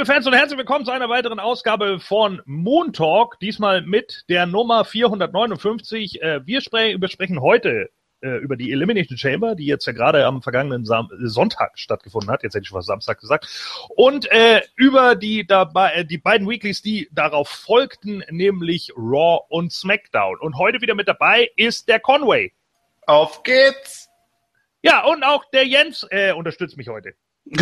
Liebe Fans und herzlich willkommen zu einer weiteren Ausgabe von Moon Talk, diesmal mit der Nummer 459. Äh, wir besprechen heute äh, über die Elimination Chamber, die jetzt ja gerade am vergangenen Sam Sonntag stattgefunden hat, jetzt hätte ich schon was Samstag gesagt, und äh, über die, dabei, äh, die beiden Weeklies, die darauf folgten, nämlich Raw und SmackDown. Und heute wieder mit dabei ist der Conway. Auf geht's! Ja, und auch der Jens äh, unterstützt mich heute.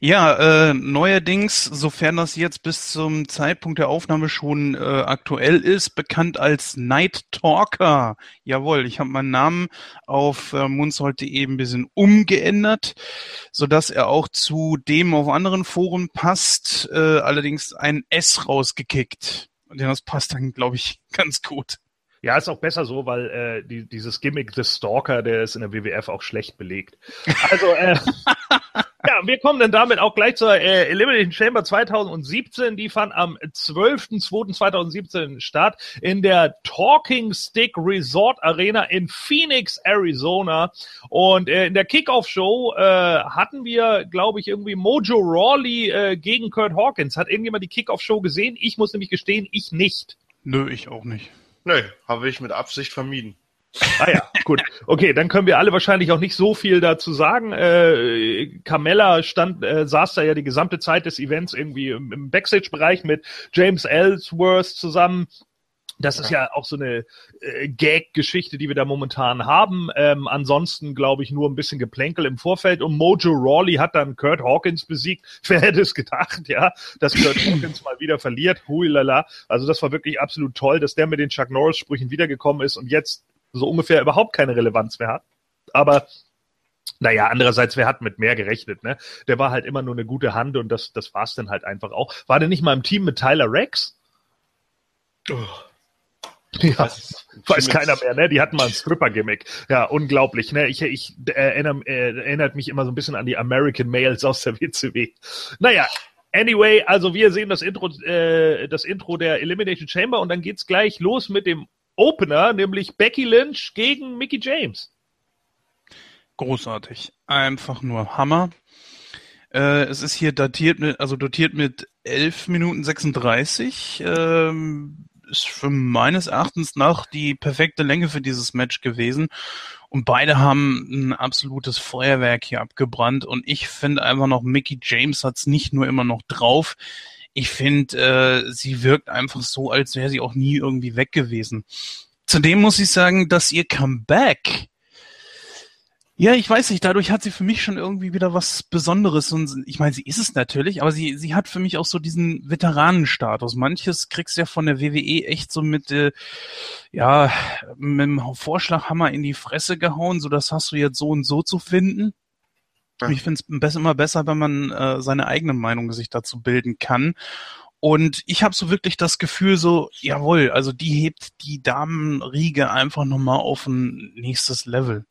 Ja, äh, neuerdings, sofern das jetzt bis zum Zeitpunkt der Aufnahme schon äh, aktuell ist, bekannt als Night Talker. Jawohl, ich habe meinen Namen auf äh, munzold.de ein bisschen umgeändert, sodass er auch zu dem auf anderen Foren passt, äh, allerdings ein S rausgekickt. Und das passt dann, glaube ich, ganz gut. Ja, ist auch besser so, weil äh, die, dieses Gimmick des Stalker, der ist in der WWF auch schlecht belegt. Also, äh, ja, wir kommen dann damit auch gleich zur äh, Elimination Chamber 2017. Die fand am 12.02.2017 statt in der Talking Stick Resort Arena in Phoenix, Arizona. Und äh, in der Kickoff-Show äh, hatten wir, glaube ich, irgendwie Mojo Rawley äh, gegen Kurt Hawkins. Hat irgendjemand die Kickoff-Show gesehen? Ich muss nämlich gestehen, ich nicht. Nö, ich auch nicht. Nö, habe ich mit Absicht vermieden. Ah ja, gut. Okay, dann können wir alle wahrscheinlich auch nicht so viel dazu sagen. Äh, Carmella stand, äh, saß da ja die gesamte Zeit des Events irgendwie im, im Backstage-Bereich mit James Ellsworth zusammen. Das ist ja auch so eine äh, Gag-Geschichte, die wir da momentan haben. Ähm, ansonsten glaube ich nur ein bisschen Geplänkel im Vorfeld. Und Mojo Rawley hat dann Kurt Hawkins besiegt. Wer hätte es gedacht, ja, dass Kurt Hawkins mal wieder verliert. Huilala. Also das war wirklich absolut toll, dass der mit den Chuck Norris-Sprüchen wiedergekommen ist und jetzt so ungefähr überhaupt keine Relevanz mehr hat. Aber naja, andererseits, wer hat mit mehr gerechnet, ne? Der war halt immer nur eine gute Hand und das, das war's dann halt einfach auch. War der nicht mal im Team mit Tyler Rex? Oh. Ja, weiß, weiß keiner mehr, ne? Die hatten mal ein Stripper-Gimmick. Ja, unglaublich, ne? Ich, ich äh, erinnere, äh, erinnert mich immer so ein bisschen an die American Males aus der WCW. Naja, anyway, also wir sehen das Intro, äh, das Intro der Elimination Chamber und dann geht's gleich los mit dem Opener, nämlich Becky Lynch gegen Mickey James. Großartig. Einfach nur Hammer. Äh, es ist hier datiert mit, also dotiert mit 11 Minuten 36. Ähm, ist für meines Erachtens nach die perfekte Länge für dieses Match gewesen. Und beide haben ein absolutes Feuerwerk hier abgebrannt. Und ich finde einfach noch, Mickey James hat es nicht nur immer noch drauf. Ich finde, äh, sie wirkt einfach so, als wäre sie auch nie irgendwie weg gewesen. Zudem muss ich sagen, dass ihr Comeback ja, ich weiß nicht, dadurch hat sie für mich schon irgendwie wieder was Besonderes und ich meine, sie ist es natürlich, aber sie, sie hat für mich auch so diesen Veteranenstatus. Manches kriegst du ja von der WWE echt so mit, äh, ja, mit dem Vorschlaghammer in die Fresse gehauen, so das hast du jetzt so und so zu finden. Ja. Ich finde es immer besser, wenn man äh, seine eigene Meinung sich dazu bilden kann. Und ich habe so wirklich das Gefühl, so, jawohl, also die hebt die Damenriege einfach nochmal auf ein nächstes Level.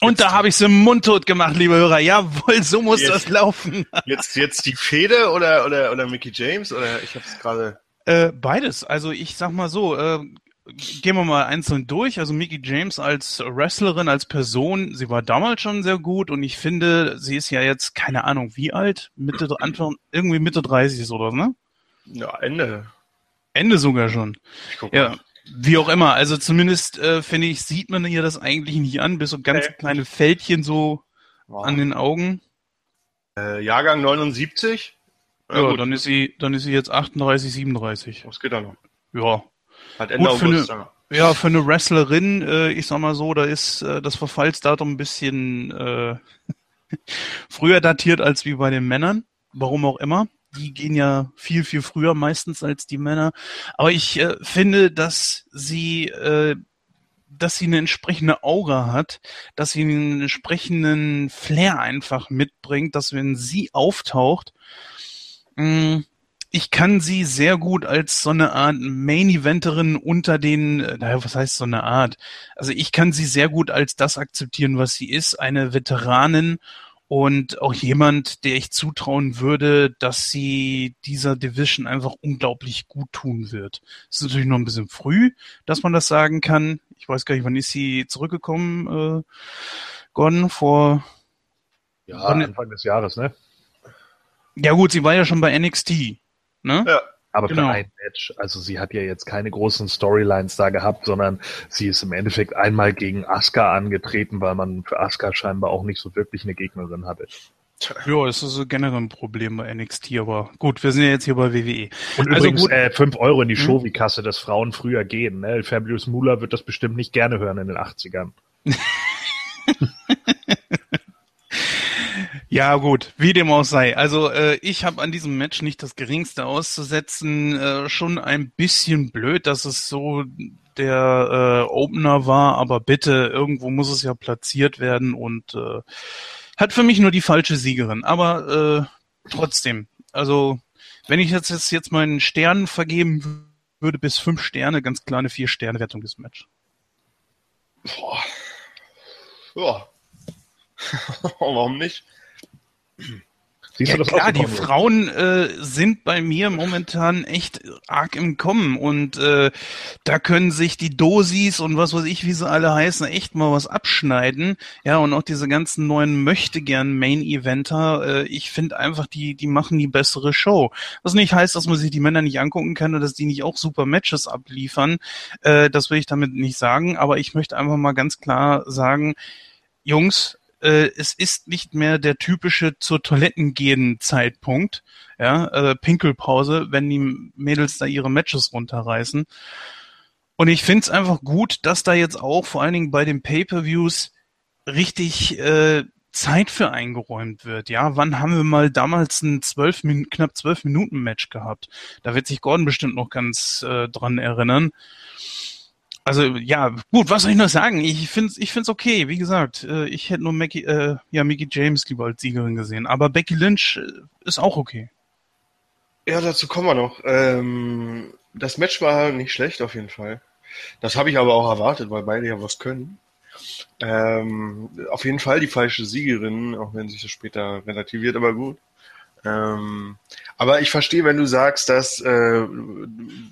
Und da habe ich sie mundtot gemacht, liebe Hörer. Jawohl, so muss jetzt, das laufen. jetzt, jetzt die Fede oder, oder, oder Mickey James? Oder ich habe es gerade. Äh, beides. Also ich sag mal so, äh, gehen wir mal einzeln durch. Also Mickey James als Wrestlerin, als Person, sie war damals schon sehr gut und ich finde, sie ist ja jetzt, keine Ahnung, wie alt? Mitte, Anfang, irgendwie Mitte 30 ist oder, ne? Ja, Ende. Ende sogar schon. Ja. Wie auch immer, also zumindest äh, finde ich, sieht man ihr das eigentlich nicht an, bis so ganz okay. kleine Fältchen so wow. an den Augen. Äh, Jahrgang 79? Ja, ja dann ist sie, dann ist sie jetzt 38, 37. Was geht da noch? Ja. Hat Ende Gut, August, eine, ja. für eine Wrestlerin, äh, ich sag mal so, da ist äh, das Verfallsdatum ein bisschen äh, früher datiert als wie bei den Männern. Warum auch immer die gehen ja viel, viel früher meistens als die Männer. Aber ich äh, finde, dass sie, äh, dass sie eine entsprechende Aura hat, dass sie einen entsprechenden Flair einfach mitbringt, dass wenn sie auftaucht, mh, mm, ich kann sie sehr gut als so eine Art Main-Eventerin unter den, äh, naja, was heißt so eine Art? Also ich kann sie sehr gut als das akzeptieren, was sie ist, eine Veteranin und auch jemand, der ich zutrauen würde, dass sie dieser Division einfach unglaublich gut tun wird. Es ist natürlich noch ein bisschen früh, dass man das sagen kann. Ich weiß gar nicht, wann ist sie zurückgekommen, äh, Gordon? Vor Ja, Anfang des Jahres, ne? Ja gut, sie war ja schon bei NXT, ne? Ja. Aber Genau. für ein Match. Also sie hat ja jetzt keine großen Storylines da gehabt, sondern sie ist im Endeffekt einmal gegen Asuka angetreten, weil man für Asuka scheinbar auch nicht so wirklich eine Gegnerin hatte. Ja, es ist so generell ein Problem bei NXT, aber gut, wir sind ja jetzt hier bei WWE. Und Also übrigens gut- äh, 5 Euro in die Hm? Shovi-Kasse, dass Frauen früher gehen. Ne? Fabulous Moolah wird das bestimmt nicht gerne hören in den 80ern. Ja, gut, wie dem auch sei. Also äh, ich habe an diesem Match nicht das geringste auszusetzen. Äh, schon ein bisschen blöd, dass es so der äh, Opener war, aber bitte, irgendwo muss es ja platziert werden und äh, hat für mich nur die falsche Siegerin. Aber äh, trotzdem, also wenn ich jetzt, jetzt, jetzt meinen Stern vergeben würde, bis fünf Sterne, ganz klar eine Vier-Sterne-Wertung des Match. Boah. Ja. Warum nicht? Siehst Ja du das klar, auch so die kommen? Frauen äh, sind bei mir momentan echt arg im Kommen und äh, da können sich die Dosis und was weiß ich, wie sie alle heißen, echt mal was abschneiden. Ja, und auch diese ganzen neuen möchtegern Main-Eventer, äh, ich finde einfach, die, die machen die bessere Show. Was nicht heißt, dass man sich die Männer nicht angucken kann oder dass die nicht auch super Matches abliefern. Äh, das will ich damit nicht sagen, aber ich möchte einfach mal ganz klar sagen, Jungs, äh, es ist nicht mehr der typische zur Toiletten gehen Zeitpunkt, ja, äh, Pinkelpause, wenn die Mädels da ihre Matches runterreißen. Und ich finde es einfach gut, dass da jetzt auch vor allen Dingen bei den Pay-per-Views richtig äh, Zeit für eingeräumt wird. Ja, wann haben wir mal damals ein zwölf knapp zwölf Minuten Match gehabt? Da wird sich Gordon bestimmt noch ganz äh, dran erinnern. Also ja, gut, was soll ich noch sagen? Ich finde ich find's okay. Wie gesagt, äh, ich hätte nur Mackie, äh, ja, Mickey James lieber als Siegerin gesehen. Aber Becky Lynch äh, ist auch okay. Ja, dazu kommen wir noch. Ähm, das Match war nicht schlecht auf jeden Fall. Das habe ich aber auch erwartet, weil beide ja was können. Ähm, auf jeden Fall die falsche Siegerin, auch wenn sich das später relativiert, aber gut. Ähm, aber ich verstehe, wenn du sagst, dass äh,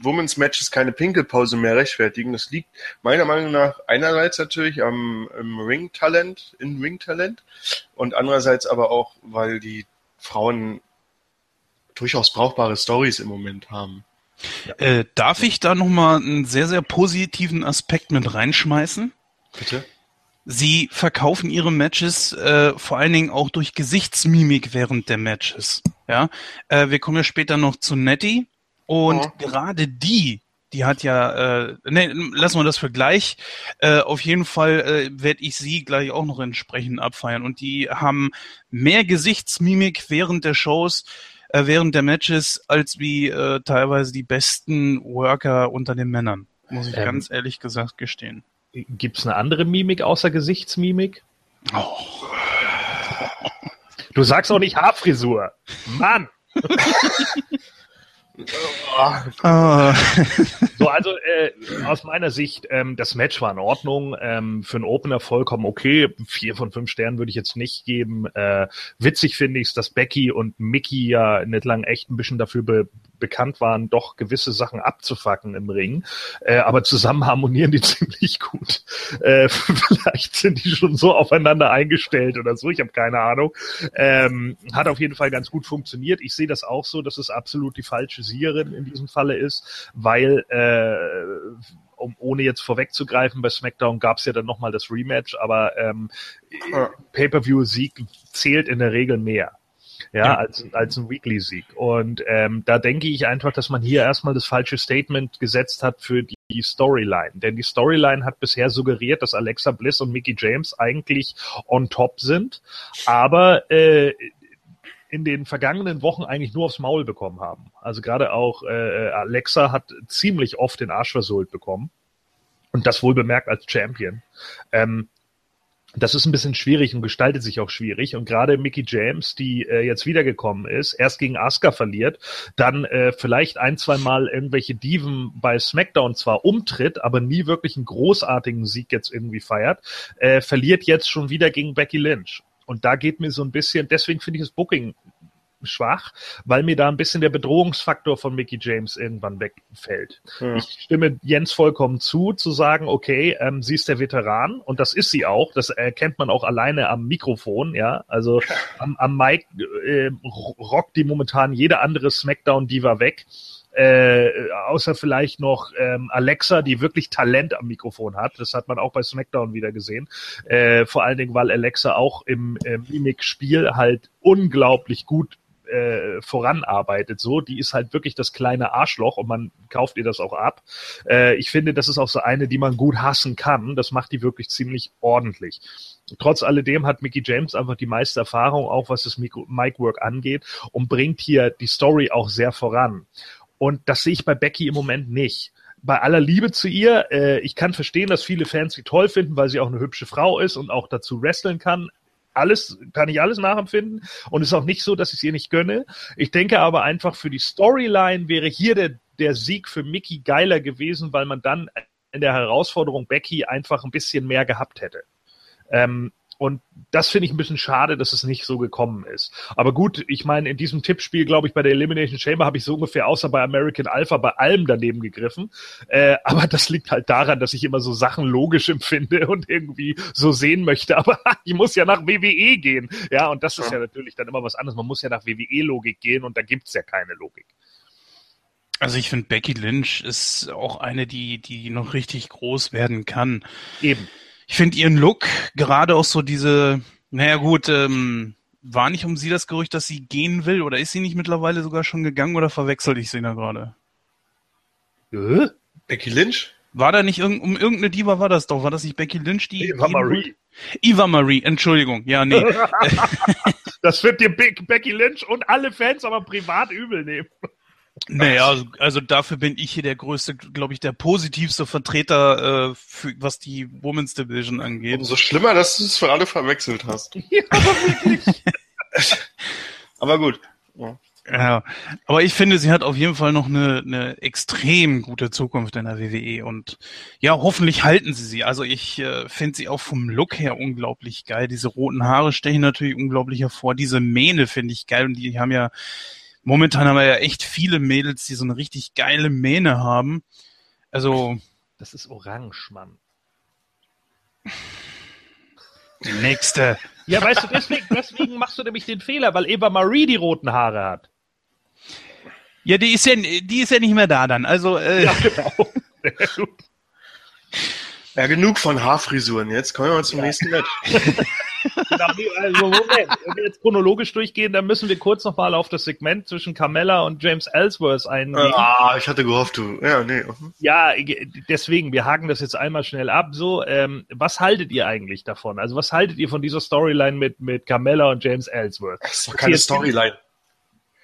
Women's Matches keine Pinkelpause mehr rechtfertigen. Das liegt meiner Meinung nach einerseits natürlich am im Ring-Talent, in Ring-Talent und andererseits aber auch, weil die Frauen durchaus brauchbare Stories im Moment haben. Äh, darf ich da nochmal einen sehr, sehr positiven Aspekt mit reinschmeißen? Bitte? Sie verkaufen ihre Matches äh, vor allen Dingen auch durch Gesichtsmimik während der Matches. Ja, äh, wir kommen ja später noch zu Nettie und Ja. gerade die, die hat ja, äh, ne, lassen wir das für gleich. Äh, auf jeden Fall äh, werde ich sie gleich auch noch entsprechend abfeiern und die haben mehr Gesichtsmimik während der Shows, äh, während der Matches als wie äh, teilweise die besten Worker unter den Männern. Muss ich Ähm. ganz ehrlich gesagt gestehen. Gibt's eine andere Mimik außer Gesichtsmimik? Oh. Du sagst auch nicht Haarfrisur. Mann! Ah. So, also äh, aus meiner Sicht, ähm, das Match war in Ordnung. Ähm, für einen Opener vollkommen okay. Vier von fünf Sternen würde ich jetzt nicht geben. Äh, witzig finde ich es, dass Becky und Mickey ja nicht lang echt ein bisschen dafür be bekannt waren, doch gewisse Sachen abzufacken im Ring. Äh, aber zusammen harmonieren die ziemlich gut. Äh, vielleicht sind die schon so aufeinander eingestellt oder so. Ich habe keine Ahnung. Ähm, hat auf jeden Fall ganz gut funktioniert. Ich sehe das auch so, dass es absolut die falsche Siegerin in diesem Falle ist, weil äh, um, ohne jetzt vorwegzugreifen, bei SmackDown gab es ja dann nochmal das Rematch, aber ähm, Ja. Pay-per-view-Sieg zählt in der Regel mehr. Ja, Ja. als, als ein Weekly-Sieg. Und ähm, da denke ich einfach, dass man hier erstmal das falsche Statement gesetzt hat für die die Storyline. Denn die Storyline hat bisher suggeriert, dass Alexa Bliss und Mickey James eigentlich on top sind, aber äh, in den vergangenen Wochen eigentlich nur aufs Maul bekommen haben. Also gerade auch äh, Alexa hat ziemlich oft den Arsch versohlt bekommen. Und das wohl bemerkt als Champion. Ähm, das ist ein bisschen schwierig und gestaltet sich auch schwierig. Und gerade Mickey James, die äh, jetzt wiedergekommen ist, erst gegen Asuka verliert, dann äh, vielleicht ein, zwei Mal irgendwelche Diven bei SmackDown zwar umtritt, aber nie wirklich einen großartigen Sieg jetzt irgendwie feiert, äh, verliert jetzt schon wieder gegen Becky Lynch. Und da geht mir so ein bisschen, deswegen finde ich das Booking schwach, weil mir da ein bisschen der Bedrohungsfaktor von Mickey James irgendwann wegfällt. Ja. Ich stimme Jens vollkommen zu, zu sagen, okay, ähm, sie ist der Veteran und das ist sie auch. Das erkennt man auch alleine am Mikrofon, ja. Also am, am Mic äh, rockt die momentan jede andere Smackdown-Diva weg. Äh, außer vielleicht noch ähm, Alexa, die wirklich Talent am Mikrofon hat. Das hat man auch bei SmackDown wieder gesehen. Äh, vor allen Dingen, weil Alexa auch im, im Mimik-Spiel halt unglaublich gut äh, voranarbeitet. So, die ist halt wirklich das kleine Arschloch und man kauft ihr das auch ab. Äh, ich finde, das ist auch so eine, die man gut hassen kann. Das macht die wirklich ziemlich ordentlich. Trotz alledem hat Mickey James einfach die meiste Erfahrung, auch was das Mic-Work angeht, und bringt hier die Story auch sehr voran. Und das sehe ich bei Becky im Moment nicht. Bei aller Liebe zu ihr, äh, ich kann verstehen, dass viele Fans sie toll finden, weil sie auch eine hübsche Frau ist und auch dazu wresteln kann. Alles, kann ich alles nachempfinden. Und ist auch nicht so, dass ich es ihr nicht gönne. Ich denke aber einfach für die Storyline wäre hier der, der Sieg für Mickey geiler gewesen, weil man dann in der Herausforderung Becky einfach ein bisschen mehr gehabt hätte. Ähm, und das finde ich ein bisschen schade, dass es nicht so gekommen ist. Aber gut, ich meine, in diesem Tippspiel, glaube ich, bei der Elimination Chamber habe ich so ungefähr außer bei American Alpha bei allem daneben gegriffen. Äh, aber das liegt halt daran, dass ich immer so Sachen logisch empfinde und irgendwie so sehen möchte. Aber ich muss ja nach WWE gehen. Ja, und das ist ja natürlich dann immer was anderes. Man muss ja nach WWE-Logik gehen und da gibt's ja keine Logik. Also ich finde, Becky Lynch ist auch eine, die, die noch richtig groß werden kann. Eben. Ich finde ihren Look, gerade auch so diese, naja gut, ähm, war nicht um sie das Gerücht, dass sie gehen will oder ist sie nicht mittlerweile sogar schon gegangen oder verwechselt ich sie da gerade? Äh? Becky Lynch? War da nicht irgend, um irgendeine Diva war das doch? War das nicht Becky Lynch, die Eva Marie. Eva Marie, Entschuldigung. Ja, nee. Das wird dir Be Becky Lynch und alle Fans aber privat übel nehmen. Naja, also, also dafür bin ich hier der größte, glaube ich, der positivste Vertreter, äh, für, was die Women's Division angeht. Umso schlimmer, dass du es für alle verwechselt hast. Ja, aber wirklich. Aber gut. Ja. Ja, aber ich finde, sie hat auf jeden Fall noch eine, eine extrem gute Zukunft in der WWE und ja, hoffentlich halten sie sie. Also ich äh, finde sie auch vom Look her unglaublich geil. Diese roten Haare stechen natürlich unglaublich hervor. Diese Mähne finde ich geil und die haben ja momentan haben wir ja echt viele Mädels, die so eine richtig geile Mähne haben. Also Das ist orange, Mann. die nächste. Ja, weißt du, deswegen, deswegen machst du nämlich den Fehler, weil Eva Marie die roten Haare hat. Ja, die ist ja, die ist ja nicht mehr da dann. Also äh, Ja, genau. ja, genug von Haarfrisuren. Jetzt kommen wir mal zum nächsten Match. Genau, also Moment, wenn wir jetzt chronologisch durchgehen, dann müssen wir kurz nochmal auf das Segment zwischen Carmella und James Ellsworth eingehen. Ah, ich hatte gehofft, du. Ja, nee. mhm. Ja, deswegen, wir haken das jetzt einmal schnell ab. So, ähm, was haltet ihr eigentlich davon? Also, was haltet ihr von dieser Storyline mit, mit Carmella und James Ellsworth? Das ist doch keine Storyline.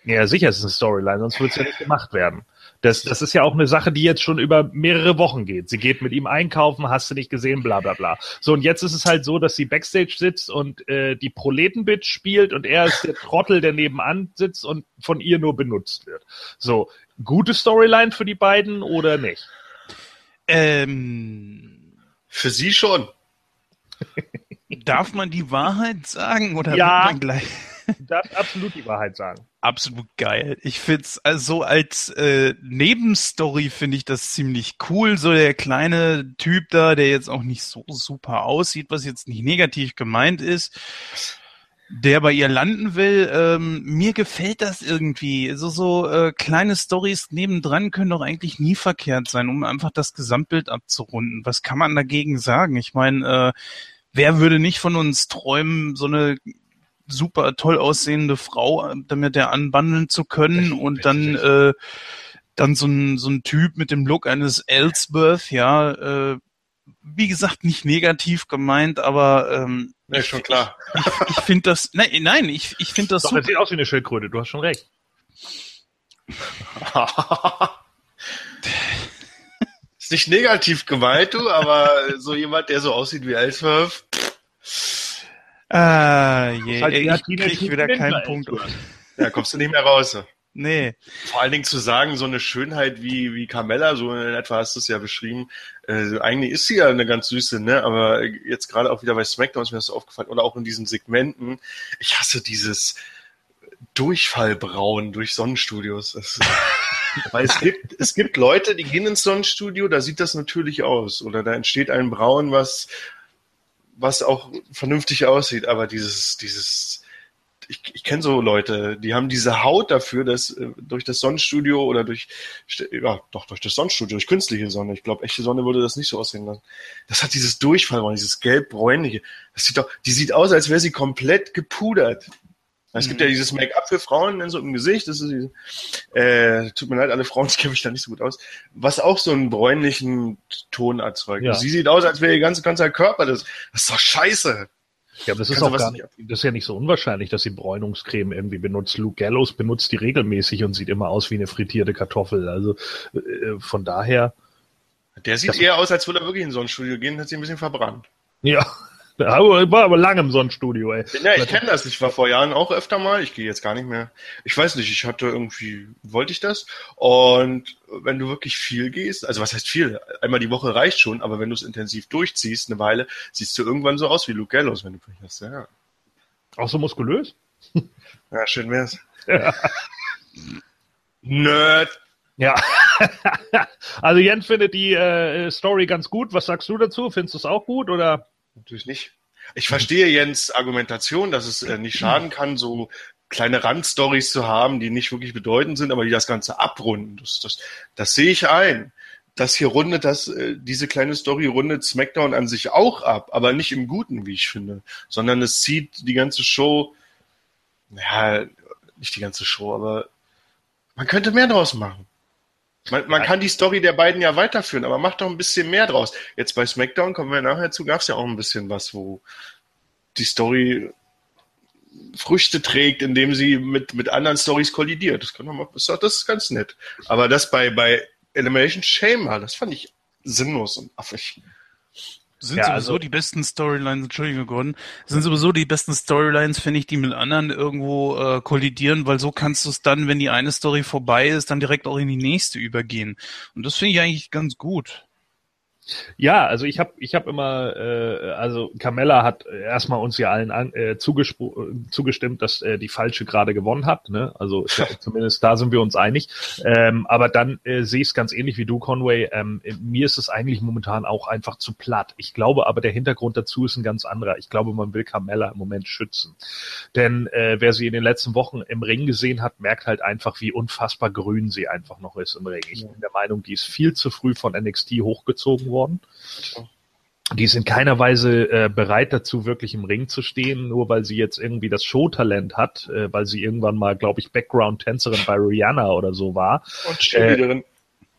Ja, sicher ist es eine Storyline, sonst würde es ja nicht gemacht werden. Das, das ist ja auch eine Sache, die jetzt schon über mehrere Wochen geht. Sie geht mit ihm einkaufen, hast du nicht gesehen, bla bla bla. So, und jetzt ist es halt so, dass sie Backstage sitzt und äh, die Proletenbitch spielt und er ist der Trottel, der nebenan sitzt und von ihr nur benutzt wird. So, gute Storyline für die beiden oder nicht? ähm, Für sie schon. darf man die Wahrheit sagen oder Ja. gleich? Du darfst absolut die Wahrheit sagen. Absolut geil. Ich find's also als äh, Nebenstory finde ich das ziemlich cool. So der kleine Typ da, der jetzt auch nicht so super aussieht, was jetzt nicht negativ gemeint ist, der bei ihr landen will. Ähm, mir gefällt das irgendwie. So so äh, kleine Stories nebendran können doch eigentlich nie verkehrt sein, um einfach das Gesamtbild abzurunden. Was kann man dagegen sagen? Ich meine, äh, wer würde nicht von uns träumen, so eine super toll aussehende Frau äh, damit der anbandeln zu können und dann äh, dann so ein so ein Typ mit dem Look eines Ellsworth, ja, äh, wie gesagt nicht negativ gemeint, aber ähm, Ja, schon klar. ich, ich finde das nein nein ich ich finde das Doch, super. das sieht aus wie eine Schildkröte, du hast schon recht. ist nicht negativ gemeint, du, aber so jemand, der so aussieht wie Ellsworth, Ah, je, halt eher ich krieg wieder keinen Punkt. Ja, kommst du nicht mehr raus. Nee. Vor allen Dingen zu sagen, so eine Schönheit wie, wie Carmella, so in etwa hast du es ja beschrieben, äh, eigentlich ist sie ja eine ganz süße, ne? Aber jetzt gerade auch wieder bei SmackDown ist mir das so aufgefallen, oder auch in diesen Segmenten, ich hasse dieses Durchfallbrauen durch Sonnenstudios. Das, weil es gibt, es gibt Leute, die gehen ins Sonnenstudio, da sieht das natürlich aus. Oder da entsteht ein Braun, was, was auch vernünftig aussieht. Aber dieses, dieses, ich, ich kenne so Leute, die haben diese Haut dafür, dass äh, durch das Sonnenstudio oder durch, ja, doch durch das Sonnenstudio, durch künstliche Sonne. Ich glaube, echte Sonne würde das nicht so aussehen lassen. Das hat dieses Durchfall, dieses gelb-bräunliche. Das sieht doch, die sieht aus, als wäre sie komplett gepudert. Es gibt ja mhm. dieses Make-up für Frauen so im Gesicht. Das ist, äh, tut mir leid, alle Frauen kenne ich da nicht so gut aus. Was auch so einen bräunlichen Ton erzeugt. Ja. Sie sieht aus, als wäre ihr ganzer, ganzer Körper das. Das ist doch scheiße. Ja, aber das ist auch gar nicht, das ist ja nicht so unwahrscheinlich, dass sie Bräunungscreme irgendwie benutzt. Luke Gallows benutzt die regelmäßig und sieht immer aus wie eine frittierte Kartoffel. Also äh, von daher. Der sieht eher aus, als würde er wirklich in so ein Studio gehen, hat sich ein bisschen verbrannt. Ja, aber, war aber lange im Sonnenstudio, ey. Ja, ich kenne das. Ich war vor Jahren auch öfter mal. Ich gehe jetzt gar nicht mehr. Ich weiß nicht, ich hatte irgendwie, wollte ich das. Und wenn du wirklich viel gehst, also was heißt viel? Einmal die Woche reicht schon, aber wenn du es intensiv durchziehst, eine Weile, siehst du irgendwann so aus wie Luke Gallows, wenn du Pech hast. Ja. Auch so muskulös? Ja, schön wär's. Ja. Nerd. Ja. also Jens findet die äh, Story ganz gut. Was sagst du dazu? Findest du es auch gut oder? Natürlich nicht. Ich verstehe Jens Argumentation, dass es äh, nicht schaden kann, so kleine Randstories zu haben, die nicht wirklich bedeutend sind, aber die das Ganze abrunden. Das, das, das sehe ich ein. Das hier rundet das, äh, diese kleine Story rundet SmackDown an sich auch ab, aber nicht im Guten, wie ich finde, sondern es zieht die ganze Show, ja, nicht die ganze Show, aber man könnte mehr draus machen. Man, man kann die Story der beiden ja weiterführen, aber macht doch ein bisschen mehr draus. Jetzt bei SmackDown kommen wir nachher zu, gab es ja auch ein bisschen was, wo die Story Früchte trägt, indem sie mit, mit anderen Stories kollidiert. Das, kann man mal, das ist ganz nett. Aber das bei, bei Elimination Chamber, das fand ich sinnlos und affig sind ja, sowieso also, die besten Storylines, Entschuldigung, Gordon, sind sowieso die besten Storylines, finde ich, die mit anderen irgendwo äh, kollidieren, weil so kannst du es dann, wenn die eine Story vorbei ist, dann direkt auch in die nächste übergehen. Und das finde ich eigentlich ganz gut. Ja, also ich habe ich hab immer, äh, also Carmella hat erstmal uns ja allen an, äh, zugestimmt, dass äh, die falsche gerade gewonnen hat. Ne? Also zumindest da sind wir uns einig. Ähm, aber dann äh, sehe ich es ganz ähnlich wie du, Conway. Ähm, mir ist es eigentlich momentan auch einfach zu platt. Ich glaube aber, der Hintergrund dazu ist ein ganz anderer. Ich glaube, man will Carmella im Moment schützen. Denn äh, wer sie in den letzten Wochen im Ring gesehen hat, merkt halt einfach, wie unfassbar grün sie einfach noch ist im Ring. Ich bin der Meinung, die ist viel zu früh von NXT hochgezogen worden worden. Die ist in keiner Weise äh, bereit dazu, wirklich im Ring zu stehen, nur weil sie jetzt irgendwie das Showtalent hat, äh, weil sie irgendwann mal, glaube ich, Background-Tänzerin bei Rihanna oder so war. Und Cheerleaderin. Äh,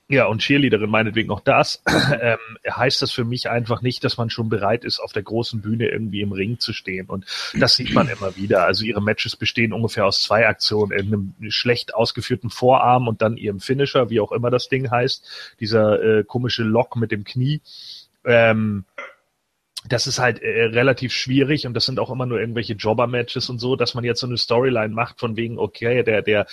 ja, und Cheerleaderin meinetwegen auch das, ähm, heißt das für mich einfach nicht, dass man schon bereit ist, auf der großen Bühne irgendwie im Ring zu stehen. Und das sieht man immer wieder. Also ihre Matches bestehen ungefähr aus zwei Aktionen, einem schlecht ausgeführten Vorarm und dann ihrem Finisher, wie auch immer das Ding heißt, dieser äh, komische Lock mit dem Knie. Ähm, das ist halt äh, relativ schwierig und das sind auch immer nur irgendwelche Jobber-Matches und so, dass man jetzt so eine Storyline macht von wegen, okay, der, der,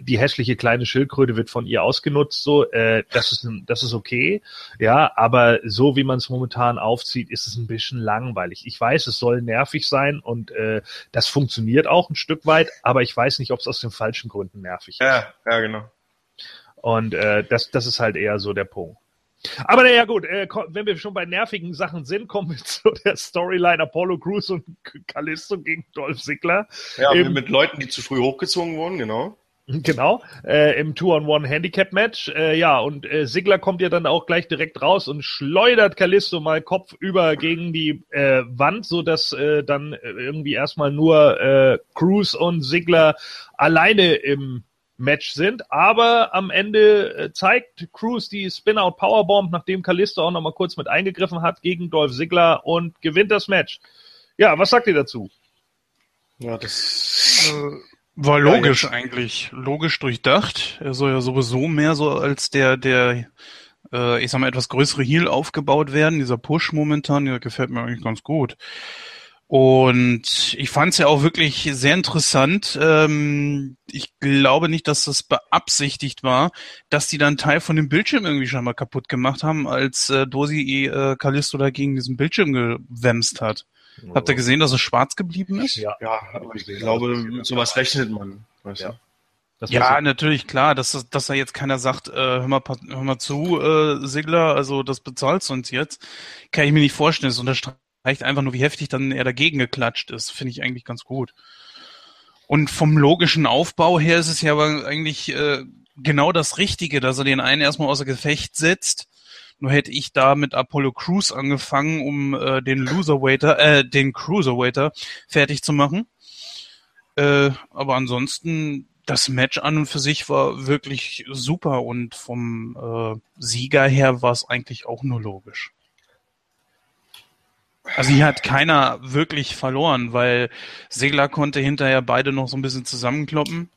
die hässliche kleine Schildkröte wird von ihr ausgenutzt, so, äh, das ist, das ist okay, ja, aber so wie man es momentan aufzieht, ist es ein bisschen langweilig. Ich weiß, es soll nervig sein und äh, das funktioniert auch ein Stück weit, aber ich weiß nicht, ob es aus den falschen Gründen nervig ist. Ja, ja, genau. Und äh, das, das ist halt eher so der Punkt. Aber naja, gut, äh, wenn wir schon bei nervigen Sachen sind, kommen wir zu der Storyline Apollo Crews und Callisto gegen Dolph Ziggler. Ja, Im, mit Leuten, die zu früh hochgezogen wurden, genau. Genau, äh, im Two-on-One-Handicap-Match. Äh, ja, und äh, Sigler kommt ja dann auch gleich direkt raus und schleudert Callisto mal kopfüber gegen die äh, Wand, so dass äh, dann irgendwie erstmal nur äh, Cruz und Sigler alleine im Match sind. Aber am Ende äh, zeigt Cruz die Spin-Out Powerbomb, nachdem Kalisto auch nochmal kurz mit eingegriffen hat gegen Dolph Ziggler und gewinnt das Match. Ja, was sagt ihr dazu? Ja, das äh, war logisch ja, eigentlich. Logisch durchdacht. Er soll ja sowieso mehr so als der, der, äh, ich sag mal, etwas größere Heal aufgebaut werden. Dieser Push momentan, der gefällt mir eigentlich ganz gut. Und ich fand es ja auch wirklich sehr interessant. Ähm, ich glaube nicht, dass das beabsichtigt war, dass die dann Teil von dem Bildschirm irgendwie schon mal kaputt gemacht haben, als äh, Dosi äh, Callisto da gegen diesen Bildschirm gewämst hat. Oh. Habt ihr gesehen, dass es schwarz geblieben ist? Ja, ja aber ich glaube, mit sowas rechnet man. weißt Ja. du? Das Ja, natürlich, klar, dass, das- dass da jetzt keiner sagt, äh, hör, mal, hör mal zu, äh, Sigler, also das bezahlst du uns jetzt, kann ich mir nicht vorstellen. Es unterstreicht einfach nur, wie heftig dann er dagegen geklatscht ist. Finde ich eigentlich ganz gut. Und vom logischen Aufbau her ist es ja aber eigentlich äh, genau das Richtige, dass er den einen erstmal außer Gefecht setzt. Nur hätte ich da mit Apollo Crews angefangen, um äh, den Loserwaiter, äh, den Cruiserwaiter fertig zu machen. Äh, aber ansonsten, das Match an und für sich war wirklich super und vom äh, Sieger her war es eigentlich auch nur logisch. Also hier hat keiner wirklich verloren, weil Segler konnte hinterher beide noch so ein bisschen zusammenkloppen,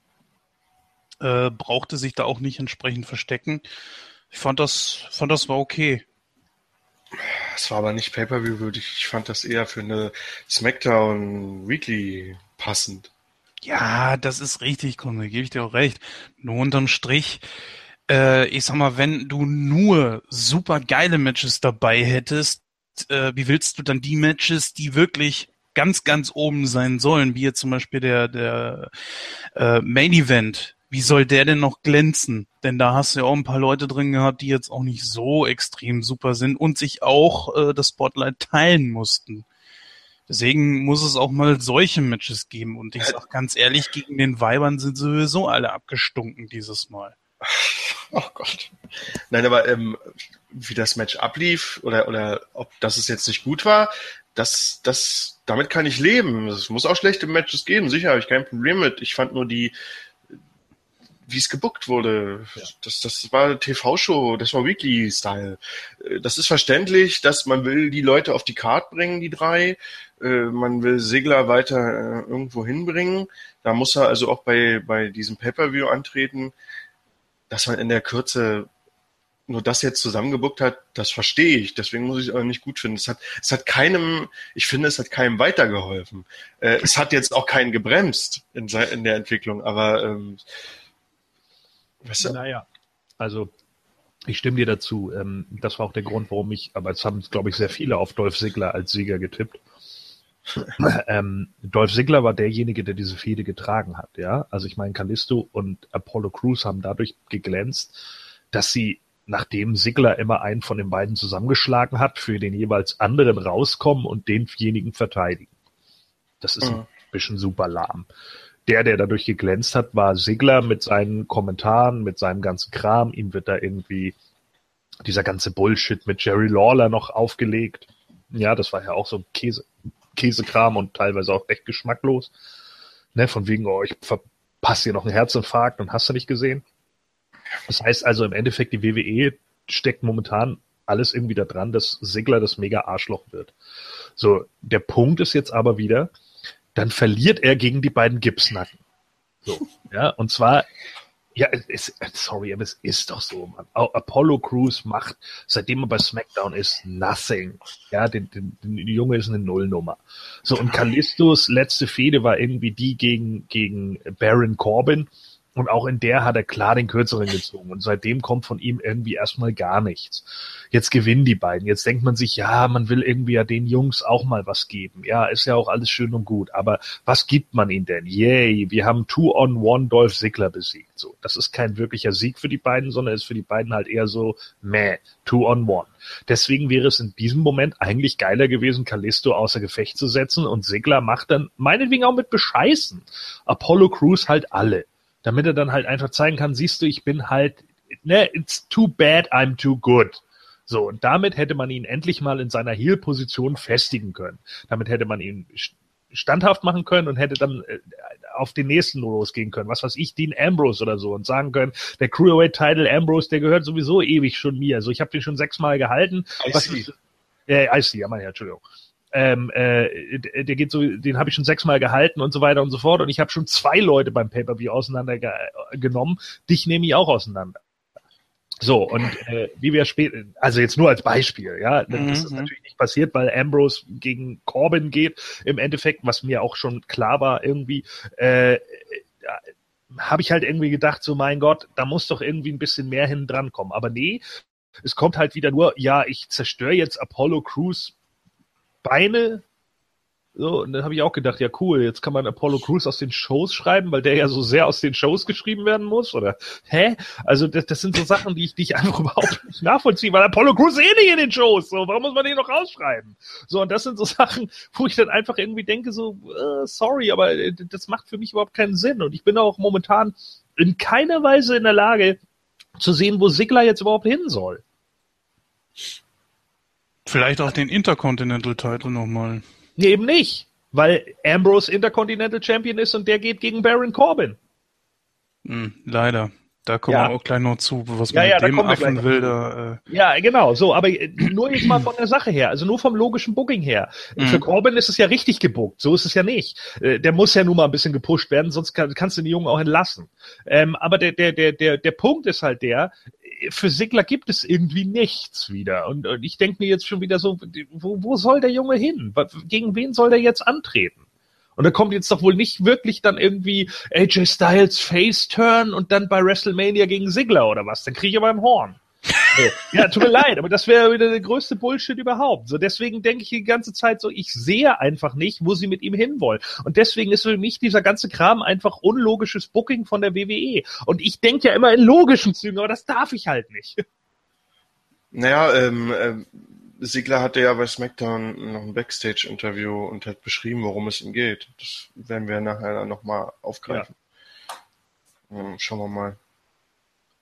äh, brauchte sich da auch nicht entsprechend verstecken. Ich fand das, fand das war okay. Es war aber nicht Pay-Per-View würdig. Ich fand das eher für eine SmackDown Weekly passend. Ja, das ist richtig, Kunde, gebe ich dir auch recht. Nur unterm Strich, äh, ich sag mal, wenn du nur super geile Matches dabei hättest, äh, wie willst du dann die Matches, die wirklich ganz, ganz oben sein sollen, wie jetzt zum Beispiel der, der äh, Main Event, wie soll der denn noch glänzen? Denn da hast du ja auch ein paar Leute drin gehabt, die jetzt auch nicht so extrem super sind und sich auch äh, das Spotlight teilen mussten. Deswegen muss es auch mal solche Matches geben. Und ich sag ganz ehrlich, gegen den Weibern sind sowieso alle abgestunken dieses Mal. Oh Gott. Nein, aber ähm, wie das Match ablief oder, oder ob das es jetzt nicht gut war, das, das, damit kann ich leben. Es muss auch schlechte Matches geben, sicher, habe ich kein Problem mit. Ich fand nur die, wie es gebuckt wurde, das, das war TV-Show, das war Weekly-Style. Äh, Das ist verständlich, dass man will die Leute auf die Card bringen, die drei. Äh, Man will Segler weiter äh, irgendwo hinbringen. Da muss er also auch bei, bei diesem Pay-Per-View antreten. Dass man in der Kürze nur das jetzt zusammengebuckt hat, das verstehe ich. Deswegen muss ich es aber nicht gut finden. Es hat, es hat keinem, ich finde, es hat keinem weitergeholfen. Äh, es hat jetzt auch keinen gebremst in, in der Entwicklung, aber ähm, weißt du, Naja, also ich stimme dir dazu. Ähm, das war auch der Grund, warum ich, aber es haben, glaube ich, sehr viele auf Dolph Ziggler als Sieger getippt. ähm, Dolph Ziggler war derjenige, der diese Fehde getragen hat, ja. Also ich meine, Callisto und Apollo Crews haben dadurch geglänzt, dass sie, nachdem Ziggler immer einen von den beiden zusammengeschlagen hat, für den jeweils anderen rauskommen und denjenigen verteidigen. Das ist Mhm. ein bisschen super lahm. Der, der dadurch geglänzt hat, war Sigler mit seinen Kommentaren, mit seinem ganzen Kram. Ihm wird da irgendwie dieser ganze Bullshit mit Jerry Lawler noch aufgelegt. Ja, das war ja auch so Käse, Käsekram und teilweise auch echt geschmacklos. Ne, von wegen, oh, ich verpasse hier noch einen Herzinfarkt und hast du nicht gesehen. Das heißt also im Endeffekt, die WWE steckt momentan alles irgendwie da dran, dass Sigler das mega Arschloch wird. So, der Punkt ist jetzt aber wieder, dann verliert er gegen die beiden Gipsnacken. So, ja, und zwar, ja, es ist, sorry, aber es ist doch so, Mann. Apollo Crews macht, seitdem er bei SmackDown ist, nothing. Ja, die Junge ist eine Nullnummer. So, und Callistos letzte Fehde war irgendwie die gegen, gegen Baron Corbin. Und auch in der hat er klar den Kürzeren gezogen. Und seitdem kommt von ihm irgendwie erstmal gar nichts. Jetzt gewinnen die beiden. Jetzt denkt man sich, ja, man will irgendwie ja den Jungs auch mal was geben. Ja, ist ja auch alles schön und gut. Aber was gibt man ihnen denn? Yay, wir haben Two-on-One Dolph Ziggler besiegt. So, das ist kein wirklicher Sieg für die beiden, sondern ist für die beiden halt eher so, meh, Two-on-One. Deswegen wäre es in diesem Moment eigentlich geiler gewesen, Callisto außer Gefecht zu setzen und Ziggler macht dann meinetwegen auch mit Bescheißen Apollo Crews halt alle damit er dann halt einfach zeigen kann, siehst du, ich bin halt, ne, it's too bad, I'm too good. So, und damit hätte man ihn endlich mal in seiner Heel-Position festigen können. Damit hätte man ihn standhaft machen können und hätte dann äh, auf den nächsten losgehen können. Was weiß ich, Dean Ambrose oder so und sagen können, der Cruiserweight-Title Ambrose, der gehört sowieso ewig schon mir. Also ich habe den schon sechsmal gehalten. Was IC. ist, äh, IC, ja, mein Herr, Entschuldigung ähm, äh, der geht so, den habe ich schon sechsmal gehalten und so weiter und so fort. Und ich habe schon zwei Leute beim Pay-Per-View auseinandergenommen. Dich nehme ich auch auseinander. So, und äh, wie wir später, also jetzt nur als Beispiel, ja, das ist Mhm. natürlich nicht passiert, weil Ambrose gegen Corbin geht, im Endeffekt, was mir auch schon klar war irgendwie, äh, habe ich halt irgendwie gedacht, so mein Gott, da muss doch irgendwie ein bisschen mehr hin dran kommen. Aber nee, es kommt halt wieder nur, ja, ich zerstöre jetzt Apollo Crews Beine So, und dann habe ich auch gedacht, ja cool, jetzt kann man Apollo Crews aus den Shows schreiben, weil der ja so sehr aus den Shows geschrieben werden muss, oder? Hä? Also das, das sind so Sachen, die ich, die einfach überhaupt nicht nachvollziehe, weil Apollo Crews eh nicht in den Shows, so, warum muss man den noch rausschreiben? So, und das sind so Sachen, wo ich dann einfach irgendwie denke, so, äh, sorry, aber äh, das macht für mich überhaupt keinen Sinn. Und ich bin auch momentan in keiner Weise in der Lage zu sehen, wo Sigler jetzt überhaupt hin soll. Vielleicht auch den Intercontinental Title nochmal. Nee, eben nicht, weil Ambrose Intercontinental Champion ist und der geht gegen Baron Corbin. Hm, leider. Da kommen Ja. wir auch gleich noch zu, was Ja, man ja, mit da dem Affen will. Da, äh, Ja, genau, so, aber äh, nur jetzt mal von der Sache her, also nur vom logischen Booking her. Mhm. Für Corbin ist es ja richtig gebuckt, so ist es ja nicht. Äh, Der muss ja nun mal ein bisschen gepusht werden, sonst kann, kannst du den Jungen auch entlassen. Ähm, aber der, der, der, der, der Punkt ist halt der, für Sigler gibt es irgendwie nichts wieder. Und, und ich denke mir jetzt schon wieder so, wo, wo soll der Junge hin? Gegen wen soll der jetzt antreten? Und da kommt jetzt doch wohl nicht wirklich dann irgendwie AJ Styles Face Turn und dann bei WrestleMania gegen Sigler oder was? Dann kriege ich aber ein Horn. Ja, tut mir leid, aber das wäre wieder der größte Bullshit überhaupt. So deswegen denke ich die ganze Zeit so, ich sehe einfach nicht, wo sie mit ihm hinwollen. Und deswegen ist für mich dieser ganze Kram einfach unlogisches Booking von der WWE. Und ich denke ja immer in logischen Zügen, aber das darf ich halt nicht. Naja, ähm, ähm, Sigler hatte ja bei SmackDown noch ein Backstage-Interview und hat beschrieben, worum es ihm geht. Das werden wir nachher dann nochmal aufgreifen. Ähm, Schauen wir mal.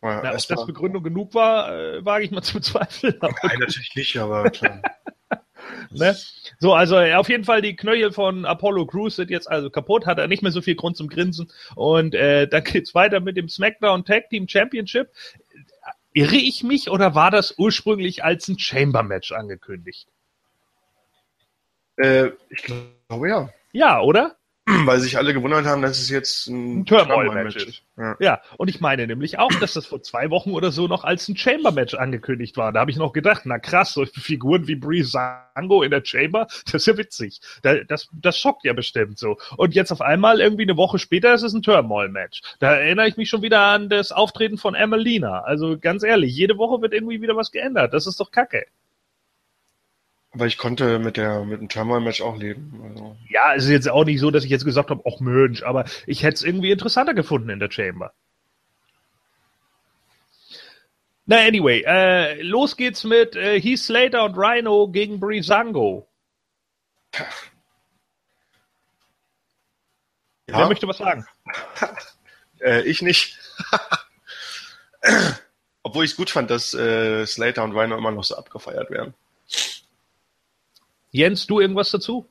Mal Na, ob das Begründung genug war, äh, wage ich mal zu bezweifeln. Nein, natürlich nicht, aber klar. Ne? So, also äh, auf jeden Fall die Knöchel von Apollo Crews sind jetzt also kaputt, hat er nicht mehr so viel Grund zum Grinsen. Und äh, dann geht's weiter mit dem SmackDown Tag Team Championship. Irre ich mich oder war das ursprünglich als ein Chamber-Match angekündigt? äh, ich glaube ja. Ja, oder? Weil sich alle gewundert haben, dass es jetzt ein, Ein Turmoil-Match ist. Ja. Ja, und ich meine nämlich auch, dass das vor zwei Wochen oder so noch als ein Chamber-Match angekündigt war. Da habe ich noch gedacht, na krass, so Figuren wie Breezango in der Chamber, das ist ja witzig. Da, das, das schockt ja bestimmt so. Und jetzt auf einmal, irgendwie eine Woche später, ist es ein Turmoil-Match. Da erinnere ich mich schon wieder an das Auftreten von Emelina. Also ganz ehrlich, jede Woche wird irgendwie wieder was geändert. Das ist doch kacke. Aber ich konnte mit der mit dem Turmoil-Match auch leben. Also, Ja, es ist jetzt auch nicht so, dass ich jetzt gesagt habe, ach Mensch, aber ich hätte es irgendwie interessanter gefunden in der Chamber. Na, anyway, äh, los geht's mit äh, Heath Slater und Rhino gegen Breezango. Wer ja, möchte was sagen? äh, ich nicht. Obwohl ich es gut fand, dass äh, Slater und Rhino immer noch so abgefeiert werden. Jens, du irgendwas dazu?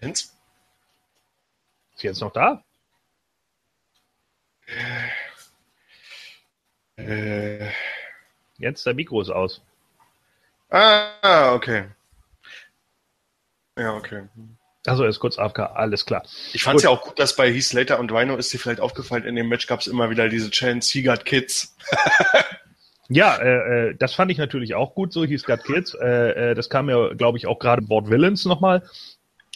Jens? Ist Jens noch da? Äh, Jens, dein Mikro ist aus. ah, okay. Ja, okay. Also er ist kurz AFK, alles klar. Ich fand es ja auch gut, dass bei Heath Slater und Rhino ist dir vielleicht aufgefallen, in dem Match gab es immer wieder diese Chance, He got Kids. Ja, äh, äh, das fand ich natürlich auch gut, so hieß Got Kids. Äh, äh, das kam ja, glaube ich, auch gerade Wort Villains nochmal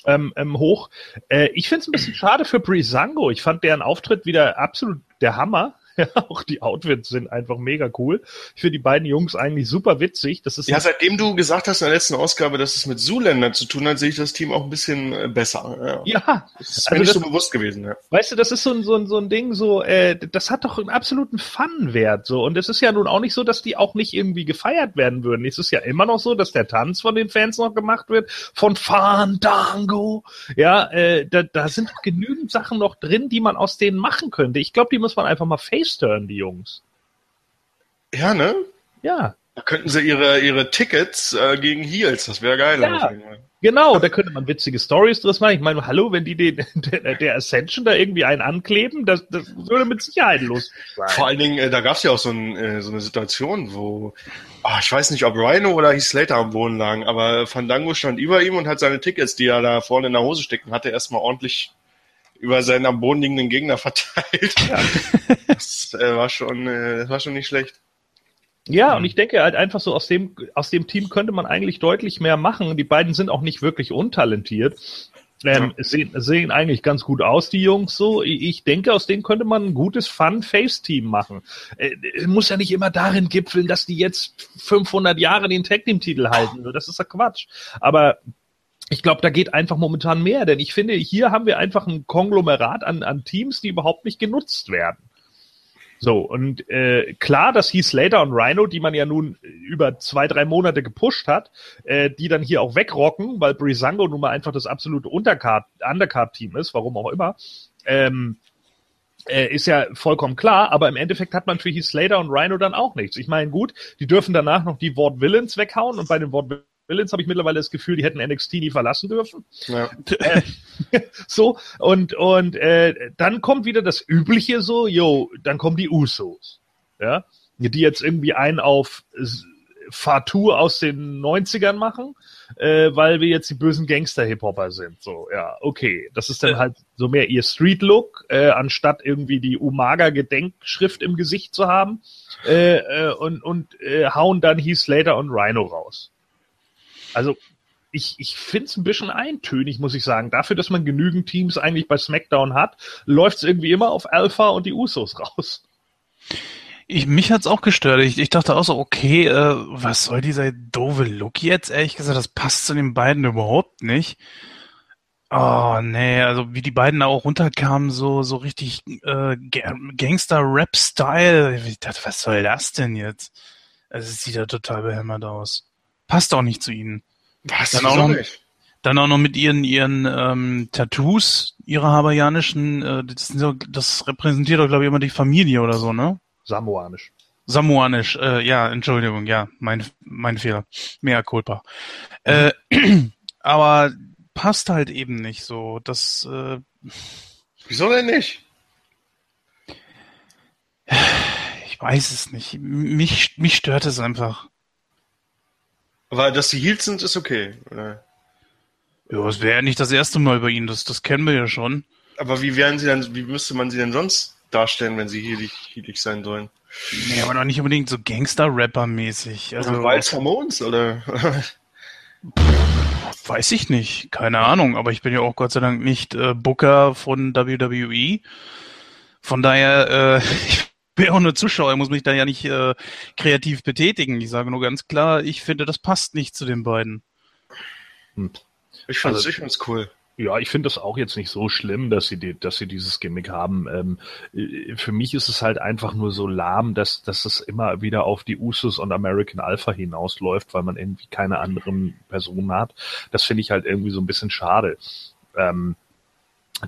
ähm, ähm, hoch. Äh, ich finde es ein bisschen schade für Breezango. Ich fand deren Auftritt wieder absolut der Hammer. Ja, auch die Outfits sind einfach mega cool. Ich finde die beiden Jungs eigentlich super witzig. Das ist Ja, seitdem du gesagt hast in der letzten Ausgabe, dass es mit Zuländern zu tun hat, sehe ich das Team auch ein bisschen äh, besser. Ja. ja, Das ist also mir nicht das- so bewusst gewesen. Ja. Weißt du, das ist so ein, so ein, so ein Ding, so, äh, das hat doch einen absoluten Fun-Wert, so. Und es ist ja nun auch nicht so, dass die auch nicht irgendwie gefeiert werden würden. Es ist ja immer noch so, dass der Tanz von den Fans noch gemacht wird, von Fandango. Ja, äh, da, da sind doch genügend Sachen noch drin, die man aus denen machen könnte. Ich glaube, die muss man einfach mal faceturn, die Jungs. ja, ne? Ja, Da könnten sie ihre, ihre Tickets äh, gegen Heels, das wäre geil. Ja. genau, da könnte man witzige Stories draus machen. Ich meine, hallo, wenn die den, der, der Ascension da irgendwie einen ankleben, das, das würde mit Sicherheit sein. Vor allen Dingen, äh, da gab es ja auch so, ein, äh, so eine Situation, wo, ah, ich weiß nicht, ob Rhino oder Heath Slater am Boden lagen, aber Fandango stand über ihm und hat seine Tickets, die er da vorne in der Hose stecken hatte, erstmal ordentlich über seinen am Boden liegenden Gegner verteilt. Das äh, war schon, äh, das war schon nicht schlecht. Ja, und ich denke halt einfach so, aus dem, aus dem Team könnte man eigentlich deutlich mehr machen. Die beiden sind auch nicht wirklich untalentiert. Ähm, ja. sehen, sehen eigentlich ganz gut aus, die Jungs so. Ich denke, aus denen könnte man ein gutes Fun-Face-Team machen. Äh, muss ja nicht immer darin gipfeln, dass die jetzt 500 Jahre den Tag-Team-Titel halten. Das ist ja Quatsch. Aber ich glaube, da geht einfach momentan mehr, denn ich finde, hier haben wir einfach ein Konglomerat an, an Teams, die überhaupt nicht genutzt werden. So, und äh, klar, dass Heath Slater und Rhino, die man ja nun über zwei, drei Monate gepusht hat, äh, die dann hier auch wegrocken, weil Brisango nun mal einfach das absolute Undercard, Undercard-Team ist, warum auch immer, ähm, äh, ist ja vollkommen klar, aber im Endeffekt hat man für Heath Slater und Rhino dann auch nichts. Ich meine, gut, die dürfen danach noch die Wort Villains weghauen und bei den Wort Villains habe ich mittlerweile das Gefühl, die hätten NXT nie verlassen dürfen. Ja. Äh, so, und, und äh, dann kommt wieder das Übliche so, yo, dann kommen die Usos. Ja, die jetzt irgendwie einen auf Fatou aus den 90ern machen, äh, weil wir jetzt die bösen Gangster-Hip-Hopper sind. So, ja, okay. Das ist dann halt so mehr ihr Street-Look, äh, anstatt irgendwie die Umaga-Gedenkschrift im Gesicht zu haben. Äh, äh, und und äh, hauen dann Heath Slater und Rhino raus. Also ich, ich finde es ein bisschen eintönig, muss ich sagen. Dafür, dass man genügend Teams eigentlich bei SmackDown hat, läuft es irgendwie immer auf Alpha und die Usos raus. Ich, mich hat's auch gestört. Ich, ich dachte auch so, okay, äh, was soll dieser doofe Look jetzt? Ehrlich gesagt, das passt zu den beiden überhaupt nicht. Oh, nee, also wie die beiden da auch runterkamen, so, so richtig äh, Gangster-Rap-Style. Ich dachte, was soll das denn jetzt? Also, es sieht ja total behämmert aus passt auch nicht zu ihnen. Was? Dann auch noch, nicht? Dann auch noch mit ihren ihren ähm, Tattoos, ihre hawaiianischen, äh, das, das repräsentiert doch, glaube ich, immer die Familie oder so, ne? Samoanisch. Samoanisch, äh, ja, Entschuldigung, ja, mein, mein Fehler. Mehr Culpa. Mhm. Äh, aber passt halt eben nicht so. Das. Äh, Wieso denn nicht? Ich weiß es nicht. Mich, mich stört es einfach. Aber dass sie Heels sind, ist okay. Oder? Ja, es wäre ja nicht das erste Mal bei ihnen, das, das kennen wir ja schon. Aber wie wären sie dann, wie müsste man sie denn sonst darstellen, wenn sie heelig, heelig sein sollen? Nee, aber noch nicht unbedingt so Gangster-Rapper-mäßig. Also, also Wild Hormones, oder? Weiß ich nicht, keine Ahnung, aber ich bin ja auch Gott sei Dank nicht äh, Booker von WWE. Von daher, äh, ich bin auch nur Zuschauer, muss mich da ja nicht äh, kreativ betätigen. Ich sage nur ganz klar, ich finde, das passt nicht zu den beiden. Hm. Ich fand es also, cool. Ja, ich finde das auch jetzt nicht so schlimm, dass sie, die, dass sie dieses Gimmick haben. Ähm, äh, für mich ist es halt einfach nur so lahm, dass, dass es immer wieder auf die Usus und American Alpha hinausläuft, weil man irgendwie keine anderen Personen hat. Das finde ich halt irgendwie so ein bisschen schade. Ähm,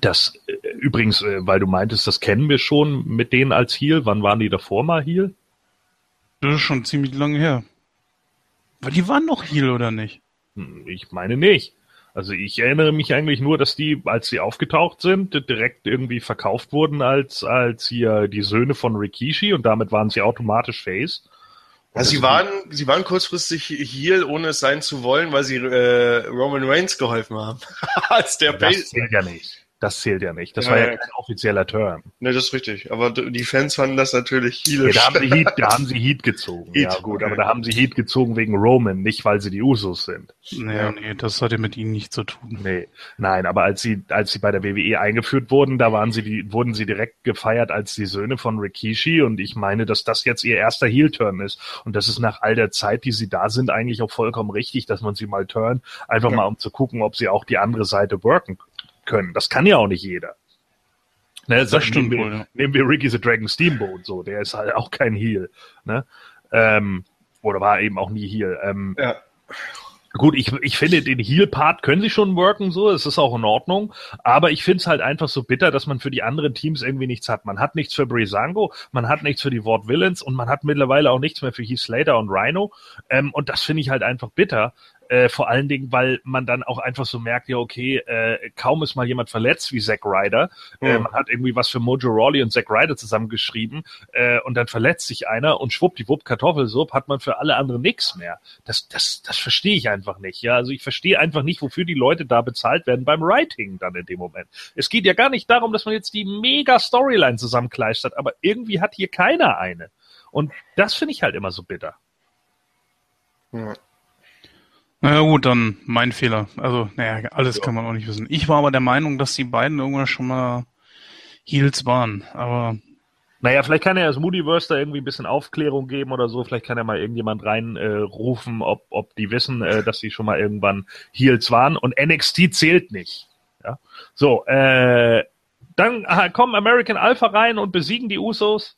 das äh, übrigens, äh, weil du meintest, das kennen wir schon mit denen als Heal. Wann waren die davor mal Heal? Das ist schon ziemlich lange her. Weil die waren noch Heal, oder nicht? Hm, ich meine nicht. Also ich erinnere mich eigentlich nur, dass die, als sie aufgetaucht sind, direkt irgendwie verkauft wurden als, als hier die Söhne von Rikishi und damit waren sie automatisch Face. Also sie waren, sie waren kurzfristig hier, ohne es sein zu wollen, weil sie äh, Roman Reigns geholfen haben. als der das Base. zählt ja nicht. Das zählt ja nicht. Das ja, war ja, ja kein offizieller Turn. Ne, das ist richtig. Aber die Fans fanden das natürlich heelisch. Ja, da, haben sie Heat, da haben sie Heat gezogen. Heat. Ja, gut, aber da haben sie Heat gezogen wegen Roman, nicht weil sie die Usos sind. Naja, nee, das hatte mit ihnen nichts zu tun. Nee, nein, aber als sie, als sie bei der WWE eingeführt wurden, da waren sie die, wurden sie direkt gefeiert als die Söhne von Rikishi und ich meine, dass das jetzt ihr erster Heel-Turn ist. Und das ist nach all der Zeit, die sie da sind, eigentlich auch vollkommen richtig, dass man sie mal turn, einfach ja. mal um zu gucken, ob sie auch die andere Seite worken können. Das kann ja auch nicht jeder. Ne, das das stimmt nehmen wir, ja. nehmen wir Ricky the Dragon Steamboat so, der ist halt auch kein Heel. Ne? Ähm, oder war eben auch nie Heel. Ähm, ja. Gut, ich, ich finde, den Heal-Part können sie schon worken, so, es ist auch in Ordnung, aber ich finde es halt einfach so bitter, dass man für die anderen Teams irgendwie nichts hat. Man hat nichts für Brisango, man hat nichts für die Ward Villains und man hat mittlerweile auch nichts mehr für Heath Slater und Rhino. Ähm, und das finde ich halt einfach bitter, äh, vor allen Dingen, weil man dann auch einfach so merkt, ja, okay, äh, kaum ist mal jemand verletzt wie Zack Ryder. Mhm. Äh, man hat irgendwie was für Mojo Rawley und Zack Ryder zusammengeschrieben äh, und dann verletzt sich einer und schwuppdiwupp Kartoffelsupp hat man für alle anderen nichts mehr. Das, das, das verstehe ich einfach nicht. Ja, also ich verstehe einfach nicht, wofür die Leute da bezahlt werden beim Writing dann in dem Moment. Es geht ja gar nicht darum, dass man jetzt die mega Storyline zusammenkleistert, aber irgendwie hat hier keiner eine. Und das finde ich halt immer so bitter. Ja. Na ja, gut, dann mein Fehler. Also, naja, alles ja. kann man auch nicht wissen. Ich war aber der Meinung, dass die beiden irgendwann schon mal Heels waren, aber. Naja, vielleicht kann er das Moodyverse da irgendwie ein bisschen Aufklärung geben oder so. Vielleicht kann er mal irgendjemand reinrufen, äh, ob, ob die wissen, äh, dass sie schon mal irgendwann Heels waren. Und NXT zählt nicht. Ja? So, äh, dann kommen American Alpha rein und besiegen die Usos.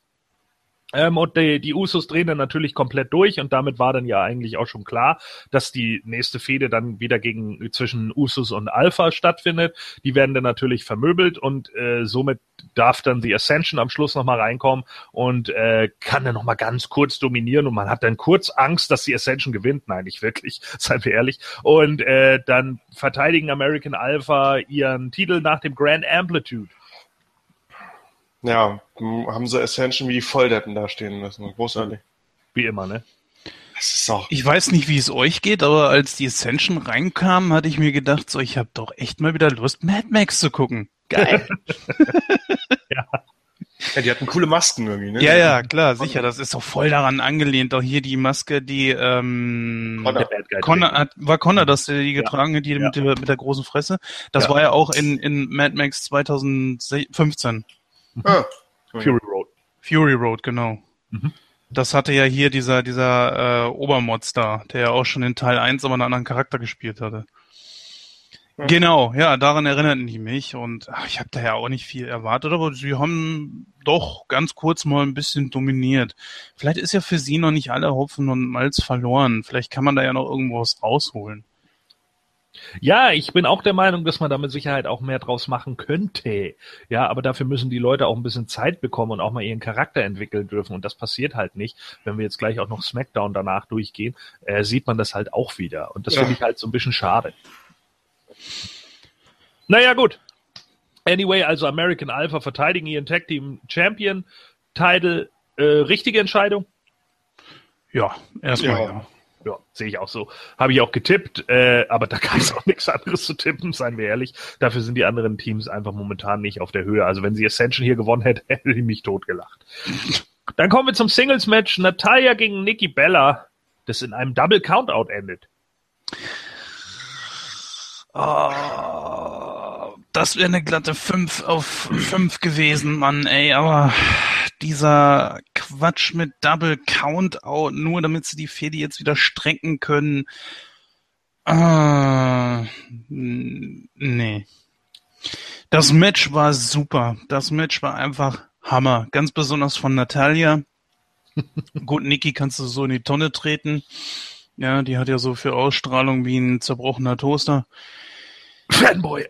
Ähm, und die, die Usos drehen dann natürlich komplett durch und damit war dann ja eigentlich auch schon klar, dass die nächste Fehde dann wieder gegen zwischen Usos und Alpha stattfindet. Die werden dann natürlich vermöbelt und äh, somit darf dann die Ascension am Schluss nochmal reinkommen und äh, kann dann nochmal ganz kurz dominieren und man hat dann kurz Angst, dass die Ascension gewinnt. Nein, nicht wirklich, seien wir ehrlich. Und äh, dann verteidigen American Alpha ihren Titel nach dem Grand Amplitude. Ja, haben sie Ascension wie die Volldeppen da stehen lassen. Großartig. Wie immer, ne? Das ist auch. Ich weiß nicht, wie es euch geht, aber als die Ascension reinkam, hatte ich mir gedacht, so, ich habe doch echt mal wieder Lust, Mad Max zu gucken. Geil. ja. Ja, die hatten coole Masken irgendwie, ne? Ja, ja, klar, sicher. Das ist doch voll daran angelehnt. Auch hier die Maske, die ähm, Connor, Connor hat, war Connor, dass der die getragen hat, die ja. mit, der, mit der großen Fresse. Das ja. war ja auch in, in Mad Max 2015. Ah, Fury Road. Fury Road, genau. Mhm. Das hatte ja hier dieser, dieser äh, Obermods da, der ja auch schon in Teil 1 aber einen anderen Charakter gespielt hatte. Ja. Genau, ja, daran erinnerten die mich und ach, ich habe da ja auch nicht viel erwartet, aber sie haben doch ganz kurz mal ein bisschen dominiert. Vielleicht ist ja für sie noch nicht alle Hopfen und Malz verloren. Vielleicht kann man da ja noch irgendwas rausholen. Ja, ich bin auch der Meinung, dass man da mit Sicherheit auch mehr draus machen könnte. Ja, aber dafür müssen die Leute auch ein bisschen Zeit bekommen und auch mal ihren Charakter entwickeln dürfen. Und das passiert halt nicht. Wenn wir jetzt gleich auch noch SmackDown danach durchgehen, äh, sieht man das halt auch wieder. Und das ja. finde ich halt so ein bisschen schade. Naja, gut. Anyway, also American Alpha verteidigen ihren Tag Team Champion Title. Äh, richtige Entscheidung? Ja, erstmal ja. ja. Ja, sehe ich auch so. Habe ich auch getippt, äh, aber da kann es auch nichts anderes zu tippen, seien wir ehrlich. Dafür sind die anderen Teams einfach momentan nicht auf der Höhe. Also wenn sie Ascension hier gewonnen hätte, hätte ich mich totgelacht. Dann kommen wir zum Singles-Match. Natalia gegen Nikki Bella, das in einem Double Countout endet. Oh, das wäre eine glatte 5 auf 5 gewesen, Mann, ey, aber dieser Quatsch mit Double Countout, nur damit sie die Fede jetzt wieder strecken können. Ah, nee. Das Match war super. Das Match war einfach Hammer. Ganz besonders von Natalia. Gut, Niki kannst du so in die Tonne treten. Ja, die hat ja so für Ausstrahlung wie ein zerbrochener Toaster. Fanboy.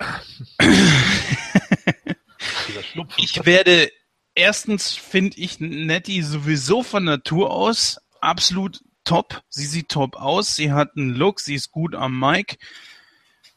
ich werde erstens finde ich Nettie sowieso von Natur aus absolut top. Sie sieht top aus, sie hat einen Look, sie ist gut am Mic.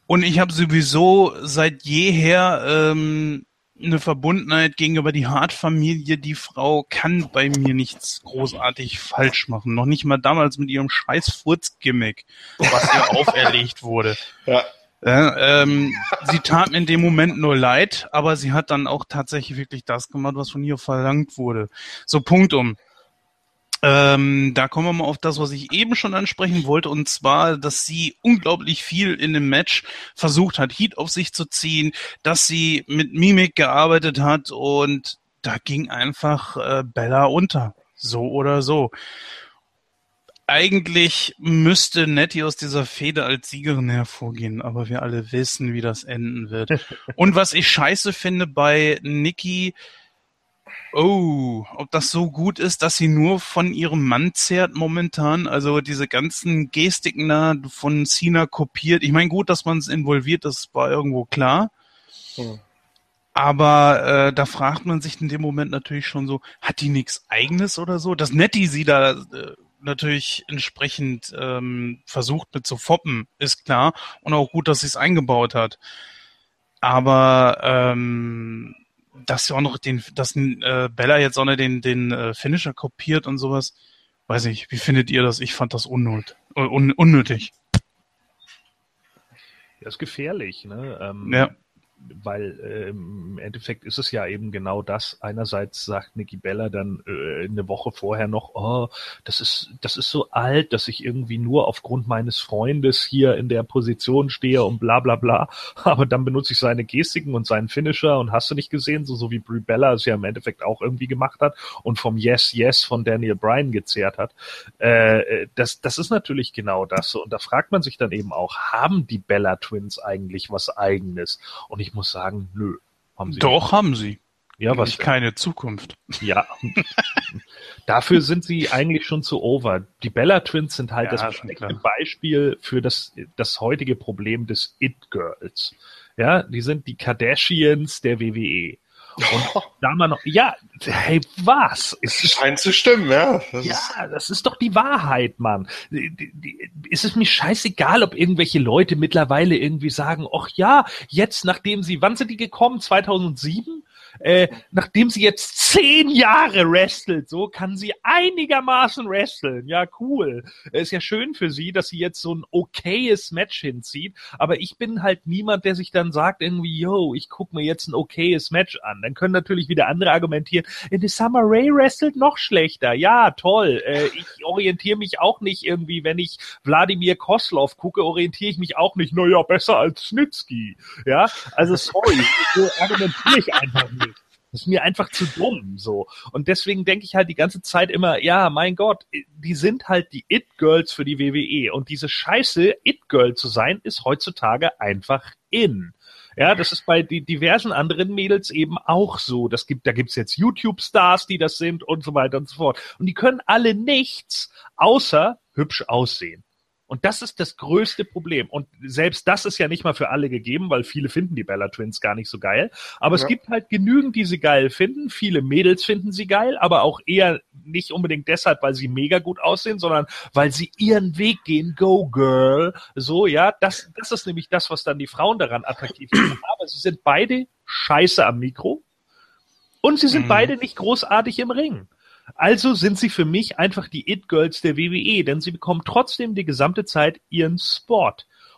Und ich habe sowieso seit jeher ähm, eine Verbundenheit gegenüber die Hart-Familie. Die Frau kann bei mir nichts großartig falsch machen. Noch nicht mal damals mit ihrem scheiß Furz-Gimmick, was ihr auferlegt wurde. Ja. Ja, ähm, sie tat mir in dem Moment nur leid, aber sie hat dann auch tatsächlich wirklich das gemacht, was von ihr verlangt wurde. So, Punkt um. Ähm, da kommen wir mal auf das, was ich eben schon ansprechen wollte, und zwar, dass sie unglaublich viel in dem Match versucht hat, Heat auf sich zu ziehen, dass sie mit Mimik gearbeitet hat und da ging einfach äh, Bella unter. So oder so eigentlich müsste Nettie aus dieser Fehde als Siegerin hervorgehen, aber wir alle wissen, wie das enden wird. Und was ich scheiße finde bei Nikki, oh, ob das so gut ist, dass sie nur von ihrem Mann zehrt momentan, also diese ganzen Gestiken da von Cena kopiert. Ich meine, gut, dass man es involviert, das war irgendwo klar. Hm. Aber äh, da fragt man sich in dem Moment natürlich schon so, hat die nichts eigenes oder so? Dass Nettie sie da äh, natürlich entsprechend ähm, versucht mit zu foppen, ist klar. Und auch gut, dass sie es eingebaut hat. Aber ähm, dass sie auch noch den, dass äh, Bella jetzt auch noch den, den äh, Finisher kopiert und sowas, weiß ich, wie findet ihr das? Ich fand das unnötig. Äh, un unnötig. Ja, ist gefährlich, ne? Ähm, ja. Weil äh, im Endeffekt ist es ja eben genau das. Einerseits sagt Nikki Bella dann äh, eine Woche vorher noch, oh, das ist, das ist so alt, dass ich irgendwie nur aufgrund meines Freundes hier in der Position stehe und bla bla bla. Aber dann benutze ich seine Gestiken und seinen Finisher und hast du nicht gesehen, so, so wie Brie Bella es ja im Endeffekt auch irgendwie gemacht hat und vom Yes, Yes von Daniel Bryan gezehrt hat. Äh, das, das ist natürlich genau das. Und da fragt man sich dann eben auch, haben die Bella Twins eigentlich was eigenes? Und ich muss sagen, nö. Haben sie Doch, nicht. haben sie. Ja, was? Keine Zukunft. Ja. Dafür sind sie eigentlich schon zu over. Die Bella Twins sind halt ja, das Beispiel für das, das heutige Problem des It-Girls. Ja, die sind die Kardashians der WWE. Und da man noch, ja, hey, was? Es scheint zu stimmen, ja. Das ja, ist das ist doch die Wahrheit, Mann. Ist es mir scheißegal, ob irgendwelche Leute mittlerweile irgendwie sagen, ach ja, jetzt nachdem sie, wann sind die gekommen? 2007? Äh, nachdem sie jetzt zehn Jahre wrestelt, so kann sie einigermaßen wresteln. Ja, cool. Ist ja schön für sie, dass sie jetzt so ein okayes Match hinzieht. Aber ich bin halt niemand, der sich dann sagt irgendwie, yo, ich guck mir jetzt ein okayes Match an. Dann können natürlich wieder andere argumentieren, in the Summer Ray wrestelt noch schlechter. Ja, toll. Äh, ich orientiere mich auch nicht irgendwie, wenn ich Wladimir Koslov gucke, orientiere ich mich auch nicht, naja, besser als Snitsky. Ja, also sorry, so argumentiere ich einfach nicht. Das ist mir einfach zu dumm, so. Und deswegen denke ich halt die ganze Zeit immer, ja, mein Gott, die sind halt die It-Girls für die WWE. Und diese Scheiße, It-Girl zu sein, ist heutzutage einfach in. Ja, das ist bei die diversen anderen Mädels eben auch so. Das gibt, da gibt's jetzt YouTube-Stars, die das sind und so weiter und so fort. Und die können alle nichts außer hübsch aussehen. Und das ist das größte Problem. Und selbst das ist ja nicht mal für alle gegeben, weil viele finden die Bella Twins gar nicht so geil. Aber ja. es gibt halt genügend, die sie geil finden. Viele Mädels finden sie geil, aber auch eher nicht unbedingt deshalb, weil sie mega gut aussehen, sondern weil sie ihren Weg gehen. Go Girl. So, ja, das, das ist nämlich das, was dann die Frauen daran attraktiv finden. Aber sie sind beide scheiße am Mikro. Und sie sind mhm. beide nicht großartig im Ring. Also sind sie für mich einfach die It-Girls der WWE, denn sie bekommen trotzdem die gesamte Zeit ihren Spot.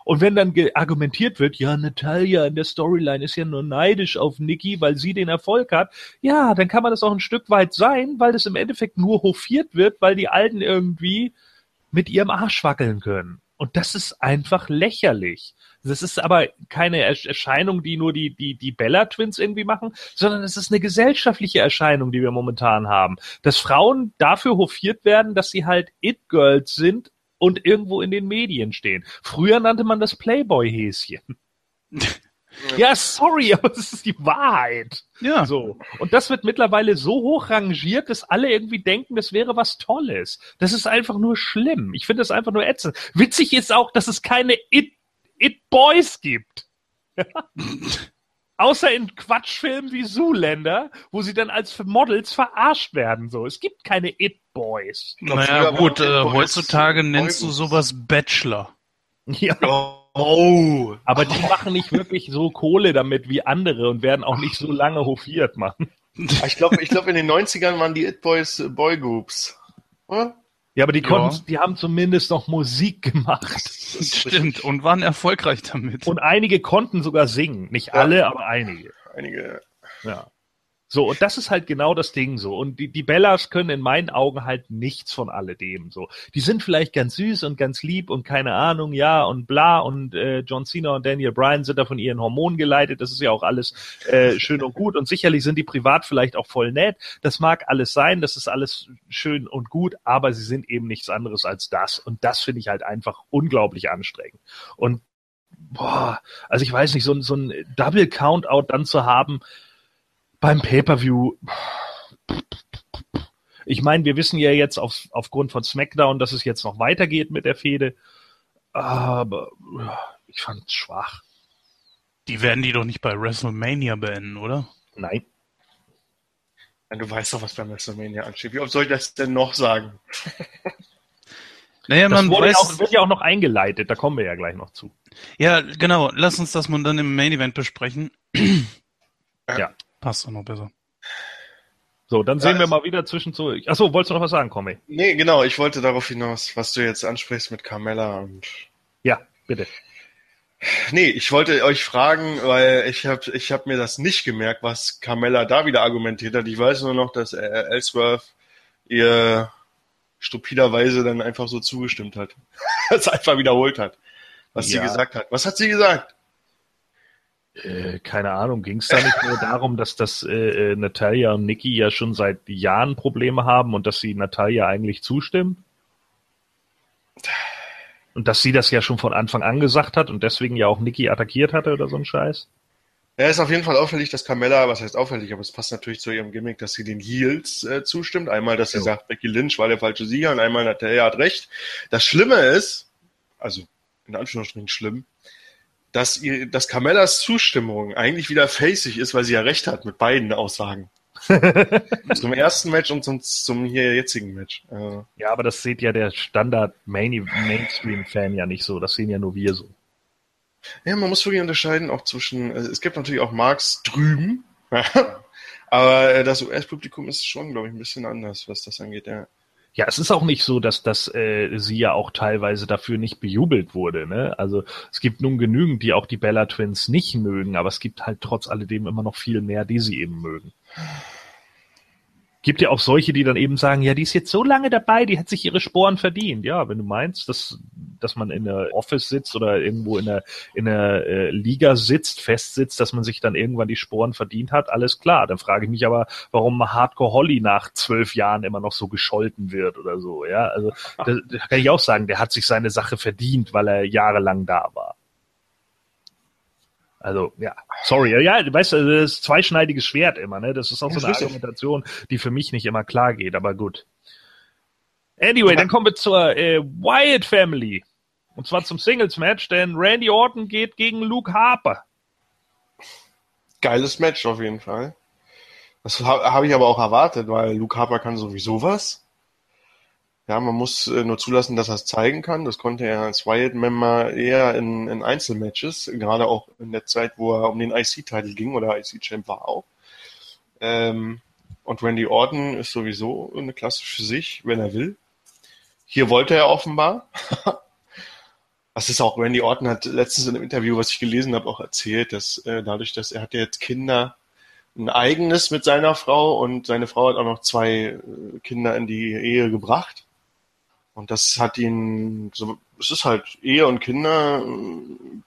Und wenn dann argumentiert wird, ja, Natalia in der Storyline ist ja nur neidisch auf Nikki, weil sie den Erfolg hat, ja, dann kann man das auch ein Stück weit sein, weil das im Endeffekt nur hofiert wird, weil die Alten irgendwie mit ihrem Arsch wackeln können. Und das ist einfach lächerlich. Das ist aber keine Erscheinung, die nur die, die, die Bella Twins irgendwie machen, sondern es ist eine gesellschaftliche Erscheinung, die wir momentan haben. Dass Frauen dafür hofiert werden, dass sie halt It-Girls sind und irgendwo in den Medien stehen. Früher nannte man das Playboy-Häschen. Ja, sorry, aber das ist die Wahrheit. Ja. So. Und das wird mittlerweile so hoch rangiert, dass alle irgendwie denken, das wäre was Tolles. Das ist einfach nur schlimm. Ich finde das einfach nur ätzend. Witzig ist auch, dass es keine It, It Boys gibt. Außer in Quatschfilmen wie Zoolander, wo sie dann als Models verarscht werden. So, es gibt keine It Boys. Naja, gut, äh, heutzutage nennst du sowas Bachelor. Ja. Oh. Aber die machen nicht wirklich so Kohle damit wie andere und werden auch nicht so lange hofiert machen. Ich glaube, ich glaube, in den 90ern waren die It Boys äh, Boygroups. Oder? Ja, aber die konnten, ja. die haben zumindest noch Musik gemacht. Stimmt, und waren erfolgreich damit. Und einige konnten sogar singen. Nicht alle, aber einige. Einige. Ja. So, und das ist halt genau das Ding so. Und die, die Bellas können in meinen Augen halt nichts von alledem so. Die sind vielleicht ganz süß und ganz lieb und keine Ahnung, ja, und bla. Und äh, John Cena und Daniel Bryan sind da von ihren Hormonen geleitet. Das ist ja auch alles äh, schön und gut. Und sicherlich sind die privat vielleicht auch voll nett. Das mag alles sein, das ist alles schön und gut, aber sie sind eben nichts anderes als das. Und das finde ich halt einfach unglaublich anstrengend. Und boah, also ich weiß nicht, so, so ein Double Countout dann zu haben, beim Pay-per-View. Ich meine, wir wissen ja jetzt auf, aufgrund von SmackDown, dass es jetzt noch weitergeht mit der Fehde. Aber ich fand es schwach. Die werden die doch nicht bei WrestleMania beenden, oder? Nein. Du weißt doch, was bei WrestleMania ansteht. Wie oft soll ich das denn noch sagen? Naja, man das weiß, auch, wird ja auch noch eingeleitet, da kommen wir ja gleich noch zu. Ja, genau. Lass uns das mal dann im Main Event besprechen. ja. Passt auch noch besser. So, dann sehen ja, wir mal wieder zwischen so. Achso, wolltest du noch was sagen, Komi? Nee, genau, ich wollte darauf hinaus, was du jetzt ansprichst mit Carmella und. Ja, bitte. Nee, ich wollte euch fragen, weil ich habe ich hab mir das nicht gemerkt, was Carmella da wieder argumentiert hat. Ich weiß nur noch, dass Ellsworth ihr stupiderweise dann einfach so zugestimmt hat. das einfach wiederholt hat, was ja. sie gesagt hat. Was hat sie gesagt? Äh, keine Ahnung, ging es da nicht nur darum, dass das äh, äh, Natalia und Nikki ja schon seit Jahren Probleme haben und dass sie Natalia eigentlich zustimmt? Und dass sie das ja schon von Anfang an gesagt hat und deswegen ja auch Nikki attackiert hatte oder so ein Scheiß? Ja, ist auf jeden Fall auffällig, dass Carmella, was heißt auffällig, aber es passt natürlich zu ihrem Gimmick, dass sie den Heels äh, zustimmt. Einmal, dass sie ja. sagt, Becky Lynch war der falsche Sieger und einmal, Natalia hat recht. Das Schlimme ist, also in Anführungsstrichen schlimm, dass, ihr, dass Carmellas Zustimmung eigentlich wieder facig ist, weil sie ja recht hat mit beiden Aussagen. zum ersten Match und zum, zum hier jetzigen Match. Äh, ja, aber das sieht ja der Standard Mainstream-Fan ja nicht so. Das sehen ja nur wir so. Ja, man muss wirklich unterscheiden auch zwischen, äh, es gibt natürlich auch Marks drüben, aber äh, das US-Publikum ist schon, glaube ich, ein bisschen anders, was das angeht, ja. Ja, es ist auch nicht so, dass, dass äh, sie ja auch teilweise dafür nicht bejubelt wurde. Ne? Also es gibt nun genügend, die auch die Bella Twins nicht mögen, aber es gibt halt trotz alledem immer noch viel mehr, die sie eben mögen. Gibt ja auch solche, die dann eben sagen, ja, die ist jetzt so lange dabei, die hat sich ihre Sporen verdient. Ja, wenn du meinst, dass, dass man in der Office sitzt oder irgendwo in der, in der äh, Liga sitzt, festsitzt, dass man sich dann irgendwann die Sporen verdient hat, alles klar. Dann frage ich mich aber, warum Hardcore Holly nach zwölf Jahren immer noch so gescholten wird oder so. Ja, also da, da kann ich auch sagen, der hat sich seine Sache verdient, weil er jahrelang da war. Also, ja, sorry. Ja, du weißt, das ist zweischneidiges Schwert immer, ne? Das ist auch so eine Argumentation, die für mich nicht immer klar geht, aber gut. Anyway, dann kommen wir zur äh, Wyatt Family. Und zwar zum Singles-Match, denn Randy Orton geht gegen Luke Harper. Geiles Match auf jeden Fall. Das habe hab ich aber auch erwartet, weil Luke Harper kann sowieso was. Ja, man muss äh, nur zulassen, dass er es zeigen kann. Das konnte er als Wyatt-Member eher in, in Einzelmatches, gerade auch in der Zeit, wo er um den IC-Titel ging oder IC-Champ war auch. Ähm, und Randy Orton ist sowieso eine Klasse für sich, wenn er will. Hier wollte er offenbar. Was ist auch, Randy Orton hat letztens in einem Interview, was ich gelesen habe, auch erzählt, dass äh, dadurch, dass er hat ja jetzt Kinder, ein eigenes mit seiner Frau und seine Frau hat auch noch zwei äh, Kinder in die Ehe gebracht. Und das hat ihn, so, es ist halt Ehe und Kinder,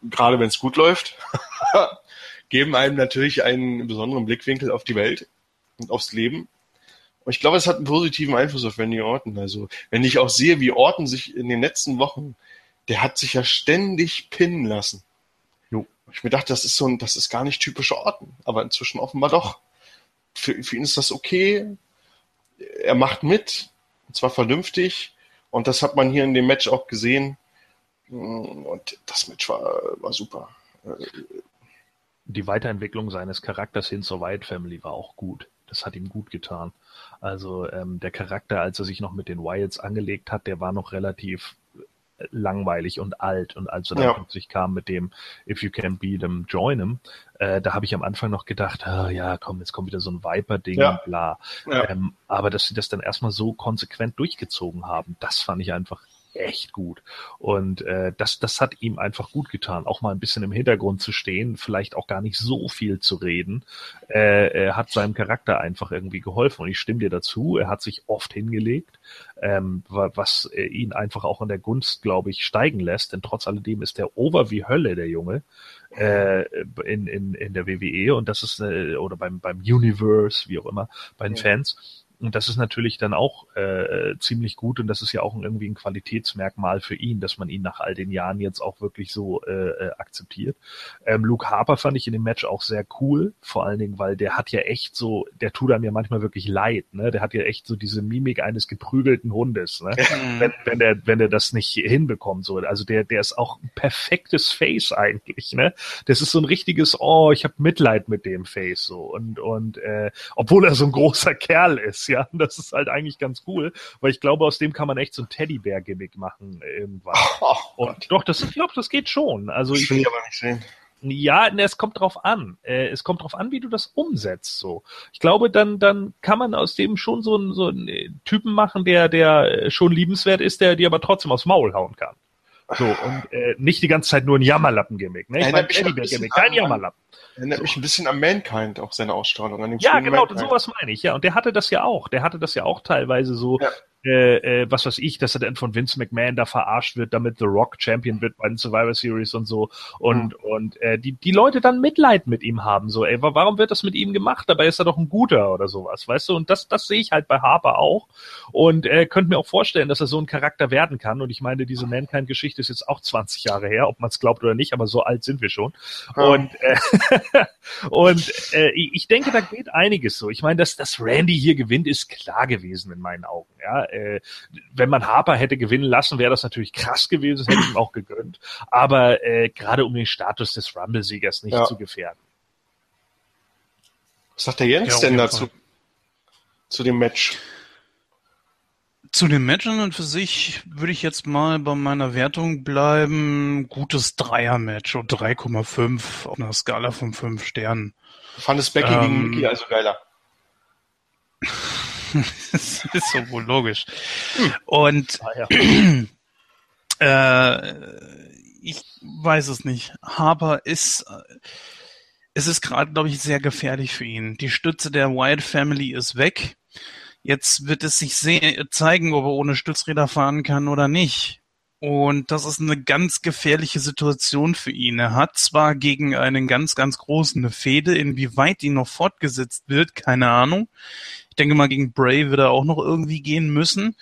gerade wenn es gut läuft, geben einem natürlich einen besonderen Blickwinkel auf die Welt und aufs Leben. Und ich glaube, es hat einen positiven Einfluss auf Randy Orton. Also, wenn ich auch sehe, wie Orton sich in den letzten Wochen, der hat sich ja ständig pinnen lassen. Jo. Ich mir dachte, das ist so ein, das ist gar nicht typischer Orton. Aber inzwischen offenbar doch. Für, für ihn ist das okay. Er macht mit. Und zwar vernünftig. Und das hat man hier in dem Match auch gesehen. Und das Match war, war super. Die Weiterentwicklung seines Charakters hin zur White Family war auch gut. Das hat ihm gut getan. Also ähm, der Charakter, als er sich noch mit den Wyatts angelegt hat, der war noch relativ langweilig und alt. Und als er dann ja. plötzlich kam mit dem If you can beat them, join them, äh, da habe ich am Anfang noch gedacht, ah, ja, komm, jetzt kommt wieder so ein Viper-Ding ja. und bla. Ja. Ähm, aber dass sie das dann erstmal so konsequent durchgezogen haben, das fand ich einfach echt gut. Und äh, das, das hat ihm einfach gut getan, auch mal ein bisschen im Hintergrund zu stehen, vielleicht auch gar nicht so viel zu reden. Äh, er hat seinem Charakter einfach irgendwie geholfen. Und ich stimme dir dazu, er hat sich oft hingelegt, ähm, was äh, ihn einfach auch in der Gunst, glaube ich, steigen lässt. Denn trotz alledem ist der Over wie Hölle, der Junge, äh, in, in, in der WWE und das ist, äh, oder beim, beim Universe, wie auch immer, bei den ja. Fans. Und das ist natürlich dann auch äh, ziemlich gut und das ist ja auch irgendwie ein Qualitätsmerkmal für ihn, dass man ihn nach all den Jahren jetzt auch wirklich so äh, äh, akzeptiert. Ähm, Luke Harper fand ich in dem Match auch sehr cool, vor allen Dingen, weil der hat ja echt so, der tut einem ja manchmal wirklich leid, ne? Der hat ja echt so diese Mimik eines geprügelten Hundes, ne? Mhm. wenn, wenn der, wenn der das nicht hinbekommt. So. Also der, der ist auch ein perfektes Face eigentlich, ne? Das ist so ein richtiges, oh, ich habe Mitleid mit dem Face so. Und, und äh, obwohl er so ein großer Kerl ist, ja. Das ist halt eigentlich ganz cool, weil ich glaube, aus dem kann man echt so ein Teddybär-Gimmick machen irgendwann. Oh, Und doch, das, ich glaube, das geht schon. Also ich, will ich aber nicht sehen. Ja, ne, es kommt drauf an. Äh, es kommt drauf an, wie du das umsetzt. So, ich glaube, dann dann kann man aus dem schon so einen so einen äh, Typen machen, der der schon liebenswert ist, der dir aber trotzdem aufs Maul hauen kann. So, und äh, nicht die ganze Zeit nur ein Jammerlappen-Gimmick. Ne? Ich meine, Teddybär-Gimmick, kein an- Erinnert mich ein bisschen an Mankind, auch seine Ausstrahlung. An den Ja, genau, Mankind. sowas meine ich, ja. Und der hatte das ja auch. Der hatte das ja auch teilweise so, Ja. äh, äh, was weiß ich, dass er dann von Vince McMahon da verarscht wird, damit The Rock Champion wird bei den Survivor Series und so. Und, und äh, die, die Leute dann Mitleid mit ihm haben. So, ey, wa- warum wird das mit ihm gemacht? Dabei ist er doch ein guter oder sowas, weißt du? Und das, das sehe ich halt bei Harper auch. Und äh, könnte mir auch vorstellen, dass er so ein Charakter werden kann. Und ich meine, diese Mankind-Geschichte ist jetzt auch 20 Jahre her, ob man es glaubt oder nicht, aber so alt sind wir schon. Ja. Und, äh, und äh, ich denke, da geht einiges so. Ich meine, dass, dass Randy hier gewinnt, ist klar gewesen in meinen Augen. Ja, äh, wenn man Harper hätte gewinnen lassen, wäre das natürlich krass gewesen, das hätte ich ihm auch gegönnt. Aber äh, gerade um den Status des Rumble-Siegers nicht Ja. zu gefährden. Was sagt der Jens Ja, denn dazu? Fall. Zu dem Match? Zu den Matchen und für sich würde ich jetzt mal bei meiner Wertung bleiben. Gutes Dreier-Match und 3,5 auf einer Skala von 5 Sternen. Du fandest Becky Ähm, gegen Mickey also geiler. das ist so wohl logisch. Und Ah, ja. Äh, ich weiß es nicht. Harper ist, äh, es ist gerade, glaube ich, sehr gefährlich für ihn. Die Stütze der Wyatt Family ist weg. Jetzt wird es sich zeigen, ob er ohne Stützräder fahren kann oder nicht. Und das ist eine ganz gefährliche Situation für ihn. Er hat zwar gegen einen ganz, ganz großen Fehde, inwieweit die noch fortgesetzt wird, keine Ahnung. Ich denke mal, gegen Bray wird er auch noch irgendwie gehen müssen.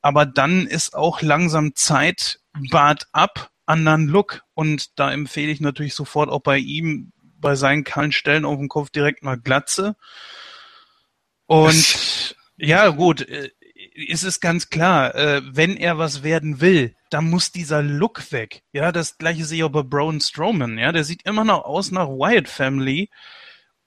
Aber dann ist auch langsam Zeit, Bart ab, anderen Look. Und da empfehle ich natürlich sofort auch bei ihm, bei seinen kahlen Stellen auf dem Kopf direkt mal Glatze. Und ja, gut, äh, es ist ganz klar, äh, wenn er was werden will, dann muss dieser Look weg. Ja, das gleiche sehe ich auch bei Braun Strowman. Ja, der sieht immer noch aus nach Wyatt Family.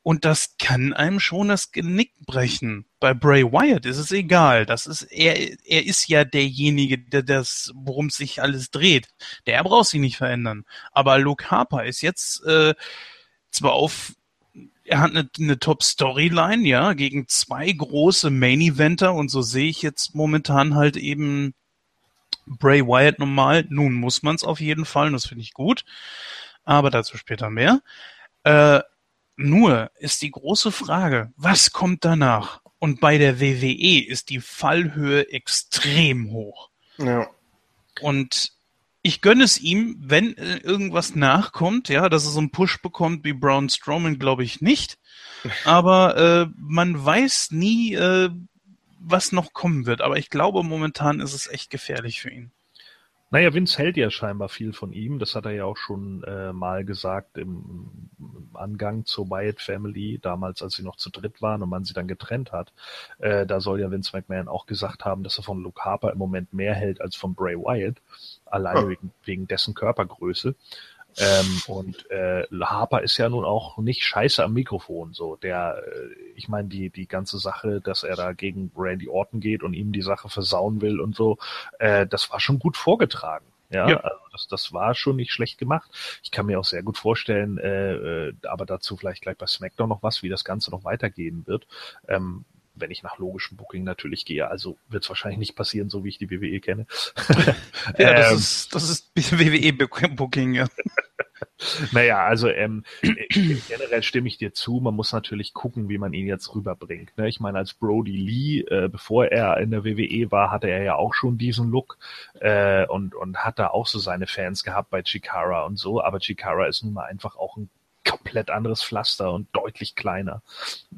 Und das kann einem schon das Genick brechen. Bei Bray Wyatt ist es egal. Das ist, er, er ist ja derjenige, der das, worum sich alles dreht. Der braucht sich nicht verändern. Aber Luke Harper ist jetzt äh, zwar auf, er hat eine, eine Top-Storyline, ja, gegen zwei große Main-Eventer und so sehe ich jetzt momentan halt eben Bray Wyatt normal. Nun muss man es auf jeden Fall, und das finde ich gut. Aber dazu später mehr. Äh, nur ist die große Frage, was kommt danach? Und bei der WWE ist die Fallhöhe extrem hoch. Ja. Und ich gönne es ihm, wenn äh, irgendwas nachkommt, ja, dass er so einen Push bekommt wie Braun Strowman, glaube ich nicht. Aber äh, man weiß nie, äh, was noch kommen wird. Aber ich glaube, momentan ist es echt gefährlich für ihn. Naja, Vince hält ja scheinbar viel von ihm. Das hat er ja auch schon äh, mal gesagt im, im Angang zur Wyatt Family, damals, als sie noch zu dritt waren und man sie dann getrennt hat. Äh, da soll ja Vince McMahon auch gesagt haben, dass er von Luke Harper im Moment mehr hält als von Bray Wyatt. Alleine Ja. wegen, wegen dessen Körpergröße. Ähm, und äh, Harper ist ja nun auch nicht scheiße am Mikrofon. So, der, äh, ich meine, die die ganze Sache, dass er da gegen Randy Orton geht und ihm die Sache versauen will und so, äh, das war schon gut vorgetragen. Ja, Ja. also das, das war schon nicht schlecht gemacht. Ich kann mir auch sehr gut vorstellen, äh, äh, aber dazu vielleicht gleich bei SmackDown noch was, wie das Ganze noch weitergehen wird. Ähm, wenn ich nach logischem Booking natürlich gehe, also wird es wahrscheinlich nicht passieren, so wie ich die WWE kenne. Ja, das Ähm, ist, das ist WWE-Booking, ja. Naja, also ähm, äh, generell stimme ich dir zu. Man muss natürlich gucken, wie man ihn jetzt rüberbringt. Ne? Ich meine, als Brody Lee, äh, bevor er in der WWE war, hatte er ja auch schon diesen Look äh, und und hat da auch so seine Fans gehabt bei Chikara und so. Aber Chikara ist nun mal einfach auch ein komplett anderes Pflaster und deutlich kleiner.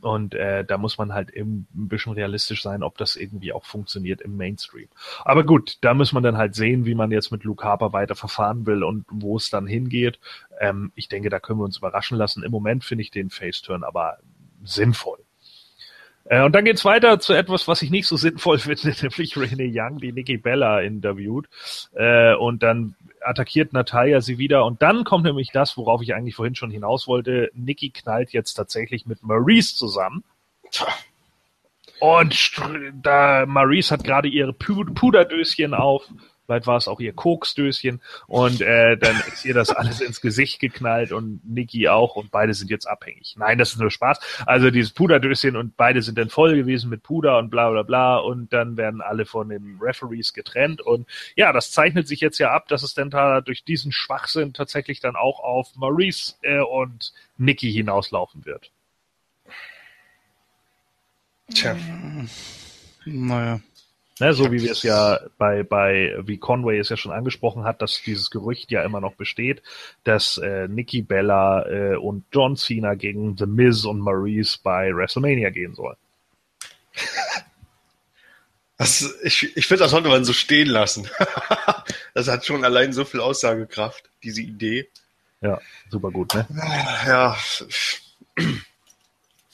Und äh, da muss man halt eben ein bisschen realistisch sein, ob das irgendwie auch funktioniert im Mainstream. Aber gut, da muss man dann halt sehen, wie man jetzt mit Luke Harper weiter verfahren will und wo es dann hingeht. Ähm, ich denke, da können wir uns überraschen lassen. Im Moment finde ich den Faceturn aber sinnvoll. Äh, und dann geht's weiter zu etwas, was ich nicht so sinnvoll finde, nämlich Renee Young, die Nikki Bella interviewt. Äh, und dann attackiert Natalia sie wieder. Und dann kommt nämlich das, worauf ich eigentlich vorhin schon hinaus wollte. Nikki knallt jetzt tatsächlich mit Maurice zusammen. Und da Maurice hat gerade ihre Pu- Puderdöschen auf Vielleicht war es auch ihr Koksdöschen und äh, dann ist ihr das alles ins Gesicht geknallt und Nikki auch und beide sind jetzt abhängig. Nein, das ist nur Spaß. Also dieses Puderdöschen und beide sind dann voll gewesen mit Puder und bla bla bla und dann werden alle von den Referees getrennt und ja, das zeichnet sich jetzt ja ab, dass es dann da durch diesen Schwachsinn tatsächlich dann auch auf Maurice äh, und Nikki hinauslaufen wird. Tja. Naja. Ne, so wie wir es ja bei, bei, wie Conway es ja schon angesprochen hat, dass dieses Gerücht ja immer noch besteht, dass äh, Nikki Bella äh, und John Cena gegen The Miz und Maurice bei WrestleMania gehen sollen. Das, ich ich finde, das sollte man so stehen lassen. das hat schon allein so viel Aussagekraft, diese Idee. Ja, super gut, ne? Ja,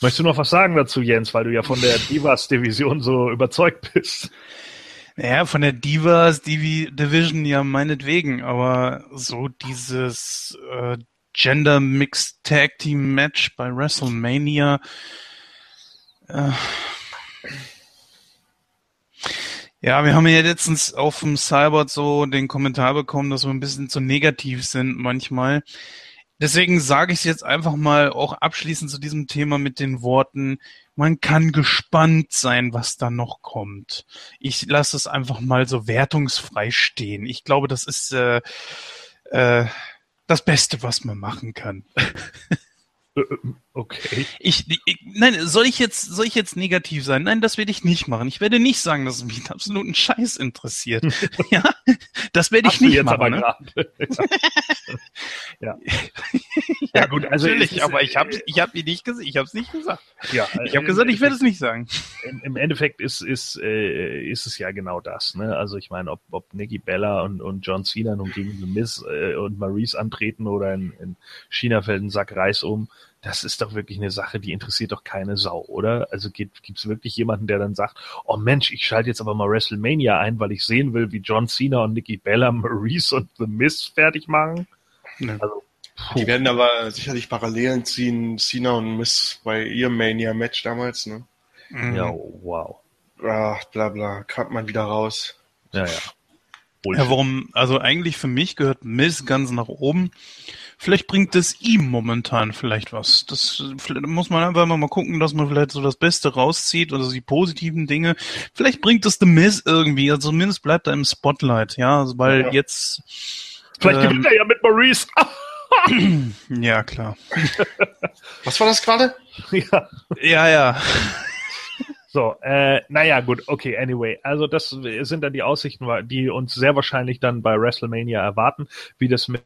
Möchtest du noch was sagen dazu, Jens, weil du ja von der Divas-Division so überzeugt bist? Naja, von der Divas Divi Division ja meinetwegen, aber so dieses äh, Gender Mixed Tag Team Match bei WrestleMania. Äh, ja, wir haben ja letztens auf dem Cyborg so den Kommentar bekommen, dass wir ein bisschen zu negativ sind manchmal. Deswegen sage ich jetzt einfach mal auch abschließend zu diesem Thema mit den Worten, man kann gespannt sein, was da noch kommt. Ich lasse es einfach mal so wertungsfrei stehen. Ich glaube, das ist äh, äh, das Beste, was man machen kann. Okay. Ich, ich, nein, soll ich jetzt, soll ich jetzt negativ sein? Nein, das werde ich nicht machen. Ich werde nicht sagen, dass es mich einen absoluten Scheiß interessiert. ja, das werde ich Hast nicht jetzt machen. aber ne? ja. ja, gut, also Natürlich, ist, aber ich habe, ich habe nicht gesagt, ich habe es nicht gesagt. ja, Ich habe gesagt, ich werde es nicht sagen. im, Endeffekt ist, ist, äh, ist es ja genau das. Ne? Also ich meine, ob, ob Nikki Bella und, und John Cena nun gegen The Miz äh, und Maurice antreten oder in, in China fällt ein Sack Reis um, das ist doch wirklich eine Sache, die interessiert doch keine Sau, oder? Also gibt es wirklich jemanden, der dann sagt, oh Mensch, ich schalte jetzt aber mal WrestleMania ein, weil ich sehen will, wie John Cena und Nikki Bella Maurice und The Miz fertig machen? Ne. Also, die werden aber sicherlich Parallelen ziehen, Cena und Miss bei ihrem Mania-Match damals, ne? Mhm. ja, wow. Ach, bla bla, kommt man wieder raus. Ja, ja. Ja, warum, also eigentlich für mich gehört Miz ganz nach oben. Vielleicht bringt es ihm momentan vielleicht was. Das vielleicht muss man einfach mal gucken, dass man vielleicht so das Beste rauszieht oder die positiven Dinge. Vielleicht bringt es The Miz irgendwie, also zumindest bleibt er im Spotlight, ja, also weil Ja. jetzt, Vielleicht ähm, gewinnt er ja mit Maurice. ja klar. Was war das gerade? ja. Ja, ja. So, äh, naja, gut, okay, anyway. Also das sind dann die Aussichten, die uns sehr wahrscheinlich dann bei WrestleMania erwarten. Wie das mit,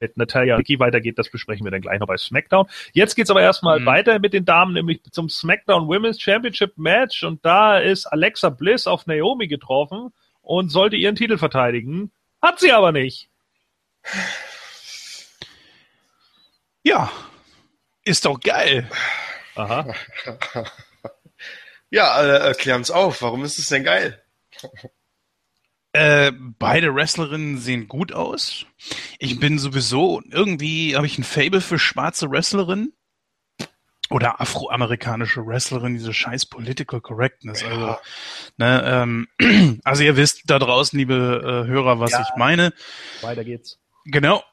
mit Natalia und Vicky weitergeht, das besprechen wir dann gleich noch bei SmackDown. Jetzt geht's aber erstmal Mhm. weiter mit den Damen, nämlich zum SmackDown Women's Championship Match. Und da ist Alexa Bliss auf Naomi getroffen und sollte ihren Titel verteidigen. Hat sie aber nicht. Ja. Ist doch geil. Aha. Ja, äh, erklären's auf. Warum ist es denn geil? Äh, beide Wrestlerinnen sehen gut aus. Ich bin sowieso, irgendwie habe ich ein Fable für schwarze Wrestlerinnen. Oder afroamerikanische Wrestlerin, diese scheiß Political Correctness. Also, Ja. ne, ähm, also ihr wisst da draußen, liebe äh, Hörer, was Ja. ich meine. Weiter geht's. Genau.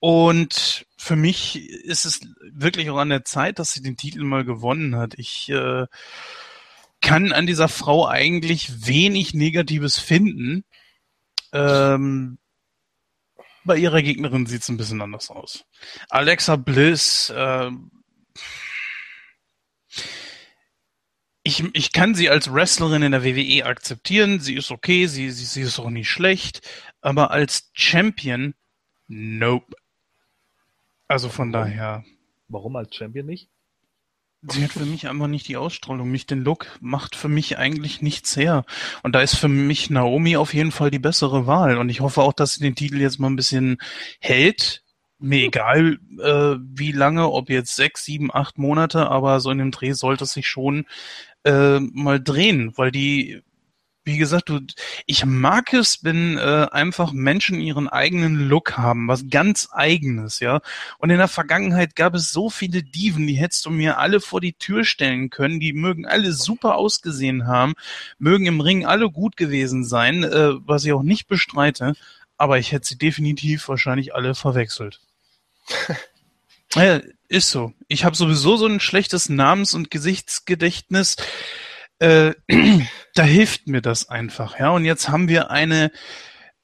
Und für mich ist es wirklich auch an der Zeit, dass sie den Titel mal gewonnen hat. Ich äh, kann an dieser Frau eigentlich wenig Negatives finden. Ähm, bei ihrer Gegnerin sieht es ein bisschen anders aus. Alexa Bliss, äh, ich, ich kann sie als Wrestlerin in der WWE akzeptieren. Sie ist okay, sie, sie, sie ist auch nicht schlecht. Aber als Champion, nope. Also von daher, Warum als Champion nicht? Sie hat für mich einfach nicht die Ausstrahlung, nicht den Look, macht für mich eigentlich nichts her. Und da ist für mich Naomi auf jeden Fall die bessere Wahl. Und ich hoffe auch, dass sie den Titel jetzt mal ein bisschen hält. Mir egal, äh, wie lange, ob jetzt sechs, sieben, acht Monate, aber so in dem Dreh sollte es sich schon äh, mal drehen, weil die wie gesagt, du, ich mag es, wenn äh, einfach Menschen ihren eigenen Look haben, was ganz eigenes, ja. Und in der Vergangenheit gab es so viele Diven, die hättest du mir alle vor die Tür stellen können. Die mögen alle super ausgesehen haben, mögen im Ring alle gut gewesen sein, äh, was ich auch nicht bestreite. Aber ich hätte sie definitiv wahrscheinlich alle verwechselt. ja, ist so. Ich habe sowieso so ein schlechtes Namens- und Gesichtsgedächtnis äh, da hilft mir das einfach, ja. Und jetzt haben wir eine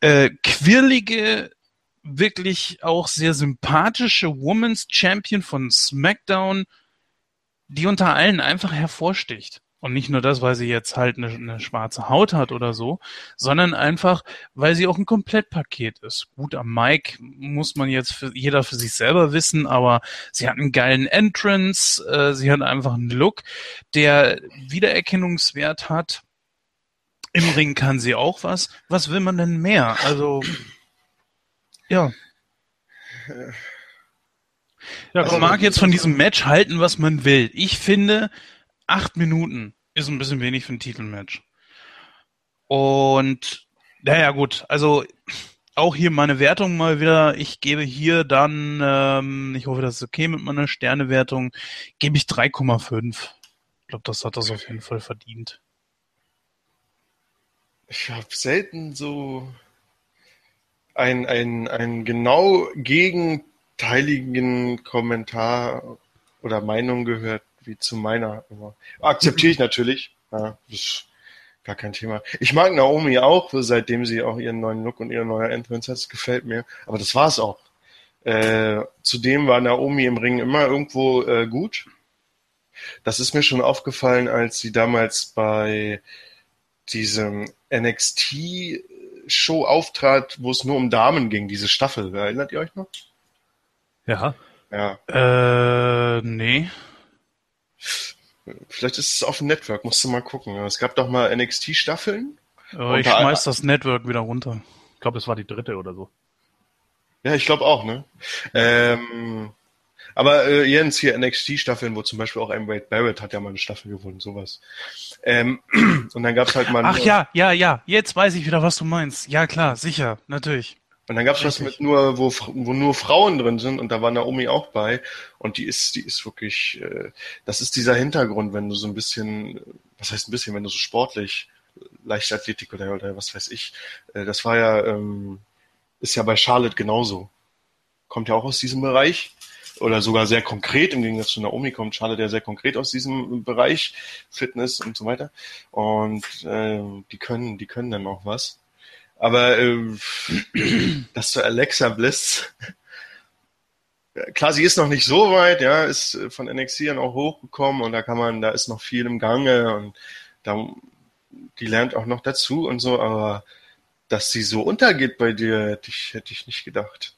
äh, quirlige, wirklich auch sehr sympathische Women's Champion von SmackDown, die unter allen einfach hervorsticht. Und nicht nur das, weil sie jetzt halt eine, eine, schwarze Haut hat oder so, sondern einfach, weil sie auch ein Komplettpaket ist. Gut, am Mic muss man jetzt für, jeder für sich selber wissen, aber sie hat einen geilen Entrance, äh, sie hat einfach einen Look, der Wiedererkennungswert hat. Im Ring kann sie auch was. Was will man denn mehr? Also, ja. Ja, man mag jetzt von diesem Match halten, was man will. Ich finde, acht Minuten ist ein bisschen wenig für ein Titelmatch. Und naja gut, also auch hier meine Wertung mal wieder. Ich gebe hier dann, ähm, ich hoffe, das ist okay mit meiner Sternewertung, gebe ich 3,5. Ich glaube, das hat das auf jeden Fall verdient. Ich habe selten so einen, einen genau gegenteiligen Kommentar oder Meinung gehört wie zu meiner. Akzeptiere ich natürlich. Ja, das ist gar kein Thema. Ich mag Naomi auch, seitdem sie auch ihren neuen Look und ihre neue Entrance hat. Das gefällt mir. Aber das war's auch. Äh, zudem war Naomi im Ring immer irgendwo äh, gut. Das ist mir schon aufgefallen, als sie damals bei diesem NXT-Show auftrat, wo es nur um Damen ging, diese Staffel. Erinnert ihr euch noch? Ja. Ja. Äh, nee. Vielleicht ist es auf dem Network, musst du mal gucken. Es gab doch mal NXT-Staffeln. Oh, ich schmeiß das Network wieder runter. Ich glaube, es war die dritte oder so. Ja, ich glaube auch, ne? Ähm, aber äh, Jens, hier NXT-Staffeln, wo zum Beispiel auch ein Wade Barrett hat ja mal eine Staffel gewonnen, sowas. Ähm, und dann gab's halt mal... Ach ja, ja, ja, jetzt weiß ich wieder, was du meinst. Ja, klar, sicher, natürlich. Und dann gab's was mit nur, wo, wo nur Frauen drin sind und da war Naomi auch bei und die ist, die ist wirklich, äh, das ist dieser Hintergrund, wenn du so ein bisschen, was heißt ein bisschen, wenn du so sportlich, Leichtathletik oder, oder was weiß ich, äh, das war ja, ähm, ist ja bei Charlotte genauso. Kommt ja auch aus diesem Bereich oder sogar sehr konkret, im Gegensatz zu Naomi kommt Charlotte ja sehr konkret aus diesem Bereich, Fitness und so weiter. Und äh, die können, die können dann auch was. Aber äh, das zu Alexa Bliss, klar, sie ist noch nicht so weit, ja, ist von NXT dann auch hochgekommen und da kann man, da ist noch viel im Gange und da, die lernt auch noch dazu und so, aber dass sie so untergeht bei dir, hätte ich, hätte ich nicht gedacht.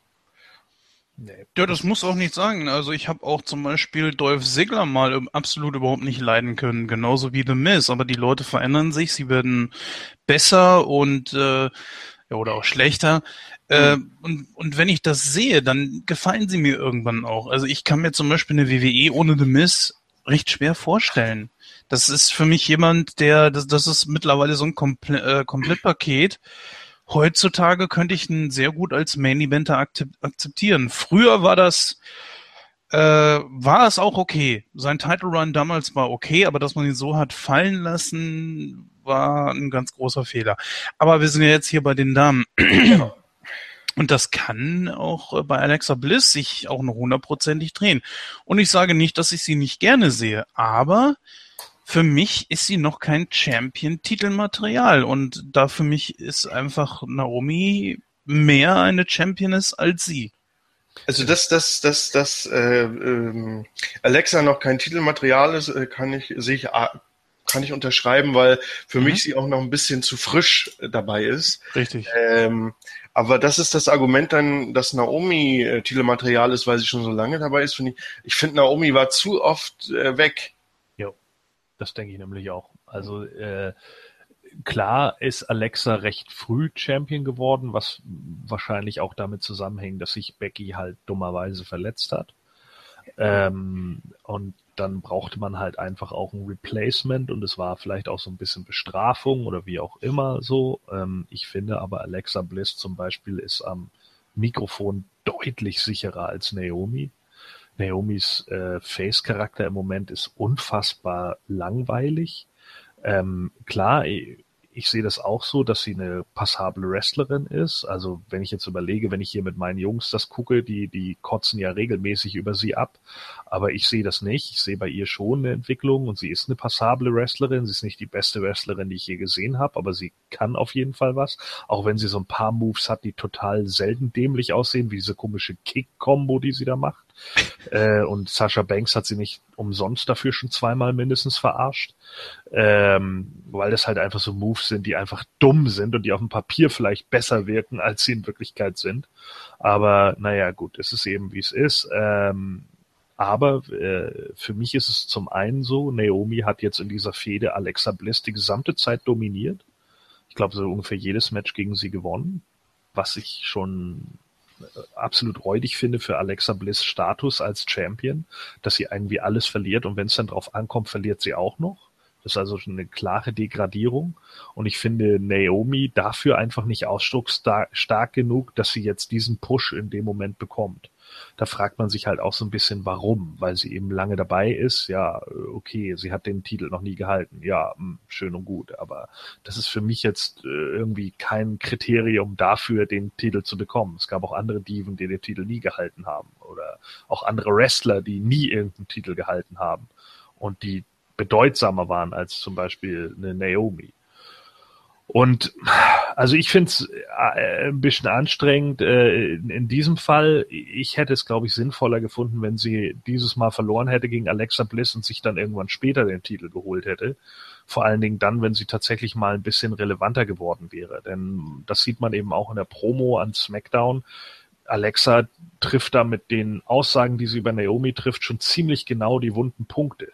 Nee. Ja, das muss auch nicht sagen. Also ich habe auch zum Beispiel Dolph Ziggler mal absolut überhaupt nicht leiden können, genauso wie The Miz. Aber die Leute verändern sich, sie werden besser und äh, ja, oder auch schlechter. Äh, mhm. Äh, und, und wenn ich das sehe, dann gefallen sie mir irgendwann auch. Also ich kann mir zum Beispiel eine WWE ohne The Miz recht schwer vorstellen. Das ist für mich jemand, der, das, das ist mittlerweile so ein Komple äh, Komplettpaket. Heutzutage könnte ich ihn sehr gut als Main Eventer akzeptieren. Früher war das, äh, war es auch okay. Sein Title Run damals war okay, aber dass man ihn so hat fallen lassen, war ein ganz großer Fehler. Aber wir sind ja jetzt hier bei den Damen. Und das kann auch bei Alexa Bliss sich auch noch hundertprozentig drehen. Und ich sage nicht, dass ich sie nicht gerne sehe, aber für mich ist sie noch kein Champion-Titelmaterial und da für mich ist einfach Naomi mehr eine Championess als sie. Also dass dass dass dass äh, ähm, Alexa noch kein Titelmaterial ist, äh, kann ich sehe ich kann ich unterschreiben, weil für mhm. mich sie auch noch ein bisschen zu frisch dabei ist. Richtig. Ähm, aber das ist das Argument dann, dass Naomi äh, Titelmaterial ist, weil sie schon so lange dabei ist. Find ich ich finde Naomi war zu oft äh, weg. Das denke ich nämlich auch. Also äh, klar ist Alexa recht früh Champion geworden, was wahrscheinlich auch damit zusammenhängt, dass sich Becky halt dummerweise verletzt hat. Ähm, und dann brauchte man halt einfach auch ein Replacement und es war vielleicht auch so ein bisschen Bestrafung oder wie auch immer so. Ähm, ich finde aber Alexa Bliss zum Beispiel ist am Mikrofon deutlich sicherer als Naomi. Naomis äh, Face-Charakter im Moment ist unfassbar langweilig. Ähm, klar, ich sehe das auch so, dass sie eine passable Wrestlerin ist. Also wenn ich jetzt überlege, wenn ich hier mit meinen Jungs das gucke, die, die kotzen ja regelmäßig über sie ab. Aber ich sehe das nicht. Ich sehe bei ihr schon eine Entwicklung und sie ist eine passable Wrestlerin. Sie ist nicht die beste Wrestlerin, die ich je gesehen habe, aber sie kann auf jeden Fall was. Auch wenn sie so ein paar Moves hat, die total selten dämlich aussehen, wie diese komische Kick-Kombo, die sie da macht. Äh, und Sascha Banks hat sie nicht umsonst dafür schon zweimal mindestens verarscht, ähm, weil das halt einfach so Moves sind, die einfach dumm sind und die auf dem Papier vielleicht besser wirken, als sie in Wirklichkeit sind. Aber naja, gut, es ist eben wie es ist. Ähm, aber äh, für mich ist es zum einen so, Naomi hat jetzt in dieser Fehde Alexa Bliss die gesamte Zeit dominiert. Ich glaube, so ungefähr jedes Match gegen sie gewonnen, was ich schon absolut räudig finde für Alexa Bliss Status als Champion, dass sie irgendwie alles verliert und wenn es dann drauf ankommt, verliert sie auch noch. Das ist also schon eine klare Degradierung. Und ich finde Naomi dafür einfach nicht ausdrucksstark genug, dass sie jetzt diesen Push in dem Moment bekommt da fragt man sich halt auch so ein bisschen, warum, weil sie eben lange dabei ist. Ja, okay, sie hat den Titel noch nie gehalten. Ja, hm, schön und gut, aber das ist für mich jetzt äh, irgendwie kein Kriterium dafür, den Titel zu bekommen. Es gab auch andere Diven, die den Titel nie gehalten haben oder auch andere Wrestler, die nie irgendeinen Titel gehalten haben und die bedeutsamer waren als zum Beispiel eine Naomi. Und also ich finde es äh, ein bisschen anstrengend äh, in, in, diesem Fall. Ich hätte es, glaube ich, sinnvoller gefunden, wenn sie dieses Mal verloren hätte gegen Alexa Bliss und sich dann irgendwann später den Titel geholt hätte. Vor allen Dingen dann, wenn sie tatsächlich mal ein bisschen relevanter geworden wäre. Denn das sieht man eben auch in der Promo an SmackDown. Alexa trifft da mit den Aussagen, die sie über Naomi trifft, schon ziemlich genau die wunden Punkte.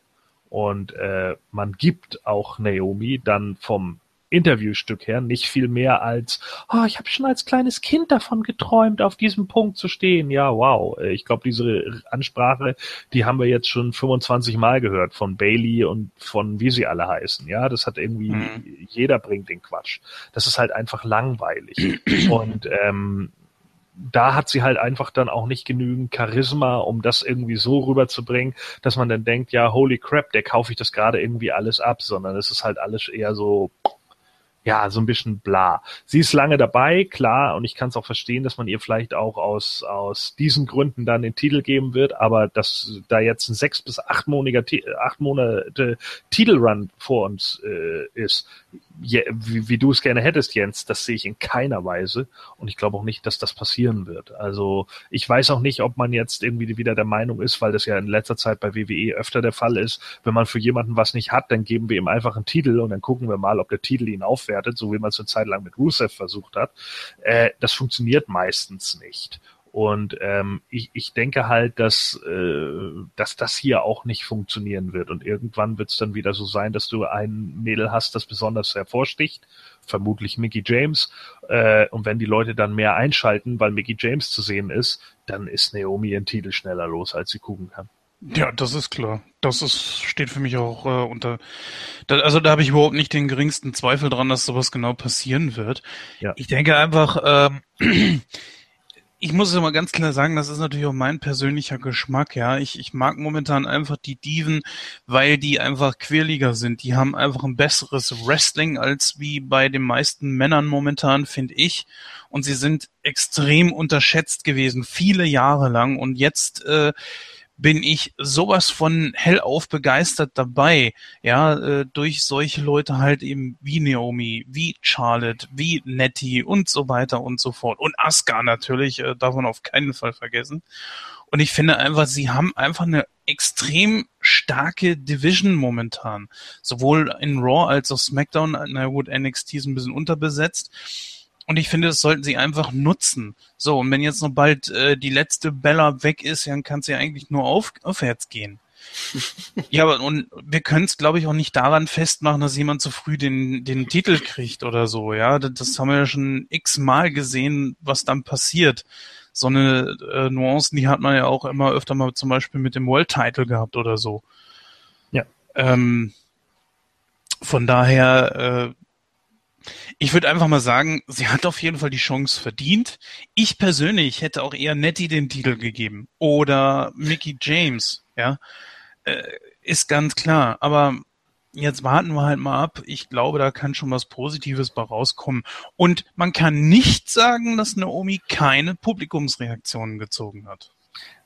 Und äh, man gibt auch Naomi dann vom Interviewstück her nicht viel mehr als, oh, ich habe schon als kleines Kind davon geträumt, auf diesem Punkt zu stehen. Ja, wow. Ich glaube, diese Ansprache, die haben wir jetzt schon 25 Mal gehört von Bailey und von wie sie alle heißen. Ja, das hat irgendwie, mhm. jeder bringt den Quatsch. Das ist halt einfach langweilig. und ähm, da hat sie halt einfach dann auch nicht genügend Charisma, um das irgendwie so rüberzubringen, dass man dann denkt, ja, holy crap, der kaufe ich das gerade irgendwie alles ab, sondern es ist halt alles eher so, ja, so ein bisschen bla. Sie ist lange dabei, klar, und ich kann es auch verstehen, dass man ihr vielleicht auch aus, aus diesen Gründen dann den Titel geben wird, aber dass da jetzt ein sechs bis acht Monate, acht Monate Titelrun vor uns äh, ist, wie, wie du es gerne hättest, Jens, das sehe ich in keiner Weise. Und ich glaube auch nicht, dass das passieren wird. Also ich weiß auch nicht, ob man jetzt irgendwie wieder der Meinung ist, weil das ja in letzter Zeit bei WWE öfter der Fall ist, wenn man für jemanden was nicht hat, dann geben wir ihm einfach einen Titel und dann gucken wir mal, ob der Titel ihn aufwertet, so wie man es eine Zeit lang mit Rusev versucht hat. Äh, das funktioniert meistens nicht. Und ähm, ich, ich denke halt, dass, äh, dass das hier auch nicht funktionieren wird. Und irgendwann wird es dann wieder so sein, dass du ein Mädel hast, das besonders hervorsticht, vermutlich Mickey James. Äh, und wenn die Leute dann mehr einschalten, weil Mickey James zu sehen ist, dann ist Naomi ihren Titel schneller los, als sie gucken kann. Ja, das ist klar. Das ist, steht für mich auch äh, unter. Da, also da habe ich überhaupt nicht den geringsten Zweifel dran, dass sowas genau passieren wird. Ja. Ich denke einfach, ähm, ich muss es mal ganz klar sagen, das ist natürlich auch mein persönlicher Geschmack, ja. Ich, ich mag momentan einfach die Diven, weil die einfach quirliger sind. Die haben einfach ein besseres Wrestling als wie bei den meisten Männern momentan, finde ich. Und sie sind extrem unterschätzt gewesen, viele Jahre lang. Und jetzt äh, bin ich sowas von hellauf begeistert dabei, ja, äh, durch solche Leute halt eben wie Naomi, wie Charlotte, wie Nettie und so weiter und so fort. Und Asuka natürlich, äh, darf man auf keinen Fall vergessen. Und ich finde einfach, sie haben einfach eine extrem starke Division momentan. Sowohl in Raw als auch SmackDown, na gut, NXT ist ein bisschen unterbesetzt und ich finde, das sollten sie einfach nutzen. So, und wenn jetzt noch bald äh, die letzte Bella weg ist, dann kann sie eigentlich nur auf, aufwärts gehen. ja, aber und wir können es, glaube ich, auch nicht daran festmachen, dass jemand zu früh den, den Titel kriegt oder so, ja. Das, das haben wir ja schon x-mal gesehen, was dann passiert. so eine äh, Nuancen, die hat man ja auch immer öfter mal zum Beispiel mit dem World Title gehabt oder so. Ja. Ähm, von daher, äh, ich würde einfach mal sagen, sie hat auf jeden Fall die Chance verdient. Ich persönlich hätte auch eher Nettie den Titel gegeben oder Mickey James, ja, äh, ist ganz klar. Aber jetzt warten wir halt mal ab. Ich glaube, da kann schon was Positives bei rauskommen. Und man kann nicht sagen, dass Naomi keine Publikumsreaktionen gezogen hat.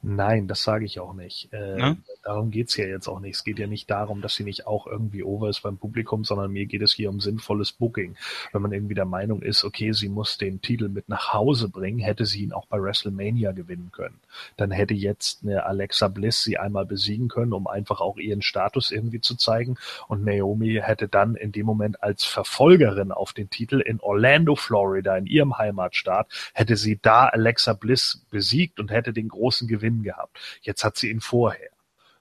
Nein, das sage ich auch nicht. Äh, Ne? Darum geht's ja jetzt auch nicht. Es geht ja nicht darum, dass sie nicht auch irgendwie over ist beim Publikum, sondern mir geht es hier um sinnvolles Booking. Wenn man irgendwie der Meinung ist, okay, sie muss den Titel mit nach Hause bringen, hätte sie ihn auch bei WrestleMania gewinnen können. Dann hätte jetzt eine Alexa Bliss sie einmal besiegen können, um einfach auch ihren Status irgendwie zu zeigen. Und Naomi hätte dann in dem Moment als Verfolgerin auf den Titel in Orlando, Florida, in ihrem Heimatstaat, hätte sie da Alexa Bliss besiegt und hätte den großen Gewinn gehabt. Jetzt hat sie ihn vorher.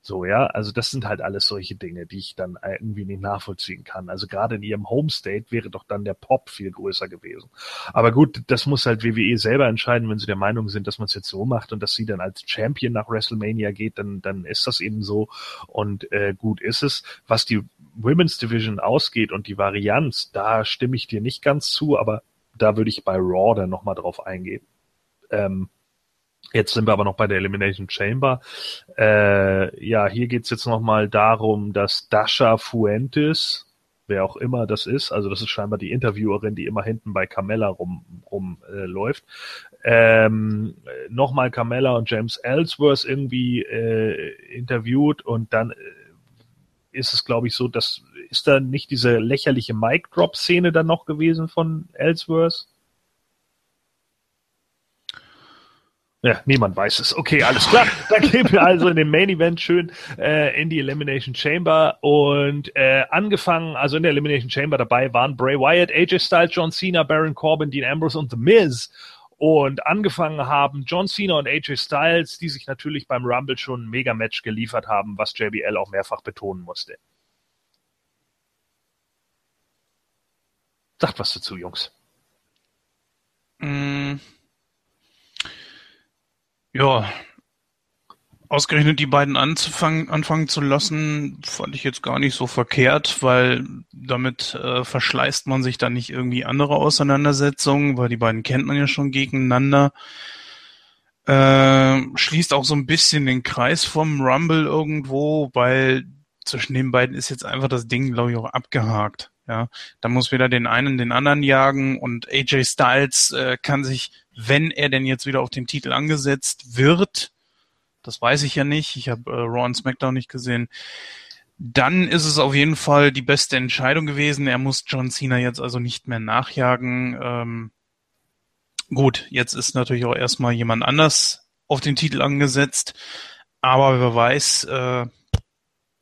So, ja, also das sind halt alles solche Dinge, die ich dann irgendwie nicht nachvollziehen kann. Also gerade in ihrem Homestate wäre doch dann der Pop viel größer gewesen. Aber gut, das muss halt WWE selber entscheiden, wenn sie der Meinung sind, dass man es jetzt so macht und dass sie dann als Champion nach WrestleMania geht, dann, dann ist das eben so und äh, gut ist es. Was die Women's Division ausgeht und die Varianz, da stimme ich dir nicht ganz zu, aber da würde ich bei Raw dann nochmal drauf eingehen. Ähm, Jetzt sind wir aber noch bei der Elimination Chamber. Äh, ja, hier geht's jetzt nochmal darum, dass Dasha Fuentes, wer auch immer das ist, also das ist scheinbar die Interviewerin, die immer hinten bei Carmella rumläuft, rum, äh, ähm, nochmal Carmella und James Ellsworth irgendwie äh, interviewt und dann äh, ist es, glaube ich, so, dass ist da nicht diese lächerliche Mic-Drop-Szene dann noch gewesen von Ellsworth? Ja, niemand weiß es. Okay, alles klar. Dann gehen wir also in den Main Event schön äh, in die Elimination Chamber und äh, angefangen, also in der Elimination Chamber dabei waren Bray Wyatt, AJ Styles, John Cena, Baron Corbin, Dean Ambrose und The Miz. Und angefangen haben John Cena und AJ Styles, die sich natürlich beim Rumble schon ein Mega-Match geliefert haben, was JBL auch mehrfach betonen musste. Sagt was dazu, Jungs. Mm. Ja, ausgerechnet die beiden anzufangen, anfangen zu lassen, fand ich jetzt gar nicht so verkehrt, weil damit äh, verschleißt man sich dann nicht irgendwie andere Auseinandersetzungen, weil die beiden kennt man ja schon gegeneinander. Äh, schließt auch so ein bisschen den Kreis vom Rumble irgendwo, weil zwischen den beiden ist jetzt einfach das Ding, glaube ich, auch abgehakt. Ja, da muss wieder den einen den anderen jagen und AJ Styles äh, kann sich, wenn er denn jetzt wieder auf den Titel angesetzt wird, das weiß ich ja nicht, ich habe äh, Raw und SmackDown nicht gesehen, dann ist es auf jeden Fall die beste Entscheidung gewesen. Er muss John Cena jetzt also nicht mehr nachjagen. Ähm, gut, jetzt ist natürlich auch erstmal jemand anders auf den Titel angesetzt, aber wer weiß, äh,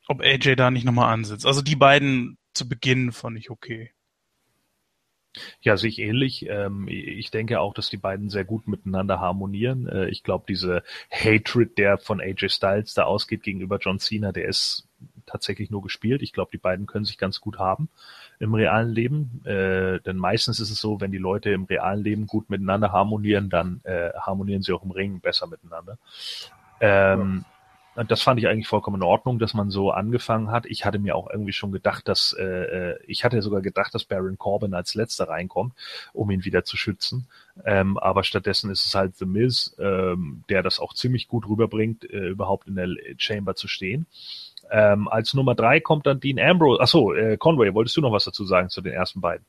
ob AJ da nicht nochmal ansetzt. Also die beiden zu Beginn fand ich okay. Ja, sich ähnlich. Ähm, ich denke auch, dass die beiden sehr gut miteinander harmonieren. Äh, ich glaube, diese Hatred, der von AJ Styles da ausgeht gegenüber John Cena, der ist tatsächlich nur gespielt. Ich glaube, die beiden können sich ganz gut haben im realen Leben. Äh, denn meistens ist es so, wenn die Leute im realen Leben gut miteinander harmonieren, dann äh, harmonieren sie auch im Ring besser miteinander. Ähm. Und das fand ich eigentlich vollkommen in Ordnung, dass man so angefangen hat. Ich hatte mir auch irgendwie schon gedacht, dass äh, ich hatte sogar gedacht, dass Baron Corbin als letzter reinkommt, um ihn wieder zu schützen. Ähm, aber stattdessen ist es halt The Miz, ähm, der das auch ziemlich gut rüberbringt, äh, überhaupt in der Chamber zu stehen. Ähm, als Nummer drei kommt dann Dean Ambrose. Achso, äh, Conway, wolltest du noch was dazu sagen zu den ersten beiden?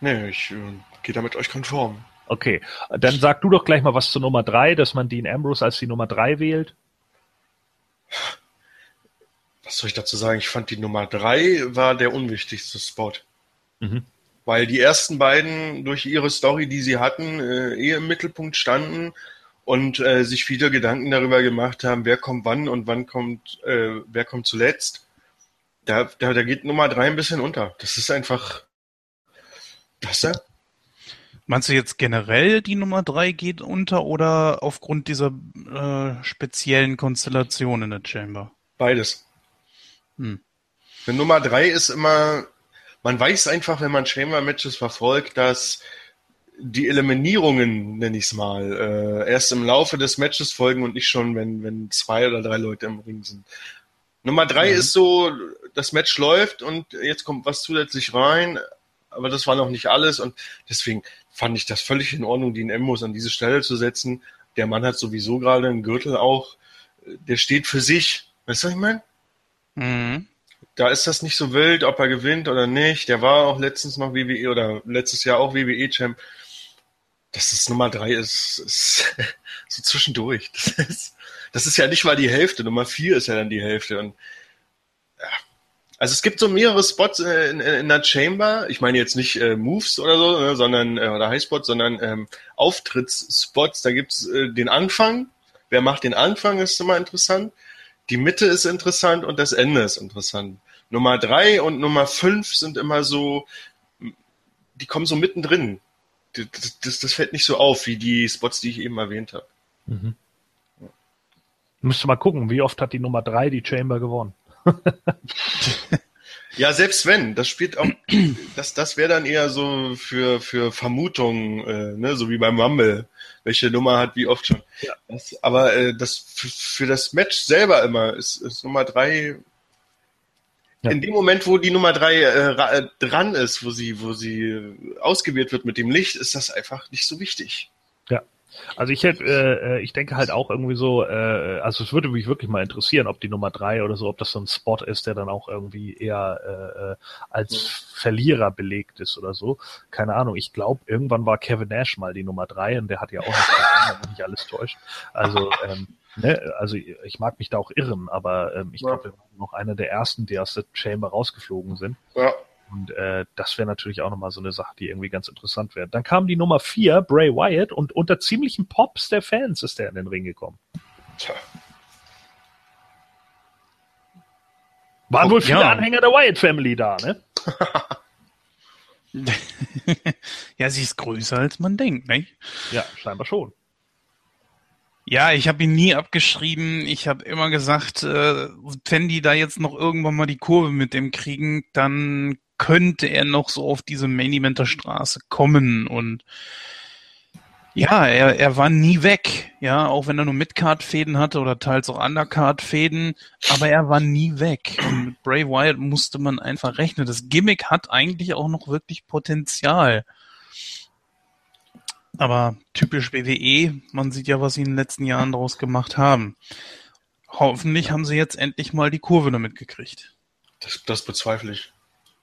Nee, ich äh, gehe da mit euch konform. Okay, dann sag du doch gleich mal was zu Nummer drei, dass man Dean Ambrose als die Nummer drei wählt. Was soll ich dazu sagen? Ich fand die Nummer drei war der unwichtigste Spot. Mhm. Weil die ersten beiden durch ihre Story, die sie hatten, äh, eh im Mittelpunkt standen und äh, sich viele Gedanken darüber gemacht haben, wer kommt wann und wann kommt, äh, wer kommt zuletzt. Da, da, da geht Nummer drei ein bisschen unter. Das ist einfach das da. Meinst du jetzt generell die Nummer drei geht unter oder aufgrund dieser äh, speziellen Konstellation in der Chamber? Beides. Hm. Denn Nummer drei ist immer, man weiß einfach, wenn man Chamber-Matches verfolgt, dass die Eliminierungen, nenne ich es mal, äh, erst im Laufe des Matches folgen und nicht schon, wenn, wenn zwei oder drei Leute im Ring sind. Nummer drei mhm. ist so, das Match läuft und jetzt kommt was zusätzlich rein, aber das war noch nicht alles und deswegen fand ich das völlig in Ordnung, den Embos an diese Stelle zu setzen. Der Mann hat sowieso gerade einen Gürtel auch, der steht für sich. Weißt du, was ich meine? Mhm. Da ist das nicht so wild, ob er gewinnt oder nicht. Der war auch letztens noch WWE oder letztes Jahr auch WWE-Champ dass das Nummer drei ist, ist so zwischendurch. Das ist, das ist ja nicht mal die Hälfte. Nummer vier ist ja dann die Hälfte. Und. Also es gibt so mehrere Spots in, in, in der Chamber. Ich meine jetzt nicht äh, Moves oder so, ne, sondern äh, oder Highspots, sondern ähm, Auftrittsspots. Da gibt's äh, den Anfang. Wer macht den Anfang, ist immer interessant. Die Mitte ist interessant und das Ende ist interessant. Nummer drei und Nummer fünf sind immer so, die kommen so mittendrin das, das, das fällt nicht so auf wie die Spots, die ich eben erwähnt habe. Mhm. Müsste mal gucken, wie oft hat die Nummer drei die Chamber gewonnen? ja, selbst wenn, das spielt auch, das, das wäre dann eher so für, für Vermutungen, äh, ne, so wie beim Rumble, welche Nummer hat wie oft schon. Ja. Das, aber äh, das für, für das Match selber immer ist, ist Nummer drei ja. In dem Moment, wo die Nummer drei äh, äh, dran ist, wo sie, wo sie ausgewählt wird mit dem Licht, ist das einfach nicht so wichtig. Ja. Also ich hätte, äh, äh, ich denke halt auch irgendwie so, äh, also es würde mich wirklich mal interessieren, ob die Nummer drei oder so, ob das so ein Spot ist, der dann auch irgendwie eher äh, äh als. Verlierer belegt ist oder so. Keine Ahnung. Ich glaube, irgendwann war Kevin Nash mal die Nummer drei und der hat ja auch nicht, gewonnen, wenn mich alles täuscht. Also ähm, Ne, also ich mag mich da auch irren, aber ähm, ich ja. glaube, wir waren noch einer der ersten, die aus der Chamber rausgeflogen sind. Ja. Und äh, das wäre natürlich auch nochmal so eine Sache, die irgendwie ganz interessant wäre. Dann kam die Nummer vier, Bray Wyatt, und unter ziemlichen Pops der Fans ist der in den Ring gekommen. Tja. Waren oh, wohl viele ja. Anhänger der Wyatt Family da, ne? ja, sie ist größer als man denkt, ne? Ja, scheinbar schon. Ja, ich habe ihn nie abgeschrieben. Ich habe immer gesagt, äh, wenn die da jetzt noch irgendwann mal die Kurve mit dem kriegen, dann könnte er noch so auf diese Main Eventer Straße kommen und ja, er, er war nie weg, ja, auch wenn er nur Midcard-Fäden hatte oder teils auch Undercard-Fäden, aber er war nie weg. Und mit Bray Wyatt musste man einfach rechnen. Das Gimmick hat eigentlich auch noch wirklich Potenzial. Aber typisch WWE, man sieht ja, was sie in den letzten Jahren daraus gemacht haben. Hoffentlich haben sie jetzt endlich mal die Kurve damit gekriegt. Das, das bezweifle ich.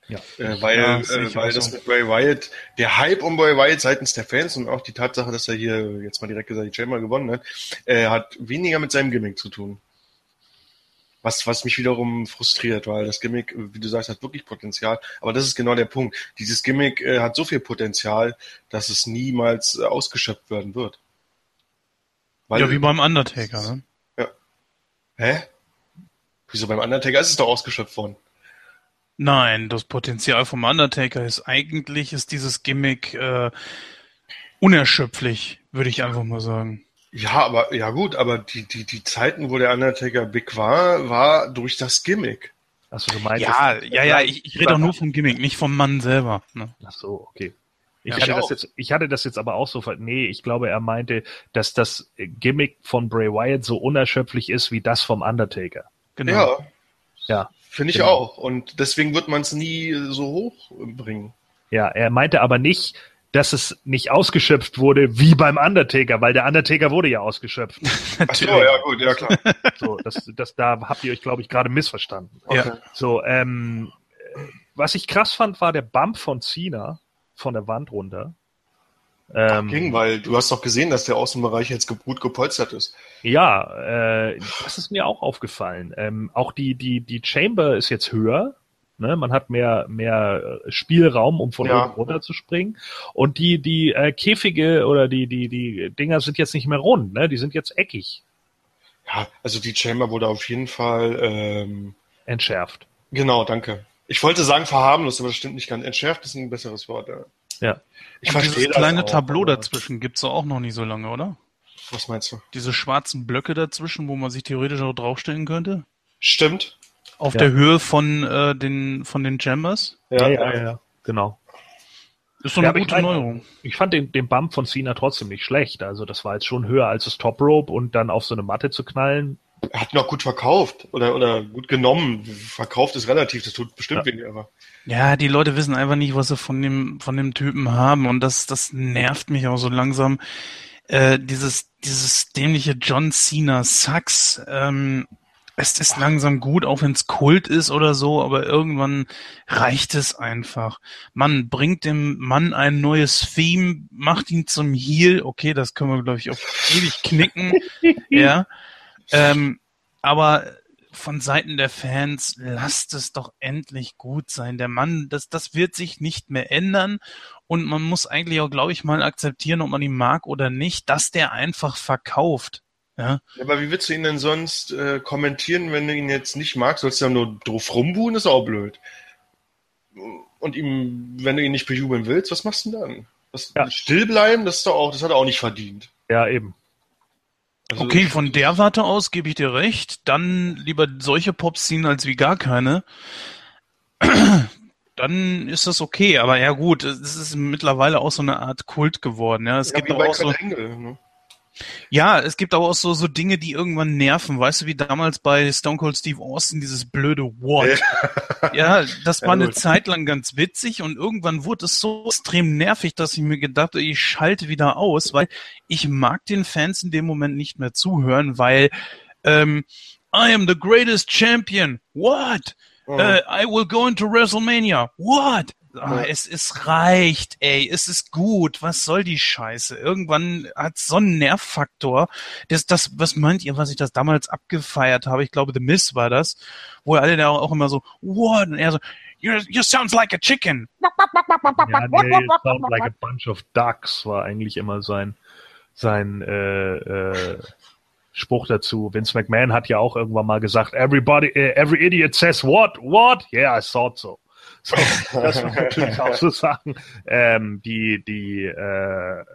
Ja. Äh, weil ja, äh, weil das so. mit Bray Wyatt, der Hype um Bray Wyatt seitens der Fans und auch die Tatsache, dass er hier jetzt mal direkt gesagt die Chamber gewonnen hat, äh, hat weniger mit seinem Gimmick zu tun. Was, was mich wiederum frustriert, weil das Gimmick, wie du sagst, hat wirklich Potenzial. Aber das ist genau der Punkt. Dieses Gimmick äh, hat so viel Potenzial, dass es niemals äh, ausgeschöpft werden wird. Weil, ja, wie beim Undertaker, ne? Ja. Hä? Wieso beim Undertaker ist es doch ausgeschöpft worden? Nein, das Potenzial vom Undertaker ist eigentlich ist dieses Gimmick äh, unerschöpflich, würde ich einfach mal sagen. Ja, aber ja gut, aber die, die, die Zeiten, wo der Undertaker big war, war durch das Gimmick. Achso, du meinst. Ja, ja, ja, ich, ich rede auch nur vom Gimmick, nicht vom Mann selber. Ne? Ach so, okay. Ich, ja, hatte das jetzt, ich hatte das jetzt aber auch so, nee, ich glaube, er meinte, dass das Gimmick von Bray Wyatt so unerschöpflich ist wie das vom Undertaker. Genau. Ja. Ja. Finde ich genau. auch. Und deswegen wird man es nie so hoch bringen. Ja, er meinte aber nicht, dass es nicht ausgeschöpft wurde wie beim Undertaker, weil der Undertaker wurde ja ausgeschöpft. Ach so, ja gut, ja klar. So, das, das, da habt ihr euch, glaube ich, gerade missverstanden. Okay. Ja. So, ähm, was ich krass fand, war der Bump von Cena von der Wand runter. Ähm, ging, weil du hast doch gesehen, dass der Außenbereich jetzt gut gepolstert ist. Ja, äh, das ist mir auch aufgefallen. Ähm, auch die, die, die Chamber ist jetzt höher. Ne? Man hat mehr, mehr Spielraum, um von ja. oben runter zu springen. Und die, die äh, Käfige oder die, die, die Dinger sind jetzt nicht mehr rund, ne? Die sind jetzt eckig. Ja, also die Chamber wurde auf jeden Fall ähm, entschärft. Genau, danke. Ich wollte sagen verharmlost, aber das stimmt nicht ganz. Entschärft ist ein besseres Wort. Ja. Ja. Ich Und verstehe dieses kleine auch, Tableau dazwischen gibt's doch auch noch nicht so lange, oder? Was meinst du? Diese schwarzen Blöcke dazwischen, wo man sich theoretisch auch draufstellen könnte? Stimmt. Auf ja. der Höhe von, äh, den, von den Chambers? Ja, ja, ja, ja, genau. Ist so eine Ja, gute ich mein- Neuerung. Ich fand den, den Bump von Cena trotzdem nicht schlecht. Also das war jetzt schon höher als das Top Rope und dann auf so eine Matte zu knallen. Er hat noch gut verkauft oder, oder gut genommen. Verkauft ist relativ, das tut bestimmt weniger. Aber Ja, die Leute wissen einfach nicht, was sie von dem, von dem Typen haben und das, das nervt mich auch so langsam. Äh, dieses, dieses dämliche John Cena Sucks, ähm, es ist langsam gut, auch wenn es Kult ist oder so, aber irgendwann reicht es einfach. Man bringt dem Mann ein neues Theme, macht ihn zum Heel, okay, das können wir, glaube ich, auf ewig knicken, ja. Ähm, aber von Seiten der Fans, lasst es doch endlich gut sein. Der Mann, das, das wird sich nicht mehr ändern. Und man muss eigentlich auch, glaube ich, mal akzeptieren, ob man ihn mag oder nicht, dass der einfach verkauft. Ja, Ja, aber wie willst du ihn denn sonst äh, kommentieren, wenn du ihn jetzt nicht magst? Sollst du dann nur drauf rumbuhen? ist auch blöd. Und ihm, wenn du ihn nicht bejubeln willst, was machst du denn dann? Was, Ja. Still bleiben, das ist doch auch, das hat er auch nicht verdient. Ja, eben. Also okay, von der Warte aus gebe ich dir recht. Dann lieber solche Pops ziehen als wie gar keine. Dann ist das okay, aber ja gut, es ist mittlerweile auch so eine Art Kult geworden. Ja, es ja, gibt auch so, Angle, ne? Ja, es gibt aber auch so, so Dinge, die irgendwann nerven. Weißt du, wie damals bei Stone Cold Steve Austin dieses blöde What? Ja, das war Ja, eine gut. Zeit lang ganz witzig und irgendwann wurde es so extrem nervig, dass ich mir gedacht habe, ich schalte wieder aus, weil ich mag den Fans in dem Moment nicht mehr zuhören, weil ähm, I am the greatest champion. What? Oh. Äh, I will go into WrestleMania. What? Ah, Ja. es, es reicht, ey. Es ist gut. Was soll die Scheiße? Irgendwann hat so einen Nervfaktor. Das, das, was meint ihr, was ich das damals abgefeiert habe? Ich glaube, The Miss war das, wo alle da auch immer so, what? Und er so, you, you sounds like a chicken. Ja, nee, it sound like a bunch of ducks war eigentlich immer sein, sein äh, äh, Spruch dazu. Vince McMahon hat ja auch irgendwann mal gesagt, everybody, äh, every idiot says what? What? Yeah, I thought so. So, das muss man natürlich auch so sagen, ähm, die, die, äh,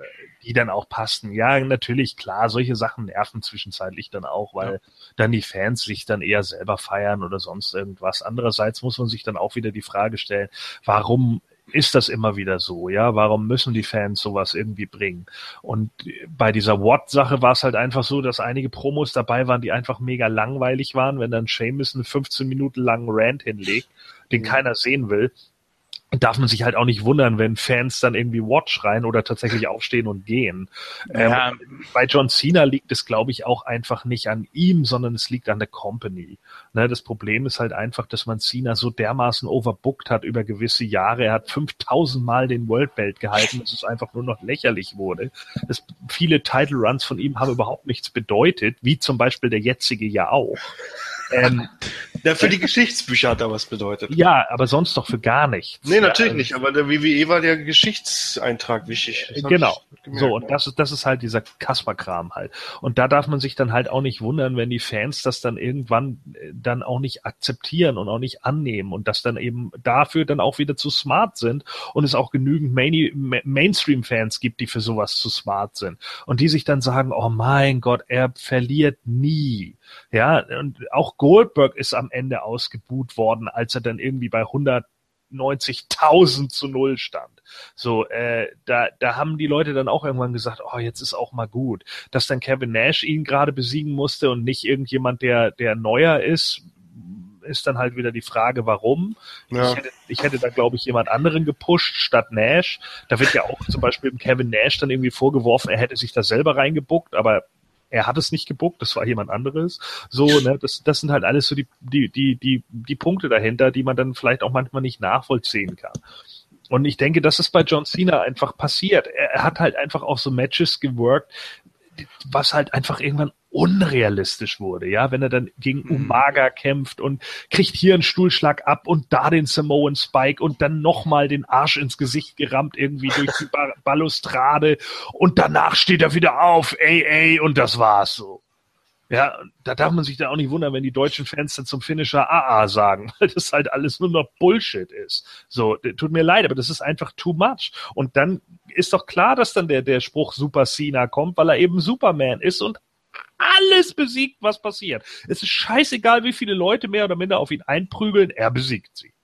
die dann auch passten. Ja, natürlich, klar, solche Sachen nerven zwischenzeitlich dann auch, weil dann die Fans sich dann eher selber feiern oder sonst irgendwas. Andererseits muss man sich dann auch wieder die Frage stellen, warum ist das immer wieder so, ja? Warum müssen die Fans sowas irgendwie bringen? Und bei dieser Watt-Sache war es halt einfach so, dass einige Promos dabei waren, die einfach mega langweilig waren, wenn dann Seamus einen 15 Minuten langen Rant hinlegt, den keiner sehen will. Darf man sich halt auch nicht wundern, wenn Fans dann irgendwie Watch schreien oder tatsächlich aufstehen und gehen. Ja. Ähm, bei John Cena liegt es, glaube ich, auch einfach nicht an ihm, sondern es liegt an der Company. Ne, das Problem ist halt einfach, dass man Cena so dermaßen overbookt hat über gewisse Jahre. Er hat 5000 Mal den World Belt gehalten, dass es einfach nur noch lächerlich wurde. Das, viele Title Runs von ihm haben überhaupt nichts bedeutet, wie zum Beispiel der jetzige ja auch. Ähm, Ja, für die Geschichtsbücher hat er was bedeutet. ja, aber sonst doch für gar nichts. Nee, natürlich ja, nicht, aber der WWE war der Geschichtseintrag wichtig. Genau. gemerkt, So, und das ist, das ist halt dieser Kasper-Kram halt. Und da darf man sich dann halt auch nicht wundern, wenn die Fans das dann irgendwann äh, dann auch nicht akzeptieren und auch nicht annehmen und das dann eben dafür dann auch wieder zu smart sind und es auch genügend Main Ma- Mainstream-Fans gibt, die für sowas zu smart sind und die sich dann sagen, oh mein Gott, er verliert nie. Ja, und auch Goldberg ist am Ende ausgebuht worden, als er dann irgendwie bei 190.000 zu Null stand. So, äh, da, da haben die Leute dann auch irgendwann gesagt, oh, jetzt ist auch mal gut. Dass dann Kevin Nash ihn gerade besiegen musste und nicht irgendjemand, der, der neuer ist, ist dann halt wieder die Frage, warum. Ja. Ich, hätte, ich hätte da, glaube ich, jemand anderen gepusht statt Nash. Da wird ja auch zum Beispiel Kevin Nash dann irgendwie vorgeworfen, er hätte sich da selber reingebuckt, aber er hat es nicht gebuckt, das war jemand anderes. So, ne, das, das sind halt alles so die, die, die, die, die Punkte dahinter, die man dann vielleicht auch manchmal nicht nachvollziehen kann. Und ich denke, das ist bei John Cena einfach passiert. Er, er hat halt einfach auch so Matches geworkt, was halt einfach irgendwann unrealistisch wurde, ja, wenn er dann gegen Umaga kämpft und kriegt hier einen Stuhlschlag ab und da den Samoan Spike und dann nochmal den Arsch ins Gesicht gerammt irgendwie durch die ba Balustrade und danach steht er wieder auf, ey, ey, und das war's so. Ja, da darf man sich dann auch nicht wundern, wenn die deutschen Fans dann zum Finisher AA sagen, weil das halt alles nur noch Bullshit ist. So, tut mir leid, aber das ist einfach too much. Und dann ist doch klar, dass dann der, der Spruch Super Cena kommt, weil er eben Superman ist und alles besiegt, was passiert. Es ist scheißegal, wie viele Leute mehr oder minder auf ihn einprügeln, er besiegt sie.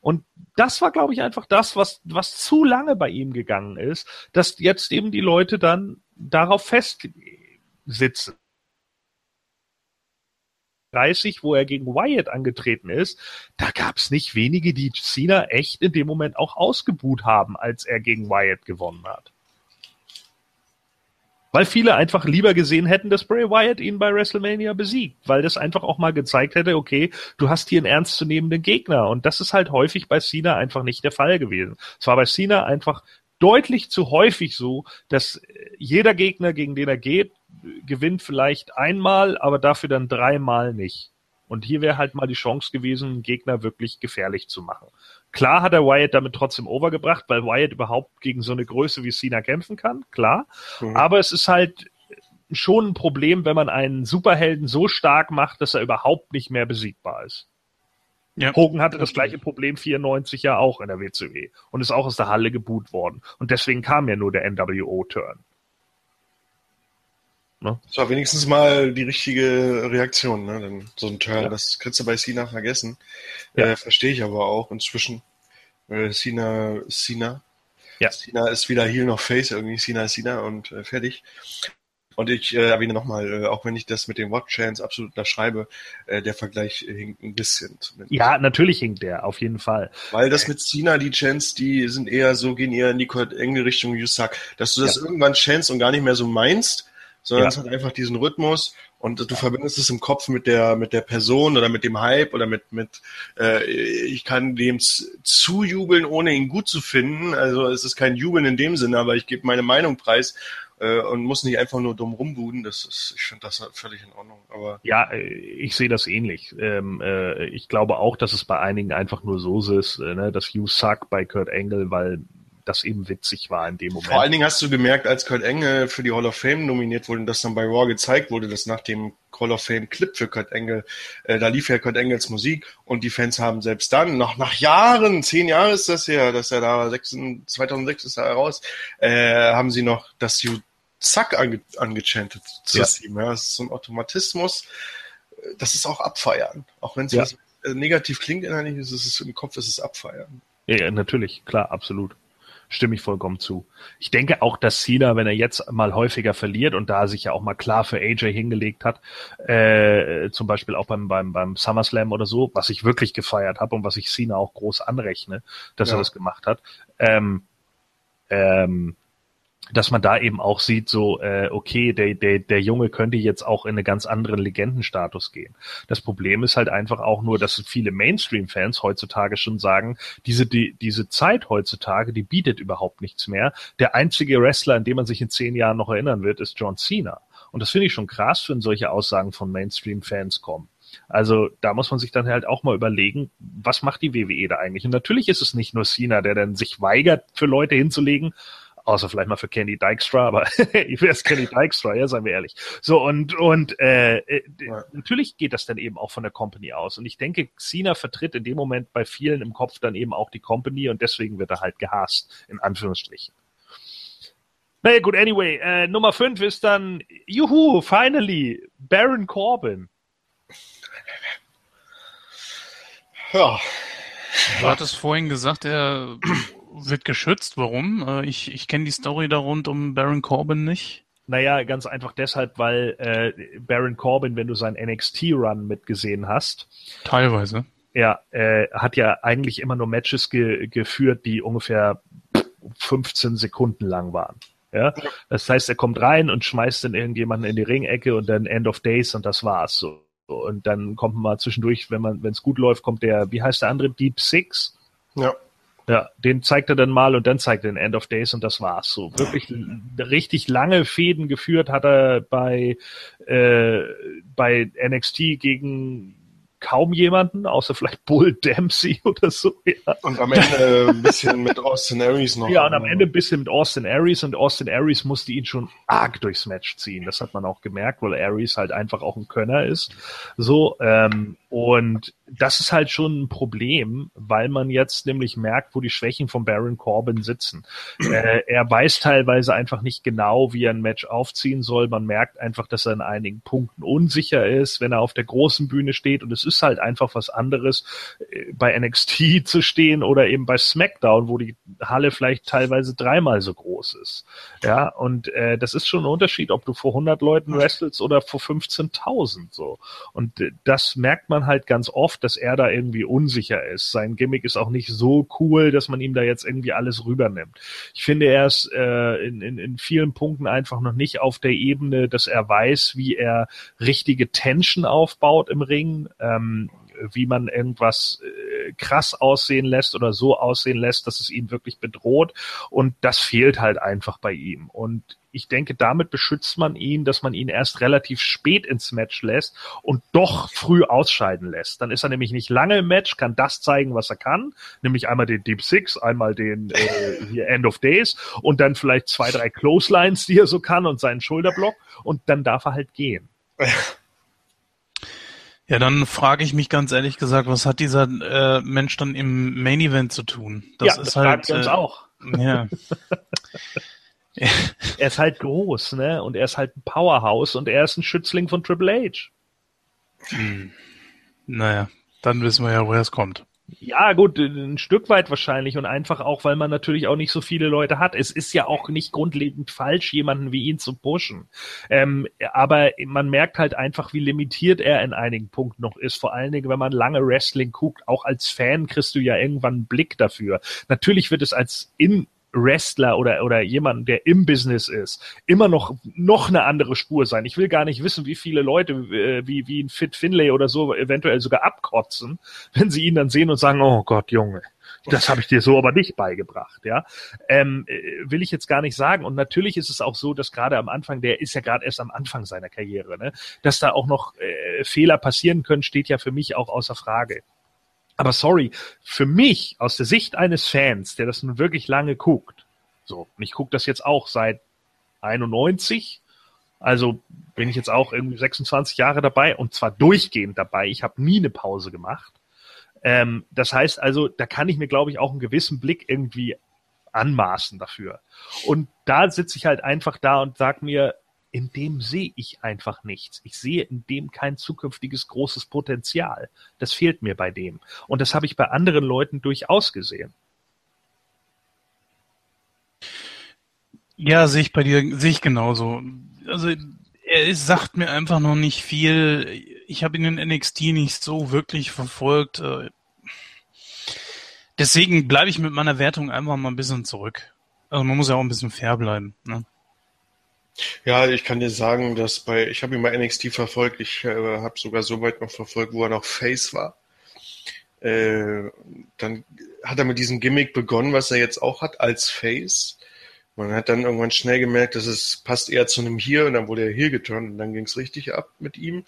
Und das war, glaube ich, einfach das, was, was zu lange bei ihm gegangen ist, dass jetzt eben die Leute dann darauf festsitzen. 30, wo er gegen Wyatt angetreten ist, da gab es nicht wenige, die Cena echt in dem Moment auch ausgebuht haben, als er gegen Wyatt gewonnen hat. Weil viele einfach lieber gesehen hätten, dass Bray Wyatt ihn bei WrestleMania besiegt, weil das einfach auch mal gezeigt hätte, okay, du hast hier einen ernstzunehmenden Gegner. Und das ist halt häufig bei Cena einfach nicht der Fall gewesen. Es war bei Cena einfach deutlich zu häufig so, dass jeder Gegner, gegen den er geht, gewinnt vielleicht einmal, aber dafür dann dreimal nicht. Und hier wäre halt mal die Chance gewesen, einen Gegner wirklich gefährlich zu machen. Klar hat er Wyatt damit trotzdem overgebracht, weil Wyatt überhaupt gegen so eine Größe wie Cena kämpfen kann, klar. Mhm. Aber es ist halt schon ein Problem, wenn man einen Superhelden so stark macht, dass er überhaupt nicht mehr besiegbar ist. Ja. Hogan hatte das gleiche Problem 94 ja auch in der WCW und ist auch aus der Halle geboot worden. Und deswegen kam ja nur der NWO-Turn. Ne? Das war wenigstens mal die richtige Reaktion, ne? Dann so ein Turn, ja. das kannst du bei Cena vergessen. Ja. Äh, Verstehe ich aber auch inzwischen. Äh, Cena ist Cena. Ja. Cena ist weder Heel noch Face, irgendwie Cena ist Cena und äh, fertig. Und ich äh, erwähne nochmal, äh, auch wenn ich das mit den Watch Chance absolut unterschreibe, äh, der Vergleich hinkt ein bisschen zumindest. Ja, natürlich hinkt der, auf jeden Fall. Weil das mit Cena, die Chance, die sind eher so, gehen eher in die enge Richtung You Suck, dass du das ja. irgendwann Chance und gar nicht mehr so meinst, sondern ja. es hat einfach diesen Rhythmus und du verbindest es im Kopf mit der mit der Person oder mit dem Hype oder mit mit äh, ich kann dem zujubeln, ohne ihn gut zu finden. Also es ist kein Jubeln in dem Sinne, aber ich gebe meine Meinung preis äh, und muss nicht einfach nur dumm rumbuden. Das ist, ich finde das völlig in Ordnung. Aber ja, äh, ich sehe das ähnlich. Ähm, äh, ich glaube auch, dass es bei einigen einfach nur so ist, äh, ne, dass You Suck bei Kurt Angle, weil das eben witzig war in dem Moment. Vor allen Dingen hast du gemerkt, als Kurt Angle für die Hall of Fame nominiert wurde und das dann bei Raw gezeigt wurde, dass nach dem Hall of Fame Clip für Kurt Angle, äh, da lief ja Kurt Angles Musik und die Fans haben selbst dann, noch nach Jahren, zehn Jahre ist das her, dass er da 2006 ist er raus, äh, haben sie noch das You Zack ange angechantet zu ja. ihm. Ja, das ist so ein Automatismus. Das ist auch abfeiern. Auch wenn es ja. Äh, negativ klingt innerlich, ist es im Kopf, ist es abfeiern. Ja, natürlich, klar, absolut stimme ich vollkommen zu. Ich denke auch, dass Cena, wenn er jetzt mal häufiger verliert und da sich ja auch mal klar für AJ hingelegt hat, äh, zum Beispiel auch beim, beim, beim SummerSlam oder so, was ich wirklich gefeiert habe und was ich Cena auch groß anrechne, dass ja. er das gemacht hat, ähm, ähm, dass man da eben auch sieht, so, äh, okay, der, der, der Junge könnte jetzt auch in einen ganz anderen Legendenstatus gehen. Das Problem ist halt einfach auch nur, dass viele Mainstream-Fans heutzutage schon sagen, diese, die, diese Zeit heutzutage, die bietet überhaupt nichts mehr. Der einzige Wrestler, an den man sich in zehn Jahren noch erinnern wird, ist John Cena. Und das finde ich schon krass, wenn solche Aussagen von Mainstream-Fans kommen. Also da muss man sich dann halt auch mal überlegen, was macht die WWE da eigentlich? Und natürlich ist es nicht nur Cena, der dann sich weigert, für Leute hinzulegen, außer vielleicht mal für Kenny Dykstra, aber ich wäre es Kenny Dykstra, ja, seien wir ehrlich. So, und, und äh, äh, ja. natürlich geht das dann eben auch von der Company aus. Und ich denke, Cena vertritt in dem Moment bei vielen im Kopf dann eben auch die Company und deswegen wird er halt gehasst, in Anführungsstrichen. Naja, gut, anyway, äh, Nummer 5 ist dann, juhu, finally, Baron Corbin. Ja. Du hattest vorhin gesagt, er wird geschützt. Warum? Äh, ich, ich kenne die Story da rund um Baron Corbin nicht. Naja, ganz einfach deshalb, weil äh, Baron Corbin, wenn du seinen NXT-Run mitgesehen hast. Teilweise. Ja, äh, hat ja eigentlich immer nur Matches ge geführt, die ungefähr 15 Sekunden lang waren. Ja? Das heißt, er kommt rein und schmeißt dann irgendjemanden in die Ringecke und dann End of Days und das war's so. Und dann kommt man mal zwischendurch, wenn man, wenn es gut läuft, kommt der, wie heißt der andere, Deep Six? Ja. Ja, den zeigt er dann mal und dann zeigt er den End of Days und das war's. So wirklich richtig lange Fäden geführt hat er bei äh, bei NXT gegen kaum jemanden, außer vielleicht Bull Dempsey oder so. Ja. Und am Ende ein bisschen mit Austin Aries noch. Ja, und am Ende ein bisschen mit Austin Aries und Austin Aries musste ihn schon arg durchs Match ziehen. Das hat man auch gemerkt, weil Aries halt einfach auch ein Könner ist. So, ähm, und das ist halt schon ein Problem, weil man jetzt nämlich merkt, wo die Schwächen von Baron Corbin sitzen. äh, er weiß teilweise einfach nicht genau, wie er ein Match aufziehen soll. Man merkt einfach, dass er in einigen Punkten unsicher ist, wenn er auf der großen Bühne steht. Und es ist halt einfach was anderes, äh, bei NXT zu stehen oder eben bei SmackDown, wo die Halle vielleicht teilweise dreimal so groß ist. Ja, und äh, das ist schon ein Unterschied, ob du vor 100 Leuten wrestelst oder vor 15.000 so. Und äh, das merkt man halt ganz oft dass er da irgendwie unsicher ist. Sein Gimmick ist auch nicht so cool, dass man ihm da jetzt irgendwie alles rübernimmt. Ich finde, er ist äh, in, in, in vielen Punkten einfach noch nicht auf der Ebene, dass er weiß, wie er richtige Tension aufbaut im Ring. Ähm, wie man irgendwas äh, krass aussehen lässt oder so aussehen lässt, dass es ihn wirklich bedroht. Und das fehlt halt einfach bei ihm. Und ich denke, damit beschützt man ihn, dass man ihn erst relativ spät ins Match lässt und doch früh ausscheiden lässt. Dann ist er nämlich nicht lange im Match, kann das zeigen, was er kann, nämlich einmal den Deep Six, einmal den äh, End of Days und dann vielleicht zwei, drei Clotheslines, die er so kann und seinen Schulterblock und dann darf er halt gehen. Ja, dann frage ich mich ganz ehrlich gesagt, was hat dieser äh, Mensch dann im Main Event zu tun? Das ja, ist das halt wir uns äh, auch. Ja. er ist halt groß, ne? Und er ist halt ein Powerhouse und er ist ein Schützling von Triple H. Hm. Naja, dann wissen wir ja, woher es kommt. Ja, gut, ein Stück weit wahrscheinlich und einfach auch, weil man natürlich auch nicht so viele Leute hat. Es ist ja auch nicht grundlegend falsch, jemanden wie ihn zu pushen. Ähm, aber man merkt halt einfach, wie limitiert er in einigen Punkten noch ist. Vor allen Dingen, wenn man lange Wrestling guckt, auch als Fan kriegst du ja irgendwann einen Blick dafür. Natürlich wird es als in Wrestler oder, oder jemand, der im Business ist, immer noch, noch eine andere Spur sein. Ich will gar nicht wissen, wie viele Leute, äh, wie, wie ein Fit Finlay oder so, eventuell sogar abkotzen, wenn sie ihn dann sehen und sagen, oh Gott, Junge. Das habe ich dir so aber nicht beigebracht, ja. Ähm, äh, will ich jetzt gar nicht sagen. Und natürlich ist es auch so, dass gerade am Anfang, der ist ja gerade erst am Anfang seiner Karriere, ne, dass da auch noch äh, Fehler passieren können, steht ja für mich auch außer Frage. Aber sorry, für mich aus der Sicht eines Fans, der das nun wirklich lange guckt, so, und ich gucke das jetzt auch seit 91, also bin ich jetzt auch irgendwie 26 Jahre dabei und zwar durchgehend dabei. Ich habe nie eine Pause gemacht. Ähm, das heißt also, da kann ich mir, glaube ich, auch einen gewissen Blick irgendwie anmaßen dafür. Und da sitze ich halt einfach da und sag mir, in dem sehe ich einfach nichts. Ich sehe in dem kein zukünftiges großes Potenzial. Das fehlt mir bei dem. Und das habe ich bei anderen Leuten durchaus gesehen. Ja, sehe ich bei dir, sehe ich genauso. Also er ist, sagt mir einfach noch nicht viel. Ich habe ihn in NXT nicht so wirklich verfolgt. Äh, deswegen bleibe ich mit meiner Wertung einfach mal ein bisschen zurück. Also man muss ja auch ein bisschen fair bleiben. Ne? Ja, ich kann dir sagen, dass bei, ich habe ihn bei NXT verfolgt, ich äh, habe sogar so weit noch verfolgt, wo er noch Face war. Äh, dann hat er mit diesem Gimmick begonnen, was er jetzt auch hat, als Face. Man hat dann irgendwann schnell gemerkt, dass es passt eher zu einem Hier und dann wurde er hier geturnt und dann ging es richtig ab mit ihm.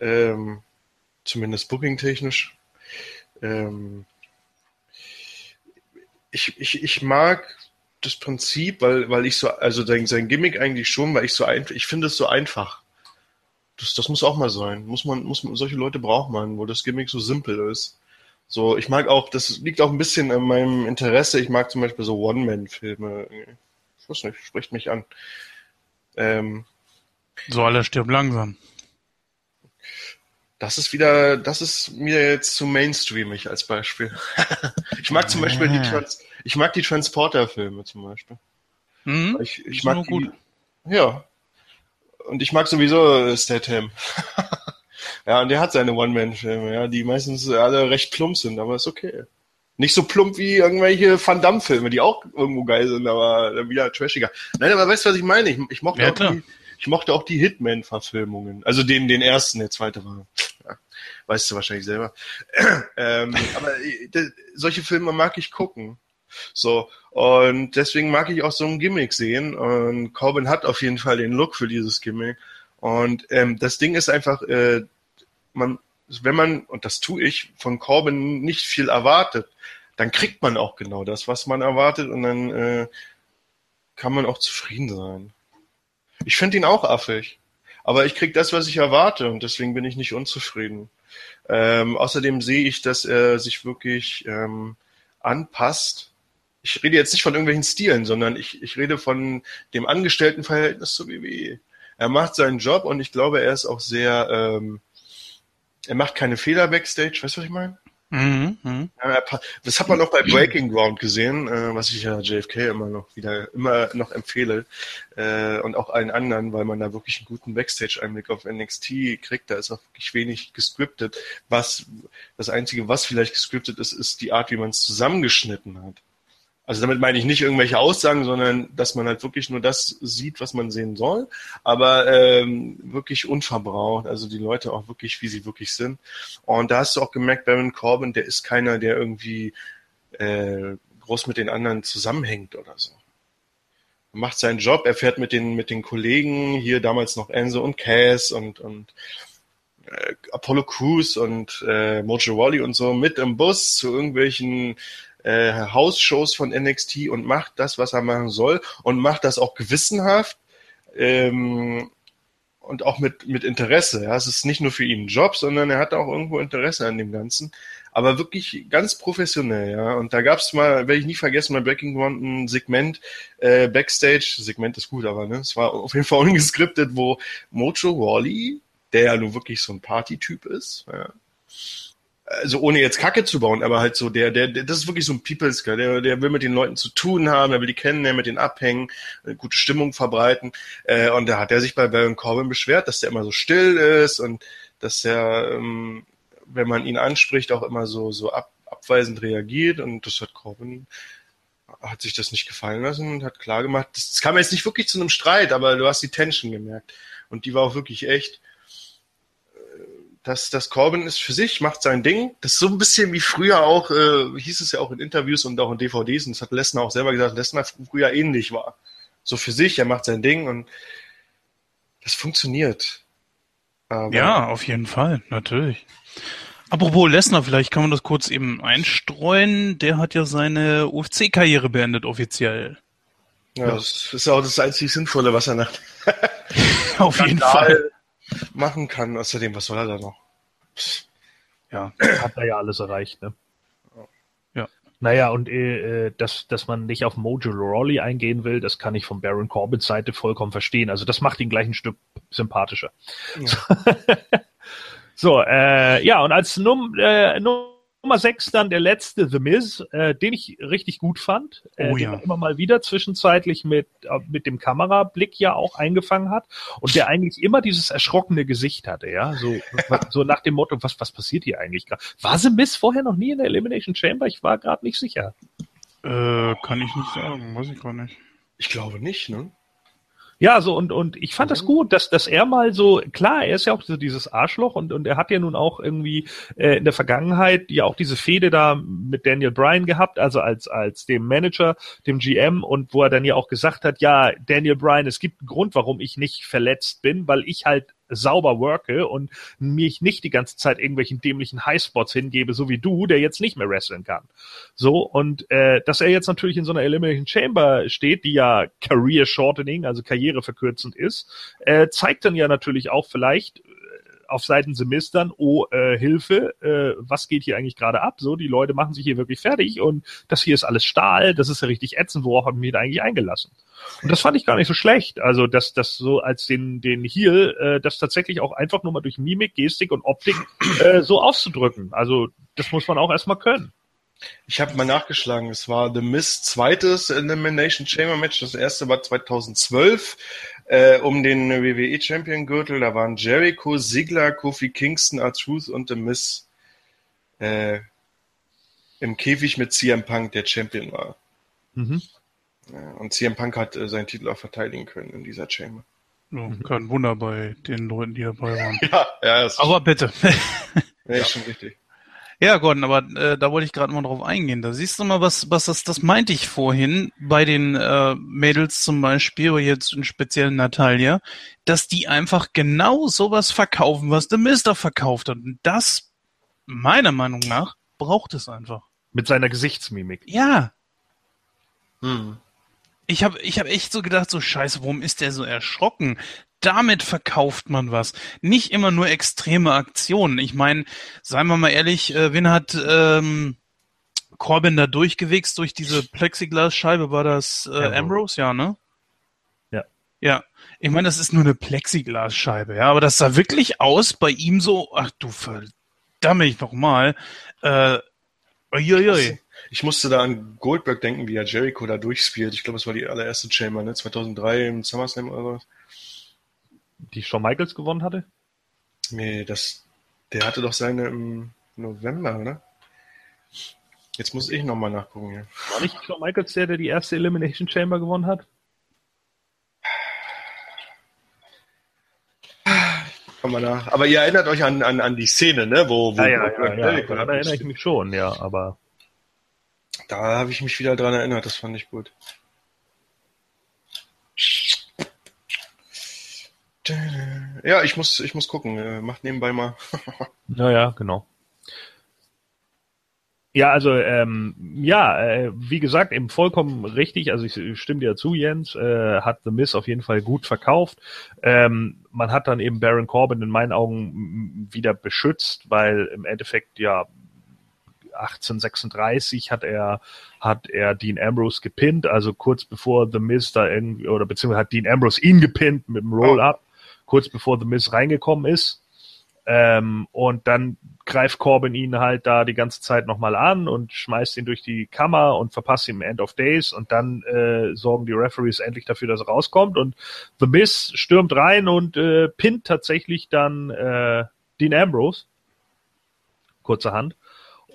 Ähm, zumindest booking-technisch. Ähm, ich, ich, ich mag das Prinzip, weil, weil ich so, also sein, sein Gimmick eigentlich schon, weil ich so einfach, ich finde es so einfach. Das, das muss auch mal sein. Muss man, muss man, solche Leute braucht man, wo das Gimmick so simpel ist. So, ich mag auch, das liegt auch ein bisschen an meinem Interesse. Ich mag zum Beispiel so One-Man-Filme. Ich weiß nicht, spricht mich an. Ähm, so alle stirbt langsam. Das ist wieder, das ist mir jetzt zu mainstreamig als Beispiel. ich mag zum Beispiel die, Trans ich mag die Transporter-Filme zum Beispiel. Mhm, ich, ich mag die, gut. Ja. Und ich mag sowieso Statham. ja, und der hat seine One-Man-Filme, ja, die meistens alle recht plump sind, aber ist okay. Nicht so plump wie irgendwelche Van Damme-Filme, die auch irgendwo geil sind, aber wieder trashiger. Nein, aber weißt du, was ich meine? Ich, ich mochte ja, auch die, ich mochte auch die Hitman-Verfilmungen. Also den, den ersten, der zweite war. Ja, weißt du wahrscheinlich selber. ähm, aber äh, solche Filme mag ich gucken. So, und deswegen mag ich auch so ein Gimmick sehen. Und Corbin hat auf jeden Fall den Look für dieses Gimmick. Und ähm, das Ding ist einfach, äh, man, wenn man, und das tue ich, von Corbin nicht viel erwartet, dann kriegt man auch genau das, was man erwartet, und dann äh, kann man auch zufrieden sein. Ich finde ihn auch affig. Aber ich krieg das, was ich erwarte und deswegen bin ich nicht unzufrieden. Ähm, außerdem sehe ich, dass er sich wirklich ähm, anpasst. Ich rede jetzt nicht von irgendwelchen Stilen, sondern ich, ich rede von dem Angestelltenverhältnis zur WWE. Er macht seinen Job und ich glaube, er ist auch sehr, ähm, er macht keine Fehler backstage, weißt du, was ich meine? Mhm, mh. ja, das hat man noch bei Breaking Ground gesehen, äh, was ich ja JFK immer noch wieder immer noch empfehle äh, und auch allen anderen, weil man da wirklich einen guten Backstage-Einblick auf NXT kriegt. Da ist auch wirklich wenig gescriptet. Was das einzige, was vielleicht gescriptet ist, ist die Art, wie man es zusammengeschnitten hat. Also damit meine ich nicht irgendwelche Aussagen, sondern dass man halt wirklich nur das sieht, was man sehen soll, aber ähm, wirklich unverbraucht, also die Leute auch wirklich, wie sie wirklich sind. Und da hast du auch gemerkt, Baron Corbin, der ist keiner, der irgendwie äh, groß mit den anderen zusammenhängt oder so. Er macht seinen Job, er fährt mit den, mit den Kollegen, hier damals noch Enzo und Cass und, und äh, Apollo Crews und äh, Mojo Wally und so mit im Bus zu irgendwelchen äh, Hausshows von NXT und macht das, was er machen soll und macht das auch gewissenhaft ähm, und auch mit, mit Interesse. Ja. Es ist nicht nur für ihn ein Job, sondern er hat auch irgendwo Interesse an dem Ganzen. Aber wirklich ganz professionell, ja. Und da gab es mal, werde ich nie vergessen, bei Breaking One ein Segment äh, Backstage, Segment ist gut, aber ne, es war auf jeden Fall ungeskriptet, wo Mojo Wally, der ja nun wirklich so ein Partytyp ist, ja, also ohne jetzt Kacke zu bauen, aber halt so, der, der, der das ist wirklich so ein Peoples Guy, der, der will mit den Leuten zu tun haben, der will die kennen, der mit denen abhängen, eine gute Stimmung verbreiten. Äh, und da hat er sich bei Baron Corbin beschwert, dass der immer so still ist und dass er, ähm, wenn man ihn anspricht, auch immer so, so ab, abweisend reagiert. Und das hat Corbin hat sich das nicht gefallen lassen und hat klar gemacht, das kam jetzt nicht wirklich zu einem Streit, aber du hast die Tension gemerkt. Und die war auch wirklich echt dass das Corbin ist für sich, macht sein Ding. Das ist so ein bisschen wie früher auch, äh, hieß es ja auch in Interviews und auch in DVDs, und das hat Lesnar auch selber gesagt, Lesnar früher ähnlich war. So für sich, er macht sein Ding und das funktioniert. Aber ja, auf jeden Fall, natürlich. Apropos Lesnar, vielleicht kann man das kurz eben einstreuen. Der hat ja seine UFC-Karriere beendet, offiziell. Ja, ja, das ist auch das einzig Sinnvolle, was er nach auf jeden Fall machen kann. Außerdem, was soll er da noch? Ja, hat er ja alles erreicht, ne? Ja. Naja, und äh, äh, dass, dass man nicht auf Mojo Rawley eingehen will, das kann ich von Baron Corbins Seite vollkommen verstehen. Also das macht ihn gleich ein Stück sympathischer. Ja. so, äh, ja, und als Num äh, Num Nummer 6 dann der letzte, The Miz, äh, den ich richtig gut fand, äh, oh, ja. den immer mal wieder zwischenzeitlich mit, äh, mit dem Kamerablick ja auch eingefangen hat und der eigentlich immer dieses erschrockene Gesicht hatte, ja, so, so nach dem Motto, was, was passiert hier eigentlich gerade? War The Miz vorher noch nie in der Elimination Chamber? Ich war gerade nicht sicher. Äh, kann ich nicht sagen, weiß ich gar nicht. Ich glaube nicht, ne? Ja, so und und ich fand mhm. das gut, dass dass er mal so klar, er ist ja auch so dieses Arschloch und und er hat ja nun auch irgendwie äh, in der Vergangenheit ja auch diese Fehde da mit Daniel Bryan gehabt, also als als dem Manager, dem GM und wo er dann ja auch gesagt hat, ja, Daniel Bryan, es gibt einen Grund, warum ich nicht verletzt bin, weil ich halt sauber worke und mich nicht die ganze Zeit irgendwelchen dämlichen Highspots hingebe, so wie du, der jetzt nicht mehr wresteln kann. So, und äh, dass er jetzt natürlich in so einer Elimination Chamber steht, die ja Career Shortening, also karriereverkürzend ist, äh, zeigt dann ja natürlich auch vielleicht äh, auf Seiten Semestern, oh, äh, Hilfe, äh, was geht hier eigentlich gerade ab? So, die Leute machen sich hier wirklich fertig und das hier ist alles Stahl, das ist ja richtig ätzend, worauf habe ich mich da eigentlich eingelassen? Und das fand ich gar nicht so schlecht. Also, dass das so als den, den Heal, äh, das tatsächlich auch einfach nur mal durch Mimik, Gestik und Optik äh, so auszudrücken. Also, das muss man auch erstmal können. Ich habe mal nachgeschlagen, es war The Miss zweites Elimination Chamber Match, das erste war 2012 äh, um den WWE Champion Gürtel. Da waren Jericho, Ziggler, Kofi Kingston, R-Truth und The Miss äh, im Käfig mit CM Punk, der Champion war. Mhm. Und CM Punk hat äh, seinen Titel auch verteidigen können in dieser Chamber. Ja, kein Wunder bei den Leuten, die dabei waren. ja, ja. Ist aber bitte. ja, ist schon richtig. Ja, Gordon, aber äh, da wollte ich gerade mal drauf eingehen. Da siehst du mal, was, was das, das meinte ich vorhin bei den äh, Mädels zum Beispiel, oder jetzt in speziellen Natalia, dass die einfach genau sowas verkaufen, was der Mister verkauft hat. Und das, meiner Meinung nach, braucht es einfach. Mit seiner Gesichtsmimik. Ja. Hm. Ich habe ich hab echt so gedacht, so scheiße, warum ist der so erschrocken? damit verkauft man was. Nicht immer nur extreme Aktionen. Ich meine, seien wir mal ehrlich, äh, wen hat ähm, Corbin da durchgewichst durch diese Plexiglasscheibe? War das äh, Ambrose? Ja, ne? Ja. Ja. Ich meine, das ist nur eine Plexiglasscheibe, ja, aber das sah wirklich aus bei ihm so, ach du verdammt nochmal, äh, uiuiui. Ich musste da an Goldberg denken, wie er Jericho da durchspielt. Ich glaube, es war die allererste Chamber, ne? 2003 im SummerSlam oder so. Die Shawn Michaels gewonnen hatte? Nee, das, der hatte doch seine im November, oder? Jetzt muss ich nochmal nachgucken hier. War nicht Shawn Michaels der, der die erste Elimination Chamber gewonnen hat? Komm mal nach. Aber ihr erinnert euch an, an, an die Szene, ne? Wo, wo ja, ja, ja, ja, ja. Daran erinnere ich mich schon, ja, aber. Da habe ich mich wieder dran erinnert, das fand ich gut. Ja, ich muss, ich muss gucken. Äh, macht nebenbei mal. naja, genau. Ja, also ähm, ja, äh, wie gesagt, eben vollkommen richtig. Also ich stimme dir zu, Jens. Äh, hat The Miss auf jeden Fall gut verkauft. Ähm, man hat dann eben Baron Corbin in meinen Augen wieder beschützt, weil im Endeffekt ja 1836 hat er hat er Dean Ambrose gepinnt, also kurz bevor The Miz da irgendwie oder beziehungsweise hat Dean Ambrose ihn gepinnt mit dem Roll-up, kurz bevor The Miz reingekommen ist. Ähm, und dann greift Corbin ihn halt da die ganze Zeit nochmal an und schmeißt ihn durch die Kammer und verpasst ihm End of Days und dann äh, sorgen die Referees endlich dafür, dass er rauskommt und The Miz stürmt rein und äh, pinnt tatsächlich dann äh, Dean Ambrose. Kurzerhand.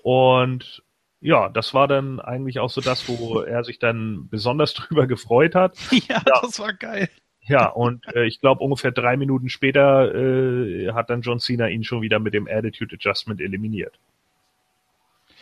Und ja, das war dann eigentlich auch so das, wo er sich dann besonders drüber gefreut hat. Ja, ja. das war geil. Ja, und äh, ich glaube, ungefähr drei Minuten später äh, hat dann John Cena ihn schon wieder mit dem Attitude Adjustment eliminiert.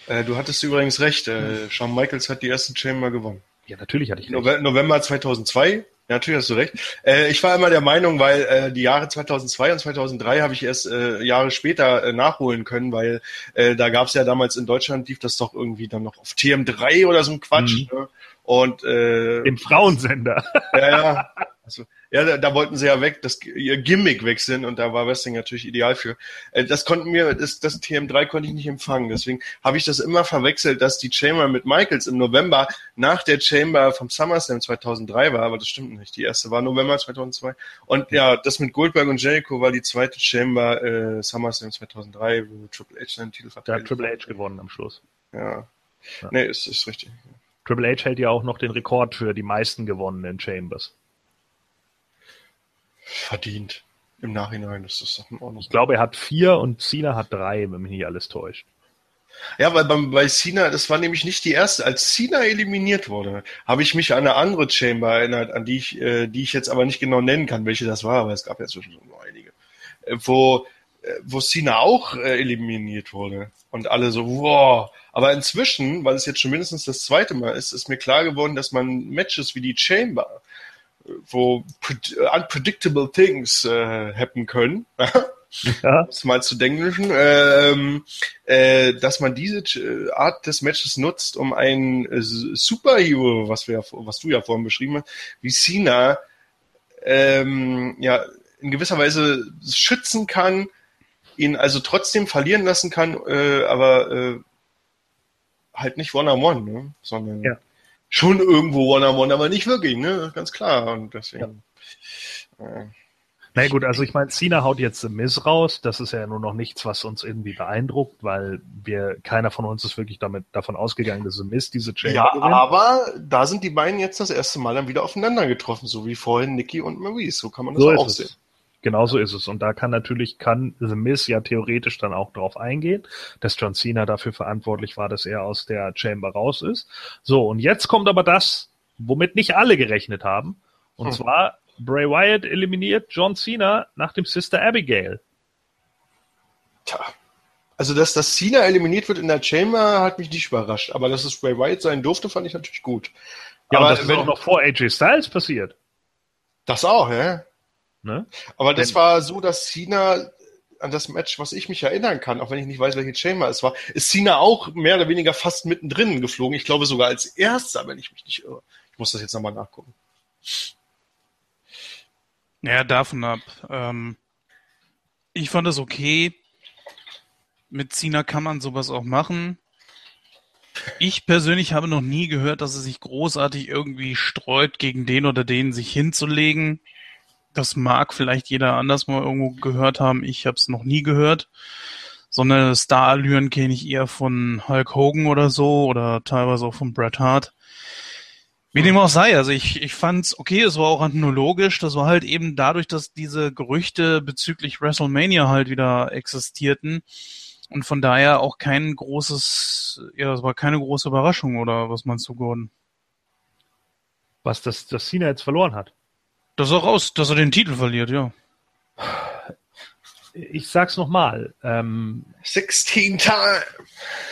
Äh, du hattest übrigens recht, äh, Shawn Michaels hat die erste Chamber gewonnen. Ja, natürlich hatte ich recht. November 2002, ja, natürlich hast du recht. Äh, ich war immer der Meinung, weil äh, die Jahre 2002 und 2003 habe ich erst äh, Jahre später äh, nachholen können, weil äh, da gab es ja damals in Deutschland, lief das doch irgendwie dann noch auf TM3 oder so ein Quatsch. Mhm. Ne? Und äh, im Frauensender. Ja, ja. Also, ja, da, da wollten sie ja weg, das ihr Gimmick wechseln und da war Wrestling natürlich ideal für. Äh, das konnten mir, das, das TM3 konnte ich nicht empfangen. Deswegen habe ich das immer verwechselt, dass die Chamber mit Michaels im November nach der Chamber vom SummerSlam 2003 war, aber das stimmt nicht. Die erste war November 2002. Und ja, das mit Goldberg und Jericho war die zweite Chamber äh, SummerSlam 2003, wo Triple H seinen Titel verteidigt hat. Da hat Triple H gewonnen am Schluss. Ja. ja. Nee, ist, ist richtig. Triple H hält ja auch noch den Rekord für die meisten gewonnenen Chambers verdient. Im Nachhinein ist das doch in Ordnung. Ich glaube, er hat vier und Cena hat drei, wenn mich nicht alles täuscht. Ja, weil bei, bei Cena, das war nämlich nicht die erste. Als Cena eliminiert wurde, habe ich mich an eine andere Chamber erinnert, an die ich, äh, die ich jetzt aber nicht genau nennen kann, welche das war, aber es gab ja zwischendurch noch einige. Äh, wo, äh, wo Cena auch äh, eliminiert wurde. Und alle so, wow. Aber inzwischen, weil es jetzt schon mindestens das zweite Mal ist, ist mir klar geworden, dass man Matches wie die Chamber wo unpredictable things äh, happen können. ja. um mal zu denglischen, ähm, äh, dass man diese äh, Art des Matches nutzt, um einen äh, Superhero, was wir, was du ja vorhin beschrieben hast, wie Cena, ähm, ja, in gewisser Weise schützen kann, ihn also trotzdem verlieren lassen kann, äh, aber äh, halt nicht one-on-one, -on -one, ne? sondern ja schon irgendwo One-on-One, aber nicht wirklich, ne? Ganz klar. Und deswegen. Ja. Äh, na gut, also ich meine, Cena haut jetzt The Miz raus. Das ist ja nur noch nichts, was uns irgendwie beeindruckt, weil wir, keiner von uns ist wirklich damit, davon ausgegangen, dass The Miz diese Chamber Ja, gewinnt. aber da sind die beiden jetzt das erste Mal dann wieder aufeinander getroffen, so wie vorhin Nikki und Maurice. So kann man das so auch sehen. Genauso ist es. Und da kann natürlich, kann The Miz ja theoretisch dann auch drauf eingehen, dass John Cena dafür verantwortlich war, dass er aus der Chamber raus ist. So, und jetzt kommt aber das, womit nicht alle gerechnet haben. Und hm. zwar Bray Wyatt eliminiert John Cena nach dem Sister Abigail. Tja. Also, dass das Cena eliminiert wird in der Chamber, hat mich nicht überrascht. Aber dass es Bray Wyatt sein durfte, fand ich natürlich gut. Ja, aber das ist auch noch vor AJ Styles passiert. Das auch, ja. Ne? Aber das war so, dass Cena an das Match, was ich mich erinnern kann, auch wenn ich nicht weiß, welche Chamber es war, ist Cena auch mehr oder weniger fast mittendrin geflogen. Ich glaube sogar als erster, wenn ich mich nicht irre. Ich muss das jetzt nochmal nachgucken. Ja, davon ab. Ähm, ich fand es okay. Mit Cena kann man sowas auch machen. Ich persönlich habe noch nie gehört, dass er sich großartig irgendwie streut, gegen den oder den sich hinzulegen. Das mag vielleicht jeder anders mal irgendwo gehört haben. Ich habe es noch nie gehört. So eine Star-Allüren kenne ich eher von Hulk Hogan oder so oder teilweise auch von Bret Hart. Wie dem auch sei, also ich, ich fand's okay, es war auch anthologisch, das war halt eben dadurch, dass diese Gerüchte bezüglich WrestleMania halt wieder existierten und von daher auch kein großes, ja, es war keine große Überraschung, oder was meinst du, Gordon? Was, dass, dass Cena jetzt verloren hat? Das ist auch raus, dass er den Titel verliert, ja. Ich sag's nochmal. Ähm, 16 Time!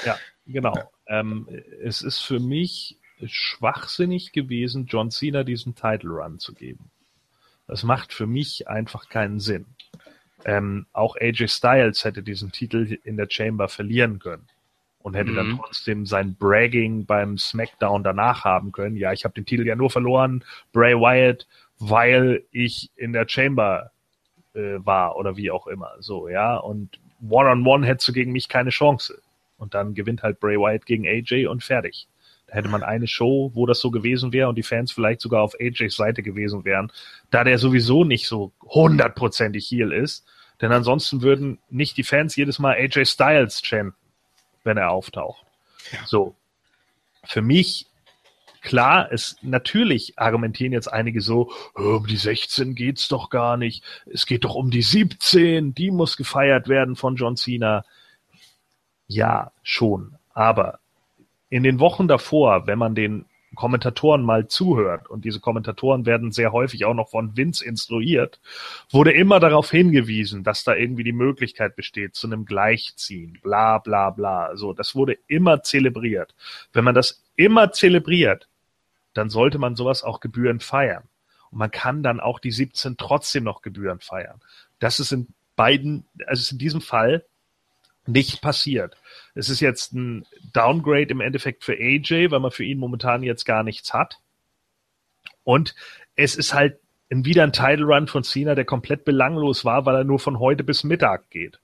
Ja, genau. Ähm, es ist für mich schwachsinnig gewesen, John Cena diesen Title Run zu geben. Das macht für mich einfach keinen Sinn. Ähm, auch AJ Styles hätte diesen Titel in der Chamber verlieren können und hätte mhm. dann trotzdem sein Bragging beim SmackDown danach haben können. Ja, ich habe den Titel ja nur verloren, Bray Wyatt, weil ich in der Chamber äh, war oder wie auch immer. So, ja, und One-on-One -on -one hättest du gegen mich keine Chance. Und dann gewinnt halt Bray Wyatt gegen AJ und fertig hätte man eine Show, wo das so gewesen wäre und die Fans vielleicht sogar auf AJs Seite gewesen wären, da der sowieso nicht so hundertprozentig Heel ist. Denn ansonsten würden nicht die Fans jedes Mal AJ Styles chanten, wenn er auftaucht. Ja. So. Für mich klar, es natürlich argumentieren jetzt einige so, um die 16 geht's doch gar nicht. Es geht doch um die 17, die muss gefeiert werden von John Cena. Ja, schon. Aber in den Wochen davor, wenn man den Kommentatoren mal zuhört, und diese Kommentatoren werden sehr häufig auch noch von Vince instruiert, wurde immer darauf hingewiesen, dass da irgendwie die Möglichkeit besteht zu einem Gleichziehen, bla bla bla. So, das wurde immer zelebriert. Wenn man das immer zelebriert, dann sollte man sowas auch gebührend feiern. Und man kann dann auch die 17 trotzdem noch gebührend feiern. Das ist in beiden, also ist in diesem Fall nicht passiert. Es ist jetzt ein Downgrade im Endeffekt für AJ, weil man für ihn momentan jetzt gar nichts hat. Und es ist halt wieder ein Title Run von Cena, der komplett belanglos war, weil er nur von heute bis Mittag geht.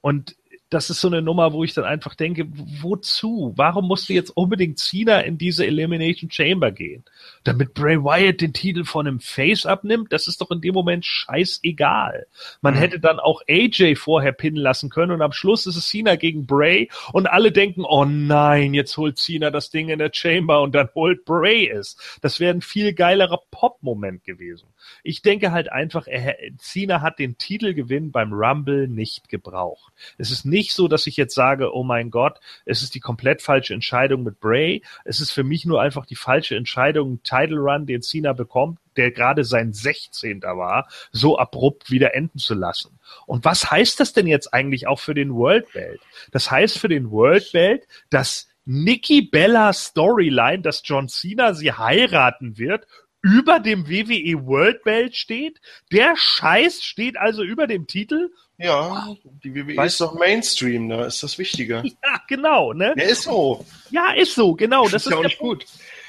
Und das ist so eine Nummer, wo ich dann einfach denke, wozu? Warum musste jetzt unbedingt Cena in diese Elimination Chamber gehen? Damit Bray Wyatt den Titel von einem Face abnimmt? Das ist doch in dem Moment scheißegal. Man mhm. hätte dann auch AJ vorher pinnen lassen können und am Schluss ist es Cena gegen Bray und alle denken, oh nein, jetzt holt Cena das Ding in der Chamber und dann holt Bray es. Das wäre ein viel geilerer Pop-Moment gewesen. Ich denke halt einfach, er, Cena hat den Titelgewinn beim Rumble nicht gebraucht. Es ist nicht nicht so, dass ich jetzt sage, oh mein Gott, es ist die komplett falsche Entscheidung mit Bray. Es ist für mich nur einfach die falsche Entscheidung, Title Run, den Cena bekommt, der gerade sein 16. war, so abrupt wieder enden zu lassen. Und was heißt das denn jetzt eigentlich auch für den World Belt? Das heißt für den World Belt, dass Nikki Bella Storyline, dass John Cena sie heiraten wird, über dem WWE World Belt steht. Der Scheiß steht also über dem Titel ja, die WWE weißt, ist doch Mainstream, da ist das Wichtige. Ja, genau, ne? Ja, ist so. Ja, ist so, genau. Das, das ist ja auch nicht gut.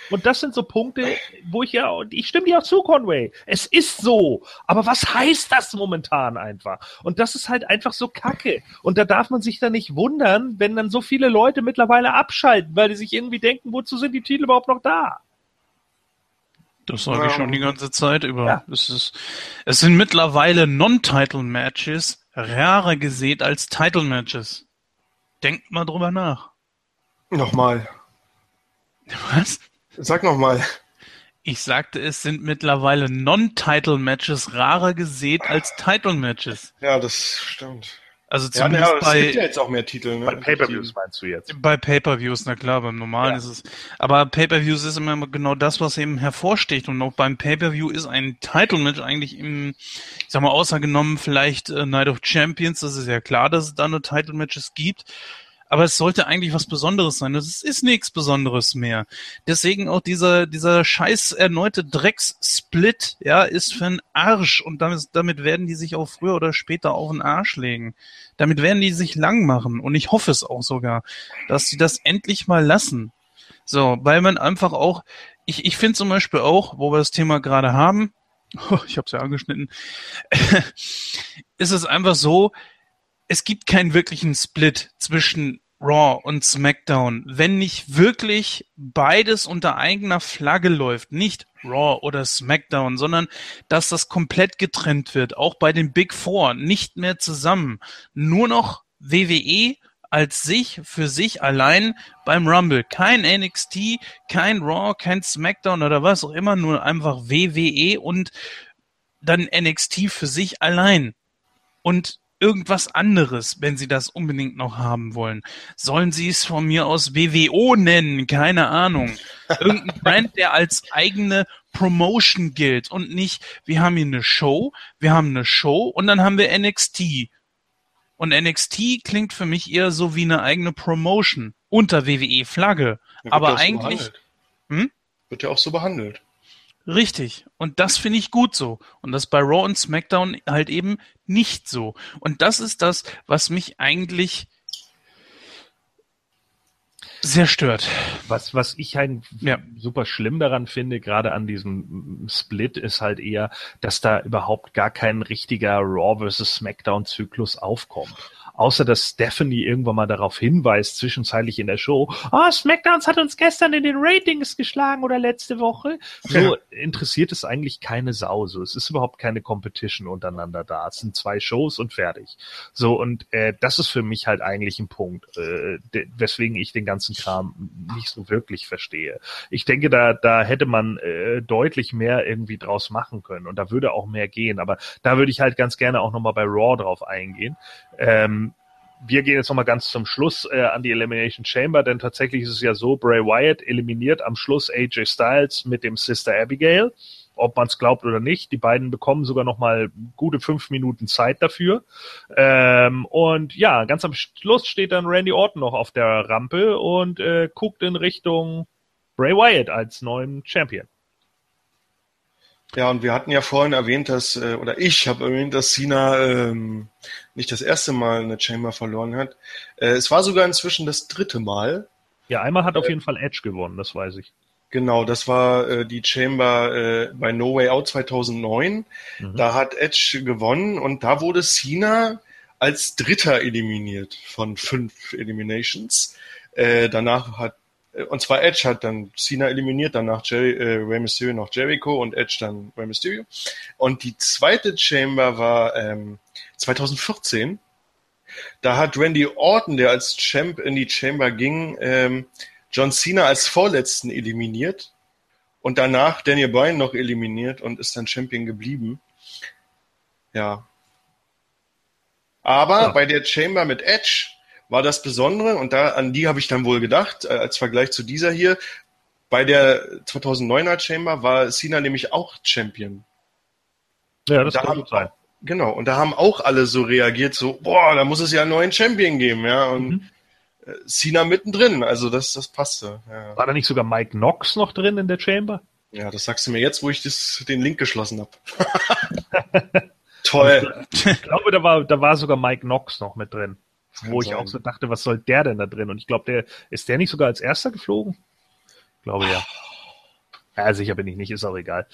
Und das sind so Punkte, wo ich ja, und ich stimme dir auch zu, Conway. Es ist so. Aber was heißt das momentan einfach? Und das ist halt einfach so kacke. Und da darf man sich dann nicht wundern, wenn dann so viele Leute mittlerweile abschalten, weil die sich irgendwie denken, wozu sind die Titel überhaupt noch da? Das sage ich schon die ganze Zeit über. Ja. Es, ist, es sind mittlerweile Non-Title-Matches rarer gesät als Title-Matches. Denkt mal drüber nach. Nochmal. Was? Sag nochmal. Ich sagte, es sind mittlerweile Non-Title-Matches rarer gesät als Title-Matches. Ja, das stimmt. Also zumindest ja, ja, bei. Es gibt ja jetzt auch mehr Titel, ne? Bei Pay-Per-Views meinst du jetzt? Bei Pay-Per-Views, na klar, beim Normalen ja. ist es. Aber Pay-Per-Views ist immer genau das, was eben hervorsticht. Und auch beim Pay-Per-View ist ein Title-Match eigentlich im, ich sag mal, außergenommen vielleicht äh, Night of Champions, das ist ja klar, dass es da nur Title-Matches gibt aber es sollte eigentlich was Besonderes sein. Es ist nichts Besonderes mehr. Deswegen auch dieser, dieser scheiß erneute Drecks-Split, ja, ist für einen Arsch und damit, damit werden die sich auch früher oder später auf den Arsch legen. Damit werden die sich lang machen und ich hoffe es auch sogar, dass sie das endlich mal lassen. So, weil man einfach auch, ich, ich finde zum Beispiel auch, wo wir das Thema gerade haben, oh, ich habe es ja angeschnitten, ist es einfach so, es gibt keinen wirklichen Split zwischen Raw und SmackDown, wenn nicht wirklich beides unter eigener Flagge läuft, nicht Raw oder SmackDown, sondern dass das komplett getrennt wird, auch bei den Big Four, nicht mehr zusammen, nur noch WWE als sich für sich allein beim Rumble. Kein NXT, kein Raw, kein SmackDown oder was auch immer, nur einfach WWE und dann NXT für sich allein. Und irgendwas anderes, wenn Sie das unbedingt noch haben wollen. Sollen Sie es von mir aus WWO nennen? Keine Ahnung. Irgendein Brand, der als eigene Promotion gilt und nicht, wir haben hier eine Show, wir haben eine Show und dann haben wir NXT. Und NXT klingt für mich eher so wie eine eigene Promotion unter WWE-Flagge. Aber eigentlich. So hm? Wird ja auch so behandelt. Richtig. Und das finde ich gut so. Und das bei Raw und SmackDown halt eben nicht so. Und das ist das, was mich eigentlich sehr stört. Was, was ich halt ja. super schlimm daran finde, gerade an diesem Split, ist halt eher, dass da überhaupt gar kein richtiger Raw vs. SmackDown Zyklus aufkommt außer dass Stephanie irgendwann mal darauf hinweist, zwischenzeitlich in der Show, ah, oh, SmackDowns hat uns gestern in den Ratings geschlagen oder letzte Woche. So interessiert es eigentlich keine Sau. So, es ist überhaupt keine Competition untereinander da. Es sind zwei Shows und fertig. So, und äh, das ist für mich halt eigentlich ein Punkt, äh, weswegen ich den ganzen Kram nicht so wirklich verstehe. Ich denke, da, da hätte man äh, deutlich mehr irgendwie draus machen können und da würde auch mehr gehen. Aber da würde ich halt ganz gerne auch nochmal bei Raw drauf eingehen. Ähm, wir gehen jetzt nochmal ganz zum Schluss äh, an die Elimination Chamber, denn tatsächlich ist es ja so, Bray Wyatt eliminiert am Schluss AJ Styles mit dem Sister Abigail. Ob man es glaubt oder nicht, die beiden bekommen sogar nochmal gute fünf Minuten Zeit dafür. Ähm, und ja, ganz am Schluss steht dann Randy Orton noch auf der Rampe und äh, guckt in Richtung Bray Wyatt als neuen Champion. Ja, und wir hatten ja vorhin erwähnt, dass, äh, oder ich habe erwähnt, dass Cena ähm, nicht das erste Mal eine Chamber verloren hat. Äh, es war sogar inzwischen das dritte Mal. Ja, einmal hat äh, auf jeden Fall Edge gewonnen, das weiß ich. Genau, das war äh, die Chamber äh, bei No Way Out 2009. Mhm. Da hat Edge gewonnen und da wurde Cena als Dritter eliminiert von fünf Eliminations. Äh, danach hat und zwar Edge hat dann Cena eliminiert, danach Jerry, äh, Rey Mysterio noch Jericho und Edge dann Rey Mysterio. Und die zweite Chamber war ähm, 2014. Da hat Randy Orton, der als Champ in die Chamber ging, ähm, John Cena als Vorletzten eliminiert und danach Daniel Bryan noch eliminiert und ist dann Champion geblieben. Ja. Aber ja. bei der Chamber mit Edge war das Besondere und da an die habe ich dann wohl gedacht, äh, als Vergleich zu dieser hier. Bei der 2009er Chamber war Cena nämlich auch Champion. Ja, das da kann gut sein. Genau, und da haben auch alle so reagiert, so, boah, da muss es ja einen neuen Champion geben, ja, und mhm. Äh, Cena mittendrin, also das, das passte. Ja. War da nicht sogar Mike Knox noch drin in der Chamber? Ja, das sagst du mir jetzt, wo ich das, den Link geschlossen habe. Toll. Ich glaube, da war, da war sogar Mike Knox noch mit drin. Wo ich auch so dachte, was soll der denn da drin? Und ich glaube, der ist der nicht sogar als erster geflogen? Glaube ja. Ja, sicher bin ich nicht, ist auch egal.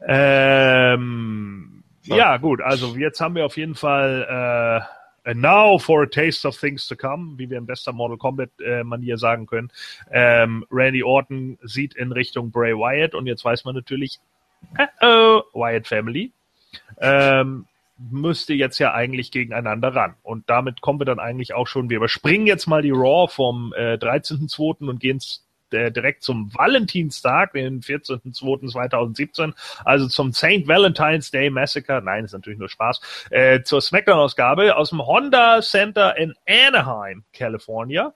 Ähm, so. Ja, gut, also jetzt haben wir auf jeden Fall äh, And now for a taste of things to come, wie wir in bester Mortal Kombat äh, Manier sagen können. Ähm, Randy Orton sieht in Richtung Bray Wyatt und jetzt weiß man natürlich, äh oh, Wyatt Family. Ähm, müsste jetzt ja eigentlich gegeneinander ran. Und damit kommen wir dann eigentlich auch schon, wir überspringen jetzt mal die Raw vom äh, 13.2. und gehen äh, direkt zum Valentinstag, den 14.2.2017, also zum St. Valentine's Day Massacre. Nein, ist natürlich nur Spaß. Äh, zur Smackdown-Ausgabe aus dem Honda Center in Anaheim, California.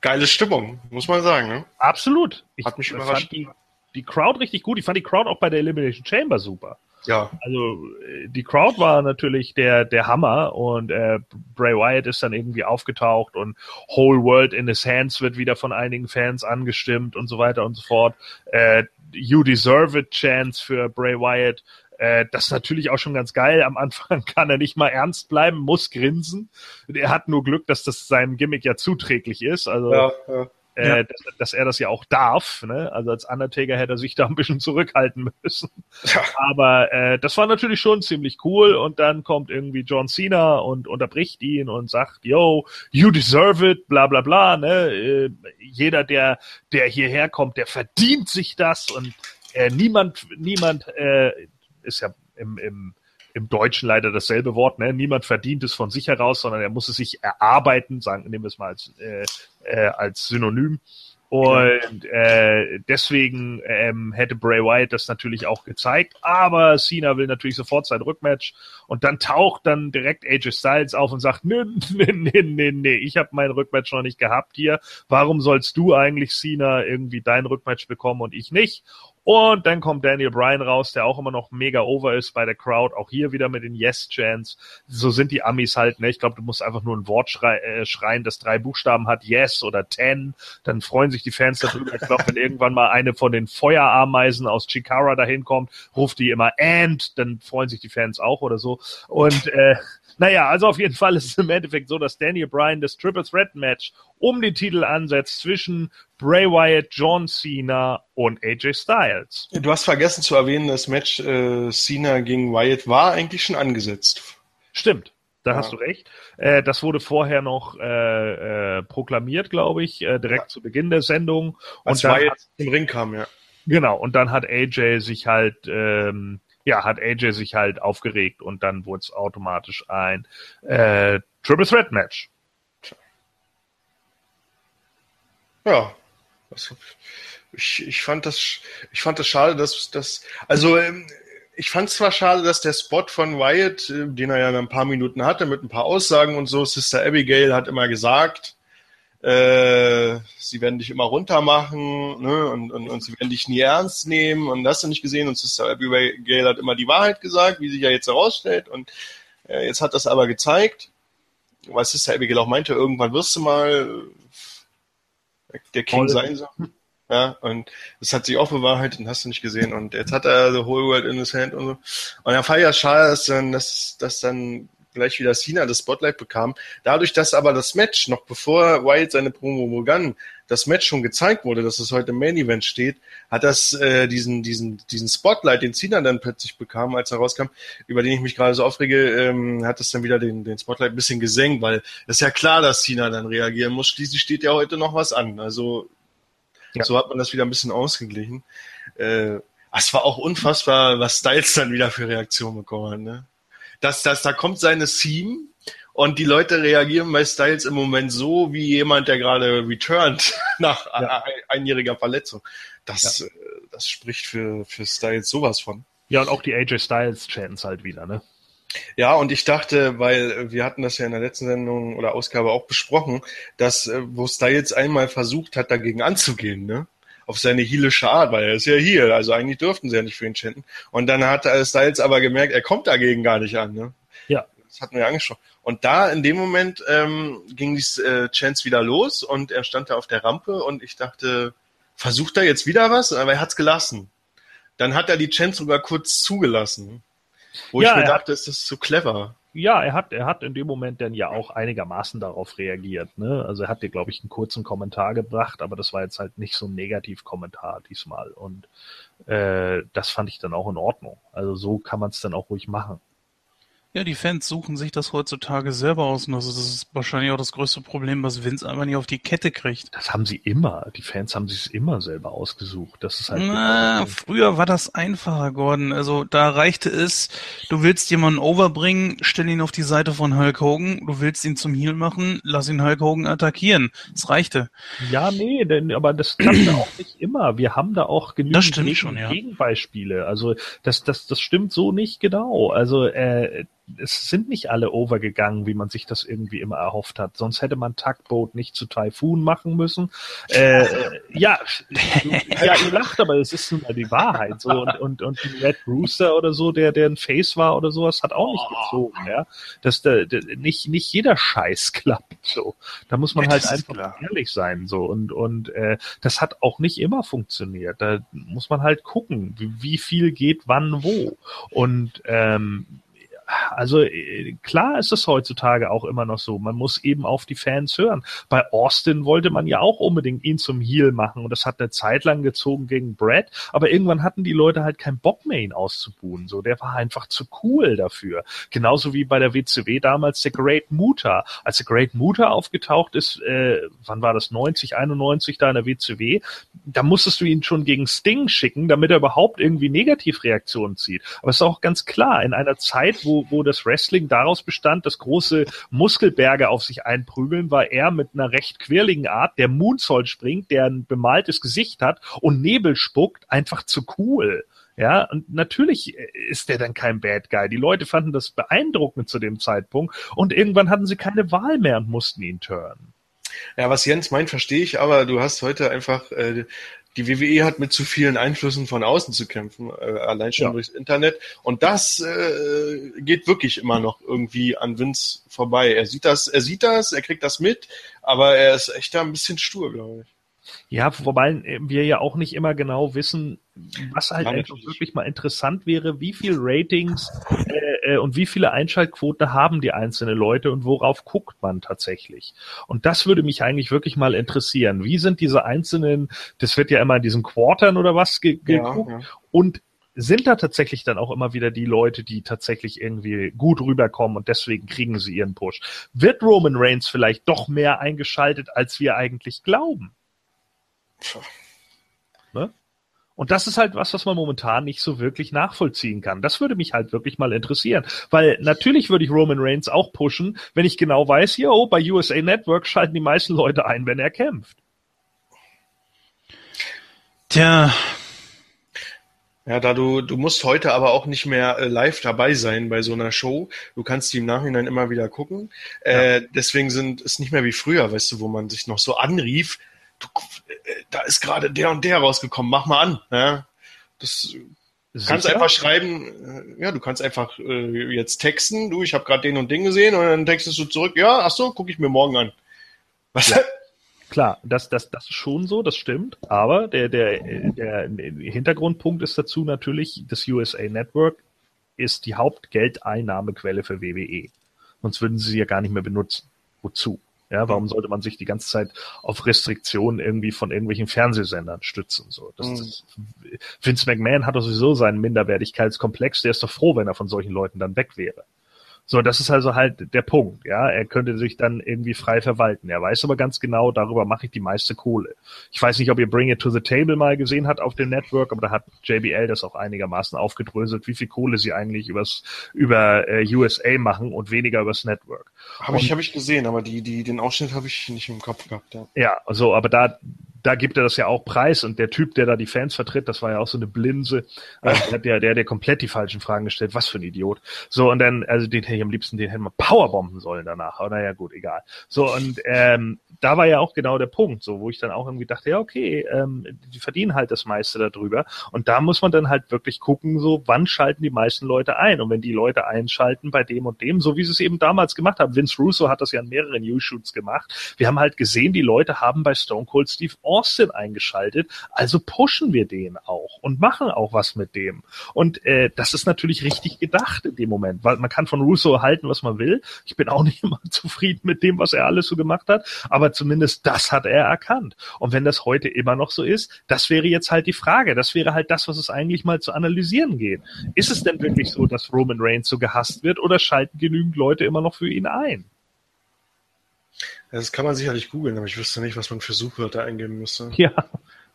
Geile Stimmung, muss man sagen. Ne? Absolut. Ich Hat mich überrascht. Fand die, die Crowd richtig gut. Ich fand die Crowd auch bei der Elimination Chamber super. Ja. Also die Crowd war natürlich der der Hammer und äh, Bray Wyatt ist dann irgendwie aufgetaucht und Whole World in His Hands wird wieder von einigen Fans angestimmt und so weiter und so fort. Äh, you Deserve It Chance für Bray Wyatt. Äh, das ist natürlich auch schon ganz geil. Am Anfang kann er nicht mal ernst bleiben, muss grinsen. Er hat nur Glück, dass das seinem Gimmick ja zuträglich ist. Also ja, ja äh, Ja. dass, dass er das ja auch darf. Ne? Also als Undertaker hätte er sich da ein bisschen zurückhalten müssen. Ja. Aber äh, das war natürlich schon ziemlich cool. Und dann kommt irgendwie John Cena und unterbricht ihn und sagt, yo, you deserve it, bla bla bla. Ne? Äh, jeder, der, der hierher kommt, der verdient sich das. Und äh, niemand, niemand äh, ist ja im, im im Deutschen leider dasselbe Wort, ne? Niemand verdient es von sich heraus, sondern er muss es sich erarbeiten, sagen, nehmen wir es mal als, äh, äh, als Synonym. Und äh, deswegen ähm, hätte Bray Wyatt das natürlich auch gezeigt, aber Cena will natürlich sofort sein Rückmatch und dann taucht dann direkt AJ Styles auf und sagt, nee, nee, nee, nee, nee, ich habe mein Rückmatch noch nicht gehabt hier. Warum sollst du eigentlich Cena irgendwie dein Rückmatch bekommen und ich nicht? Und dann kommt Daniel Bryan raus, der auch immer noch mega over ist bei der Crowd, auch hier wieder mit den Yes-Chants. So sind die Amis halt, ne? Ich glaube, du musst einfach nur ein Wort schrei äh, schreien, das drei Buchstaben hat, Yes oder Ten. Dann freuen sich die Fans darüber. Ich glaube, wenn irgendwann mal eine von den Feuerameisen aus Chikara dahin kommt, ruft die immer And, dann freuen sich die Fans auch oder so. Und äh, naja, also auf jeden Fall ist es im Endeffekt so, dass Daniel Bryan das Triple Threat Match um den Titel ansetzt zwischen Bray Wyatt, John Cena und AJ Styles. Du hast vergessen zu erwähnen, das Match äh, Cena gegen Wyatt war eigentlich schon angesetzt. Stimmt. Da Ja. hast du recht. Äh, das wurde vorher noch äh, äh, proklamiert, glaube ich, äh, direkt Ja. zu Beginn der Sendung. Als Und dann Wyatt hat, im Ring kam, ja. genau, und dann hat AJ sich halt, ähm, ja, hat AJ sich halt aufgeregt und dann wurde es automatisch ein äh, Triple Threat Match. Ja. Also, ich, ich fand das, ich fand das schade, dass, dass, also, ähm, ich fand zwar schade, dass der Spot von Wyatt, äh, den er ja ein paar Minuten hatte, mit ein paar Aussagen und so, Sister Abigail hat immer gesagt, äh, sie werden dich immer runtermachen, ne, und, und, und sie werden dich nie ernst nehmen und das hast du nicht gesehen und Sister Abigail hat immer die Wahrheit gesagt, wie sich ja jetzt herausstellt und äh, jetzt hat das aber gezeigt, weil Sister Abigail auch meinte, irgendwann wirst du mal der King Voll. sein so. Ja, und das hat sich auch bewahrheitet und hast du nicht gesehen. Und jetzt hat er the whole world in his hand und so. Und er fand ja schade, dass dann, dass, dass dann gleich wieder Cena das Spotlight bekam. Dadurch, dass aber das Match, noch bevor Wyatt seine Promo begann, das Match schon gezeigt wurde, dass es heute im Main Event steht, hat das äh, diesen, diesen, diesen Spotlight, den Cena dann plötzlich bekam, als er rauskam, über den ich mich gerade so aufrege, ähm, hat das dann wieder den, den Spotlight ein bisschen gesenkt, weil es ist ja klar, dass Cena dann reagieren muss. Schließlich steht ja heute noch was an. Also Ja. so hat man das wieder ein bisschen ausgeglichen. Äh, es war auch unfassbar, was Styles dann wieder für Reaktionen bekommen hat. Ne? Dass, dass da kommt seine Theme und die Leute reagieren bei Styles im Moment so wie jemand, der gerade returnt nach Ja. ein, einjähriger Verletzung. Das, äh, das spricht für, für Styles sowas von. Ja, und auch die AJ Styles Chants halt wieder, ne? Ja, und ich dachte, weil wir hatten das ja in der letzten Sendung oder Ausgabe auch besprochen, dass äh, wo Styles einmal versucht hat, dagegen anzugehen, ne? Auf seine heelische Art, weil er ist ja hier, also eigentlich dürften sie ja nicht für ihn chanten. Und dann hat Styles aber gemerkt, er kommt dagegen gar nicht an, ne? Ja. Das hatten wir ja angesprochen. Und da in dem Moment ähm, ging die äh, Chance wieder los und er stand da auf der Rampe und ich dachte, versucht er jetzt wieder was? Aber er hat's gelassen. Dann hat er die Chance sogar kurz zugelassen. Wo Ja, ich mir dachte, ist das so clever. Ja, er hat, er hat in dem Moment dann ja auch einigermaßen darauf reagiert. Ne? Also er hat dir, glaube ich, einen kurzen Kommentar gebracht, aber das war jetzt halt nicht so ein Negativkommentar diesmal. Und äh, das fand ich dann auch in Ordnung. Also so kann man es dann auch ruhig machen. Ja, die Fans suchen sich das heutzutage selber aus und das ist, wahrscheinlich auch das größte Problem, was Vince einfach nicht auf die Kette kriegt. Das haben sie immer. Die Fans haben sich immer selber ausgesucht. Das ist halt. Na, früher war das einfacher, Gordon. Also da reichte es, du willst jemanden overbringen, stell ihn auf die Seite von Hulk Hogan, du willst ihn zum Heel machen, lass ihn Hulk Hogan attackieren. Das reichte. Ja, nee, denn, aber das klappt ja auch nicht immer. Wir haben da auch genügend Gegen schon, ja. Gegenbeispiele. Also das, das, das stimmt so nicht genau. Also äh, es sind nicht alle overgegangen, wie man sich das irgendwie immer erhofft hat. Sonst hätte man Tugboat nicht zu Typhoon machen müssen. Äh, ja, ja, ihr lacht, aber es ist nun mal die Wahrheit. So und und und Red Rooster oder so, der der ein Face war oder sowas, hat auch nicht gezogen. Ja, dass der, der, nicht nicht jeder Scheiß klappt. So, da muss man Ja, halt einfach klar. ehrlich sein. So und und äh, das hat auch nicht immer funktioniert. Da muss man halt gucken, wie, wie viel geht wann wo. Und ähm, also äh, klar ist es heutzutage auch immer noch so. Man muss eben auf die Fans hören. Bei Austin wollte man ja auch unbedingt ihn zum Heel machen und das hat eine Zeit lang gezogen gegen Brad, aber irgendwann hatten die Leute halt keinen Bock mehr, ihn auszubuhen. So, der war einfach zu cool dafür. Genauso wie bei der WCW damals der Great Muta. Als der Great Muta aufgetaucht ist, äh, wann war das? 90, 91 da in der WCW, da musstest du ihn schon gegen Sting schicken, damit er überhaupt irgendwie Negativreaktionen zieht. Aber es ist auch ganz klar, in einer Zeit, wo, wo das Wrestling daraus bestand, dass große Muskelberge auf sich einprügeln, war er mit einer recht quirligen Art, der Moonsault springt, der ein bemaltes Gesicht hat und Nebel spuckt, einfach zu cool. Ja, und natürlich ist der dann kein Bad Guy. Die Leute fanden das beeindruckend zu dem Zeitpunkt und irgendwann hatten sie keine Wahl mehr und mussten ihn turnen. Ja, was Jens meint, verstehe ich, aber du hast heute einfach äh, die WWE hat mit zu vielen Einflüssen von außen zu kämpfen, äh, allein schon ja. durchs Internet. Und das äh, geht wirklich immer noch irgendwie an Vince vorbei. Er sieht das, er sieht das, er kriegt das mit, aber er ist echt da ein bisschen stur, glaube ich. Ja, wobei wir ja auch nicht immer genau wissen, was halt einfach wirklich mal interessant wäre, wie viel Ratings äh, äh, und wie viele Einschaltquoten haben die einzelnen Leute und worauf guckt man tatsächlich. Und das würde mich eigentlich wirklich mal interessieren. Wie sind diese einzelnen, das wird ja immer in diesen Quartern oder was ge geguckt ja, ja. und sind da tatsächlich dann auch immer wieder die Leute, die tatsächlich irgendwie gut rüberkommen und deswegen kriegen sie ihren Push. Wird Roman Reigns vielleicht doch mehr eingeschaltet, als wir eigentlich glauben? Ne? Und das ist halt was, was man momentan nicht so wirklich nachvollziehen kann. Das würde mich halt wirklich mal interessieren. Weil natürlich würde ich Roman Reigns auch pushen, wenn ich genau weiß, hier, oh, bei USA Network schalten die meisten Leute ein, wenn er kämpft. Tja. Ja, da du, du musst heute aber auch nicht mehr äh, live dabei sein bei so einer Show. Du kannst die im Nachhinein immer wieder gucken. Äh, ja. Deswegen sind es nicht mehr wie früher, weißt du, wo man sich noch so anrief, äh, da ist gerade der und der rausgekommen, mach mal an. Ja? Das Sicher? kannst einfach schreiben, äh, ja, du kannst einfach äh, jetzt texten, du, ich habe gerade den und den gesehen und dann textest du zurück, ja, ach so, gucke ich mir morgen an. Was? Ja. Klar, das, das, das ist schon so, das stimmt. Aber der, der, der Hintergrundpunkt ist dazu natürlich, das USA Network ist die Hauptgeldeinnahmequelle für WWE. Sonst würden sie ja gar nicht mehr benutzen. Wozu? Ja, warum sollte man sich die ganze Zeit auf Restriktionen irgendwie von irgendwelchen Fernsehsendern stützen? So, das, mhm. das, Vince McMahon hat doch sowieso seinen Minderwertigkeitskomplex. Der ist doch froh, wenn er von solchen Leuten dann weg wäre. So, das ist also halt der Punkt, ja. Er könnte sich dann irgendwie frei verwalten. Er weiß aber ganz genau, darüber mache ich die meiste Kohle. Ich weiß nicht, ob ihr Bring It to the Table mal gesehen habt auf dem Network, aber da hat JBL das auch einigermaßen aufgedröselt, wie viel Kohle sie eigentlich übers, über äh, USA machen und weniger übers Network. Habe ich, hab ich gesehen, aber die, die, den Ausschnitt habe ich nicht im Kopf gehabt, ja. Ja, also, aber da, da gibt er das ja auch preis. Und der Typ, der da die Fans vertritt, das war ja auch so eine Blinse, also der, der, der komplett die falschen Fragen gestellt, was für ein Idiot. So, und dann, also den hätte ich am liebsten, den hätten wir Powerbomben sollen danach, aber naja, gut, egal. So, und ähm, da war ja auch genau der Punkt, so, wo ich dann auch irgendwie dachte, ja, okay, ähm, die verdienen halt das meiste darüber. Und da muss man dann halt wirklich gucken, so, wann schalten die meisten Leute ein? Und wenn die Leute einschalten bei dem und dem, so wie sie es eben damals gemacht haben, Vince Russo hat das ja in mehreren News-Shoots gemacht, wir haben halt gesehen, die Leute haben bei Stone Cold Steve Austin eingeschaltet, also pushen wir den auch und machen auch was mit dem. Und äh, das ist natürlich richtig gedacht in dem Moment, weil man kann von Russo halten, was man will. Ich bin auch nicht immer zufrieden mit dem, was er alles so gemacht hat, aber zumindest das hat er erkannt. Und wenn das heute immer noch so ist, das wäre jetzt halt die Frage. Das wäre halt das, was es eigentlich mal zu analysieren geht. Ist es denn wirklich so, dass Roman Reigns so gehasst wird oder schalten genügend Leute immer noch für ihn ein? Das kann man sicherlich googeln, aber ich wüsste nicht, was man für Suchwörter eingeben müsste. Ja.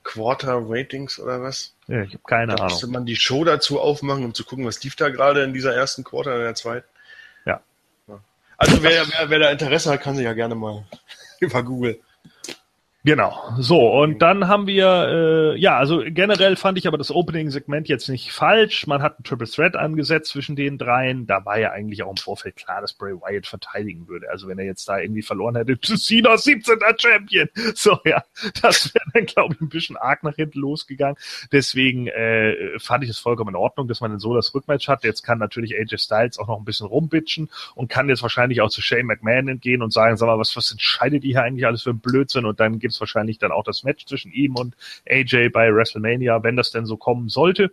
Quarter Ratings oder was? Ja, ich habe keine da Ahnung. Müsste man die Show dazu aufmachen, um zu gucken, was lief da gerade in dieser ersten Quarter, in der zweiten? Ja. ja. Also wer, wer, wer da Interesse hat, kann sich ja gerne mal über Google Genau, so und dann haben wir, äh, ja, also generell fand ich aber das Opening-Segment jetzt nicht falsch. Man hat ein Triple Threat angesetzt zwischen den dreien. Da war ja eigentlich auch im Vorfeld klar, dass Bray Wyatt verteidigen würde. Also wenn er jetzt da irgendwie verloren hätte, Cena 17. Champion. So, ja, das wäre dann, glaube ich, ein bisschen arg nach hinten losgegangen. Deswegen äh, fand ich es vollkommen in Ordnung, dass man dann so das Rückmatch hat. Jetzt kann natürlich AJ Styles auch noch ein bisschen rumbitchen und kann jetzt wahrscheinlich auch zu Shane McMahon entgehen und sagen, sag mal, was, was entscheidet ihr hier eigentlich alles für ein Blödsinn? Und dann gibt's wahrscheinlich dann auch das Match zwischen ihm und AJ bei WrestleMania, wenn das denn so kommen sollte.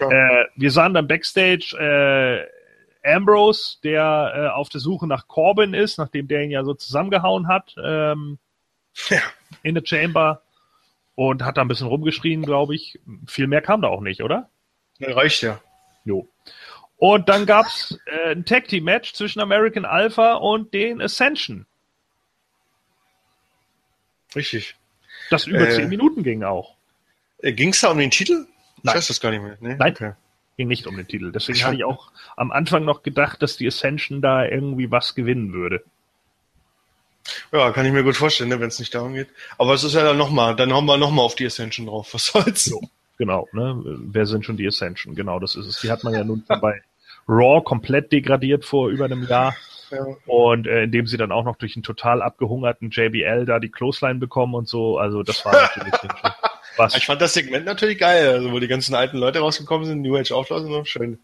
Äh, wir sahen dann Backstage äh, Ambrose, der äh, auf der Suche nach Corbin ist, nachdem der ihn ja so zusammengehauen hat ähm, Ja. in der Chamber und hat da ein bisschen rumgeschrien, glaube ich. Viel mehr kam da auch nicht, oder? Reicht ja. Jo. Und dann gab's äh, ein Tag Team Match zwischen American Alpha und den Ascension, Richtig. das über Äh. zehn Minuten ging auch. Äh, ging's da um den Titel? Ich Nein. weiß das gar nicht mehr. Nee? Nein. Okay. Ging nicht um den Titel. Deswegen Ich hatte ich auch am Anfang noch gedacht, dass die Ascension da irgendwie was gewinnen würde. Ja, kann ich mir gut vorstellen, ne, wenn es nicht darum geht. Aber es ist ja dann nochmal, dann hauen wir nochmal auf die Ascension drauf. Was soll's? Genau, ne? Wer sind schon die Ascension? Genau, das ist es. Die hat man ja nun bei Raw komplett degradiert vor über einem Jahr. Ja. Und äh, indem sie dann auch noch durch einen total abgehungerten JBL da die Clothesline bekommen und so. Also das war natürlich was. Ich fand das Segment natürlich geil, also wo die ganzen alten Leute rausgekommen sind, New Age Outlaws und so, schön.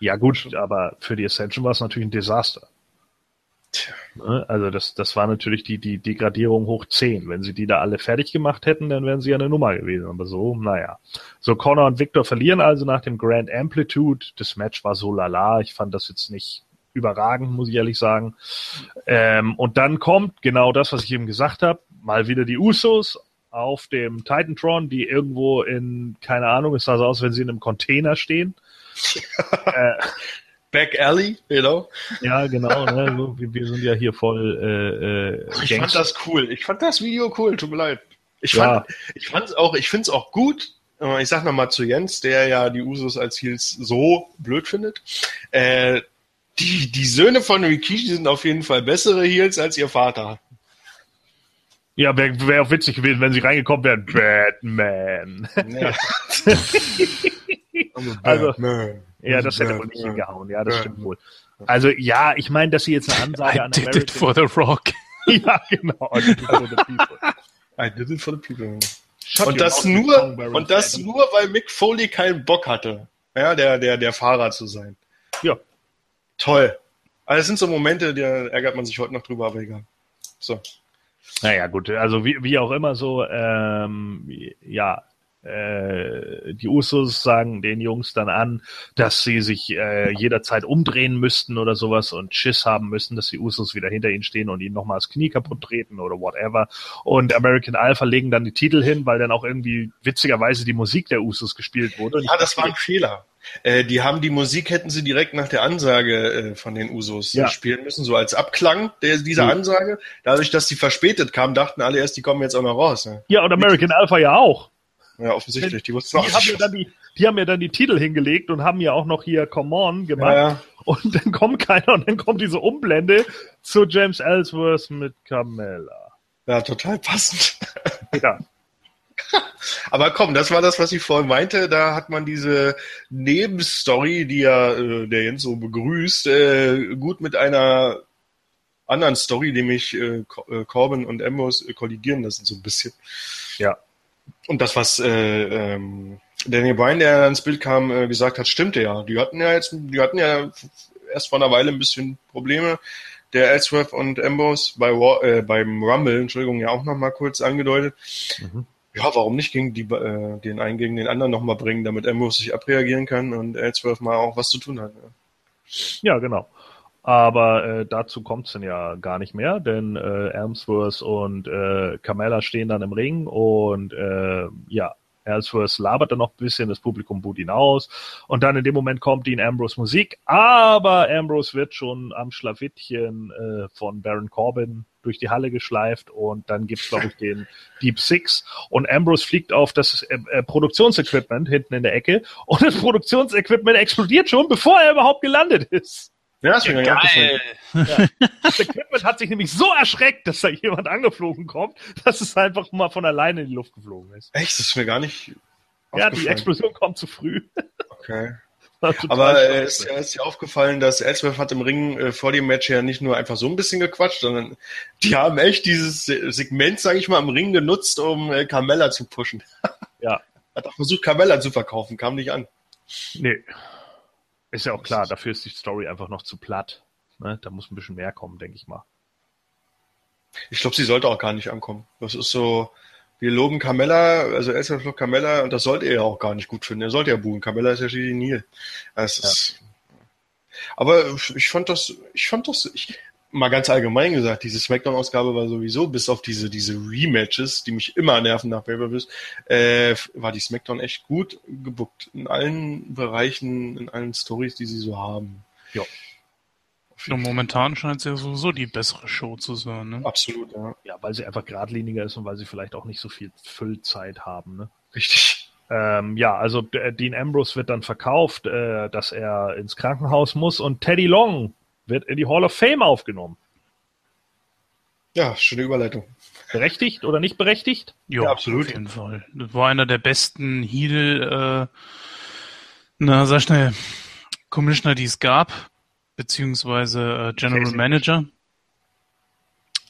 Ja gut, aber für die Ascension war es natürlich ein Desaster. Tja. Ne? Also das, das war natürlich die, die Degradierung hoch 10. Wenn sie die da alle fertig gemacht hätten, dann wären sie ja eine Nummer gewesen. Aber so, naja. So, Connor und Victor verlieren also nach dem Grand Amplitude. Das Match war so lala. Ich fand das jetzt nicht überragend, muss ich ehrlich sagen. Ähm, und dann kommt genau das, was ich eben gesagt habe. Mal wieder die Usos auf dem Titantron, die irgendwo in, keine Ahnung, es sah so aus, wenn sie in einem Container stehen. äh, Back Alley, genau. ja, genau. Ne? So, wir, wir sind ja hier voll äh, äh, Ich fand das cool. Ich fand das Video cool, tut mir leid. Ich Ja. fand, ich fand's auch, ich find's auch gut. äh, Ich sag nochmal zu Jens, der ja die Usos als Heels so blöd findet. Äh, die, die Söhne von Rikishi sind auf jeden Fall bessere Heels als ihr Vater. Ja, wäre wär auch witzig gewesen, wenn sie reingekommen wären. Batman. Ja. Also, Batman. ja, das hätte wohl nicht hingehauen. Ja, das stimmt wohl. Also, ja, ich meine, dass sie jetzt eine Ansage I an did it for the Rock. ja, genau. I did it for the people. I did it for the people. Shut Und das nur, und das nur, weil Mick Foley keinen Bock hatte, ja, der, der, der Fahrer zu sein. Ja. Toll. Also das sind so Momente, da ärgert man sich heute noch drüber, aber egal. So. Naja, gut, also wie, wie auch immer so, ähm, ja, äh, die Usos sagen den Jungs dann an, dass sie sich äh, jederzeit umdrehen müssten oder sowas und Schiss haben müssen, dass die Usos wieder hinter ihnen stehen und ihnen nochmal das Knie kaputt treten oder whatever. Und American Alpha legen dann die Titel hin, weil dann auch irgendwie witzigerweise die Musik der Usos gespielt wurde. Ja, das war ein Fehler. Äh, die haben die Musik, hätten sie direkt nach der Ansage äh, von den Usos Ja. spielen müssen, so als Abklang der, dieser Mhm. Ansage. Dadurch, dass die verspätet kamen, dachten alle erst, die kommen jetzt auch noch raus. Ne? ja, und American Alpha ja auch. Ja, offensichtlich. Die wussten Die auch haben, ja dann die, die haben ja dann die Titel hingelegt und haben ja auch noch hier Come On gemacht. Ja, ja. Und dann kommt keiner und dann kommt diese Umblende zu James Ellsworth mit Carmella. ja, total passend. Ja, Aber komm, das war das, was ich vorhin meinte. Da hat man diese Nebenstory, die ja äh, der Jens so begrüßt, äh, gut mit einer anderen Story, nämlich äh, äh, Corbin und Ambrose äh, kollidieren lassen so ein bisschen. ja. Und das, was äh, ähm, Daniel Bryan, der ins Bild kam, äh, gesagt hat, stimmte ja. Die hatten ja jetzt, die hatten ja erst vor einer Weile ein bisschen Probleme. Der Ellsworth und Ambrose bei War, äh, beim Rumble, Entschuldigung, ja auch nochmal kurz angedeutet. Mhm. Ja, warum nicht gegen die, äh, den einen gegen den anderen nochmal bringen, damit Ambrose sich abreagieren kann und Ellsworth mal auch was zu tun hat. Ja. Ja, genau. Aber äh, dazu kommt's dann ja gar nicht mehr, denn äh, Elmsworth und äh, Carmella stehen dann im Ring und äh, ja, Ellsworth labert dann noch ein bisschen, das Publikum buht ihn aus und dann in dem Moment kommt Dean Ambrose Musik, aber Ambrose wird schon am Schlawittchen äh, von Baron Corbin durch die Halle geschleift und dann gibt's glaube ich den Deep Six und Ambrose fliegt auf das äh, äh, Produktionsequipment hinten in der Ecke und das Produktionsequipment explodiert schon, bevor er überhaupt gelandet ist. Ja, ist mir gar nicht aufgefallen. Das Equipment hat sich nämlich so erschreckt, dass da jemand angeflogen kommt, dass es einfach mal von alleine in die Luft geflogen ist. Echt, das ist mir gar nicht Ja, die. Explosion kommt zu früh. Okay. Aber äh, ist, ja- ist dir aufgefallen, dass Ellsworth hat im Ring äh, vor dem Match ja nicht nur einfach so ein bisschen gequatscht, sondern die haben echt dieses Se- Segment, sage ich mal, im Ring genutzt, um äh, Carmella zu pushen. Ja. Hat auch versucht, Carmella zu verkaufen, kam nicht an. Nee. Ist ja auch klar, dafür ist die Story einfach noch zu platt. Ne? Da muss ein bisschen mehr kommen, denke ich mal. Ich glaube, sie sollte auch gar nicht ankommen. Das ist so, wir loben Carmella, also Ellsworth lobt Carmella und das sollte er ja auch gar nicht gut finden. Er sollte ja buhen. Carmella ist ja schließlich Nil. Das ist, Aber ich fand das, ich fand das, ich, mal ganz allgemein gesagt, diese Smackdown-Ausgabe war sowieso, bis auf diese, diese Rematches, die mich immer nerven nach pay äh, war die Smackdown echt gut gebuckt. In allen Bereichen, in allen Stories, die sie so haben. Ja. Und momentan scheint es ja sowieso die bessere Show zu sein, ne? Absolut, ja. Ja, weil sie einfach geradliniger ist und weil sie vielleicht auch nicht so viel Füllzeit haben, ne? Richtig. Ähm, ja, also Dean Ambrose wird dann verkauft, äh, dass er ins Krankenhaus muss und Teddy Long wird in die Hall of Fame aufgenommen. Ja, schöne Überleitung. Berechtigt oder nicht berechtigt? Jo, ja, absolut. Auf jeden Fall. Das war einer der besten Heel, äh, na, sag schnell, Commissioner, die es gab, beziehungsweise äh, General Face Manager.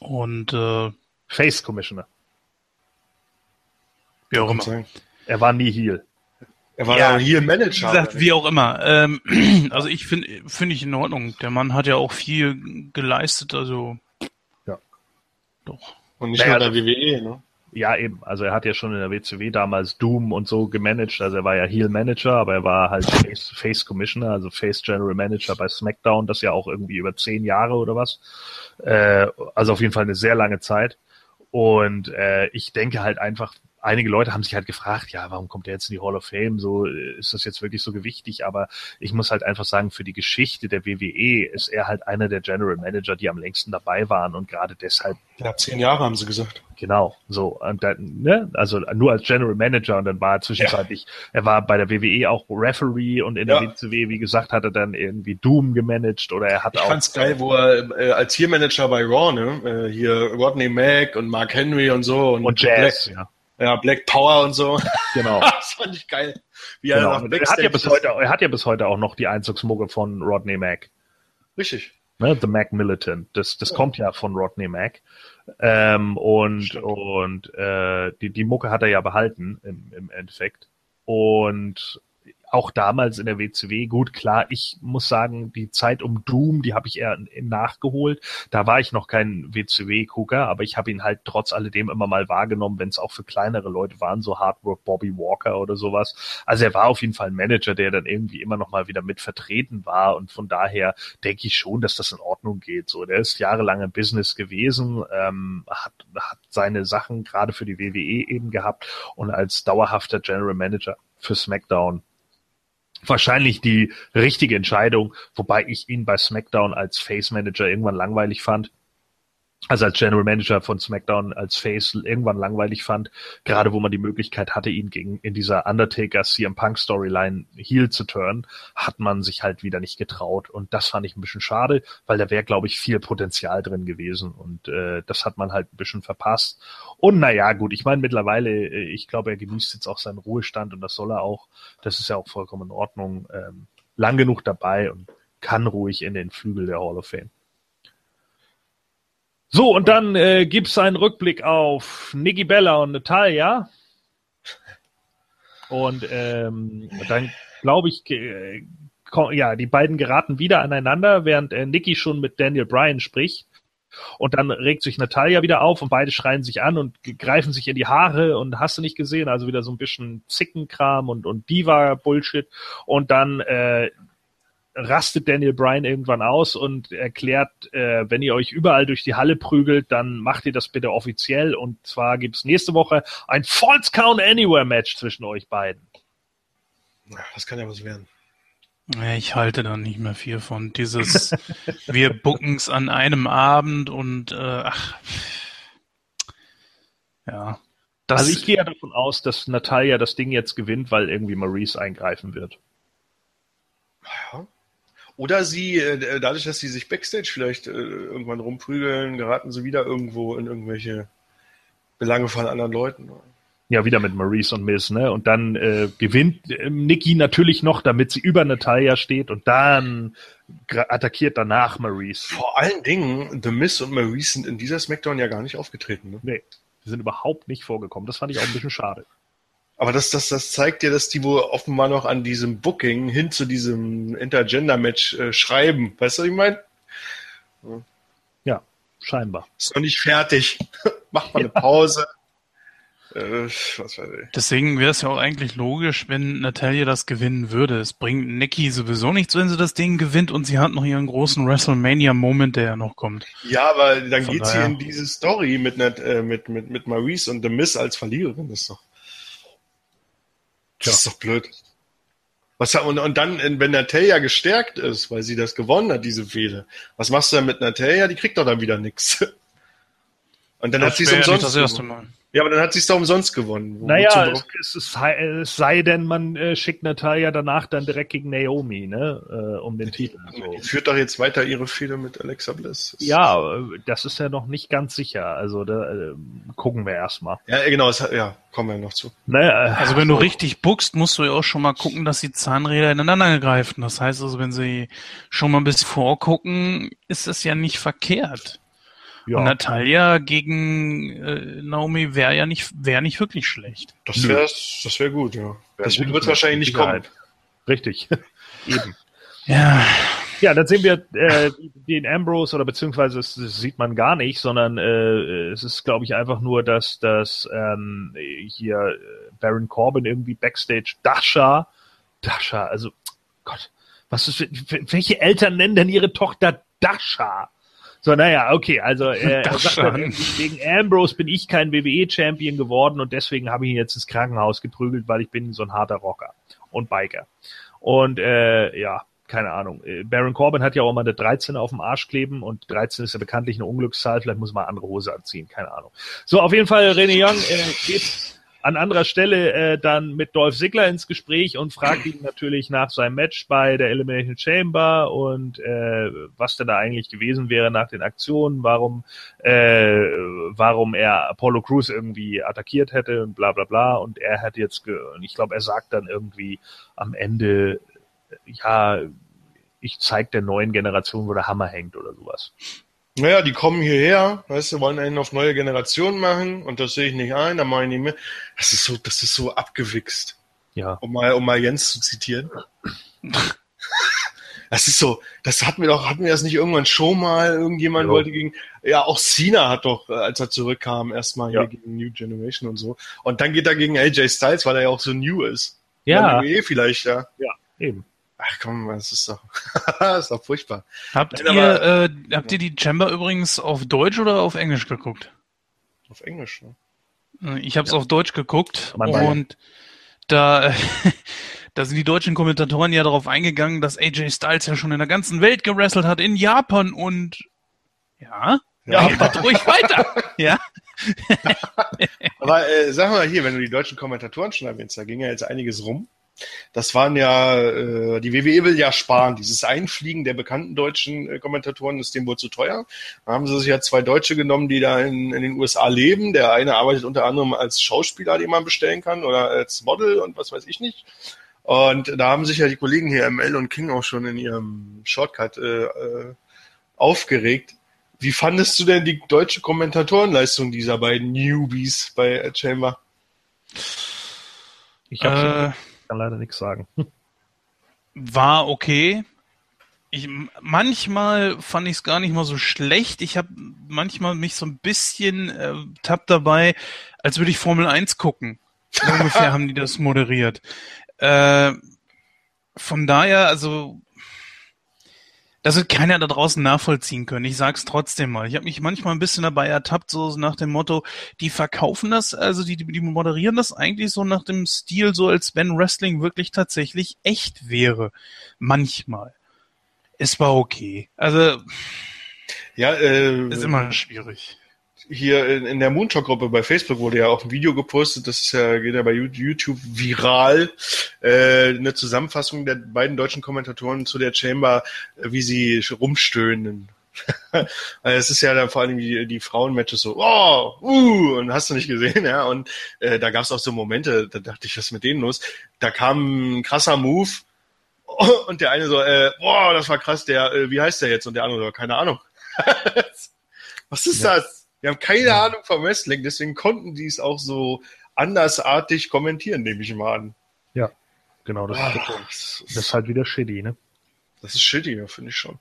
Und äh, Face Commissioner. Wie auch immer. Er war nie Heel. Er war ja, hier Manager. Wie, gesagt, wie auch immer. Ähm, also ich finde finde ich in Ordnung. Der Mann hat ja auch viel geleistet, also ja. Doch. Und nicht naja, nur der WWE, ne? Ja, eben. Also er hat ja schon in der WCW damals Doom und so gemanagt. Also er war ja Heel Manager, aber er war halt Face, Face Commissioner, also Face General Manager bei SmackDown. Das ja auch irgendwie über zehn Jahre oder was. Äh, also auf jeden Fall eine sehr lange Zeit. Und äh, ich denke halt einfach, einige Leute haben sich halt gefragt, ja, warum kommt er jetzt in die Hall of Fame? So ist das jetzt wirklich so gewichtig? Aber ich muss halt einfach sagen, für die Geschichte der WWE ist er halt einer der General Manager, die am längsten dabei waren und gerade deshalb. Ja, zehn Jahre haben sie gesagt. Genau, so und dann, ne, also nur als General Manager und dann war er zwischenzeitlich, ja. er war bei der WWE auch Referee und in der ja. WCW, wie gesagt, hat er dann irgendwie Doom gemanagt oder er hat ich auch. Ich fand's geil, wo er äh, als Hier Manager bei Raw, ne, äh, hier Rodney Mack und Mark Henry und so und, und Jazz, Black, ja ja, Black Power und so. Genau. das fand ich geil. Wie genau. er, er, hat ja bis heute, er hat ja bis heute auch noch die Einzugsmucke von Rodney Mack. Richtig. Ne, The Mac Militant. Das, das ja. kommt ja von Rodney Mack. Ähm, und Stimmt. und äh, die, die Mucke hat er ja behalten im, im Endeffekt. Und auch damals in der WCW, gut, klar, ich muss sagen, die Zeit um Doom, die habe ich eher nachgeholt. Da war ich noch kein WCW-Gucker, aber ich habe ihn halt trotz alledem immer mal wahrgenommen, wenn es auch für kleinere Leute waren, so Hardwork Bobby Walker oder sowas. Also er war auf jeden Fall ein Manager, der dann irgendwie immer noch mal wieder mit vertreten war und von daher denke ich schon, dass das in Ordnung geht. So, der ist jahrelang im Business gewesen, ähm, hat, hat seine Sachen gerade für die WWE eben gehabt und als dauerhafter General Manager für SmackDown wahrscheinlich die richtige Entscheidung, wobei ich ihn bei SmackDown als Face Manager irgendwann langweilig fand also als General Manager von SmackDown als Face irgendwann langweilig fand, gerade wo man die Möglichkeit hatte, ihn gegen in dieser Undertaker CM Punk Storyline heel zu turnen, hat man sich halt wieder nicht getraut und das fand ich ein bisschen schade, weil da wäre glaube ich viel Potenzial drin gewesen und äh, das hat man halt ein bisschen verpasst. Und naja, gut, ich meine mittlerweile, äh, ich glaube, er genießt jetzt auch seinen Ruhestand und das soll er auch. Das ist ja auch vollkommen in Ordnung. Ähm, lang genug dabei und kann ruhig in den Flügel der Hall of Fame. So, und dann äh, gibt's einen Rückblick auf Nikki Bella und Natalia. Und ähm, dann glaube ich, äh, ja, die beiden geraten wieder aneinander, während äh, Nikki schon mit Daniel Bryan spricht. Und dann regt sich Natalia wieder auf und beide schreien sich an und greifen sich in die Haare und hast du nicht gesehen, also wieder so ein bisschen Zickenkram und, und Diva-Bullshit. Und dann äh, rastet Daniel Bryan irgendwann aus und erklärt, äh, wenn ihr euch überall durch die Halle prügelt, dann macht ihr das bitte offiziell. Und zwar gibt's nächste Woche ein False Count Anywhere Match zwischen euch beiden. Das kann ja was werden. Ich halte da nicht mehr viel von. Dieses, wir booken's an einem Abend und äh, ach, ja. Das also ich gehe ja davon aus, dass Natalia das Ding jetzt gewinnt, weil irgendwie Maurice eingreifen wird. Ja, oder sie, äh, dadurch, dass sie sich Backstage vielleicht äh, irgendwann rumprügeln, geraten sie wieder irgendwo in irgendwelche Belange von anderen Leuten. Ja, wieder mit Maurice und Miss, ne? Und dann äh, gewinnt äh, Nikki natürlich noch, damit sie über Natalia steht und dann attackiert danach Maurice. Vor allen Dingen, The Miss und Maurice sind in dieser Smackdown ja gar nicht aufgetreten, ne? Nee, sie sind überhaupt nicht vorgekommen. Das fand ich auch ein bisschen schade. Aber das, das, das zeigt dir, dass die wohl offenbar noch an diesem Booking hin zu diesem Intergender-Match äh, schreiben. Weißt du, was ich meine? Ja, scheinbar. Ist noch nicht fertig. Macht mal eine Pause. Äh, was weiß ich. Deswegen wäre es ja auch eigentlich logisch, wenn Natalia das gewinnen würde. Es bringt Nikki sowieso nichts, wenn sie das Ding gewinnt und sie hat noch ihren großen WrestleMania-Moment, der ja noch kommt. Ja, aber dann Von geht daher. sie in diese Story mit, äh, mit, mit, mit Maurice und The Miss als Verliererin. Das ist doch, das ist doch blöd. Was, und, und dann, wenn Natalia gestärkt ist, weil sie das gewonnen hat, diese Fehde, was machst du dann mit Natalia? Die kriegt doch dann wieder nichts. Und dann das hat sie es umsonst. Ja das erste Mal. Ja, aber dann hat sie es doch umsonst gewonnen. Wo naja, es, es, es, sei denn, man äh, schickt Natalia danach dann direkt gegen Naomi, ne, äh, um den Titel. So. Die führt doch jetzt weiter ihre Fehler mit Alexa Bliss. Das ja, äh, das ist ja noch nicht ganz sicher. Also da äh, gucken wir erstmal. Ja, genau, es, ja, kommen wir noch zu. Naja, also wenn du richtig buckst, musst du ja auch schon mal gucken, dass die Zahnräder ineinander greifen. Das heißt also, wenn sie schon mal ein bisschen vorgucken, ist das ja nicht verkehrt. Ja. Und Natalia gegen äh, Naomi wäre ja nicht, wäre nicht wirklich schlecht. Das wäre das wär gut, ja. Das wird, wird wahrscheinlich nicht kommen. Richtig. Eben. Ja. Ja, dann sehen wir äh, den Ambrose oder beziehungsweise das, das sieht man gar nicht, sondern äh, es ist, glaube ich, einfach nur, dass, dass ähm, hier äh, Baron Corbin irgendwie Backstage Dasha, Dasha, also Gott, was ist, welche Eltern nennen denn ihre Tochter Dasha? So, naja, okay, also äh, er sagt dann, wegen Ambrose bin ich kein WWE-Champion geworden und deswegen habe ich ihn jetzt ins Krankenhaus geprügelt, weil ich bin so ein harter Rocker und Biker. Und äh, ja, keine Ahnung. Äh, Baron Corbin hat ja auch mal eine 13 auf dem Arsch kleben und 13 ist ja bekanntlich eine Unglückszahl, vielleicht muss man andere Hose anziehen, keine Ahnung. So, auf jeden Fall, René Young äh, geht an anderer Stelle äh, dann mit Dolph Ziggler ins Gespräch und fragt ihn natürlich nach seinem Match bei der Elimination Chamber und äh, was denn da eigentlich gewesen wäre nach den Aktionen, warum äh, warum er Apollo Crews irgendwie attackiert hätte und bla bla bla und er hat jetzt und ich glaube er sagt dann irgendwie am Ende ja ich zeig der neuen Generation, wo der Hammer hängt oder sowas. Naja, die kommen hierher, weißt du, wollen einen auf neue Generationen machen und das sehe ich nicht ein, da mache ich nicht mehr. Das ist so, das ist so abgewichst. Ja. Um mal, um mal Jens zu zitieren. Das ist so, das hatten wir doch, hatten wir das nicht irgendwann schon mal, irgendjemand ja. wollte gegen, ja, auch Cena hat doch, äh, als er zurückkam, erstmal ja. hier gegen New Generation und so. Und dann geht er gegen AJ Styles, weil er ja auch so new ist. Ja. Eh vielleicht, ja. Ja, eben. Ach komm, das ist doch, das ist doch furchtbar. Habt Nein, ihr, aber, äh, habt ihr die Chamber übrigens auf Deutsch oder auf Englisch geguckt? Auf Englisch, ne? Ich habe es ja. auf Deutsch geguckt mein und da, da sind die deutschen Kommentatoren ja darauf eingegangen, dass AJ Styles ja schon in der ganzen Welt gewrestelt hat, in Japan und ja, ja, ja. macht ruhig weiter. ja. Aber äh, sag mal hier, wenn du die deutschen Kommentatoren schon erwähnst, da ging ja jetzt einiges rum. Das waren ja, äh, die WWE will ja sparen. Dieses Einfliegen der bekannten deutschen äh, Kommentatoren ist dem wohl zu teuer. Da haben sie sich ja zwei Deutsche genommen, die da in, in den USA leben. Der eine arbeitet unter anderem als Schauspieler, den man bestellen kann, oder als Model und was weiß ich nicht. Und da haben sich ja die Kollegen hier, ML und King, auch schon in ihrem Shortcut äh, äh, aufgeregt. Wie fandest du denn die deutsche Kommentatorenleistung dieser beiden Newbies bei Chamber? Ich habe äh, kann leider nichts sagen. War okay. Ich, manchmal fand ich es gar nicht mal so schlecht. Ich habe manchmal mich so ein bisschen äh, tapp dabei, als würde ich Formel 1 gucken. ungefähr haben die das moderiert. Äh, von daher, also das wird keiner da draußen nachvollziehen können. Ich sag's trotzdem mal. Ich habe mich manchmal ein bisschen dabei ertappt, so nach dem Motto, die verkaufen das, also die, die moderieren das eigentlich so nach dem Stil, so als wenn Wrestling wirklich tatsächlich echt wäre. Manchmal. Es war okay. Also ja, äh, ist immer schwierig hier in, in der Moontalk-Gruppe bei Facebook wurde ja auch ein Video gepostet, das ist ja, geht ja bei YouTube viral, äh, eine Zusammenfassung der beiden deutschen Kommentatoren zu der Chamber, äh, wie sie rumstöhnen. also es ist ja dann vor allem die, die Frauenmatches so, oh, uh, und hast du nicht gesehen, ja, und äh, da gab es auch so Momente, da dachte ich, was ist mit denen los? Da kam ein krasser Move und der eine so, äh, boah, das war krass, der, äh, wie heißt der jetzt? Und der andere so, keine Ahnung. was ist ja. das? Wir haben keine ja. Ahnung vom Wrestling, deswegen konnten die es auch so andersartig kommentieren, nehme ich mal an. Ja, genau. Das, Ach, ist, das ist halt wieder shitty, ne? Das ist shitty, ja, finde ich schon.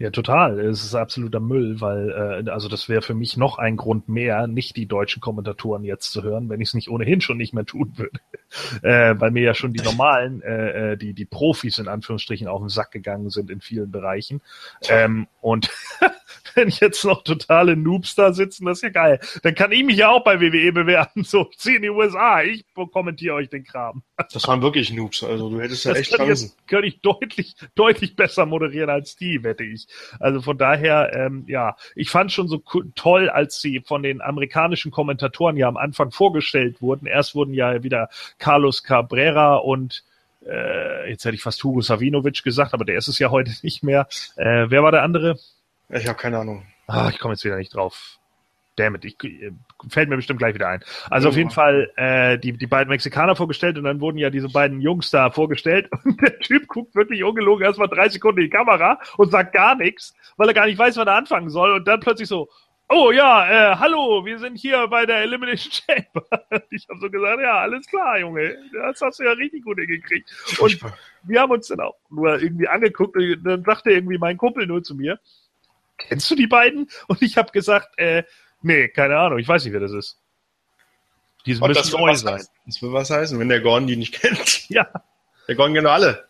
Ja, total. Es ist absoluter Müll, weil äh, also das wäre für mich noch ein Grund mehr, nicht die deutschen Kommentatoren jetzt zu hören, wenn ich es nicht ohnehin schon nicht mehr tun würde. äh, weil mir ja schon die normalen, äh, äh, die die Profis in Anführungsstrichen auf den Sack gegangen sind in vielen Bereichen. Ähm, und wenn jetzt noch totale Noobs da sitzen, das ist ja geil. Dann kann ich mich ja auch bei WWE bewerten. So, zieh in die USA, ich kommentiere euch den Kram. Das waren wirklich Noobs, also du hättest ja Das echt Chancen. ich, könnte ich deutlich, deutlich besser moderieren als die, wette ich. Also von daher, ähm, ja, ich fand schon so toll, als sie von den amerikanischen Kommentatoren ja am Anfang vorgestellt wurden. Erst wurden ja wieder Carlos Cabrera und äh, jetzt hätte ich fast Hugo Savinovic gesagt, aber der ist es ja heute nicht mehr. Äh, wer war der andere? Ich habe keine Ahnung. Ah, ich komme jetzt wieder nicht drauf. Damn it, ich, äh, fällt mir bestimmt gleich wieder ein. Also auf Ja. jeden Fall äh, die, die beiden Mexikaner vorgestellt und dann wurden ja diese beiden Jungs da vorgestellt und der Typ guckt wirklich ungelogen erstmal drei Sekunden in die Kamera und sagt gar nichts, weil er gar nicht weiß, wann er anfangen soll und dann plötzlich so, oh ja, äh, hallo, wir sind hier bei der Elimination Chamber. Ich habe so gesagt, ja, alles klar, Junge, das hast du ja richtig gut hingekriegt. Und wir haben uns dann auch nur irgendwie angeguckt und dann sagte irgendwie mein Kumpel nur zu mir, kennst du die beiden? Und ich habe gesagt, äh, nee, keine Ahnung, ich weiß nicht, wer das ist. Die das müssen will, neu was sein. heißen. das will was heißen, wenn der Gordon die nicht kennt. Ja, Der Gordon kennt alle.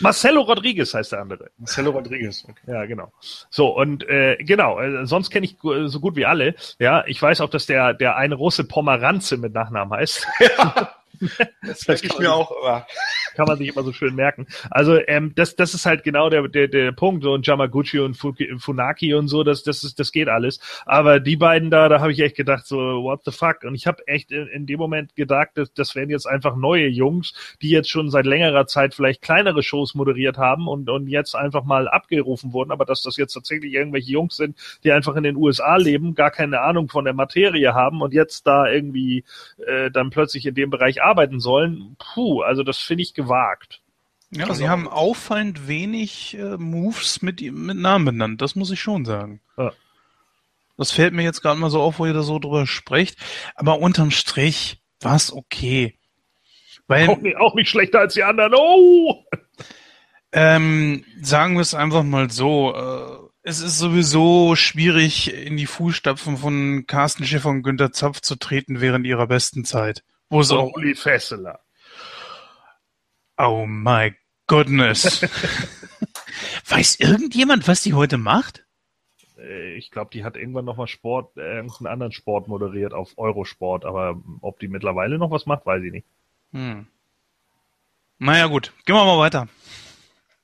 Marcelo Rodriguez heißt der andere. Marcelo Rodriguez. Okay. Ja, genau. So, und äh, genau, äh, sonst kenne ich so gut wie alle. Ja, ich weiß auch, dass der, der eine Russe Pomeranze mit Nachnamen heißt. Das merke ich mir auch. Aber kann man sich immer so schön merken. Also ähm, das, das ist halt genau der, der, der Punkt. So, und Yamaguchi und Fuki, Funaki und so, das, das, ist, das geht alles. Aber die beiden da, da habe ich echt gedacht, so, what the fuck? Und ich habe echt in, in dem Moment gedacht, das, das wären jetzt einfach neue Jungs, die jetzt schon seit längerer Zeit vielleicht kleinere Shows moderiert haben und, und jetzt einfach mal abgerufen wurden. Aber dass das jetzt tatsächlich irgendwelche Jungs sind, die einfach in den USA leben, gar keine Ahnung von der Materie haben und jetzt da irgendwie äh, dann plötzlich in dem Bereich arbeiten sollen, puh, also das finde ich gewagt. Ja, Kann sie haben auffallend wenig äh, Moves mit, mit Namen benannt, das muss ich schon sagen. Ja. Das fällt mir jetzt gerade mal so auf, wo ihr da so drüber sprecht. Aber unterm Strich war es okay. Weil, Auch nicht, auch nicht schlechter als die anderen. Oh! ähm, sagen wir es einfach mal so, äh, es ist sowieso schwierig, in die Fußstapfen von Carsten Schäfer und Günter Zapf zu treten während ihrer besten Zeit. Wo So, auch, Uli Fesseler. oh my goodness. Weiß irgendjemand, was die heute macht? Äh, Ich glaube, die hat irgendwann nochmal Sport, äh, irgendeinen anderen Sport moderiert auf Eurosport, aber ob die mittlerweile noch was macht, weiß ich nicht. Hm. Naja, gut. Gehen wir mal weiter.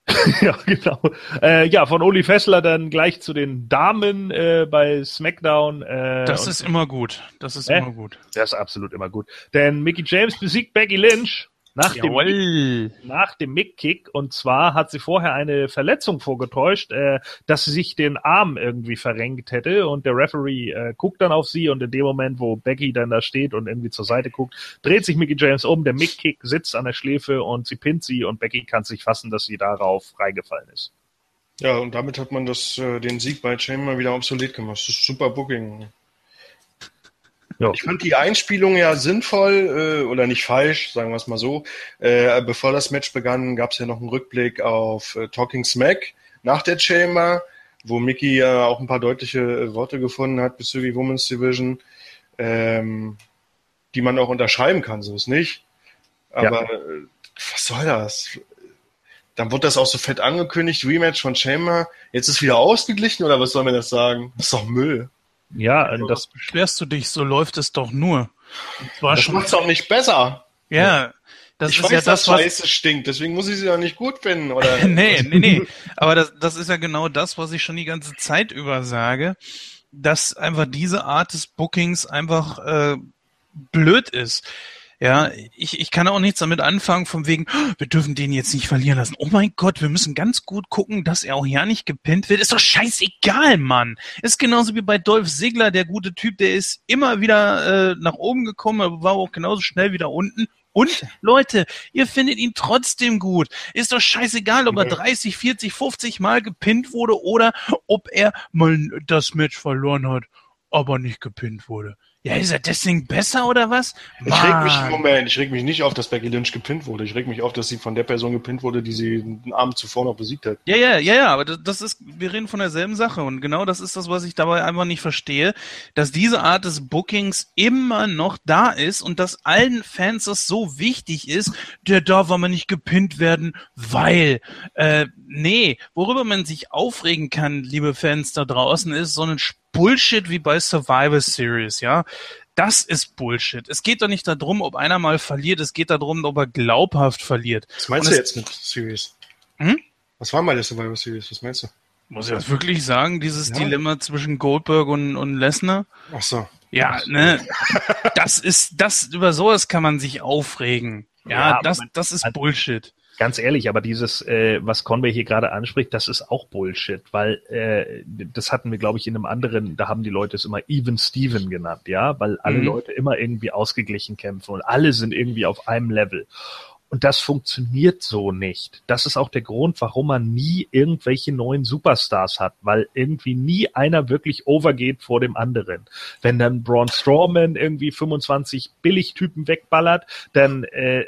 ja, genau. Äh, ja, von Uli Fessler dann gleich zu den Damen äh, bei SmackDown. Äh, Das ist immer gut. Das ist immer gut. das ist absolut immer gut. Denn Mickey James besiegt Becky Lynch nach dem Jawohl. nach dem Mick-Kick. Und zwar hat sie vorher eine Verletzung vorgetäuscht, äh, dass sie sich den Arm irgendwie verrenkt hätte. Und der Referee äh, guckt dann auf sie und in dem Moment, wo Becky dann da steht und irgendwie zur Seite guckt, dreht sich Mickey James um. Der Mick-Kick sitzt an der Schläfe und sie pinnt sie und Becky kann sich fassen, dass sie darauf reingefallen ist. ja, und damit hat man das, äh, den Sieg bei Chamber wieder obsolet gemacht. Das ist super Booking. Ja. Ich fand die Einspielung ja sinnvoll äh, oder nicht falsch, sagen wir es mal so. Äh, bevor das Match begann, gab es ja noch einen Rückblick auf äh, Talking Smack nach der Chamber, wo Mickey ja auch ein paar deutliche äh, Worte gefunden hat bezüglich Women's Division, ähm, die man auch unterschreiben kann, so ist nicht. Aber äh, was soll das? Dann wurde das auch so fett angekündigt, Rematch von Chamber. Jetzt ist wieder ausgeglichen oder was soll man das sagen? Das ist doch Müll. Ja, und Das das, beschwerst du dich, so läuft es doch nur. Zwar Das schon. macht's auch nicht besser. Ja, das ich ist weiß, ja dass das, was. Scheiße stinkt, deswegen muss ich sie ja nicht gut finden. Oder nee, nee, nee. Aber das, das ist ja genau das, was ich schon die ganze Zeit über sage, dass einfach diese Art des Bookings einfach äh, blöd ist. Ja, ich, ich kann auch nichts damit anfangen, von wegen, "Oh, wir dürfen den jetzt nicht verlieren lassen. Oh mein Gott, wir müssen ganz gut gucken, dass er auch ja nicht gepinnt wird. Ist doch scheißegal, Mann. Ist genauso wie bei Dolph Ziggler, der gute Typ, der ist immer wieder äh, nach oben gekommen, aber war auch genauso schnell wieder unten. Und Leute, ihr findet ihn trotzdem gut. Ist doch scheißegal, ob er Ja. 30, 40, 50 Mal gepinnt wurde oder ob er mal das Match verloren hat. aber nicht gepinnt wurde. Ja, ist er deswegen besser oder was? Ich reg mich, Moment, ich reg mich nicht auf, dass Becky Lynch gepinnt wurde. Ich reg mich auf, dass sie von der Person gepinnt wurde, die sie einen Abend zuvor noch besiegt hat. Ja, ja, ja, ja, aber das, das ist, wir reden von derselben Sache und genau das ist das, was ich dabei einfach nicht verstehe, dass diese Art des Bookings immer noch da ist und dass allen Fans das so wichtig ist, der darf aber nicht gepinnt werden, weil, äh, nee, worüber man sich aufregen kann, liebe Fans da draußen, ist so ein Bullshit wie bei Survivor Series, ja. Das ist Bullshit. Es geht doch nicht darum, ob einer mal verliert, es geht darum, ob er glaubhaft verliert. Was meinst Und du jetzt mit Series? Hm? Was war mal der Survivor Series? Was meinst du? Muss ich das wirklich sagen, dieses Ja. Dilemma zwischen Goldberg und, und Lesnar? Ach so. Ja, ne, das ist, das, über sowas kann man sich aufregen. Ja, Ja, das, das ist man- Bullshit. Ganz ehrlich, aber dieses, äh, was Conway hier gerade anspricht, das ist auch Bullshit, weil äh, das hatten wir, glaube ich, in einem anderen, da haben die Leute es immer Even Steven genannt, ja, weil alle Mhm. Leute immer irgendwie ausgeglichen kämpfen und alle sind irgendwie auf einem Level. Und das funktioniert so nicht. Das ist auch der Grund, warum man nie irgendwelche neuen Superstars hat, weil irgendwie nie einer wirklich overgeht vor dem anderen. Wenn dann Braun Strowman irgendwie 25 Billigtypen wegballert, dann äh,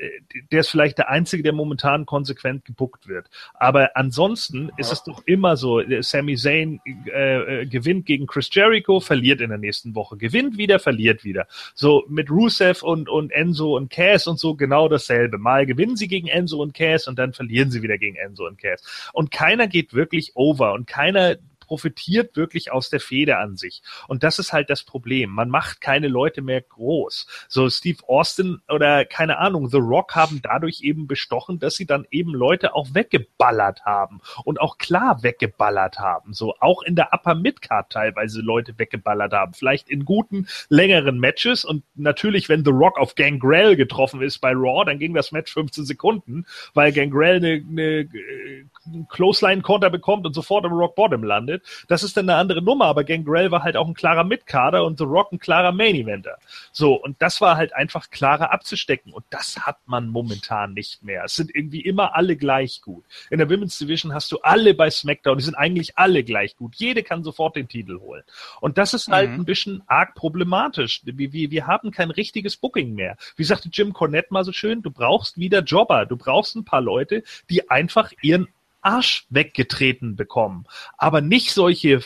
der ist vielleicht der Einzige, der momentan konsequent gebuckt wird. Aber ansonsten ist es doch immer so, äh, Sami Zayn äh, äh, gewinnt gegen Chris Jericho, verliert in der nächsten Woche, gewinnt wieder, verliert wieder. So mit Rusev und, und Enzo und Cass und so genau dasselbe. Mal gewinnen sie gegen Enzo und Cass und dann verlieren sie wieder gegen Enzo und Cass. Und keiner geht wirklich over und keiner profitiert wirklich aus der Fehde an sich. Und das ist halt das Problem. Man macht keine Leute mehr groß. So Steve Austin oder keine Ahnung, The Rock haben dadurch eben bestochen, dass sie dann eben Leute auch weggeballert haben und auch klar weggeballert haben. So auch in der Upper Midcard teilweise Leute weggeballert haben. Vielleicht in guten, längeren Matches und natürlich, wenn The Rock auf Gangrel getroffen ist bei Raw, dann ging das Match 15 Sekunden, weil Gangrel eine, eine äh, Clothesline-Konter bekommt und sofort im Rock Bottom landet. Das ist dann eine andere Nummer, aber Gangrel war halt auch ein klarer Midcarder und The Rock ein klarer Main-Eventer. So, und das war halt einfach klarer abzustecken und das hat man momentan nicht mehr. Es sind irgendwie immer alle gleich gut. In der Women's Division hast du alle bei SmackDown, die sind eigentlich alle gleich gut. Jede kann sofort den Titel holen. Und das ist halt Mhm. ein bisschen arg problematisch. Wir, wir, wir haben kein richtiges Booking mehr. Wie sagte Jim Cornette mal so schön, du brauchst wieder Jobber. Du brauchst ein paar Leute, die einfach ihren Arsch weggetreten bekommen. Aber nicht solche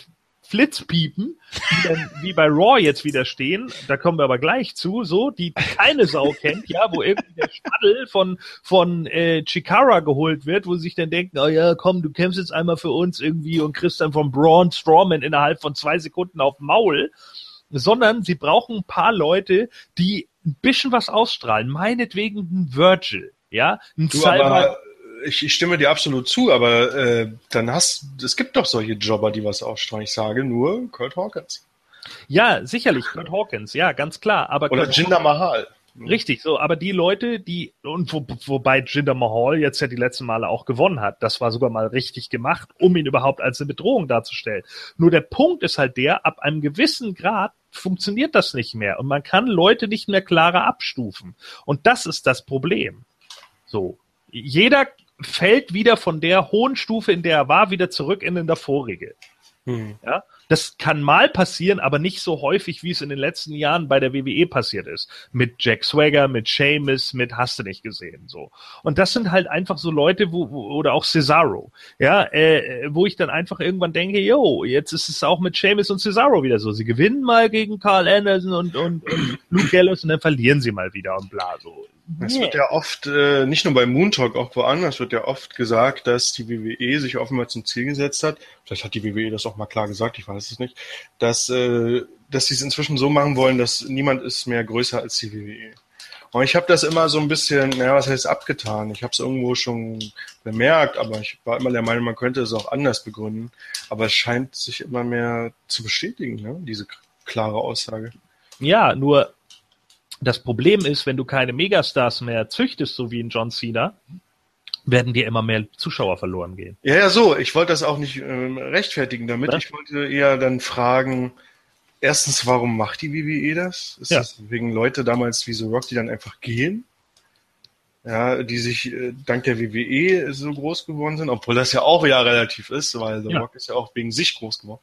Flitzpiepen, die dann wie bei Raw jetzt wieder stehen, da kommen wir aber gleich zu, so, die keine Sau kennt, ja, wo irgendwie der Staddel von, von äh, Chikara geholt wird, wo sie sich dann denken, oh ja, komm, du kämpfst jetzt einmal für uns irgendwie und kriegst dann von Braun Strowman innerhalb von zwei Sekunden auf Maul, sondern sie brauchen ein paar Leute, die ein bisschen was ausstrahlen, meinetwegen ein Virgil, ja, ein Du, Salva- ich, ich stimme dir absolut zu, aber äh, dann hast es gibt doch solche Jobber, die was ausstrahlen. Ich sage nur Kurt Hawkins. Ja, sicherlich, Kurt Hawkins, ja, ganz klar. Aber Oder Kurt Jinder Mahal. Richtig, so, aber die Leute, die, und wo, wobei Jinder Mahal jetzt ja die letzten Male auch gewonnen hat, das war sogar mal richtig gemacht, um ihn überhaupt als eine Bedrohung darzustellen. Nur der Punkt ist halt der, ab einem gewissen Grad funktioniert das nicht mehr und man kann Leute nicht mehr klarer abstufen. Und das ist das Problem. So. Jeder fällt wieder von der hohen Stufe, in der er war, wieder zurück in den davorige. Hm. Ja, das kann mal passieren, aber nicht so häufig, wie es in den letzten Jahren bei der WWE passiert ist. Mit Jack Swagger, mit Sheamus, mit hast du nicht gesehen, so. Und das sind halt einfach so Leute, wo, wo oder auch Cesaro, ja, äh, wo ich dann einfach irgendwann denke, yo, jetzt ist es auch mit Sheamus und Cesaro wieder so. Sie gewinnen mal gegen Carl Anderson und, und, und Luke Gallows und dann verlieren sie mal wieder und bla, so. Es wird ja oft, äh, nicht nur bei Moon Talk, auch woanders wird ja oft gesagt, dass die WWE sich offenbar zum Ziel gesetzt hat, vielleicht hat die WWE das auch mal klar gesagt, ich weiß es nicht, dass, äh, dass sie es inzwischen so machen wollen, dass niemand ist mehr größer als die WWE. Und ich habe das immer so ein bisschen, naja, was heißt abgetan? Ich habe es irgendwo schon bemerkt, aber ich war immer der Meinung, man könnte es auch anders begründen. Aber es scheint sich immer mehr zu bestätigen, ne? diese klare Aussage. Ja, nur das Problem ist, wenn du keine Megastars mehr züchtest, so wie in John Cena, werden dir immer mehr Zuschauer verloren gehen. Ja, ja, so. Ich wollte das auch nicht ähm, rechtfertigen damit. Ja. Ich wollte eher dann fragen, erstens, warum macht die WWE das? Ist Ja. das wegen Leute damals wie so Rock, die dann einfach gehen? Ja, die sich äh, dank der WWE so groß geworden sind, obwohl das ja auch ja relativ ist, weil The Ja. Rock ist ja auch wegen sich groß geworden.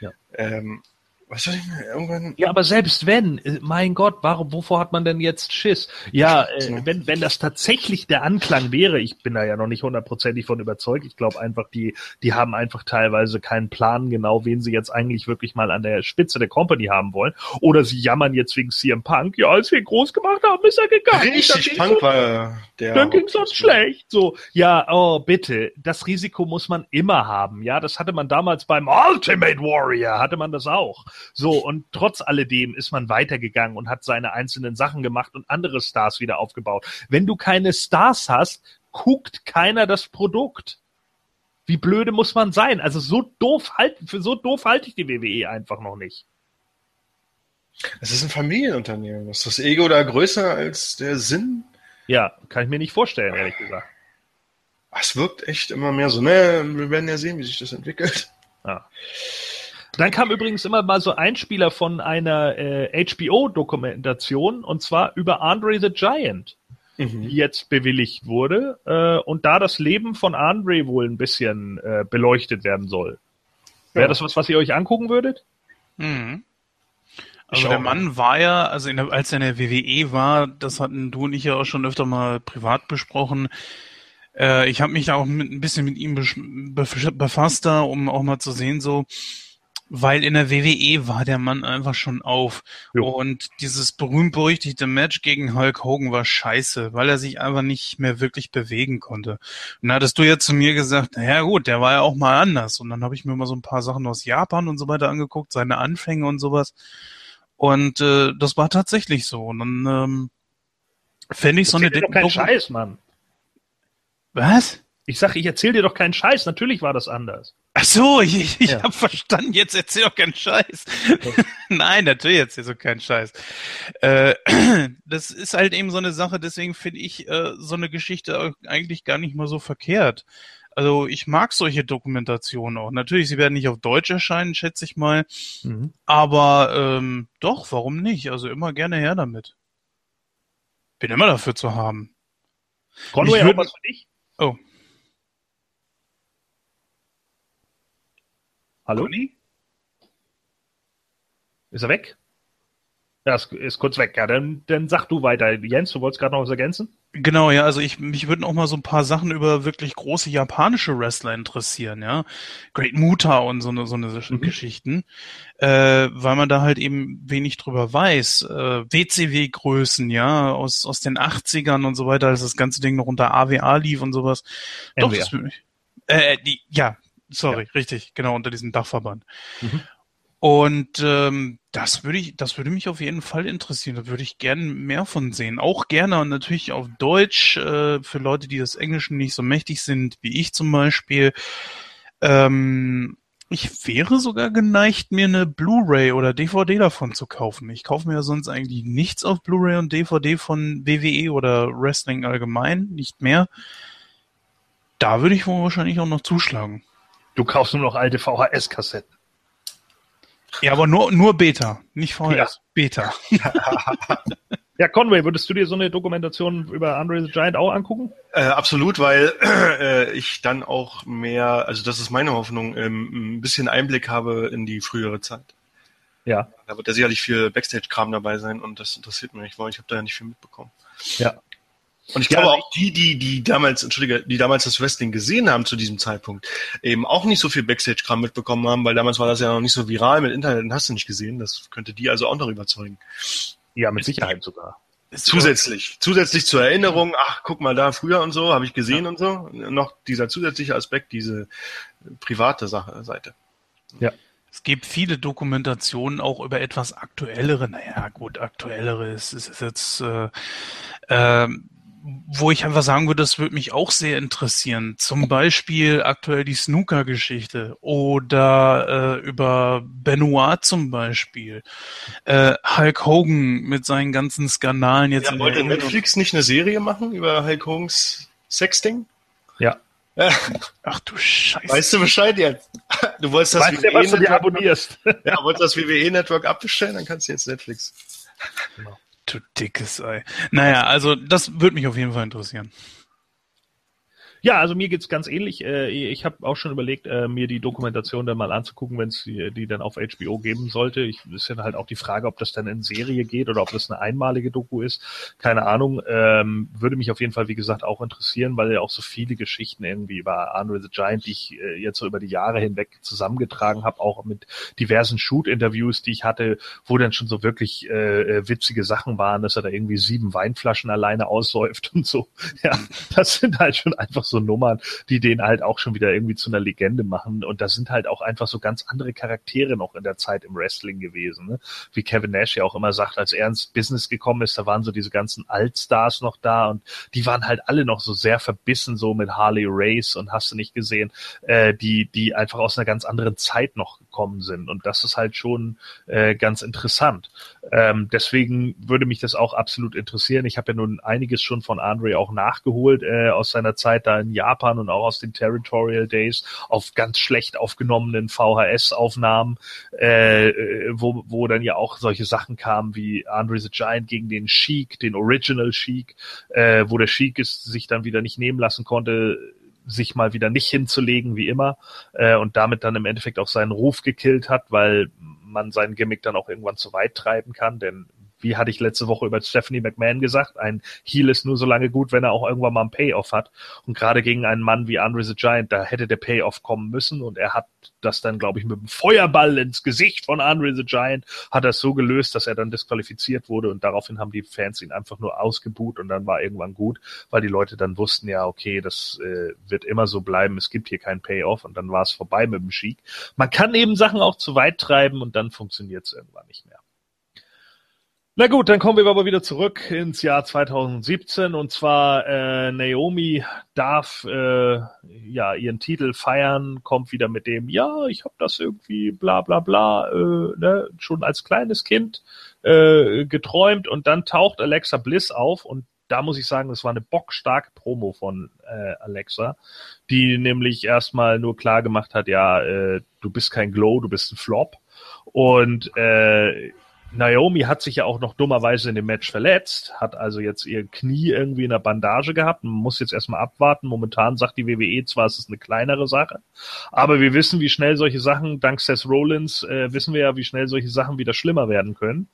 Ja. Ähm, Was soll ich mir irgendwann. Ja, aber selbst wenn, äh, mein Gott, warum, wovor hat man denn jetzt Schiss? Ja, äh, wenn, wenn das tatsächlich der Anklang wäre, ich bin da ja noch nicht hundertprozentig von überzeugt, ich glaube einfach, die, die haben einfach teilweise keinen Plan genau, wen sie jetzt eigentlich wirklich mal an der Spitze der Company haben wollen. Oder sie jammern jetzt wegen CM Punk, ja, als wir ihn groß gemacht haben, ist er gegangen. Richtig, Punk war der. Dann ging's uns schlecht. So, ja, oh, bitte. Das Risiko muss man immer haben. Ja, das hatte man damals beim Ultimate Warrior, hatte man das auch. So, und trotz alledem ist man weitergegangen und hat seine einzelnen Sachen gemacht und andere Stars wieder aufgebaut. Wenn du keine Stars hast, guckt keiner das Produkt. Wie blöde muss man sein? Also so doof halt, für so doof halte ich die WWE einfach noch nicht. Es ist ein Familienunternehmen. Ist das Ego da größer als der Sinn? Ja, kann ich mir nicht vorstellen, ehrlich gesagt. Es wirkt echt immer mehr so, ne, wir werden ja sehen, wie sich das entwickelt. Ja. Dann kam übrigens immer mal so Einspieler von einer äh, HBO-Dokumentation und zwar über Andre the Giant, mhm. die jetzt bewilligt wurde äh, und da das Leben von Andre wohl ein bisschen äh, beleuchtet werden soll. Wäre ja. das was, was ihr euch angucken würdet? Mhm. Also der Mann war ja, also der, als er in der WWE war, das hatten du und ich ja auch schon öfter mal privat besprochen. Äh, ich habe mich da auch mit, ein bisschen mit ihm befasst da, um auch mal zu sehen, so, weil in der WWE war der Mann einfach schon auf. Jo. Und dieses berühmt-berüchtigte Match gegen Hulk Hogan war scheiße, weil er sich einfach nicht mehr wirklich bewegen konnte. Und da hattest du ja zu mir gesagt, naja gut, der war ja auch mal anders. Und dann habe ich mir mal so ein paar Sachen aus Japan und so weiter angeguckt, seine Anfänge und sowas. Und äh, das war tatsächlich so. Und dann ähm, fände ich so eine... Doch kein Scheiß, Mann. Was? Ich sag, ich erzähl dir doch keinen Scheiß. Natürlich war das anders. Ach so, ich, ich ja. habe verstanden. Jetzt erzähl doch keinen Scheiß. Nein, natürlich erzähl doch keinen Scheiß. Äh, das ist halt eben so eine Sache. Deswegen finde ich äh, so eine Geschichte eigentlich gar nicht mal so verkehrt. Also ich mag solche Dokumentationen auch. Natürlich, sie werden nicht auf Deutsch erscheinen, schätze ich mal. Mhm. Aber ähm, doch, warum nicht? Also immer gerne her damit. Bin immer dafür zu haben. Conway, auch was für dich? Oh. Hallo? Conny? Ist er weg? Ja, ist, ist kurz weg. Ja, dann, dann sag du weiter. Jens, du wolltest gerade noch was ergänzen? Genau, ja, also ich, mich würden auch mal so ein paar Sachen über wirklich große japanische Wrestler interessieren, ja. Great Muta und so eine, so eine mhm. Geschichten, äh, weil man da halt eben wenig drüber weiß. Äh, WCW-Größen, ja, aus, aus den 80ern und so weiter, als das ganze Ding noch unter AWA lief und sowas. Doch, das äh, die, ja, sorry, ja. richtig, genau, unter diesem Dachverband. Mhm. Und ähm, das würde ich, das würde mich auf jeden Fall interessieren. Da würde ich gerne mehr von sehen. Auch gerne und natürlich auf Deutsch äh, für Leute, die das Englischen nicht so mächtig sind, wie ich zum Beispiel. Ähm, ich wäre sogar geneigt, mir eine Blu-ray oder DVD davon zu kaufen. Ich kaufe mir ja sonst eigentlich nichts auf Blu-ray und DVD von WWE oder Wrestling allgemein, nicht mehr. Da würde ich wohl wahrscheinlich auch noch zuschlagen. Du kaufst nur noch alte VHS-Kassetten. Ja, aber nur, nur Beta, nicht VHS. Ja. Beta. ja, Conway, würdest du dir so eine Dokumentation über Andre the Giant auch angucken? Äh, absolut, weil äh, ich dann auch mehr, also das ist meine Hoffnung, ähm, ein bisschen Einblick habe in die frühere Zeit. Ja. Da wird ja sicherlich viel Backstage-Kram dabei sein und das interessiert mich, weil ich habe da ja nicht viel mitbekommen. Ja. Und ich ja, glaube auch die, die, die damals, entschuldige, die damals das Wrestling gesehen haben zu diesem Zeitpunkt, eben auch nicht so viel Backstage-Kram mitbekommen haben, weil damals war das ja noch nicht so viral mit Internet und hast du nicht gesehen. Das könnte die also auch noch überzeugen. Ja, mit Sicherheit sogar. Zusätzlich, zusätzlich zur Erinnerung, ach, guck mal da, früher und so, habe ich gesehen ja. und so, noch dieser zusätzliche Aspekt, diese private Sache, Seite. Ja. Es gibt viele Dokumentationen auch über etwas aktuellere, naja, gut, aktuellere ist, ist, ist jetzt, äh, äh, wo ich einfach sagen würde, das würde mich auch sehr interessieren. Zum Beispiel aktuell die Snooker-Geschichte oder äh, über Benoit zum Beispiel. Äh, Hulk Hogan mit seinen ganzen Skandalen jetzt. Ja, wollte Netflix nicht eine Serie machen über Hulk Hogans Sexting? Ja. Ach du Scheiße. Weißt du Bescheid jetzt? Du wolltest das weißt WWE was du dir abonnierst. Ja, wolltest das WWE-Network abbestellen, dann kannst du jetzt Netflix. Genau. Du dickes Ei. Naja, also das würde mich auf jeden Fall interessieren. Ja, also mir geht's ganz ähnlich. Äh, ich habe auch schon überlegt, äh, mir die Dokumentation dann mal anzugucken, wenn es die, die dann auf HBO geben sollte. Ich ist ja halt auch die Frage, ob das dann in Serie geht oder ob das eine einmalige Doku ist. Keine Ahnung. Ähm, würde mich auf jeden Fall, wie gesagt, auch interessieren, weil ja auch so viele Geschichten irgendwie über Andre the Giant, die ich äh, jetzt so über die Jahre hinweg zusammengetragen habe, auch mit diversen Shoot-Interviews, die ich hatte, wo dann schon so wirklich äh, witzige Sachen waren, dass er da irgendwie sieben Weinflaschen alleine aussäuft und so. Ja, das sind halt schon einfach so Nummern, die den halt auch schon wieder irgendwie zu einer Legende machen. Und da sind halt auch einfach so ganz andere Charaktere noch in der Zeit im Wrestling gewesen. Ne? Wie Kevin Nash ja auch immer sagt, als er ins Business gekommen ist, da waren so diese ganzen Altstars noch da und die waren halt alle noch so sehr verbissen, so mit Harley Race und hast du nicht gesehen, äh, die, die einfach aus einer ganz anderen Zeit noch gekommen sind. Und das ist halt schon äh, ganz interessant. Ähm, deswegen würde mich das auch absolut interessieren. Ich habe ja nun einiges schon von Andre auch nachgeholt äh, aus seiner Zeit da in Japan und auch aus den Territorial Days auf ganz schlecht aufgenommenen VHS-Aufnahmen, äh, wo, wo dann ja auch solche Sachen kamen wie Andre the Giant gegen den Sheik, den Original Sheik, äh, wo der Sheik es sich dann wieder nicht nehmen lassen konnte, sich mal wieder nicht hinzulegen wie immer äh, und damit dann im Endeffekt auch seinen Ruf gekillt hat, weil man seinen Gimmick dann auch irgendwann zu weit treiben kann, denn wie hatte ich letzte Woche über Stephanie McMahon gesagt, ein Heal ist nur so lange gut, wenn er auch irgendwann mal einen Payoff hat. Und gerade gegen einen Mann wie Andre the Giant, da hätte der Payoff kommen müssen und er hat das dann, glaube ich, mit dem Feuerball ins Gesicht von Andre the Giant, hat er so gelöst, dass er dann disqualifiziert wurde und daraufhin haben die Fans ihn einfach nur ausgebuht und dann war irgendwann gut, weil die Leute dann wussten, ja, okay, das äh, wird immer so bleiben, es gibt hier keinen Payoff und dann war es vorbei mit dem Sheik. Man kann eben Sachen auch zu weit treiben und dann funktioniert es irgendwann nicht mehr. Na gut, dann kommen wir aber wieder zurück ins Jahr 2017 und zwar äh, Naomi darf äh, ja ihren Titel feiern, kommt wieder mit dem ja, ich habe das irgendwie bla bla bla äh, ne, schon als kleines Kind äh, geträumt. Und dann taucht Alexa Bliss auf. Und da muss ich sagen, das war eine bockstarke Promo von äh, Alexa, die nämlich erstmal nur klar gemacht hat, ja, äh, du bist kein Glow, du bist ein Flop. Und äh, Naomi hat sich ja auch noch dummerweise in dem Match verletzt, hat also jetzt ihr Knie irgendwie in der Bandage gehabt. Man muss jetzt erstmal abwarten. Momentan sagt die WWE zwar, es ist eine kleinere Sache, aber wir wissen, wie schnell solche Sachen, dank Seth Rollins, äh, wissen wir ja, wie schnell solche Sachen wieder schlimmer werden können.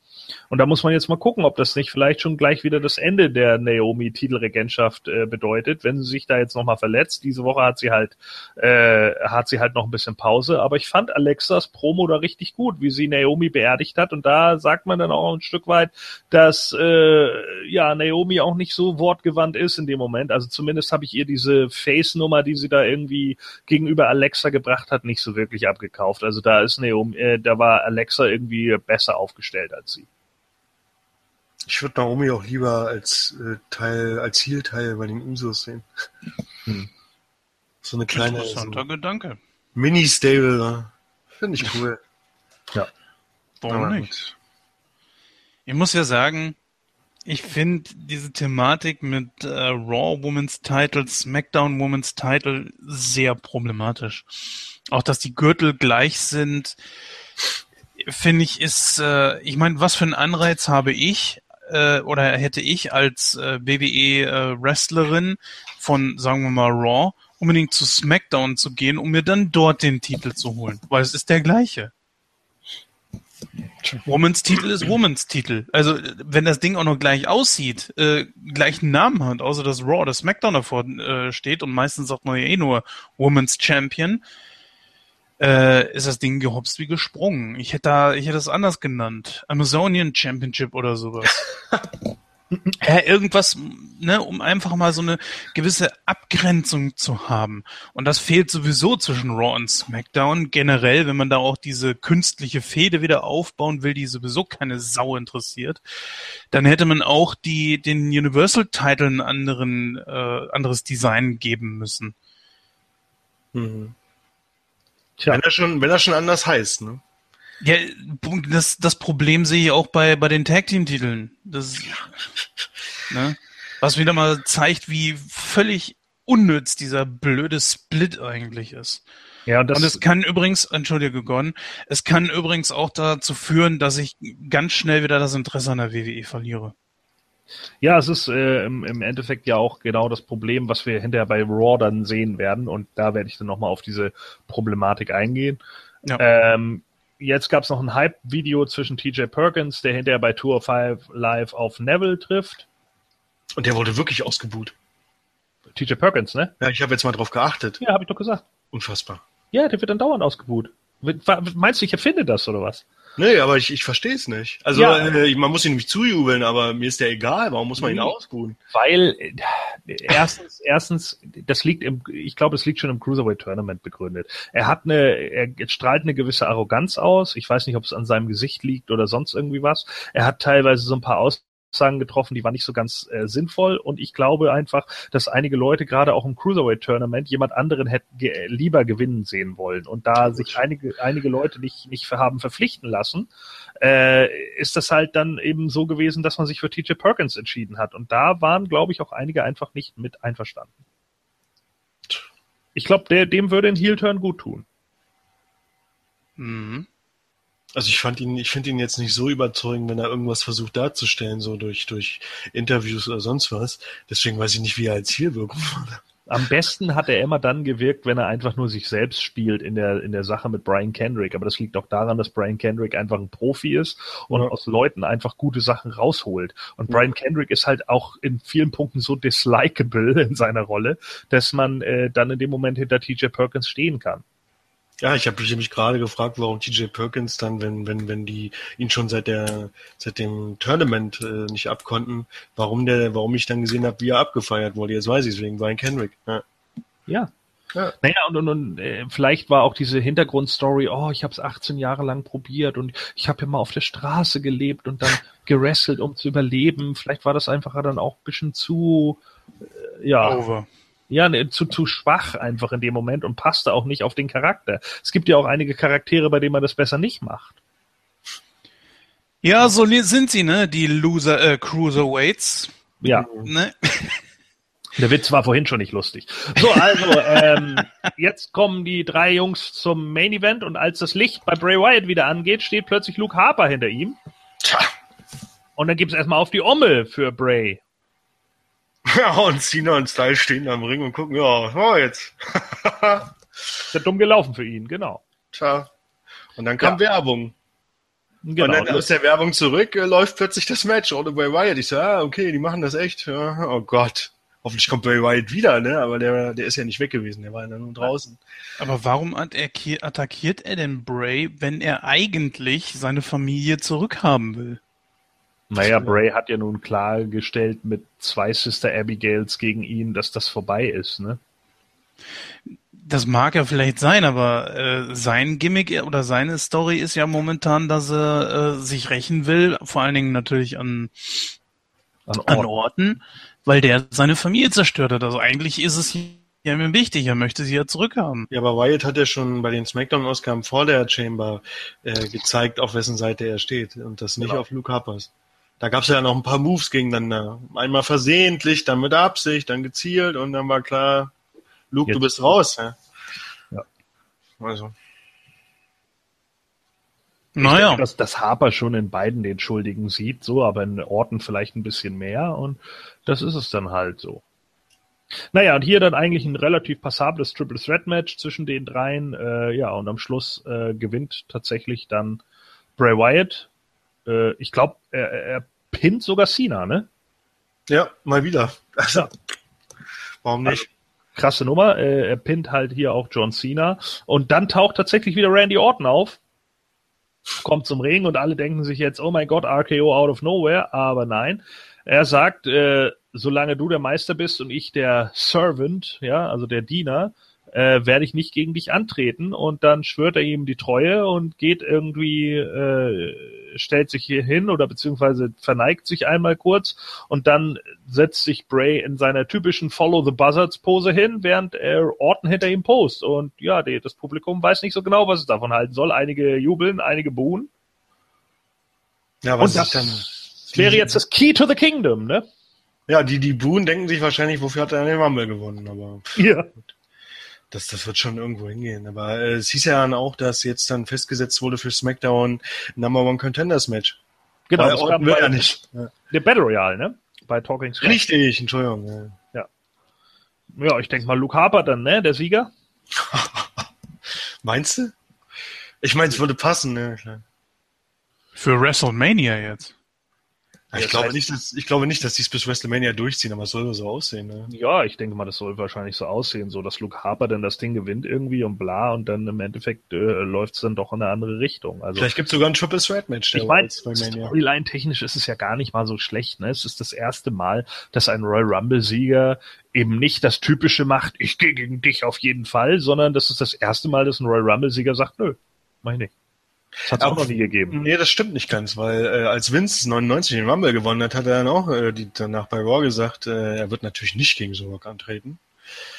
Und da muss man jetzt mal gucken, ob das nicht vielleicht schon gleich wieder das Ende der Naomi-Titelregentschaft äh, bedeutet, wenn sie sich da jetzt nochmal verletzt. Diese Woche hat sie halt, äh, hat sie halt noch ein bisschen Pause. Aber ich fand Alexas Promo da richtig gut, wie sie Naomi beerdigt hat. Und da sagt man dann auch ein Stück weit, dass äh, ja Naomi auch nicht so wortgewandt ist in dem Moment. Also zumindest habe ich ihr diese Face-Nummer, die sie da irgendwie gegenüber Alexa gebracht hat, nicht so wirklich abgekauft. Also da ist Naomi, äh, da war Alexa irgendwie besser aufgestellt als sie. Ich würde Naomi auch lieber als äh, Teil, als Heel-Teil bei den Usos sehen. Hm. So eine kleine Interessanter so Gedanke. Mini-Stable, ne? finde ich cool. ja. Warum Aber nicht? Gut. Ich muss ja sagen, ich finde diese Thematik mit äh, Raw Women's Title, SmackDown Women's Title sehr problematisch. Auch dass die Gürtel gleich sind, finde ich, ist, äh, ich meine, was für einen Anreiz habe ich, äh, oder hätte ich als äh, WWE äh, Wrestlerin von, sagen wir mal, Raw, unbedingt zu SmackDown zu gehen, um mir dann dort den Titel zu holen, weil es ist der gleiche. Womans Titel ist Womans Titel. Also wenn das Ding auch noch gleich aussieht, äh, gleichen Namen hat, außer dass Raw oder SmackDown davor äh, steht und meistens sagt man ja eh nur Women's Champion, äh, ist das Ding gehopst wie gesprungen. Ich hätte da, ich hätte es anders genannt. Amazonian Championship oder sowas. ja, irgendwas, ne, um einfach mal so eine gewisse Abgrenzung zu haben. Und das fehlt sowieso zwischen Raw und SmackDown. Generell, wenn man da auch diese künstliche Fehde wieder aufbauen will, die sowieso keine Sau interessiert, dann hätte man auch die, den Universal-Title ein anderen, äh, anderes Design geben müssen. Mhm. Tja. Wenn er schon, wenn er schon anders heißt, ne? Ja, das, das Problem sehe ich auch bei, bei den Tag Team Titeln. Das, ne? Was wieder mal zeigt, wie völlig unnütz dieser blöde Split eigentlich ist. Ja, das und es kann übrigens, entschuldige Gordon, es kann übrigens auch dazu führen, dass ich ganz schnell wieder das Interesse an der WWE verliere. Ja, es ist äh, im, im Endeffekt ja auch genau das Problem, was wir hinterher bei Raw dann sehen werden. Und da werde ich dann nochmal auf diese Problematik eingehen. Ja. Ähm, jetzt gab es noch ein Hype-Video zwischen TJ Perkins, der hinterher bei Tour 5 Live auf Neville trifft. Und der wurde wirklich ausgebuht. TJ Perkins, ne? Ja, ich habe jetzt mal drauf geachtet. Ja, habe ich doch gesagt. Unfassbar. Ja, der wird dann dauernd ausgebuht. Meinst du, ich erfinde das oder was? Nee, aber ich, ich verstehe es nicht. Also ja. äh, man muss ihn nicht zujubeln, aber mir ist der egal. Warum muss man ihn ausbuhen? Weil äh, erstens, erstens, das liegt im, ich glaube, es liegt schon im Cruiserweight Tournament begründet. Er hat eine, er strahlt eine gewisse Arroganz aus. Ich weiß nicht, ob es an seinem Gesicht liegt oder sonst irgendwie was. Er hat teilweise so ein paar Aus Aussagen getroffen, die waren nicht so ganz äh, sinnvoll. Und ich glaube einfach, dass einige Leute gerade auch im Cruiserweight-Tournament jemand anderen hätten ge lieber gewinnen sehen wollen. Und da sich einige, einige Leute nicht, nicht haben verpflichten lassen, äh, ist das halt dann eben so gewesen, dass man sich für TJ Perkins entschieden hat. Und da waren, glaube ich, auch einige einfach nicht mit einverstanden. Ich glaube, dem würde ein Heel-Turn gut tun. Mhm. Also ich fand ihn, ich finde ihn jetzt nicht so überzeugend, wenn er irgendwas versucht darzustellen, so durch, durch Interviews oder sonst was. Deswegen weiß ich nicht, wie er als Ziel wirken würde. Am besten hat er immer dann gewirkt, wenn er einfach nur sich selbst spielt in der, in der Sache mit Brian Kendrick. Aber das liegt auch daran, dass Brian Kendrick einfach ein Profi ist und ja. aus Leuten einfach gute Sachen rausholt. Und Brian Kendrick ist halt auch in vielen Punkten so dislikable in seiner Rolle, dass man äh, dann in dem Moment hinter TJ Perkins stehen kann. Ja, ich habe mich gerade gefragt, warum TJ Perkins dann, wenn, wenn, wenn die ihn schon seit der seit dem Tournament äh, nicht abkonnten, warum der, warum ich dann gesehen habe, wie er abgefeiert wurde. Jetzt weiß ich es wegen Brian Kendrick. Ja. ja. Ja. Naja, und, und, und äh, vielleicht war auch diese Hintergrundstory, oh, ich habe es 18 Jahre lang probiert und ich habe ja mal auf der Straße gelebt und dann gerasselt, um zu überleben. Vielleicht war das einfach dann auch ein bisschen zu, äh, ja. Over ja, ne, zu, zu schwach einfach in dem Moment und passte auch nicht auf den Charakter. Es gibt ja auch einige Charaktere, bei denen man das besser nicht macht. Ja, so sind sie, ne? Die Loser, äh, Cruiserweights. Ja. Ne? Der Witz war vorhin schon nicht lustig. So, also, ähm, jetzt kommen die drei Jungs zum Main Event und als das Licht bei Bray Wyatt wieder angeht, steht plötzlich Luke Harper hinter ihm. Tja. Und dann gibt es erstmal auf die Omme für Bray. Ja, und Cena und Style stehen am Ring und gucken, ja, oh, jetzt. ist ja dumm gelaufen für ihn, genau. Tja. Und dann kam ja. Werbung. Genau. Und dann aus der Werbung zurück äh, läuft plötzlich das Match ohne Bray Wyatt. Ich so, ah, okay, die machen das echt. Ja, oh Gott. Hoffentlich kommt Bray Wyatt wieder, ne? Aber der, der ist ja nicht weg gewesen, der war ja nur draußen. Aber warum attackiert er denn Bray, wenn er eigentlich seine Familie zurückhaben will? Naja, Bray hat ja nun klargestellt mit zwei Sister Abigails gegen ihn, dass das vorbei ist, ne? Das mag ja vielleicht sein, aber äh, sein Gimmick oder seine Story ist ja momentan, dass er äh, sich rächen will, vor allen Dingen natürlich an, an, Orten. an Orten, weil der seine Familie zerstört hat. Also eigentlich ist es ja mir wichtig, er möchte sie ja zurückhaben. Ja, aber Wyatt hat ja schon bei den Smackdown-Ausgaben vor der Chamber äh, gezeigt, auf wessen Seite er steht und das nicht genau. auf Luke Harpers. Da gab es ja noch ein paar Moves gegeneinander. Einmal versehentlich, dann mit Absicht, dann gezielt und dann war klar, Luke, Jetzt. du bist raus. Ja. ja. Also. Naja. Denke, dass, dass Harper schon in beiden den Schuldigen sieht, so, aber in Orten vielleicht ein bisschen mehr und das ist es dann halt so. Naja, und hier dann eigentlich ein relativ passables Triple Threat Match zwischen den dreien. Äh, ja, und am Schluss äh, gewinnt tatsächlich dann Bray Wyatt. Äh, ich glaube, er, er pinnt sogar Cena, ne? Ja, mal wieder. Also, warum nicht? Also, krasse Nummer. Äh, er pinnt halt hier auch John Cena. Und dann taucht tatsächlich wieder Randy Orton auf. Kommt zum Ring und alle denken sich jetzt, oh mein Gott, RKO out of nowhere. Aber nein. Er sagt, äh, solange du der Meister bist und ich der Servant, ja, also der Diener, äh, werde ich nicht gegen dich antreten. Und dann schwört er ihm die Treue und geht irgendwie, äh, stellt sich hier hin oder beziehungsweise verneigt sich einmal kurz und dann setzt sich Bray in seiner typischen Follow the Buzzards Pose hin, während er Orton hinter ihm post. Und ja, die, das Publikum weiß nicht so genau, was es davon halten soll. Einige jubeln, einige buhen. Ja, was und das dann wäre jetzt das Key to the Kingdom, ne? Ja, die, die buhen, denken sich wahrscheinlich, wofür hat er den Rumble gewonnen, aber. Ja. Gut das, das wird schon irgendwo hingehen. Aber äh, es hieß ja dann auch, dass jetzt dann festgesetzt wurde für SmackDown Number One Contenders Match. Genau, das Orton wird ja nicht. Ja. Der Battle Royale, ne? bei Talking Smack. Richtig, Entschuldigung. Ja, Ja, ich denke mal Luke Harper dann, ne, der Sieger. Meinst du? Ich meine, es würde passen, ne? Für WrestleMania jetzt. Ja, ich, glaube heißt- nicht, dass, ich glaube nicht, dass die es bis WrestleMania durchziehen, aber es soll so aussehen. Ne? Ja, ich denke mal, das soll wahrscheinlich so aussehen, so dass Luke Harper dann das Ding gewinnt irgendwie und bla und dann im Endeffekt äh, läuft es dann doch in eine andere Richtung. Also Vielleicht gibt es sogar ein Triple Threat Match. der ich meine. Storyline-technisch ist es ja gar nicht mal so schlecht. Ne? Es ist das erste Mal, dass ein Royal Rumble-Sieger eben nicht das Typische macht, ich gehe gegen dich auf jeden Fall, sondern das ist das erste Mal, dass ein Royal Rumble-Sieger sagt, nö, mach ich nicht. Das hat es auch noch nie gegeben. Nee, das stimmt nicht ganz, weil äh, als Vince 99 den Rumble gewonnen hat, hat er dann auch äh, die, danach bei Raw gesagt, äh, er wird natürlich nicht gegen Rock antreten.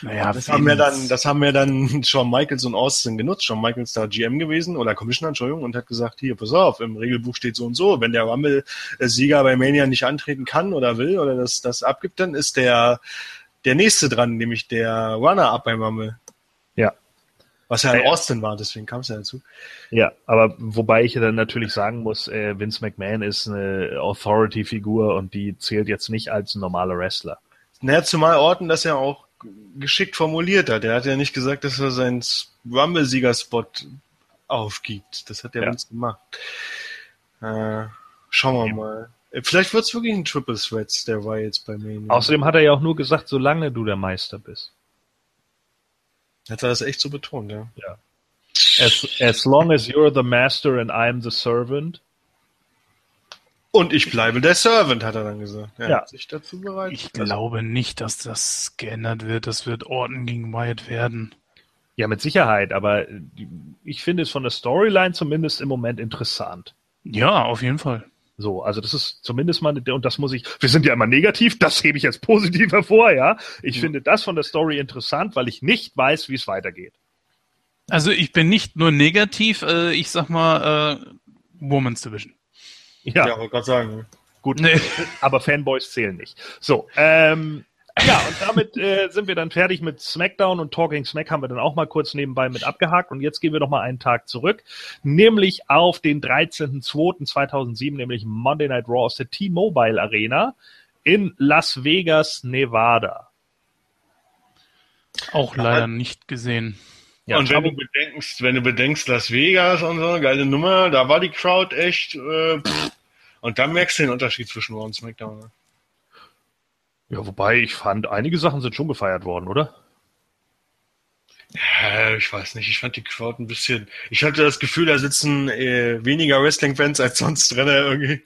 Naja, Das haben wir dann, das haben wir dann Shawn Michaels und Austin genutzt. Shawn Michaels da GM gewesen oder Commissioner, Entschuldigung, und hat gesagt, hier, pass auf, im Regelbuch steht so und so. Wenn der Rumble-Sieger bei Mania nicht antreten kann oder will oder das, das abgibt, dann ist der, der nächste dran, nämlich der Runner-Up beim Rumble. Was ja in Ja. Austin war, deswegen kam es ja dazu. Ja, aber wobei ich ja dann natürlich sagen muss, äh, Vince McMahon ist eine Authority-Figur und die zählt jetzt nicht als ein normaler Wrestler. Naja, zumal Orton das ja auch geschickt formuliert hat. Er hat ja nicht gesagt, dass er seinen Rumble-Siegerspot aufgibt. Das hat der Ja. Vince gemacht. Äh, schauen wir mal. Äh, Vielleicht wird's wirklich ein Triple Threats, der war jetzt bei Mania. Außerdem hat er ja auch nur gesagt, solange du der Meister bist. Hat er das echt so betont, ja. As, as long as you're the master and I'm the servant. Und ich bleibe der Servant, hat er dann gesagt. Er Ja. hat sich dazu bereit. Ich glaube nicht, dass das geändert wird. Das wird Orton gegen Wyatt werden. Ja, mit Sicherheit, aber ich finde es von der Storyline zumindest im Moment interessant. Ja, auf jeden Fall. So, also das ist zumindest mal, und das muss ich, wir sind ja immer negativ, das hebe ich jetzt positiv hervor, ja. Ich finde das von der Story interessant, weil ich nicht weiß, wie es weitergeht. Also ich bin nicht nur negativ, äh, ich sag mal äh, Women's Division. Ja, Ja, wollte gerade sagen. gut, Nee. aber Fanboys zählen nicht. So, ähm, ja, und damit äh, sind wir dann fertig mit SmackDown und Talking Smack haben wir dann auch mal kurz nebenbei mit abgehakt und jetzt gehen wir noch mal einen Tag zurück, nämlich auf den 13.02.2007, nämlich Monday Night Raw aus der T-Mobile Arena in Las Vegas, Nevada. Auch leider nicht gesehen. Ja, und wenn du bedenkst, wenn du bedenkst, Las Vegas und so, geile Nummer, da war die Crowd echt, äh, und dann merkst du den Unterschied zwischen Raw und SmackDown. Ne? Ja, wobei ich fand, einige Sachen sind schon gefeiert worden, oder? Ja, ich weiß nicht, ich fand die Crowd ein bisschen, ich hatte das Gefühl, da sitzen äh, weniger Wrestling-Fans als sonst drin irgendwie.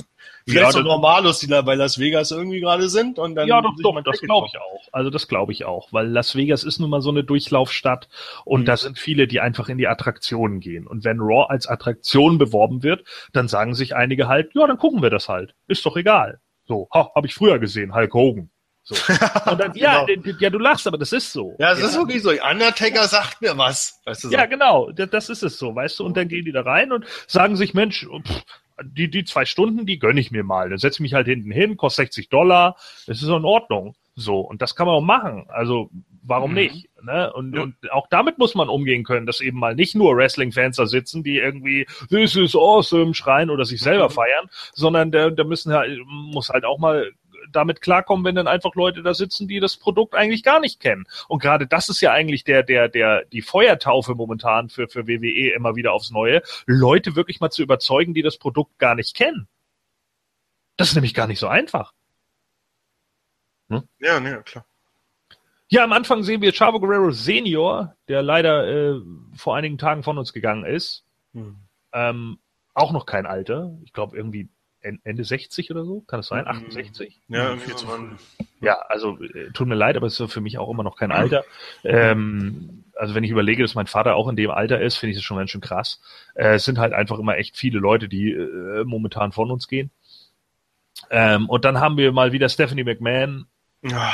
Vielleicht Ja, so Normalos, die da bei Las Vegas irgendwie gerade sind und dann Ja, doch, doch, das glaube ich auch. Also das glaube ich auch, weil Las Vegas ist nun mal so eine Durchlaufstadt und Mhm. da sind viele, die einfach in die Attraktionen gehen. Und wenn Raw als Attraktion beworben wird, dann sagen sich einige halt, ja, dann gucken wir das halt. Ist doch egal. So, ha, habe ich früher gesehen, Hulk Hogan. So. Dann, ja, Genau. ja, du lachst, aber das ist so. Ja, es ist wirklich so. Undertaker sagt mir was. Weißt du so. Ja, genau, das ist es so, weißt du. Und dann gehen die da rein und sagen sich, Mensch, pff, die, die zwei Stunden, die gönne ich mir mal. Dann setze ich mich halt hinten hin, kostet 60 Dollar, das ist so in Ordnung. So, und das kann man auch machen. Also, warum Mhm. nicht? Ne? Und, Ja. und auch damit muss man umgehen können, dass eben mal nicht nur Wrestling-Fans da sitzen, die irgendwie This is awesome schreien oder sich selber Mhm. feiern, sondern da, da müssen halt, muss halt auch mal damit klarkommen, wenn dann einfach Leute da sitzen, die das Produkt eigentlich gar nicht kennen. Und gerade das ist ja eigentlich der, der, der, die Feuertaufe momentan für, für WWE immer wieder aufs Neue, Leute wirklich mal zu überzeugen, die das Produkt gar nicht kennen. Das ist nämlich gar nicht so einfach. Ja, ne, klar. Ja, am Anfang sehen wir Chavo Guerrero Senior, der leider äh, vor einigen Tagen von uns gegangen ist. Hm. Ähm, auch noch kein Alter. Ich glaube irgendwie en- Ende 60 oder so. Kann es sein? Mhm. 68? Ja, viel zu früh. Ja, also äh, tut mir leid, aber es ist so für mich auch immer noch kein Alter. Ähm, also wenn ich überlege, dass mein Vater auch in dem Alter ist, finde ich das schon ganz schön krass. Äh, es sind halt einfach immer echt viele Leute, die äh, momentan von uns gehen. Ähm, und dann haben wir mal wieder Stephanie McMahon, Ah,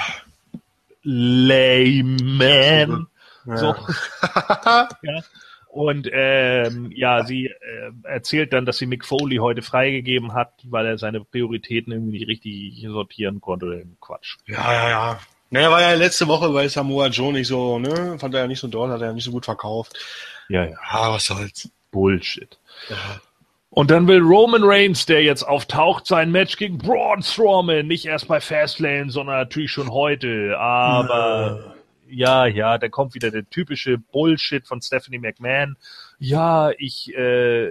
Layman. ja. So. ja. Und ähm, ja, sie äh, erzählt dann, dass sie Mick Foley heute freigegeben hat, weil er seine Prioritäten irgendwie nicht richtig sortieren konnte. Quatsch. Ja, ja, ja. Naja, war ja letzte Woche bei Samoa Joe nicht so, ne? Fand er ja nicht so doll, hat er ja nicht so gut verkauft. Ja, ja. Ah, was soll's. Bullshit. Ja. Und dann will Roman Reigns, der jetzt auftaucht, sein Match gegen Braun Strowman, nicht erst bei Fastlane, sondern natürlich schon heute. Aber ja, ja, da kommt wieder der typische Bullshit von Stephanie McMahon. Ja, ich, äh,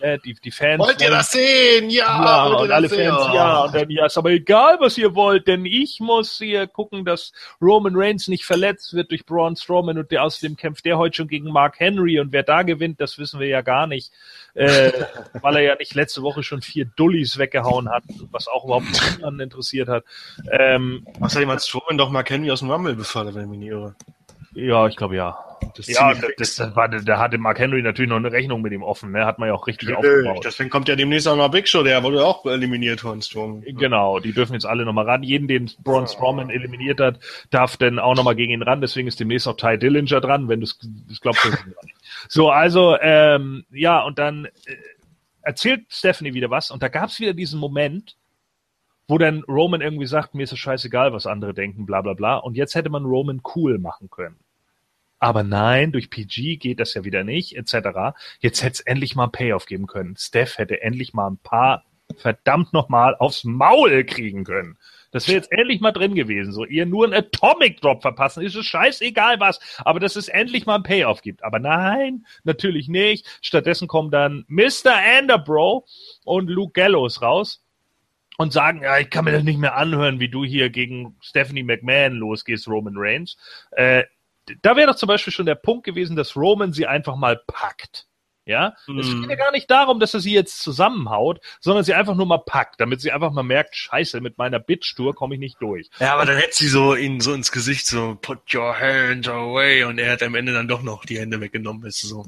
äh die, die Fans. Wollt ihr das sehen? Ja, ja und alle Fans, sehen? ja. Und dann, ja, ist aber egal, was ihr wollt, denn ich muss hier gucken, dass Roman Reigns nicht verletzt wird durch Braun Strowman und der außerdem kämpft der heute schon gegen Mark Henry und wer da gewinnt, das wissen wir ja gar nicht, äh, weil er ja nicht letzte Woche schon vier Dullis weggehauen hat, was auch überhaupt niemanden interessiert hat. Ähm, Außerdem hat Strowman doch Mark Henry aus dem Rumble befördert, wenn ich mich nicht irre. Ja, ich glaube ja. Das ja, das, das, war, da hatte Mark Henry natürlich noch eine Rechnung mit ihm offen, ne? Hat man ja auch richtig Natürlich. aufgebaut. Deswegen kommt ja demnächst auch noch Big Show, der wurde auch eliminiert von Strowman. Genau, die dürfen jetzt alle nochmal ran. Jeden, den Braun Strowman eliminiert hat, darf dann auch nochmal gegen ihn ran. Deswegen ist demnächst auch Ty Dillinger dran, wenn du es glaubst. So, also, ähm, ja, und dann äh, erzählt Stephanie wieder was und da gab es wieder diesen Moment, wo dann Roman irgendwie sagt, mir ist es scheißegal, was andere denken, bla bla bla. Und jetzt hätte man Roman cool machen können. Aber nein, durch PG geht das ja wieder nicht, etc. Jetzt hätte es endlich mal einen Payoff geben können. Steph hätte endlich mal ein paar verdammt nochmal aufs Maul kriegen können. Das wäre jetzt endlich mal drin gewesen. So, ihr nur einen Atomic Drop verpassen, ist es scheißegal was, aber dass es endlich mal ein Payoff gibt. Aber nein, natürlich nicht. Stattdessen kommen dann Mr. Anderbro und Luke Gallows raus und sagen, ja, ich kann mir das nicht mehr anhören, wie du hier gegen Stephanie McMahon losgehst, Roman Reigns. Äh, da wäre doch zum Beispiel schon der Punkt gewesen, dass Roman sie einfach mal packt. Ja, mm. es geht ja gar nicht darum, dass er sie jetzt zusammenhaut, sondern sie einfach nur mal packt, damit sie einfach mal merkt, scheiße, mit meiner Bitch-Tour komme ich nicht durch. Ja, aber dann hätte sie so ihn so ins Gesicht so, put your hands away und er hat am Ende dann doch noch die Hände weggenommen, ist so.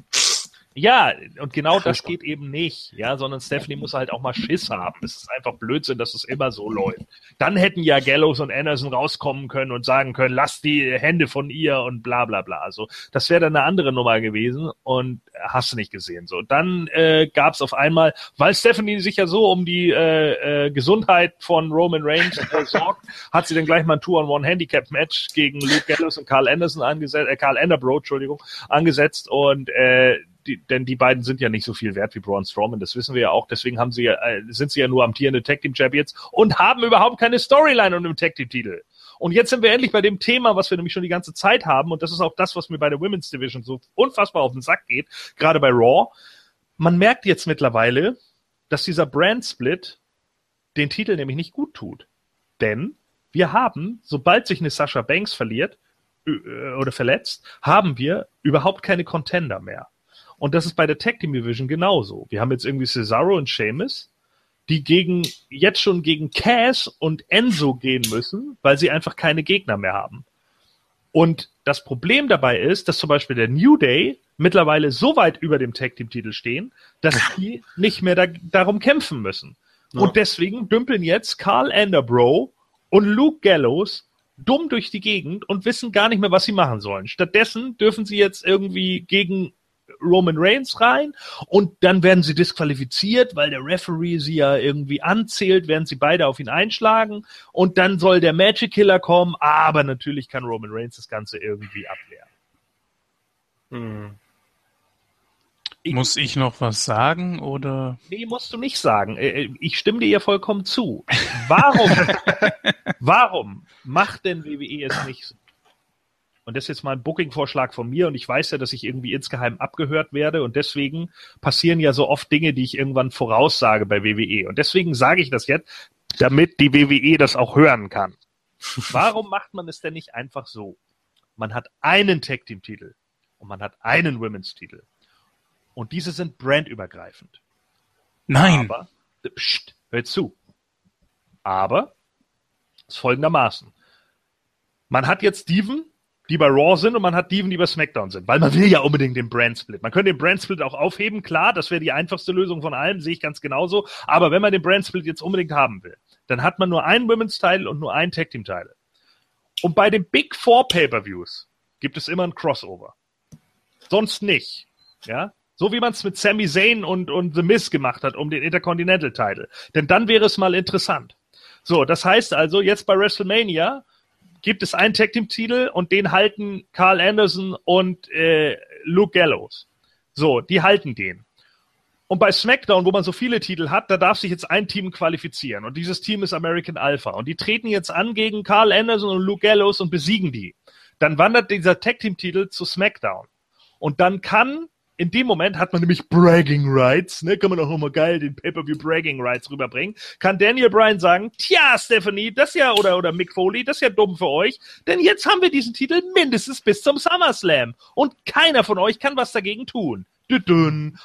Ja, und genau das geht eben nicht, ja, sondern Stephanie muss halt auch mal Schiss haben. Es ist einfach Blödsinn, dass es immer so läuft. Dann hätten ja Gallows und Anderson rauskommen können und sagen können, lass die Hände von ihr und bla bla bla. Also das wäre dann eine andere Nummer gewesen und hast du nicht gesehen. So, dann äh, gab es auf einmal, weil Stephanie sich ja so um die äh, äh, Gesundheit von Roman Reigns äh, sorgt, hat sie dann gleich mal ein Two-on-One-Handicap-Match gegen Luke Gallows und Carl Anderson angesetzt, äh, Carl Anderbro, Entschuldigung, angesetzt und äh, die, denn die beiden sind ja nicht so viel wert wie Braun Strowman, das wissen wir ja auch. Deswegen haben sie ja, äh, sind sie ja nur amtierende Tag Team Champions und haben überhaupt keine Storyline und im Tag Team Titel. Und jetzt sind wir endlich bei dem Thema, was wir nämlich schon die ganze Zeit haben. Und das ist auch das, was mir bei der Women's Division so unfassbar auf den Sack geht, gerade bei Raw. Man merkt jetzt mittlerweile, dass dieser Brand Split den Titel nämlich nicht gut tut. Denn wir haben, sobald sich eine Sasha Banks verliert, äh, oder verletzt, haben wir überhaupt keine Contender mehr. Und das ist bei der Tag Team Division genauso. Wir haben jetzt irgendwie Cesaro und Sheamus, die gegen, jetzt schon gegen Cass und Enzo gehen müssen, weil sie einfach keine Gegner mehr haben. Und das Problem dabei ist, dass zum Beispiel der New Day mittlerweile so weit über dem Tag Team Titel stehen, dass die nicht mehr da, darum kämpfen müssen. Ja. Und deswegen dümpeln jetzt Carl Anderbro und Luke Gallows dumm durch die Gegend und wissen gar nicht mehr, was sie machen sollen. Stattdessen dürfen sie jetzt irgendwie gegen Roman Reigns rein und dann werden sie disqualifiziert, weil der Referee sie ja irgendwie anzählt, während sie beide auf ihn einschlagen und dann soll der Magic Killer kommen, aber natürlich kann Roman Reigns das Ganze irgendwie abwehren. Hm. Ich, Muss ich noch was sagen oder? Nee, musst du nicht sagen. Äh, äh, ich stimme dir ja vollkommen zu. Warum, warum macht denn WWE es nicht so? Und das ist jetzt mal ein Booking-Vorschlag von mir und ich weiß ja, dass ich irgendwie insgeheim abgehört werde und deswegen passieren ja so oft Dinge, die ich irgendwann voraussage bei WWE. Und deswegen sage ich das jetzt, damit die WWE das auch hören kann. Warum macht man es denn nicht einfach so? Man hat einen Tag-Team-Titel und man hat einen Women's-Titel. Und diese sind brandübergreifend. Nein. Aber, pst, hört zu. Aber, es ist folgendermaßen. Man hat jetzt Steven die bei Raw sind und man hat Dieven, die bei SmackDown sind. Weil man will ja unbedingt den Brand Split. Man könnte den Brand Split auch aufheben, klar, das wäre die einfachste Lösung von allem, sehe ich ganz genauso. Aber wenn man den Brand Split jetzt unbedingt haben will, dann hat man nur einen Women's Title und nur einen Tag Team Title. Und bei den Big Four Pay-Per-Views gibt es immer ein Crossover. Sonst nicht. Ja? So wie man es mit Sami Zayn und, und The Miz gemacht hat um den Intercontinental Title. Denn dann wäre es mal interessant. So, das heißt also, jetzt bei WrestleMania gibt es einen Tag Team Titel und den halten Carl Anderson und äh, Luke Gallows. So, die halten den. Und bei SmackDown, wo man so viele Titel hat, da darf sich jetzt ein Team qualifizieren. Und dieses Team ist American Alpha. Und die treten jetzt an gegen Carl Anderson und Luke Gallows und besiegen die. Dann wandert dieser Tag Team Titel zu SmackDown. Und dann kann in dem Moment hat man nämlich Bragging Rights, ne, kann man auch nochmal geil den Pay-Per-View Bragging Rights rüberbringen, kann Daniel Bryan sagen, tja, Stephanie, das ja, oder, oder Mick Foley, das ist ja dumm für euch, denn jetzt haben wir diesen Titel mindestens bis zum SummerSlam und keiner von euch kann was dagegen tun.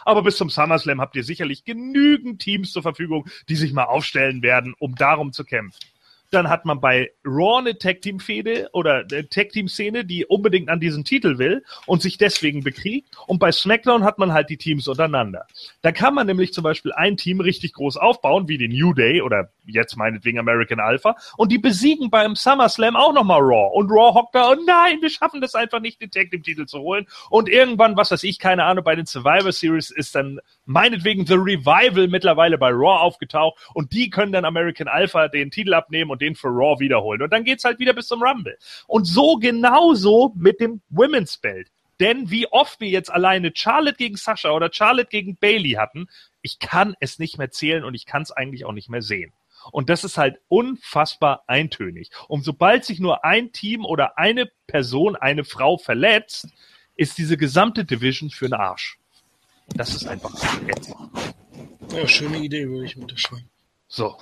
Aber bis zum SummerSlam habt ihr sicherlich genügend Teams zur Verfügung, die sich mal aufstellen werden, um darum zu kämpfen. Dann hat man bei Raw eine Tag-Team-Fehde oder eine Tag-Team-Szene, die unbedingt an diesen Titel will und sich deswegen bekriegt. Und bei SmackDown hat man halt die Teams untereinander. Da kann man nämlich zum Beispiel ein Team richtig groß aufbauen, wie den New Day oder jetzt meinetwegen American Alpha, und die besiegen beim SummerSlam auch nochmal Raw. Und Raw hockt da, oh nein, wir schaffen das einfach nicht, den Tag-Team-Titel zu holen. Und irgendwann, was weiß ich, keine Ahnung, bei den Survivor Series ist dann meinetwegen The Revival mittlerweile bei Raw aufgetaucht und die können dann American Alpha den Titel abnehmen und den für Raw wiederholen. Und dann geht's halt wieder bis zum Rumble. Und so genauso mit dem Women's Belt. Denn wie oft wir jetzt alleine Charlotte gegen Sascha oder Charlotte gegen Bailey hatten, ich kann es nicht mehr zählen und ich kann es eigentlich auch nicht mehr sehen. Und das ist halt unfassbar eintönig. Und sobald sich nur ein Team oder eine Person, eine Frau verletzt, ist diese gesamte Division für den Arsch. Das ist einfach ätzend. Ja, schöne Idee, würde ich unterschreiben. So.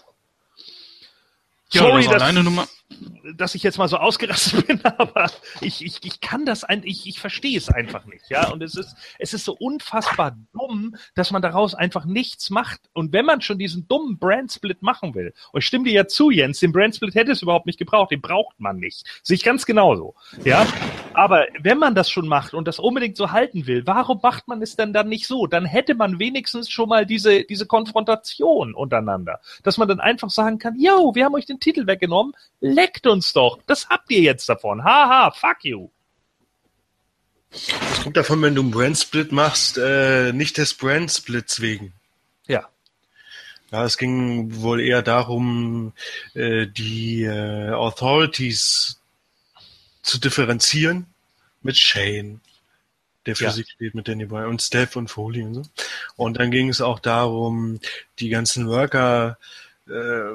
Ja, Sorry, das Nummer. Dass ich jetzt mal so ausgerastet bin, aber ich, ich, ich kann das ein, ich, ich verstehe es einfach nicht, ja. Und es ist, es ist so unfassbar dumm, dass man daraus einfach nichts macht. Und wenn man schon diesen dummen Brand-Split machen will, und ich stimme dir ja zu, Jens, den Brand-Split hätte es überhaupt nicht gebraucht, den braucht man nicht. Sehe ich ganz genauso, ja. Aber wenn man das schon macht und das unbedingt so halten will, warum macht man es denn dann nicht so? Dann hätte man wenigstens schon mal diese, diese Konfrontation untereinander. Dass man dann einfach sagen kann, yo, wir haben euch den Titel weggenommen, leckt uns doch. Das habt ihr jetzt davon. Haha, fuck you. Das kommt davon, wenn du einen Brand-Split machst, äh, nicht des Brand-Splits wegen. Ja. Ja, es ging wohl eher darum, äh, die äh, Authorities zu differenzieren mit Shane, der für Ja. sich steht mit Danny Bryan und Steph und Foley und so. Und dann ging es auch darum, die ganzen Worker äh,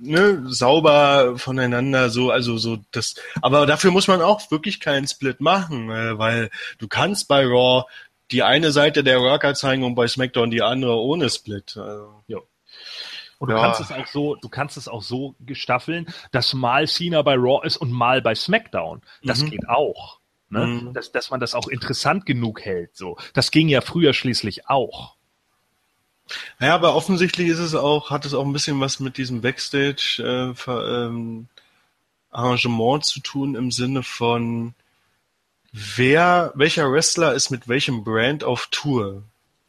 ne, sauber voneinander so, also so das. Aber dafür muss man auch wirklich keinen Split machen, äh, weil du kannst bei Raw die eine Seite der Worker zeigen und bei SmackDown die andere ohne Split. Also, Und du Ja. kannst es auch so, du kannst es auch so gestaffeln, dass mal Cena bei Raw ist und mal bei SmackDown. Das Mhm. geht auch. Ne? Mhm. Dass, dass man das auch interessant genug hält. So, das ging ja früher schließlich auch. Ja, aber offensichtlich ist es auch, hat es auch ein bisschen was mit diesem Backstage äh, Ver, ähm, Arrangement zu tun im Sinne von wer, welcher Wrestler ist mit welchem Brand auf Tour?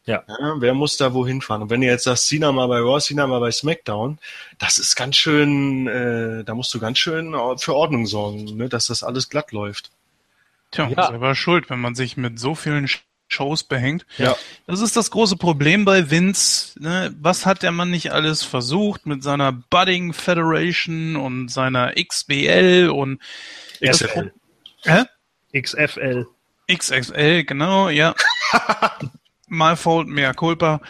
Ja. wer muss da wohin fahren? Und wenn du jetzt sagst, Cena mal bei Raw, Cena mal bei SmackDown, das ist ganz schön, äh, da musst du ganz schön für Ordnung sorgen, ne, dass das alles glatt läuft. Tja, Ja. selber schuld, wenn man sich mit so vielen Shows behängt. Ja. Das ist das große Problem bei Vince. Ne? Was hat der Mann nicht alles versucht mit seiner Budding Federation und seiner XBL und XFL. Hä? XFL. XXL, genau, ja. My fault, mea culpa.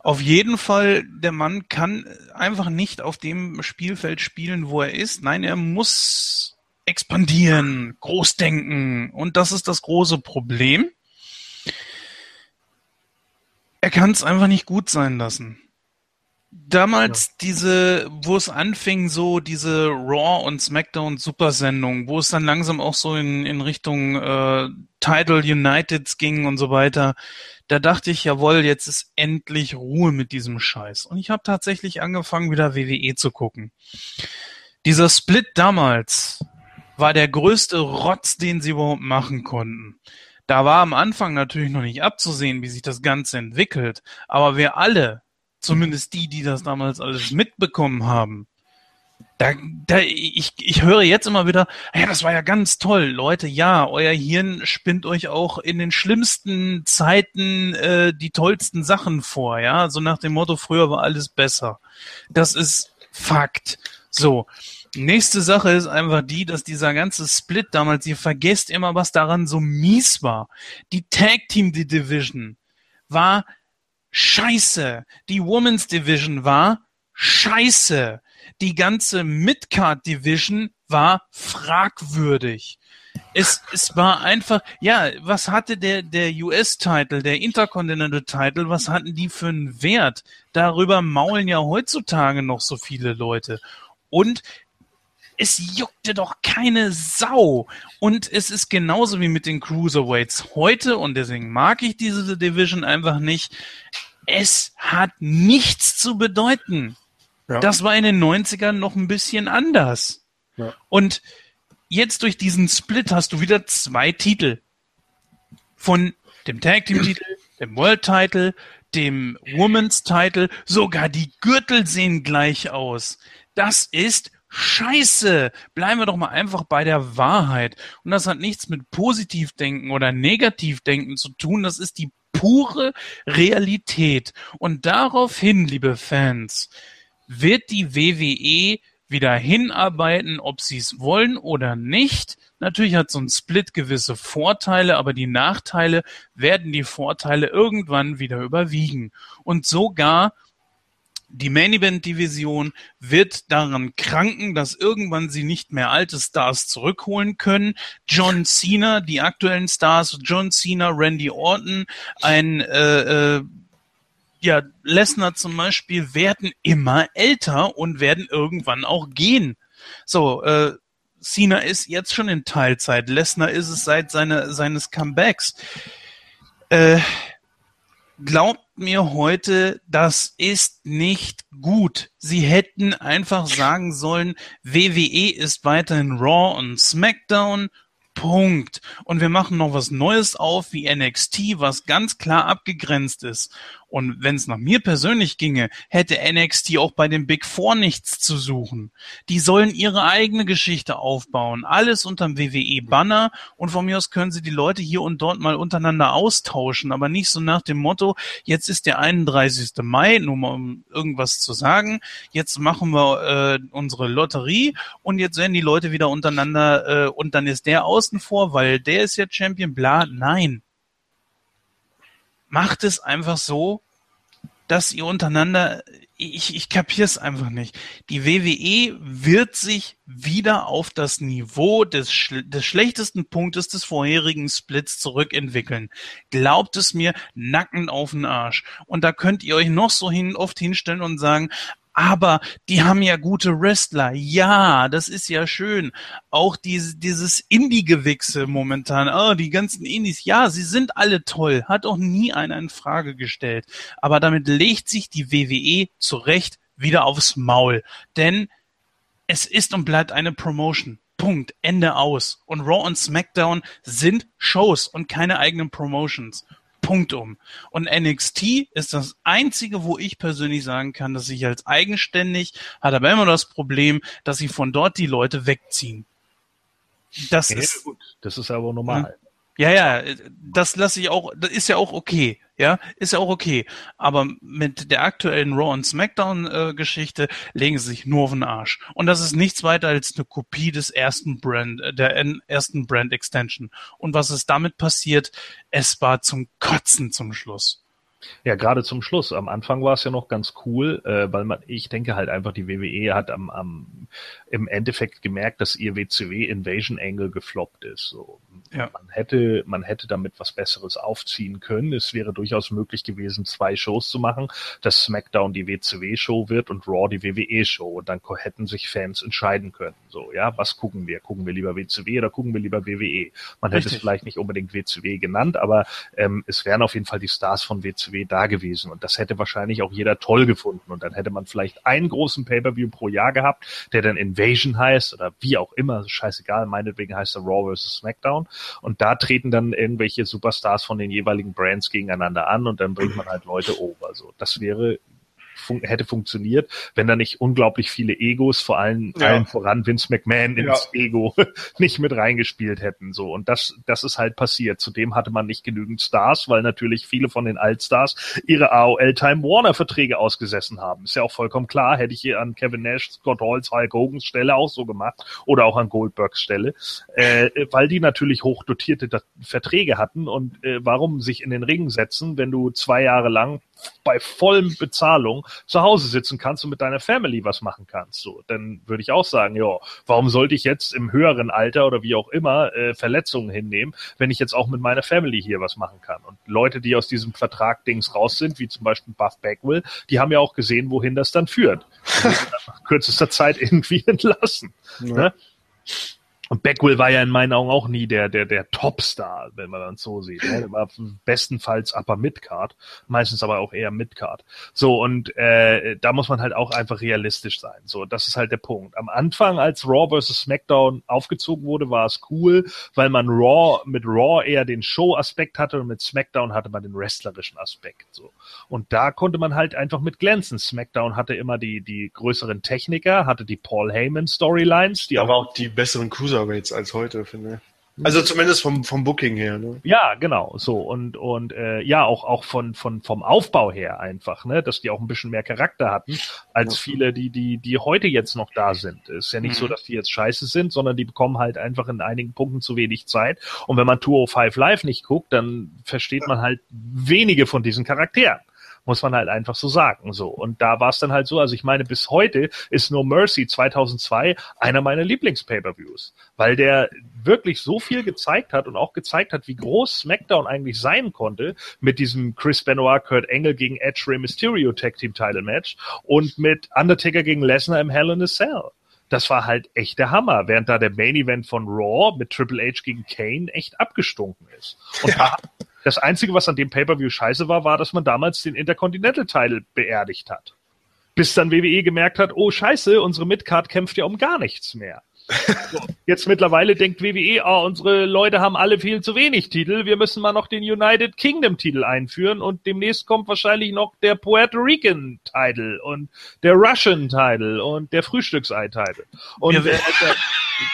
Auf jeden Fall, der Mann kann einfach nicht auf dem Spielfeld spielen, wo er ist. Nein, er muss expandieren, großdenken. Und das ist das große Problem. Er kann es einfach nicht gut sein lassen. Damals diese, wo es anfing, so diese Raw und SmackDown Supersendung, wo es dann langsam auch so in, in Richtung äh, Title Uniteds ging und so weiter, da dachte ich, jawohl, jetzt ist endlich Ruhe mit diesem Scheiß. Und ich habe tatsächlich angefangen, wieder WWE zu gucken. Dieser Split damals war der größte Rotz, den sie überhaupt machen konnten. Da war am Anfang natürlich noch nicht abzusehen, wie sich das Ganze entwickelt. Aber wir alle, zumindest die, die das damals alles mitbekommen haben, da, da, ich, ich höre jetzt immer wieder, ja, das war ja ganz toll, Leute, ja, euer Hirn spinnt euch auch in den schlimmsten Zeiten äh, die tollsten Sachen vor, ja, so nach dem Motto, früher war alles besser. Das ist Fakt. So. Nächste Sache ist einfach die, dass dieser ganze Split damals, ihr vergesst immer, was daran so mies war. Die Tag Team Division war scheiße. Die Women's Division war scheiße. Die ganze Midcard Division war fragwürdig. Es, es war einfach, ja, was hatte der, der US-Title, der Intercontinental-Title, was hatten die für einen Wert? Darüber maulen ja heutzutage noch so viele Leute. Und es juckte doch keine Sau. Und es ist genauso wie mit den Cruiserweights heute, und deswegen mag ich diese Division einfach nicht. Es hat nichts zu bedeuten. Ja. Das war in den 90ern noch ein bisschen anders. Ja. Und jetzt durch diesen Split hast du wieder zwei Titel. Von dem Tag Team Titel, dem World Title, dem Women's Title, sogar die Gürtel sehen gleich aus. Das ist Scheiße. Bleiben wir doch mal einfach bei der Wahrheit. Und das hat nichts mit Positivdenken oder Negativdenken zu tun. Das ist die pure Realität. Und daraufhin, liebe Fans, wird die WWE wieder hinarbeiten, ob sie es wollen oder nicht. Natürlich hat so ein Split gewisse Vorteile, aber die Nachteile werden die Vorteile irgendwann wieder überwiegen. Und sogar die Main Event Division wird daran kranken, dass irgendwann sie nicht mehr alte Stars zurückholen können. John Cena, die aktuellen Stars, John Cena, Randy Orton, ein äh, äh, ja, Lesnar zum Beispiel werden immer älter und werden irgendwann auch gehen. So, äh, Cena ist jetzt schon in Teilzeit. Lesnar ist es seit seine, seines Comebacks. Äh, glaubt mir heute, das ist nicht gut. Sie hätten einfach sagen sollen, WWE ist weiterhin Raw und SmackDown Punkt. Und wir machen noch was Neues auf wie NXT, was ganz klar abgegrenzt ist. Und wenn es nach mir persönlich ginge, hätte NXT auch bei den Big Four nichts zu suchen. Die sollen ihre eigene Geschichte aufbauen. Alles unterm WWE-Banner. Und von mir aus können sie die Leute hier und dort mal untereinander austauschen. Aber nicht so nach dem Motto, jetzt ist der 31. Mai, nur mal um irgendwas zu sagen. Jetzt machen wir äh, unsere Lotterie und jetzt werden die Leute wieder untereinander äh, und dann ist der außen vor, weil der ist ja Champion, bla. Nein macht es einfach so, dass ihr untereinander, ich, ich kapier's einfach nicht. Die WWE wird sich wieder auf das Niveau des, des schlechtesten Punktes des vorherigen Splits zurückentwickeln. Glaubt es mir, Nacken auf den Arsch. Und da könnt ihr euch noch so hin, oft hinstellen und sagen, aber die haben ja gute Wrestler. Ja, das ist ja schön. Auch diese, dieses Indie-Gewichse momentan. Oh, die ganzen Indies. Ja, sie sind alle toll. Hat auch nie einer in Frage gestellt. Aber damit legt sich die WWE zurecht wieder aufs Maul. Denn es ist und bleibt eine Promotion. Punkt. Ende aus. Und Raw und SmackDown sind Shows und keine eigenen Promotions. Punktum. Und NXT ist das einzige, wo ich persönlich sagen kann, dass ich als eigenständig hat aber immer das Problem, dass sie von dort die Leute wegziehen. Das ja, ist gut. Das ist aber normal. Ja, ja, das lasse ich auch, das ist ja auch okay. Ja, ist ja auch okay. Aber mit der aktuellen Raw und SmackDown äh, legen sie sich nur auf den Arsch. Und das ist nichts weiter als eine Kopie des ersten Brand, äh, der ersten Brand Extension. Und was ist damit passiert? Es war zum Kotzen zum Schluss. Ja, gerade zum Schluss. Am Anfang war es ja noch ganz cool, äh, weil man, ich denke halt einfach, die WWE hat am, am im Endeffekt gemerkt, dass ihr WCW Invasion Angle gefloppt ist. So, ja. Man hätte, man hätte damit was Besseres aufziehen können. Es wäre durchaus möglich gewesen, zwei Shows zu machen, dass SmackDown die WCW-Show wird und Raw die WWE-Show. Und dann hätten sich Fans entscheiden können. So, ja, was gucken wir? Gucken wir lieber WCW oder gucken wir lieber WWE? Man Richtig. hätte es vielleicht nicht unbedingt WCW genannt, aber ähm, es wären auf jeden Fall die Stars von WCW da gewesen. Und das hätte wahrscheinlich auch jeder toll gefunden. Und dann hätte man vielleicht einen großen Pay-Per-View pro Jahr gehabt, der dann in Invasion heißt oder wie auch immer, scheißegal, meinetwegen heißt er Raw vs. SmackDown. Und da treten dann irgendwelche Superstars von den jeweiligen Brands gegeneinander an und dann bringt man halt Leute over. So, das wäre fun hätte funktioniert, wenn da nicht unglaublich viele Egos, vor allem ja. allen voran Vince McMahon ins ja. Ego nicht mit reingespielt hätten. So und das das ist halt passiert. Zudem hatte man nicht genügend Stars, weil natürlich viele von den Altstars ihre AOL Time Warner Verträge ausgesessen haben. Ist ja auch vollkommen klar. Hätte ich hier an Kevin Nash, Scott Halls, Hulk Hogans Stelle auch so gemacht oder auch an Goldbergs Stelle, äh, weil die natürlich hochdotierte Verträge hatten und äh, warum sich in den Ring setzen, wenn du zwei Jahre lang bei vollem Bezahlung zu Hause sitzen kannst und mit deiner Family was machen kannst. So, dann würde ich auch sagen, ja, warum sollte ich jetzt im höheren Alter oder wie auch immer äh, Verletzungen hinnehmen, wenn ich jetzt auch mit meiner Family hier was machen kann? Und Leute, die aus diesem Vertrag Dings raus sind, wie zum Beispiel Buff Bagwell, die haben ja auch gesehen, wohin das dann führt. nach kürzester Zeit irgendwie entlassen. Ja. Ne? Und Beckwell war ja in meinen Augen auch nie der, der, der Topstar, wenn man dann so sieht. Ne? Der war bestenfalls Upper Midcard, meistens aber auch eher Midcard. So, und äh, da muss man halt auch einfach realistisch sein. So, das ist halt der Punkt. Am Anfang, als Raw vs. SmackDown aufgezogen wurde, war es cool, weil man Raw mit Raw eher den Show-Aspekt hatte und mit SmackDown hatte man den wrestlerischen Aspekt. So. Und da konnte man halt einfach mit glänzen. SmackDown hatte immer die, die größeren Techniker, hatte die Paul Heyman Storylines, die aber auch die besseren Cruiser Cruiserweights als heute, finde also zumindest vom, vom Booking her, ne? Ja, genau, so und und äh, ja auch auch von von vom Aufbau her einfach, ne, dass die auch ein bisschen mehr Charakter hatten als viele, die die die heute jetzt noch da sind. Ist ja nicht mhm. so, dass die jetzt scheiße sind, sondern die bekommen halt einfach in einigen Punkten zu wenig Zeit. Und wenn man 205 Live nicht guckt, dann versteht man halt wenige von diesen Charakteren muss man halt einfach so sagen. So und da war es dann halt so. Also ich meine, bis heute ist No Mercy 2002 einer meiner Lieblings-Pay-per-Views, weil der wirklich so viel gezeigt hat und auch gezeigt hat, wie groß SmackDown eigentlich sein konnte mit diesem Chris Benoit, Kurt Engel gegen Edge Rey Mysterio Tag Team Title Match und mit Undertaker gegen Lesnar im Hell in a Cell das war halt echt der Hammer, während da der Main Event von Raw mit Triple H gegen Kane echt abgestunken ist. Und ja. Das Einzige, was an dem Pay-Per-View scheiße war, war, dass man damals den Intercontinental-Title beerdigt hat. Bis dann WWE gemerkt hat, oh scheiße, unsere Midcard kämpft ja um gar nichts mehr. Jetzt mittlerweile denkt WWE, oh, unsere Leute haben alle viel zu wenig Titel, wir müssen mal noch den United Kingdom Titel einführen und demnächst kommt wahrscheinlich noch der Puerto Rican Title und der Russian Title und der Frühstücksei Title. Und äh,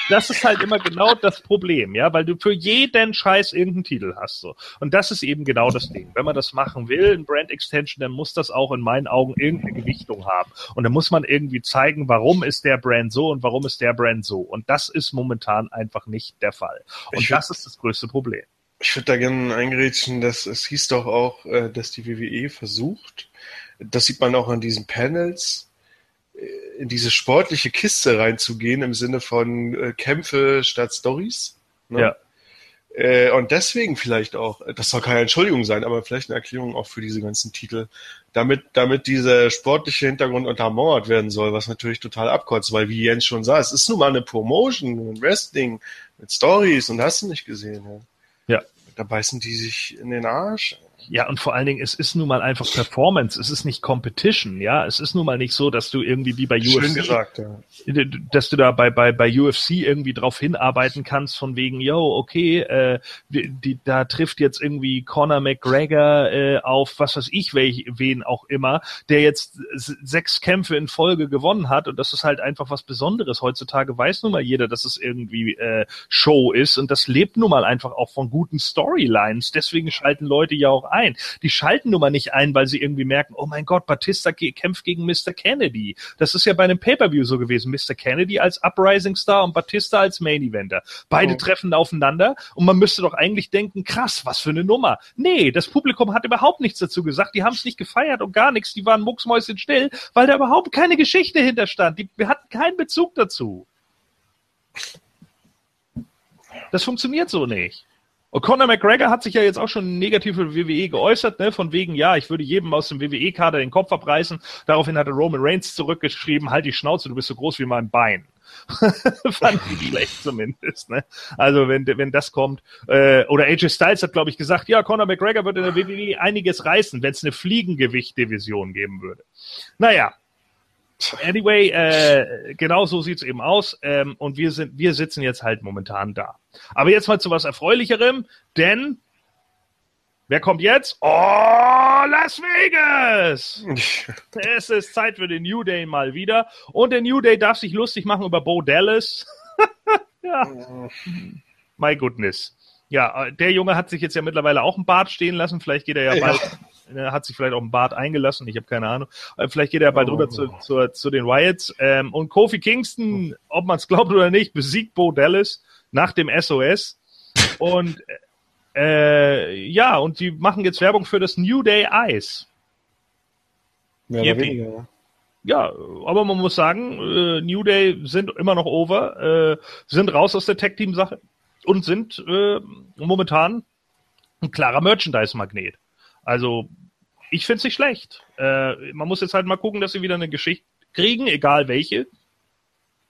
das ist halt immer genau das Problem, ja, weil du für jeden Scheiß irgendeinen Titel hast, so. Und das ist eben genau das Ding. Wenn man das machen will, ein Brand Extension, dann muss das auch in meinen Augen irgendeine Gewichtung haben. Und dann muss man irgendwie zeigen, warum ist der Brand so und warum ist der Brand so. Und das ist momentan einfach nicht der Fall. Und ich das ist das größte Problem. Ich würde da gerne eingerätschen, dass es hieß doch auch, äh, dass die WWE versucht, das sieht man auch an diesen Panels, in diese sportliche Kiste reinzugehen im Sinne von äh, Kämpfe statt Stories. Ne? Ja. Äh, und deswegen vielleicht auch, das soll keine Entschuldigung sein, aber vielleicht eine Erklärung auch für diese ganzen Titel, damit, damit dieser sportliche Hintergrund untermauert werden soll, was natürlich total abkotzt, weil wie Jens schon sah, es ist nun mal eine Promotion, ein Wrestling mit Stories und hast du nicht gesehen. Ja. ja. Da beißen die sich in den Arsch. Ja, und vor allen Dingen, es ist nun mal einfach Performance, es ist nicht Competition, ja. Es ist nun mal nicht so, dass du irgendwie wie bei Schön UFC, gesagt, ja. dass du da bei, bei, bei UFC irgendwie drauf hinarbeiten kannst, von wegen, yo, okay, äh, die, da trifft jetzt irgendwie Conor McGregor äh, auf was weiß ich, welch, wen auch immer, der jetzt sechs Kämpfe in Folge gewonnen hat und das ist halt einfach was Besonderes. Heutzutage weiß nun mal jeder, dass es irgendwie äh, Show ist und das lebt nun mal einfach auch von guten Storylines. Deswegen schalten Leute ja auch ein. Die schalten nun mal nicht ein, weil sie irgendwie merken, oh mein Gott, Batista kämpft gegen Mr. Kennedy. Das ist ja bei einem Pay-Per-View so gewesen. Mr. Kennedy als Uprising Star und Batista als Main Eventer. Beide oh. treffen aufeinander und man müsste doch eigentlich denken, krass, was für eine Nummer. Nee, das Publikum hat überhaupt nichts dazu gesagt. Die haben es nicht gefeiert und gar nichts. Die waren mucksmäuschen still, weil da überhaupt keine Geschichte hinterstand. Die hatten keinen Bezug dazu. Das funktioniert so nicht. Conor McGregor hat sich ja jetzt auch schon negativ für WWE geäußert, ne? von wegen, ja, ich würde jedem aus dem WWE-Kader den Kopf abreißen. Daraufhin hatte Roman Reigns zurückgeschrieben, halt die Schnauze, du bist so groß wie mein Bein. Fand ich schlecht zumindest. Ne? Also wenn, wenn das kommt. Äh, oder AJ Styles hat, glaube ich, gesagt, ja, Conor McGregor würde in der WWE einiges reißen, wenn es eine Fliegengewicht-Division geben würde. Naja, Anyway, äh, genau so sieht's eben aus. Ähm, und wir sind, wir sitzen jetzt halt momentan da. Aber jetzt mal zu was Erfreulicherem, denn Wer kommt jetzt? Oh, Las Vegas! es ist Zeit für den New Day mal wieder. Und der New Day darf sich lustig machen über Bo Dallas. ja. My goodness. Ja, der Junge hat sich jetzt ja mittlerweile auch einen Bart stehen lassen. Vielleicht geht er ja bald, er hat sich vielleicht auch einen Bart eingelassen. Ich habe keine Ahnung. Vielleicht geht er bald rüber zu, zu, zu den Riots. Ähm, und Kofi Kingston, ob man es glaubt oder nicht, besiegt Bo Dallas nach dem SOS. Und äh, ja, und die machen jetzt Werbung für das New Day Ice. Mehr oder weniger. Ja, aber man muss sagen, äh, New Day sind immer noch over, äh, sind raus aus der Tech-Team-Sache und sind äh, momentan ein klarer Merchandise-Magnet. Also, ich finde es nicht schlecht. Äh, man muss jetzt halt mal gucken, dass sie wieder eine Geschichte kriegen, egal welche.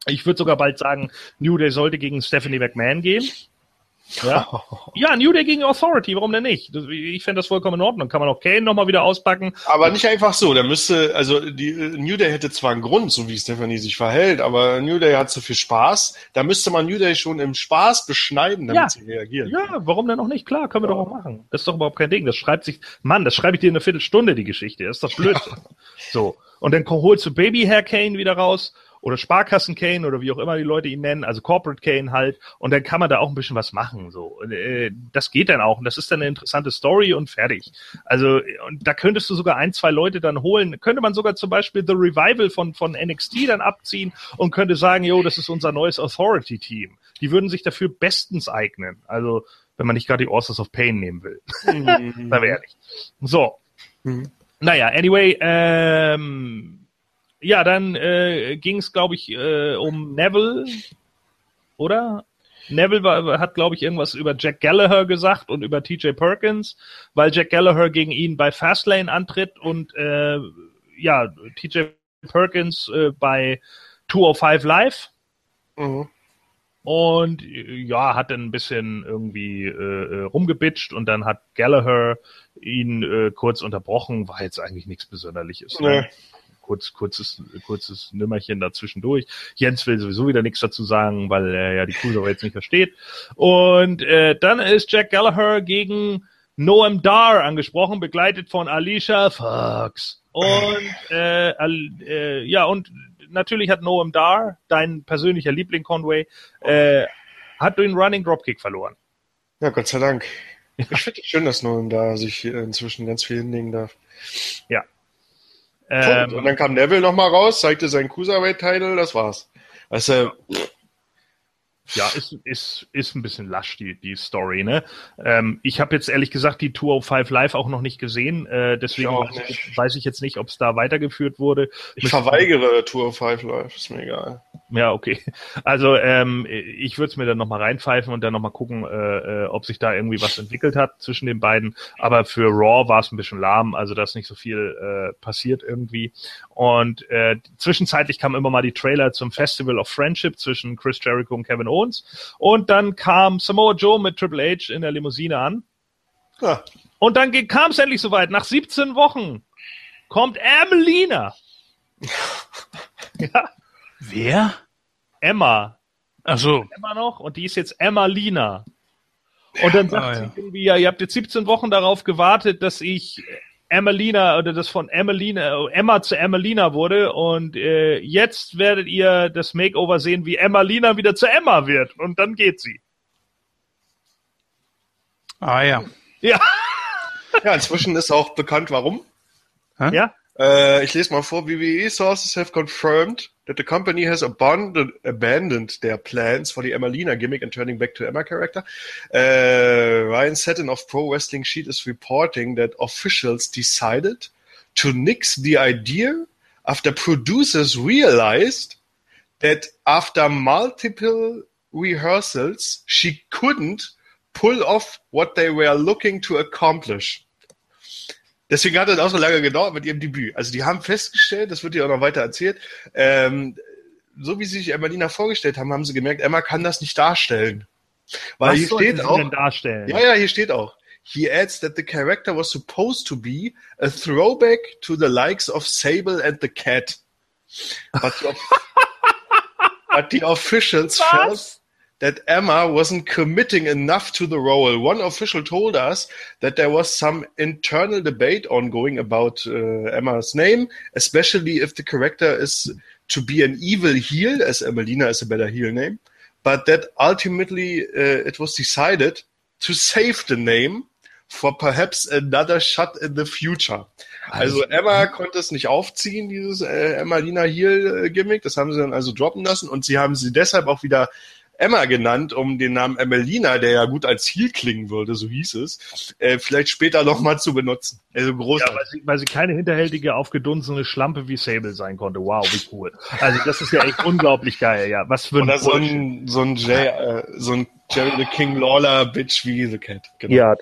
Ich würde sogar bald sagen, New Day sollte gegen Stephanie McMahon gehen. Ja. ja, New Day gegen Authority, warum denn nicht? Ich fände das vollkommen in Ordnung. Kann man auch Kane nochmal wieder auspacken. Aber nicht einfach so. Da müsste, also die New Day hätte zwar einen Grund, so wie Stephanie sich verhält, aber New Day hat so viel Spaß. Da müsste man New Day schon im Spaß beschneiden, damit ja. sie reagieren. Ja, warum denn noch nicht? Klar, können wir doch auch machen. Das ist doch überhaupt kein Ding. Das schreibt sich, Mann, das schreibe ich dir in einer Viertelstunde, die Geschichte. Das ist doch blöd. so. Und dann holst du Babyhair Kane wieder raus oder Sparkassen Kane oder wie auch immer die Leute ihn nennen, also Corporate Kane halt. Und dann kann man da auch ein bisschen was machen. So, und, äh, das geht dann auch und das ist dann eine interessante Story und fertig. Also und da könntest du sogar ein, zwei Leute dann holen. Könnte man sogar zum Beispiel The Revival von von NXT dann abziehen und könnte sagen, jo, das ist unser neues Authority Team. Die würden sich dafür bestens eignen. Also wenn man nicht gerade die Authors of Pain nehmen will. Mhm. da wäre ehrlich. So. Mhm. Naja, anyway, ähm, ja, dann äh, ging es, glaube ich, äh, um Neville, oder? Neville war, hat, glaube ich, irgendwas über Jack Gallagher gesagt und über TJ Perkins, weil Jack Gallagher gegen ihn bei Fastlane antritt und äh, ja, TJ Perkins äh, bei 205 Live. Mhm. Und ja, hat dann ein bisschen irgendwie äh, rumgebitcht und dann hat Gallagher ihn äh, kurz unterbrochen, war jetzt eigentlich nichts Besonderliches. Nee. Ne? Kurz, kurzes, kurzes Nimmerchen dazwischendurch. Jens will sowieso wieder nichts dazu sagen, weil er ja die Cruiserweights nicht versteht. Und äh, dann ist Jack Gallagher gegen Noam Dar angesprochen, begleitet von Alicia Fox. Und äh, äh, ja, und natürlich hat Noam Dar, dein persönlicher Liebling Conway, äh, hat den Running Dropkick verloren. Ja, Gott sei Dank. Ich finde es schön, dass Nolan da sich inzwischen ganz viel hinlegen darf. Ähm, und dann kam Neville nochmal raus, zeigte seinen Cruiserweight-Title, das war's. Also, ja, ist, ist, ist ein bisschen lasch, die, die Story, ne? Ähm, ich habe jetzt ehrlich gesagt die 205 Live auch noch nicht gesehen, äh, deswegen Ich weiß, ich, weiß ich jetzt nicht, ob es da weitergeführt wurde. ich verweigere Tour of Five Live, ist mir egal. Ja, okay. Also ähm, ich würde es mir dann nochmal reinpfeifen und dann nochmal gucken, äh, äh, ob sich da irgendwie was entwickelt hat zwischen den beiden. Aber für Raw war es ein bisschen lahm, also da ist nicht so viel äh, passiert irgendwie. Und äh, zwischenzeitlich kamen immer mal die Trailer zum Festival of Friendship zwischen Chris Jericho und Kevin Owens. Und dann kam Samoa Joe mit Triple H in der Limousine an. Ja, Und dann kam es endlich soweit. Nach 17 Wochen kommt Emelina. ja, Wer? Emma. Ach so. Emma noch und die ist jetzt Emma Lina. Und dann sagt Ah, sie ja. irgendwie, ja, ihr habt jetzt 17 Wochen darauf gewartet, dass ich Emmalina oder das von Emmalina, Emma zu Emmalina wurde und äh, jetzt werdet ihr das Makeover sehen, wie Emmalina wieder zu Emma wird und dann geht sie. Ah ja. Ja, ja inzwischen ist auch bekannt, warum. ja, Äh, ich lese mal vor. WWE sources have confirmed that the company has abandoned, abandoned their plans for the Emmalina gimmick and turning back to Emma character. Uh, Ryan Setten of Pro Wrestling Sheet is reporting that officials decided to nix the idea after producers realized that after multiple rehearsals, she couldn't pull off what they were looking to accomplish. Deswegen hat es auch so lange gedauert mit ihrem Debüt. Also die haben festgestellt, das wird ja auch noch weiter erzählt, ähm, so wie sie sich Emmalina vorgestellt haben, haben sie gemerkt, Emma kann das nicht darstellen. Weil was hier sollte steht sie auch, denn darstellen? ja, ja, hier steht auch. He adds that the character was supposed to be a throwback to the likes of Sable and the Cat. But the, but the officials felt Was? That Emma wasn't committing enough to the role. One official told us that there was some internal debate ongoing about uh, Emma's name, especially if the character is to be an evil heel, as Emelina is a better heel name, but that ultimately uh, it was decided to save the name for perhaps another shot in the future. Also Emma konnte es nicht aufziehen, dieses äh, Emmalina Heel-Gimmick. Das haben sie dann also droppen lassen und sie haben sie deshalb auch wieder Emma genannt, um den Namen Emelina, der ja gut als Heel klingen würde, so hieß es, äh, vielleicht später nochmal zu benutzen. Also großartig. Ja, weil sie, weil sie keine hinterhältige, aufgedunsene Schlampe wie Sable sein konnte. Wow, wie cool. Also das ist ja echt unglaublich geil, ja. Was für ein Oder so ein, so ein, Jay, äh, so ein Jerry the King Lawler Bitch wie The Cat. Genau. Ja,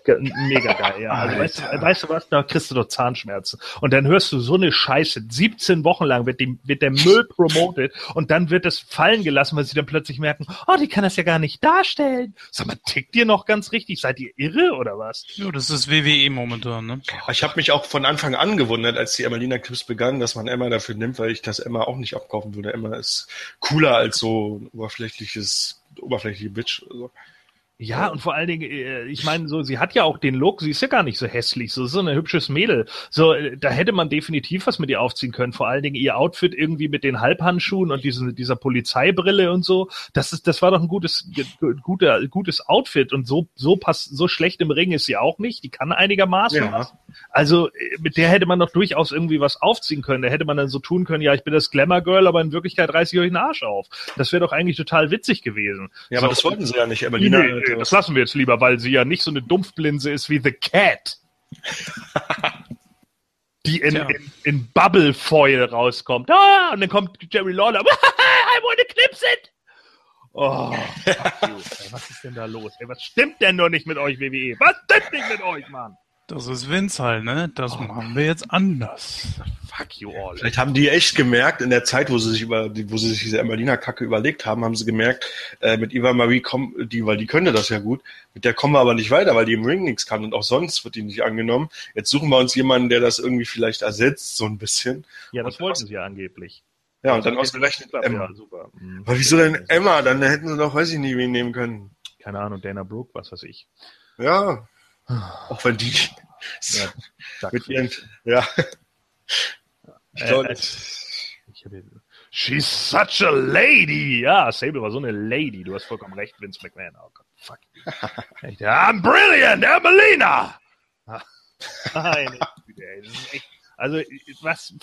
mega geil, ja. Also, weißt, du, weißt du was, da kriegst du doch Zahnschmerzen. Und dann hörst du so eine Scheiße. 17 Wochen lang wird, die, wird der Müll promoted und dann wird es fallen gelassen, weil sie dann plötzlich merken, oh, die kann das ja gar nicht darstellen. Sag mal, tickt ihr noch ganz richtig? Seid ihr irre oder was? Ja, das ist WWE momentan, ne? Ich habe mich auch von Anfang an gewundert, als die Emmalina Clips begannen, dass man Emma dafür nimmt, weil ich das Emma auch nicht abkaufen würde. Emma ist cooler als so ein oberflächliches oberflächliche Bitch. Also. Ja, und vor allen Dingen, äh, ich meine, so, sie hat ja auch den Look, sie ist ja gar nicht so hässlich, so, so ein hübsches Mädel. So, äh, da hätte man definitiv was mit ihr aufziehen können. Vor allen Dingen ihr Outfit irgendwie mit den Halbhandschuhen und diese, dieser Polizeibrille und so. Das ist, das war doch ein gutes, guter, gutes Outfit und so, so passt, so schlecht im Ring ist sie auch nicht. Die kann einigermaßen ja. was. Also, äh, mit der hätte man doch durchaus irgendwie was aufziehen können. Da hätte man dann so tun können, ja, ich bin das Glamour Girl, aber in Wirklichkeit reiße ich euch den Arsch auf. Das wäre doch eigentlich total witzig gewesen. Ja, aber das wollten sie ja nicht, Emelina. Nee, das lassen wir jetzt lieber, weil sie ja nicht so eine Dumpfblinse ist wie The Cat. die in, in, in Bubble Foil rauskommt. Ah, und dann kommt Jerry Lawler. I want to clip it. Oh, Ey, was ist denn da los? Ey, was stimmt denn nur nicht mit euch, WWE? Was stimmt nicht mit euch, Mann? Das ist Vince halt, ne? Das oh. machen wir jetzt anders. Fuck you all. Vielleicht haben die echt gemerkt, in der Zeit, wo sie sich über, wo sie sich diese Emmalina-Kacke überlegt haben, haben sie gemerkt, äh, mit Eva Marie kommen, die, weil die könnte das ja gut, mit der kommen wir aber nicht weiter, weil die im Ring nichts kann und auch sonst wird die nicht angenommen. Jetzt suchen wir uns jemanden, der das irgendwie vielleicht ersetzt, so ein bisschen. Ja, das und wollten sie ja angeblich. Ja, und dann ausgerechnet Emma. Ja, super. Mhm. Aber wieso denn Emma? Dann hätten sie doch, weiß ich nicht, wen nehmen können. Keine Ahnung, Dana Brooke, was weiß ich. Ja, auch wenn die ja, mit ihren, ja. Ich glaube, äh, She's such a lady. Ja, Sable war so eine Lady. Du hast vollkommen recht, Vince McMahon. Oh Gott, fuck. I'm brilliant, Emelina. Nein, also was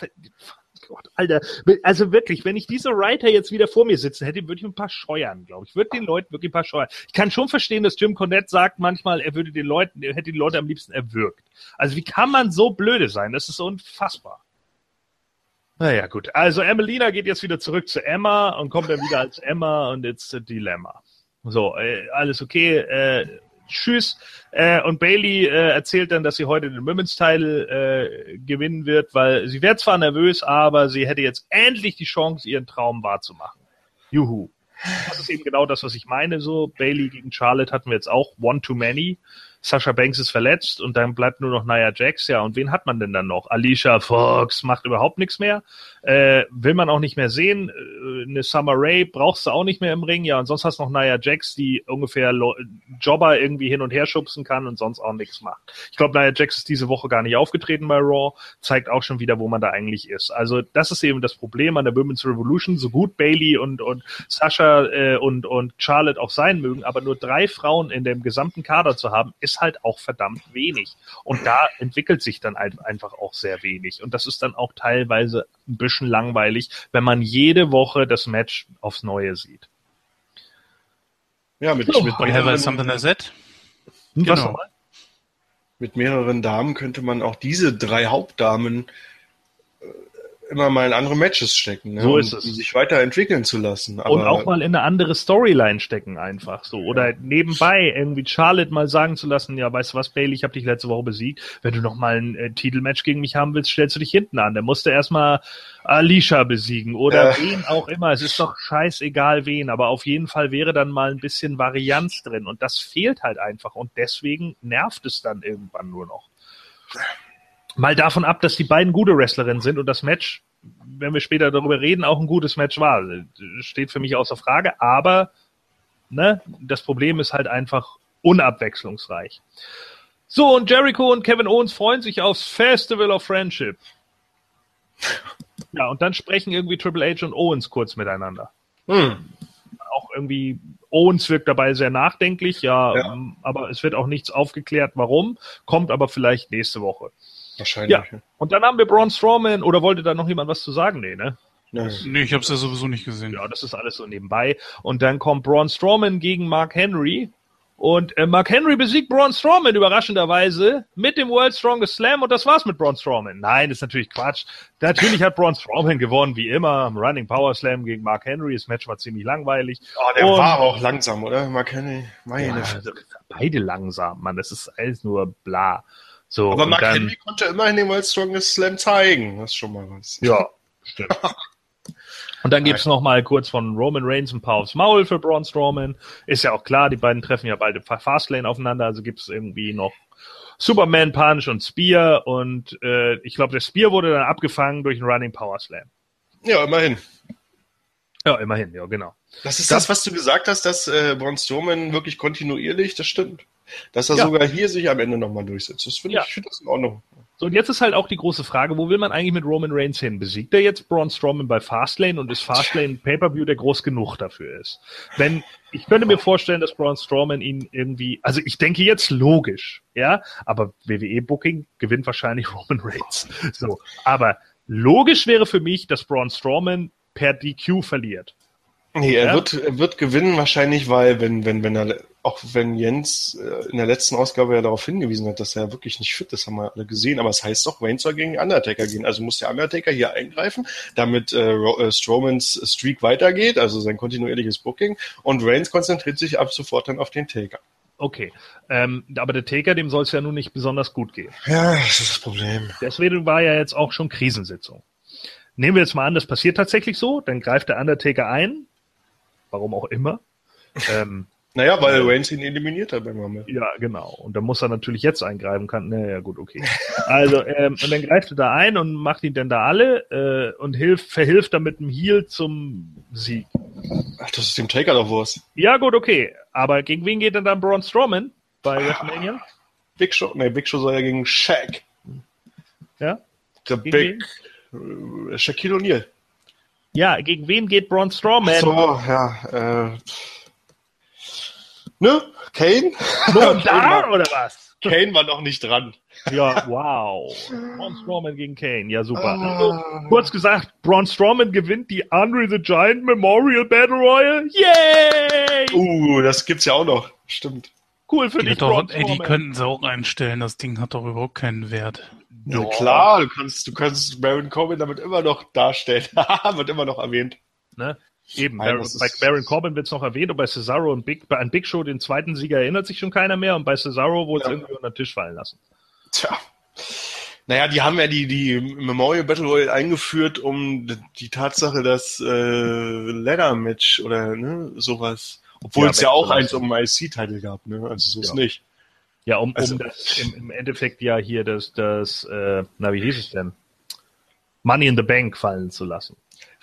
Gott, Alter, also wirklich, wenn ich diese Writer jetzt wieder vor mir sitzen hätte, würde ich ein paar scheuern, glaube ich. Würde den Leuten wirklich ein paar scheuern. Ich kann schon verstehen, dass Jim Cornette sagt manchmal, er würde den Leuten, er hätte die Leute am liebsten erwürgt. Also wie kann man so blöde sein? Das ist unfassbar. Naja, gut. Also Emelina geht jetzt wieder zurück zu Emma und kommt dann wieder als Emma und jetzt Dilemma. So, äh, alles okay. Äh, tschüss. Äh, und Bailey äh, erzählt dann, dass sie heute den Women's Title äh, gewinnen wird, weil sie wäre zwar nervös, aber sie hätte jetzt endlich die Chance, ihren Traum wahrzumachen. Juhu. Das ist eben genau das, was ich meine. So Bailey gegen Charlotte hatten wir jetzt auch one too many. Sasha Banks ist verletzt und dann bleibt nur noch Nia Jax. Ja, und wen hat man denn dann noch? Alicia Fox macht überhaupt nichts mehr. Äh, will man auch nicht mehr sehen. Äh, eine Summer Ray brauchst du auch nicht mehr im Ring. Ja, und sonst hast du noch Nia Jax, die ungefähr Lo Jobber irgendwie hin und her schubsen kann und sonst auch nichts macht. Ich glaube, Nia Jax ist diese Woche gar nicht aufgetreten bei Raw. Zeigt auch schon wieder, wo man da eigentlich ist. Also das ist eben das Problem an der Women's Revolution. So gut Bailey und, und Sasha äh, und, und Charlotte auch sein mögen, aber nur drei Frauen in dem gesamten Kader zu haben, ist halt auch verdammt wenig. Und da entwickelt sich dann einfach auch sehr wenig. Und das ist dann auch teilweise ein bisschen langweilig, wenn man jede Woche das Match aufs Neue sieht. Ja, mit, oh, mit mehreren, something as it. Genau. Mit mehreren Damen könnte man auch diese drei Hauptdamen immer mal in andere Matches stecken. Ne? So ist es. Um sich weiterentwickeln zu lassen. Aber und auch mal in eine andere Storyline stecken einfach so. Oder nebenbei irgendwie Charlotte mal sagen zu lassen, ja, weißt du was, Bailey, ich habe dich letzte Woche besiegt. Wenn du noch mal ein äh, Titelmatch gegen mich haben willst, stellst du dich hinten an. Der musste erstmal Alicia besiegen oder äh. wen auch immer. Es ist doch scheißegal wen, aber auf jeden Fall wäre dann mal ein bisschen Varianz drin. Und das fehlt halt einfach. Und deswegen nervt es dann irgendwann nur noch. Mal davon ab, dass die beiden gute Wrestlerinnen sind und das Match, wenn wir später darüber reden, auch ein gutes Match war. Steht für mich außer Frage, aber ne? Das Problem ist halt einfach unabwechslungsreich. So, und Jericho und Kevin Owens freuen sich aufs Festival of Friendship. Ja, und dann sprechen irgendwie Triple H und Owens kurz miteinander. Hm. Auch irgendwie, Owens wirkt dabei sehr nachdenklich, ja, Ja. aber es wird auch nichts aufgeklärt, warum. Kommt aber vielleicht nächste Woche. Wahrscheinlich. Ja. Und dann haben wir Braun Strowman, oder wollte da noch jemand was zu sagen? Nee, ne? Ja. Nee, ich habe es ja sowieso nicht gesehen. Ja, das ist alles so nebenbei. Und dann kommt Braun Strowman gegen Mark Henry. Und äh, Mark Henry besiegt Braun Strowman überraschenderweise mit dem World Strongest Slam und das war's mit Braun Strowman. Nein, ist natürlich Quatsch. Natürlich hat Braun Strowman gewonnen, wie immer, am Running Power Slam gegen Mark Henry. Das Match war ziemlich langweilig. Oh, der Und- war aber auch langsam, oder? Mark Henry. Meine Ja, also, beide langsam, Mann. Das ist alles nur bla. So, Aber Mark dann, Henry konnte immerhin den World Strongest Slam zeigen. Das ist schon mal was. Ja, stimmt. Und dann gibt's noch mal kurz von Roman Reigns ein paar aufs Maul für Braun Strowman. Ist ja auch klar, die beiden treffen ja bald im Fastlane aufeinander, also gibt's irgendwie noch Superman Punch und Spear und äh, ich glaube, der Spear wurde dann abgefangen durch einen Running Power Slam. Ja, immerhin. Ja, immerhin, ja, genau. Das ist das, was du gesagt hast, dass äh, Braun Strowman wirklich kontinuierlich, das stimmt. Dass er Ja. sogar hier sich am Ende nochmal durchsetzt. Das finde Ja. ich, finde das in Ordnung. So, und jetzt ist halt auch die große Frage, wo will man eigentlich mit Roman Reigns hin? Besiegt er jetzt Braun Strowman bei Fastlane und ist Fastlane ein Pay-Per-View, der groß genug dafür ist? Wenn, ich könnte mir vorstellen, dass Braun Strowman ihn irgendwie, also ich denke jetzt logisch, ja, aber WWE-Booking gewinnt wahrscheinlich Roman Reigns. So, aber logisch wäre für mich, dass Braun Strowman per DQ verliert. Nee, er Ja? wird, er wird gewinnen wahrscheinlich, weil wenn, wenn, wenn er, auch wenn Jens äh, in der letzten Ausgabe ja darauf hingewiesen hat, dass er wirklich nicht fit ist, haben wir alle gesehen, aber es heißt doch, Reigns soll gegen Undertaker gehen. Also muss der Undertaker hier eingreifen, damit äh, äh, Strowmans Streak weitergeht, also sein kontinuierliches Booking, und Reigns konzentriert sich ab sofort dann auf den Taker. Okay, ähm, aber der Taker, dem soll es ja nun nicht besonders gut gehen. Ja, das ist das Problem. Deswegen war ja jetzt auch schon Krisensitzung. Nehmen wir jetzt mal an, das passiert tatsächlich so, dann greift der Undertaker ein, warum auch immer. Ähm, Naja, weil Reigns ihn eliminiert hat beim Rumble. ja, genau. Und dann muss er natürlich jetzt eingreifen kann. Naja, gut, okay. Also, ähm, und dann greift er da ein und macht ihn dann da alle äh, und hilft, verhilft dann mit dem Heal zum Sieg. Ach, das ist dem Taker doch Wurst. Ja, gut, okay. Aber gegen wen geht denn dann Braun Strowman bei Ah. WrestleMania? Big Show, nee, Big Show soll ja gegen Shaq. Ja? The Gegen Big, äh, Shaquille O'Neal. Ja, gegen wen geht Braun Strowman? So, ja, äh, ne? Kane? Nur Kane, da war, oder was? Kane war noch nicht dran. Ja, wow. Braun Strowman gegen Kane, ja super. Ah. Kurz gesagt, Braun Strowman gewinnt die Andre the Giant Memorial Battle Royal. Yay! Uh, das gibt's ja auch noch. Stimmt. Cool für Die, dich, doch, ey, die könnten sie auch einstellen. Das Ding hat doch überhaupt keinen Wert. Ja, klar, du kannst, du kannst Baron Corbin damit immer noch darstellen. Wird immer noch erwähnt. Ne? Eben, Nein, Baron, bei Baron Corbin wird es noch erwähnt und bei Cesaro und Big, bei an Big Show, den zweiten Sieger, erinnert sich schon keiner mehr und bei Cesaro wurde es Ja. irgendwie unter den Tisch fallen lassen. Tja. Naja, die haben ja die, die Memorial Battle Royale eingeführt, um die Tatsache, dass äh, Ladder Match oder ne, sowas. Obwohl Ja, es ja auch eins um IC-Titel gab, ne? Also so ist Ja. nicht. Ja, um, Also- um das im, im Endeffekt ja hier das, das äh, na wie hieß es denn? Money in the Bank fallen zu lassen.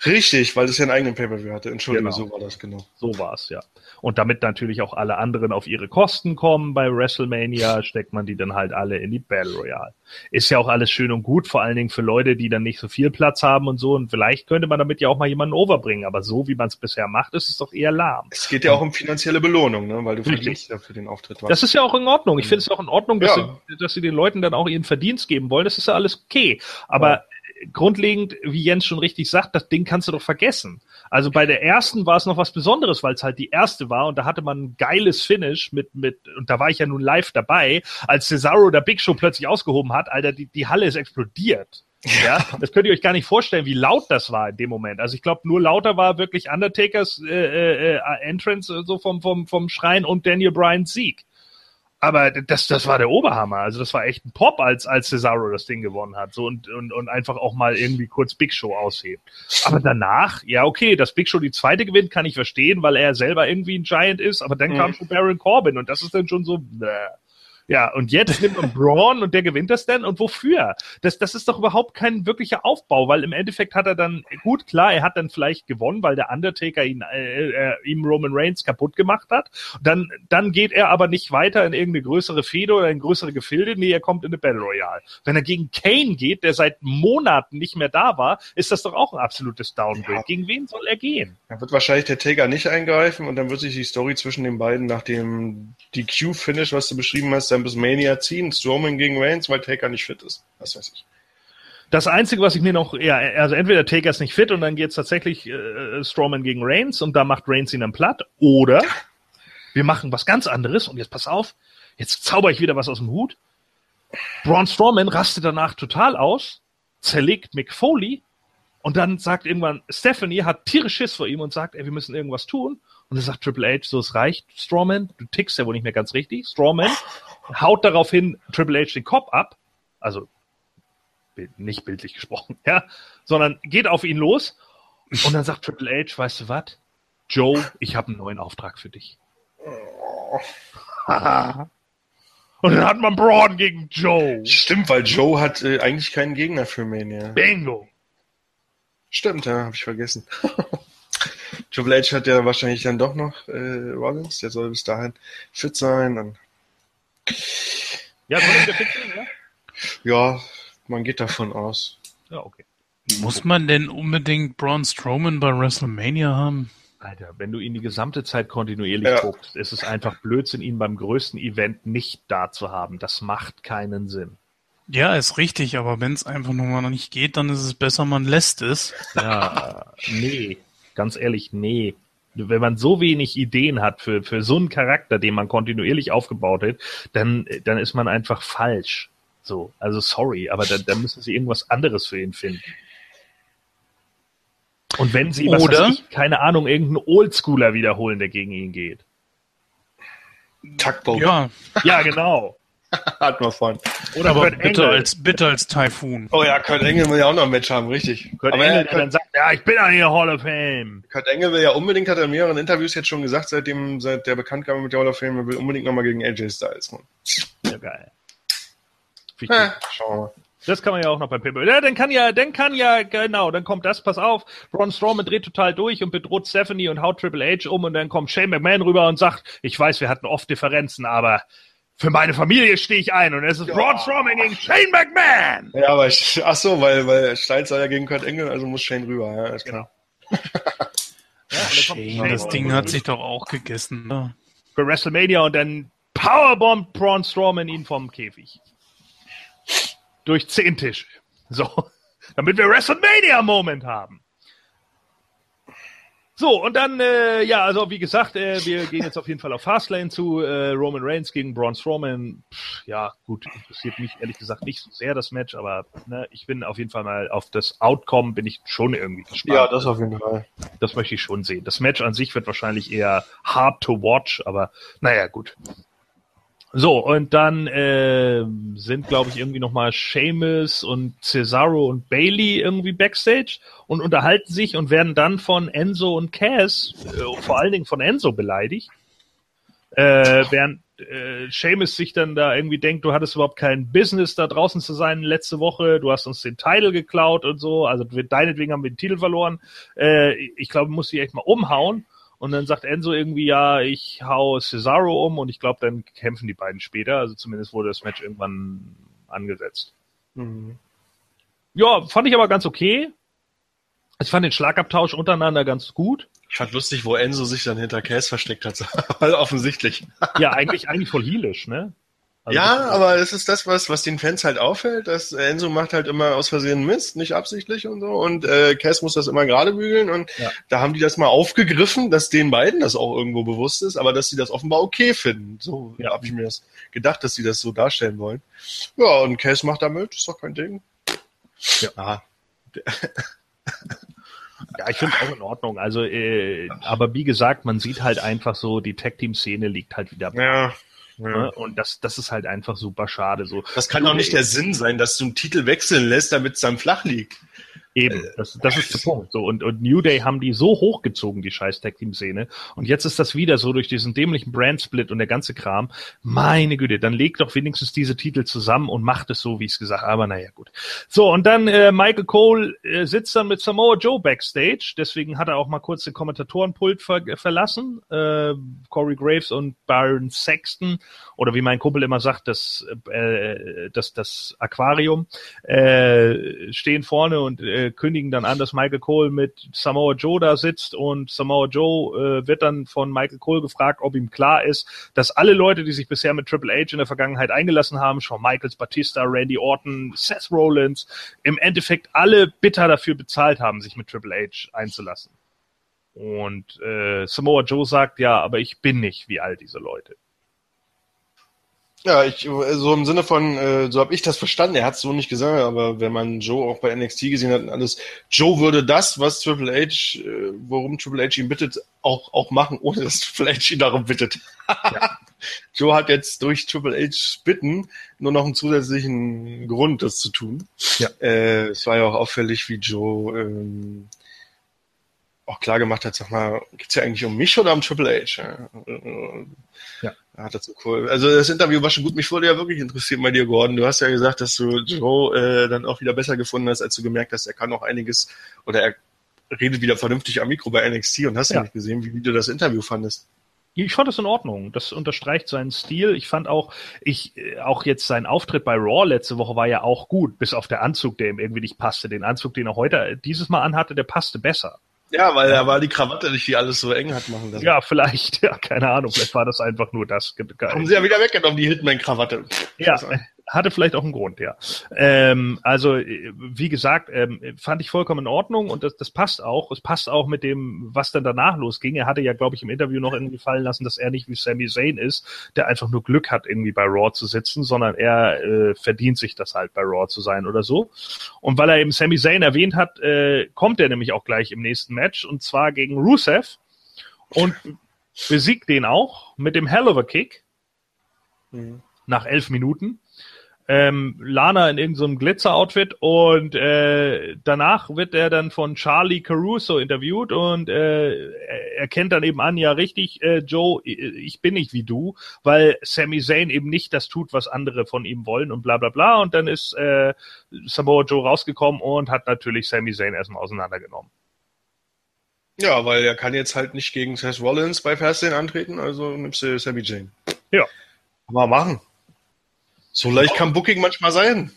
Richtig, weil es ja einen eigenen Pay-Per-View hatte. Entschuldigung, Genau. so war das genau. So war's ja. Und damit natürlich auch alle anderen auf ihre Kosten kommen bei WrestleMania, steckt man die dann halt alle in die Battle Royale. Ist ja auch alles schön und gut, vor allen Dingen für Leute, die dann nicht so viel Platz haben und so. Und vielleicht könnte man damit ja auch mal jemanden overbringen. Aber so wie man es bisher macht, ist es doch eher lahm. Es geht ja auch um finanzielle Belohnung, ne? weil du verdienst ja für den Auftritt was. Das ist ja auch in Ordnung. Ich finde es auch in Ordnung, dass, Ja. sie, dass sie den Leuten dann auch ihren Verdienst geben wollen. Das ist ja alles okay. Aber grundlegend, wie Jens schon richtig sagt, das Ding kannst du doch vergessen. Also bei der ersten war es noch was Besonderes, weil es halt die erste war und da hatte man ein geiles Finish mit, mit, und da war ich ja nun live dabei, als Cesaro der Big Show plötzlich ausgehoben hat, Alter, die, die Halle ist explodiert. Ja, das könnt ihr euch gar nicht vorstellen, wie laut das war in dem Moment. Also ich glaube, nur lauter war wirklich Undertakers äh, äh, Entrance äh, so vom, vom, vom Schrein und Daniel Bryans Sieg. Aber das, das war der Oberhammer. Also das war echt ein Pop, als, als Cesaro das Ding gewonnen hat. So und, und, und einfach auch mal irgendwie kurz Big Show aushebt. Aber danach, ja, okay, dass Big Show die zweite gewinnt, kann ich verstehen, weil er selber irgendwie ein Giant ist, aber dann Mhm. kam schon Baron Corbin und das ist dann schon so, bäh. Ja, und jetzt nimmt man Braun und der gewinnt das dann. Und wofür? Das, das ist doch überhaupt kein wirklicher Aufbau, weil im Endeffekt hat er dann, gut, klar, er hat dann vielleicht gewonnen, weil der Undertaker ihn, äh, äh, ihm Roman Reigns kaputt gemacht hat. Dann, dann geht er aber nicht weiter in irgendeine größere Fehde oder in größere Gefilde. Nee, er kommt in eine Battle Royale. Wenn er gegen Kane geht, der seit Monaten nicht mehr da war, ist das doch auch ein absolutes Downgrade. Ja. Gegen wen soll er gehen? Da wird wahrscheinlich der Taker nicht eingreifen und dann wird sich die Story zwischen den beiden nach dem DQ-Finish, was du beschrieben hast, dann bis Mania ziehen. Strowman gegen Reigns, weil Taker nicht fit ist. Was weiß ich. Das Einzige, was ich mir noch, ja, also entweder Taker ist nicht fit und dann geht es tatsächlich äh, Strowman gegen Reigns und da macht Reigns ihn dann platt. Oder wir machen was ganz anderes und jetzt pass auf, jetzt zauber ich wieder was aus dem Hut. Braun Strowman rastet danach total aus, zerlegt Mick Foley und dann sagt irgendwann, Stephanie hat tierisch Schiss vor ihm und sagt, ey, wir müssen irgendwas tun. Und dann sagt Triple H, so es reicht, Strawman, du tickst ja wohl nicht mehr ganz richtig. Strawman haut daraufhin Triple H den Kopf ab, also nicht bildlich gesprochen, ja, sondern geht auf ihn los und dann sagt Triple H, weißt du was? Joe, ich habe einen neuen Auftrag für dich. und dann hat man Braun gegen Joe. Stimmt, weil Joe hat äh, eigentlich keinen Gegner für Mania. Bingo. Stimmt, ja, habe ich vergessen. Triple H hat ja wahrscheinlich dann doch noch äh, Rollins, der soll bis dahin fit sein. Und ja, soll der sein, ja? Ja, man geht davon aus. Ja, okay. Muss man denn unbedingt Braun Strowman bei WrestleMania haben? Alter, wenn du ihn die gesamte Zeit kontinuierlich ja. guckst, ist es einfach Blödsinn, ihn beim größten Event nicht da zu haben. Das macht keinen Sinn. Ja, ist richtig, aber wenn es einfach nur mal nicht geht, dann ist es besser, man lässt es. Ja, nee, ganz ehrlich, nee. Wenn man so wenig Ideen hat für, für so einen Charakter, den man kontinuierlich aufgebaut hat, dann, dann ist man einfach falsch. So, also sorry, aber dann, dann müssen sie irgendwas anderes für ihn finden. Und wenn sie, was Oder, ich, keine Ahnung, irgendeinen Oldschooler wiederholen, der gegen ihn geht. Tugboat. Ja. Ja, genau. Hat man von. Oder aber bitte als, bitte als Typhoon. Oh ja, Kurt Engel will ja auch noch ein Match haben, richtig. Kurt aber Engel, der dann sagt, ja, ich bin an der Hall of Fame. Kurt Engel will ja unbedingt, hat er in mehreren Interviews jetzt schon gesagt, seitdem, seit der Bekanntgabe mit der Hall of Fame, er will unbedingt nochmal gegen AJ Styles. Mann. Ja, geil. Ja, schauen wir mal. Das kann man ja auch noch bei Pimple. Ja, dann kann ja, dann kann ja, genau, dann kommt das, pass auf, Braun Strowman dreht total durch und bedroht Stephanie und haut Triple H um und dann kommt Shane McMahon rüber und sagt, ich weiß, wir hatten oft Differenzen, aber für meine Familie stehe ich ein und es ist ja. Braun Strowman gegen Shane McMahon. Ja, aber ich, ach so, weil, weil Styles soll ja gegen Kurt Engel, also muss Shane rüber, ja, ist genau. ja, Shane, das Ding hat sich doch auch gegessen. Ne? Für WrestleMania und dann Powerbomb Braun Strowman ihn vom Käfig. Durch zehn Tische. So. Damit wir WrestleMania-Moment haben. So, und dann, äh, ja, also wie gesagt, äh, wir gehen jetzt auf jeden Fall auf Fastlane zu. Äh, Roman Reigns gegen Braun Strowman. Pff, ja, gut, interessiert mich ehrlich gesagt nicht so sehr das Match, aber ne, ich bin auf jeden Fall mal auf das Outcome, bin ich schon irgendwie gespannt. Ja, das auf jeden Fall. Das möchte ich schon sehen. Das Match an sich wird wahrscheinlich eher hard to watch, aber naja, gut. So, und dann äh, sind, glaube ich, irgendwie nochmal Seamus und Cesaro und Bailey irgendwie backstage und unterhalten sich und werden dann von Enzo und Cass, äh, vor allen Dingen von Enzo beleidigt. Äh, während äh, Seamus sich dann da irgendwie denkt, du hattest überhaupt kein Business da draußen zu sein letzte Woche, du hast uns den Titel geklaut und so, also deinetwegen haben wir den Titel verloren. Äh, ich glaube, muss dich echt mal umhauen. Und dann sagt Enzo irgendwie, ja, ich hau Cesaro um und ich glaube, dann kämpfen die beiden später. Also zumindest wurde das Match irgendwann angesetzt. Mhm. Ja, fand ich aber ganz okay. Ich fand den Schlagabtausch untereinander ganz gut. Ich fand lustig, wo Enzo sich dann hinter Cass versteckt hat. Weil offensichtlich. ja, eigentlich, eigentlich voll heelisch, ne? Also ja, aber es ist das, was, was den Fans halt auffällt, dass Enzo macht halt immer aus Versehen Mist, nicht absichtlich und so. Und äh, Cass muss das immer gerade bügeln. Und ja. da haben die das mal aufgegriffen, dass den beiden das auch irgendwo bewusst ist, aber dass sie das offenbar okay finden. So ja. habe ich mir das gedacht, dass sie das so darstellen wollen. Ja, und Cass macht damit, ist doch kein Ding. Ja. Ah. Ja, ich finde auch in Ordnung. Also, äh, aber wie gesagt, man sieht halt einfach so, die Tag-Team-Szene liegt halt wieder. Ja. Ja. Ne? Und das, das ist halt einfach super schade. So. Das kann doch nicht der Sinn sein, dass du einen Titel wechseln lässt, damit es dann flach liegt. Eben, das, das ist der Punkt. So, und, und New Day haben die so hochgezogen, die scheiß Tag Team Szene. Und jetzt ist das wieder so durch diesen dämlichen Brand Split und der ganze Kram. Meine Güte, dann legt doch wenigstens diese Titel zusammen und macht es so, wie ich es gesagt habe. Aber naja, gut. So, und dann äh, Michael Cole äh, sitzt dann mit Samoa Joe backstage. Deswegen hat er auch mal kurz den Kommentatorenpult ver verlassen. Äh, Corey Graves und Byron Sexton oder wie mein Kumpel immer sagt, das, äh, das, das Aquarium äh, stehen vorne und äh, kündigen dann an, dass Michael Cole mit Samoa Joe da sitzt und Samoa Joe äh, wird dann von Michael Cole gefragt, ob ihm klar ist, dass alle Leute, die sich bisher mit Triple H in der Vergangenheit eingelassen haben, Shawn Michaels, Batista, Randy Orton, Seth Rollins, im Endeffekt alle bitter dafür bezahlt haben, sich mit Triple H einzulassen. Und äh, Samoa Joe sagt, ja, aber ich bin nicht wie all diese Leute. Ja, ich, so im Sinne von, äh, so habe ich das verstanden. Er hat es so nicht gesagt, aber wenn man Joe auch bei NXT gesehen hat und alles, Joe würde das, was Triple H, äh, worum Triple H ihn bittet, auch, auch machen, ohne dass Triple H ihn darum bittet. Ja. Joe hat jetzt durch Triple H bitten nur noch einen zusätzlichen Grund, das zu tun. Ja. Äh, es war ja auch auffällig, wie Joe ähm, auch klar gemacht hat, sag mal, geht's ja eigentlich um mich oder um Triple H? Ja. ja. Das so cool. Also das Interview war schon gut. Mich würde ja wirklich interessieren bei dir, Gordon. Du hast ja gesagt, dass du Joe äh, dann auch wieder besser gefunden hast, als du gemerkt hast, er kann auch einiges oder er redet wieder vernünftig am Mikro bei NXT und hast ja, ja nicht gesehen, wie, wie du das Interview fandest. Ich fand das in Ordnung. Das unterstreicht seinen Stil. Ich fand auch, ich, äh, auch jetzt sein Auftritt bei Raw letzte Woche war ja auch gut, bis auf der Anzug, der ihm irgendwie nicht passte. Den Anzug, den er heute dieses Mal anhatte, der passte besser. Ja, weil da war die Krawatte nicht, die alles so eng hat machen lassen. Ja, vielleicht. Ja, keine Ahnung. Vielleicht war das einfach nur das. Haben sie ja wieder weggenommen, die Hitman-Krawatte. Ja, hatte vielleicht auch einen Grund, ja. Ähm, also, wie gesagt, ähm, fand ich vollkommen in Ordnung und das, das passt auch. Es passt auch mit dem, was dann danach losging. Er hatte ja, glaube ich, im Interview noch irgendwie fallen lassen, dass er nicht wie Sami Zayn ist, der einfach nur Glück hat, irgendwie bei Raw zu sitzen, sondern er äh, verdient sich das halt, bei Raw zu sein oder so. Und weil er eben Sami Zayn erwähnt hat, äh, kommt er nämlich auch gleich im nächsten Match und zwar gegen Rusev und besiegt den auch mit dem Hell of a Kick. Mhm. Nach elf Minuten ähm, Lana in irgendeinem so Glitzer-Outfit und äh, danach wird er dann von Charlie Caruso interviewt und äh, er kennt dann eben an, ja richtig, äh, Joe, ich bin nicht wie du, weil Sami Zayn eben nicht das tut, was andere von ihm wollen und bla bla bla und dann ist äh, Samoa Joe rausgekommen und hat natürlich Sami Zayn erstmal auseinandergenommen. Ja, weil er kann jetzt halt nicht gegen Seth Rollins bei Fastlane antreten, also nimmst du Sami Zayn. Ja. Aber machen. So leicht kann Booking manchmal sein.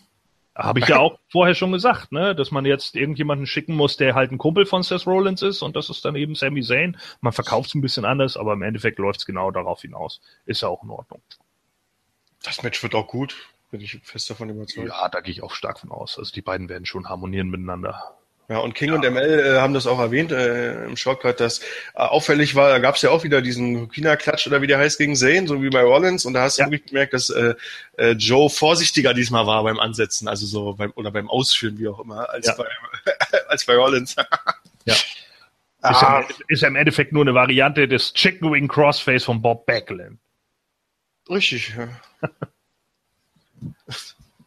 Habe ich ja auch vorher schon gesagt, ne, dass man jetzt irgendjemanden schicken muss, der halt ein Kumpel von Seth Rollins ist und das ist dann eben Sami Zayn. Man verkauft es ein bisschen anders, aber im Endeffekt läuft es genau darauf hinaus. Ist ja auch in Ordnung. Das Match wird auch gut, bin ich fest davon überzeugt. Ja, da gehe ich auch stark von aus. Also die beiden werden schon harmonieren miteinander. Ja, und King ja. und ML äh, haben das auch erwähnt äh, im Shortcut, dass äh, auffällig war, da gab es ja auch wieder diesen China-Klatsch oder wie der heißt gegen Zane, so wie bei Rollins, und da hast ja. du wirklich gemerkt, dass äh, äh, Joe vorsichtiger diesmal war beim Ansetzen, also so beim oder beim Ausführen, wie auch immer, als ja. bei als bei Rollins. ja. Ah. Ist, ja, ist ja im Endeffekt nur eine Variante des Chicken Wing Crossface von Bob Backlund. Richtig, ja.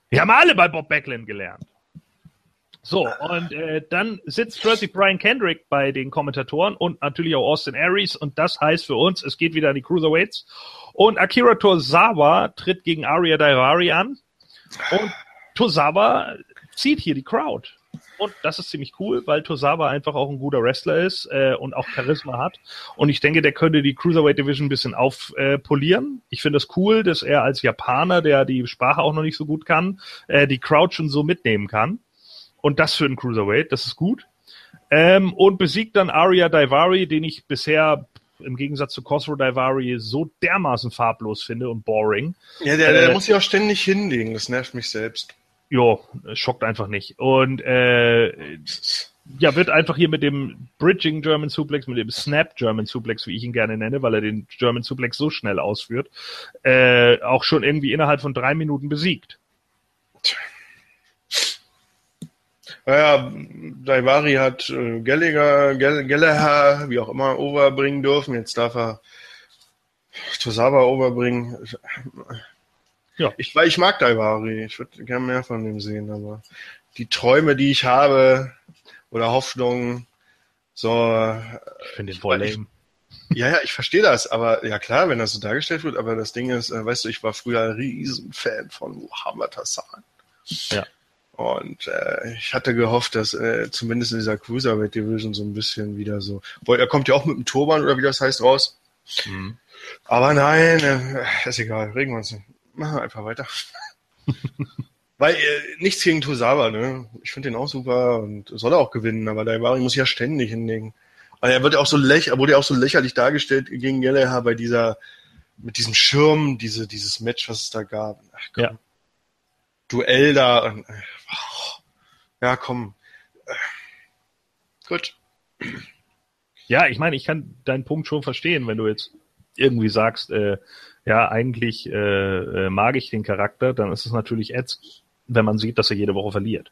Wir haben alle bei Bob Backlund gelernt. So, und äh, dann sitzt plötzlich Brian Kendrick bei den Kommentatoren und natürlich auch Austin Aries und das heißt für uns, es geht wieder an die Cruiserweights und Akira Tozawa tritt gegen Aria Daivari an und Tozawa zieht hier die Crowd. Und das ist ziemlich cool, weil Tozawa einfach auch ein guter Wrestler ist äh, und auch Charisma hat. Und ich denke, der könnte die Cruiserweight Division ein bisschen aufpolieren. Äh, ich finde es das cool, dass er als Japaner, der die Sprache auch noch nicht so gut kann, äh, die Crowd schon so mitnehmen kann. Und das für einen Cruiserweight, das ist gut. Ähm, und besiegt dann Arya Daivari, den ich bisher im Gegensatz zu Khosrow Daivari so dermaßen farblos finde und boring. Ja, der, der äh, muss sich auch ständig hinlegen, das nervt mich selbst. Jo, schockt einfach nicht. Und äh, ja, wird einfach hier mit dem Bridging German Suplex, mit dem Snap German Suplex, wie ich ihn gerne nenne, weil er den German Suplex so schnell ausführt, äh, auch schon irgendwie innerhalb von drei Minuten besiegt. Tja. Naja, Daivari hat äh, Gallagher, Gallagher, wie auch immer, overbringen dürfen. Jetzt darf er Tosawa overbringen. Ja. Ich, ich mag Daivari. Ich würde gerne mehr von dem sehen, aber die Träume, die ich habe, oder Hoffnung. So. Ich finde den voll lame. Ja, ja, ich verstehe das, aber ja klar, wenn das so dargestellt wird, aber das Ding ist, äh, weißt du, ich war früher ein Riesenfan von Muhammad Hassan. Ja. Und äh, ich hatte gehofft, dass äh, zumindest in dieser Cruiserweight Division so ein bisschen wieder so. Boah, er kommt ja auch mit dem Turban oder wie das heißt raus. Mhm. Aber nein, äh, ist egal, regen wir uns nicht. Machen wir einfach weiter. Weil äh, nichts gegen Tosawa, ne? Ich finde den auch super und soll er auch gewinnen, aber Daivari muss ja ständig hinlegen. Und er wird ja auch so läch wurde ja auch so lächerlich dargestellt gegen Yeleha bei dieser mit diesem Schirm, diese dieses Match, was es da gab. Ach, komm. Ja. Duell da. Und, äh, oh, ja, komm. Äh, gut. Ja, ich meine, ich kann deinen Punkt schon verstehen, wenn du jetzt irgendwie sagst, äh, ja, eigentlich äh, äh, mag ich den Charakter, dann ist es natürlich ätzend, wenn man sieht, dass er jede Woche verliert.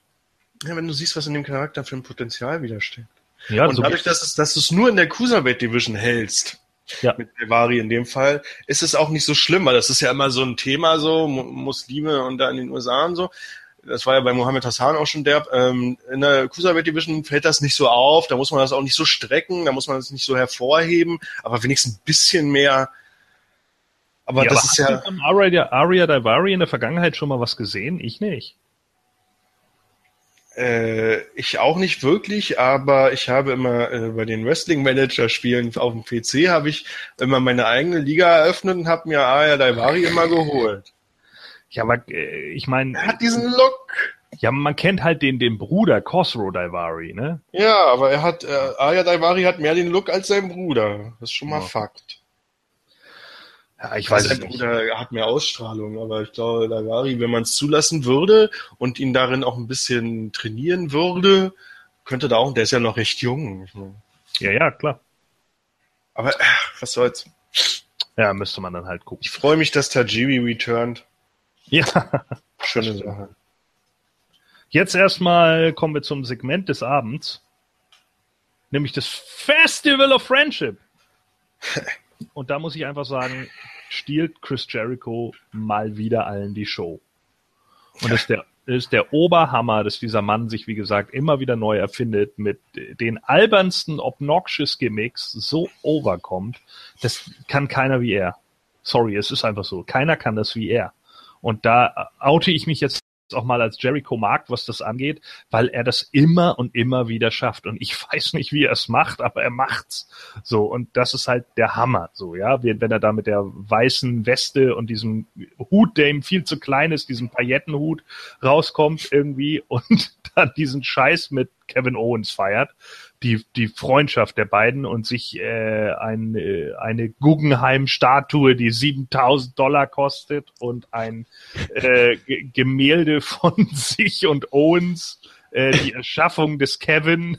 Ja, wenn du siehst, was in dem Charakter für ein Potenzial widersteckt. Ja, und so dadurch, dass, es, dass du es nur in der Cruiserweight Division hältst, Ja. mit Devari in dem Fall, ist es auch nicht so schlimm, weil das ist ja immer so ein Thema so, Mu- Muslime und da in den USA und so. Das war ja bei Mohammed Hassan auch schon derb. Ähm, in der Cruiserweight Division fällt das nicht so auf, da muss man das auch nicht so strecken, da muss man das nicht so hervorheben, aber wenigstens ein bisschen mehr. Aber ja, das aber ist hast ja, Aria, Aria Daivari in der Vergangenheit schon mal was gesehen? Ich nicht. Äh, ich auch nicht wirklich, aber ich habe immer äh, bei den Wrestling-Manager-Spielen auf dem PC habe ich immer meine eigene Liga eröffnet und habe mir Aya Daivari immer geholt. Ja, aber äh, ich meine, Er hat diesen Look. ja, man kennt halt den, den Bruder Khosrow Daivari, ne? Ja, aber er hat, äh, Aya Daivari hat mehr den Look als sein Bruder. Das ist schon mal Ja. Fakt. Ja, ich weiß es sein nicht. Bruder hat mehr Ausstrahlung, aber ich glaube, Daivari, wenn man es zulassen würde und ihn darin auch ein bisschen trainieren würde, könnte da auch, der ist ja noch recht jung. Ja, ja, klar. Aber äh, was soll's. Ja, müsste man dann halt gucken. Ich freue mich, dass Tajiri returned. Ja. Schöne Sache. Jetzt erstmal kommen wir zum Segment des Abends, nämlich das Festival of Friendship. Und da muss ich einfach sagen, stiehlt Chris Jericho mal wieder allen die Show. Und das ist der, das ist der Oberhammer, dass dieser Mann sich, wie gesagt, immer wieder neu erfindet, mit den albernsten obnoxious Gimmicks so overkommt. Das kann keiner wie er. Sorry, es ist einfach so. Keiner kann das wie er. Und da oute ich mich jetzt auch mal als Jericho Markt, was das angeht, weil er das immer und immer wieder schafft. Und ich weiß nicht, wie er es macht, aber er macht's. So, und das ist halt der Hammer. So, ja, wenn er da mit der weißen Weste und diesem Hut, der ihm viel zu klein ist, diesem Paillettenhut rauskommt irgendwie und dann diesen Scheiß mit Kevin Owens feiert. Die, die Freundschaft der beiden und sich äh, ein, äh, eine Guggenheim-Statue, die 7000 Dollar kostet und ein äh, Gemälde von sich und Owens, äh, die Erschaffung des Kevin,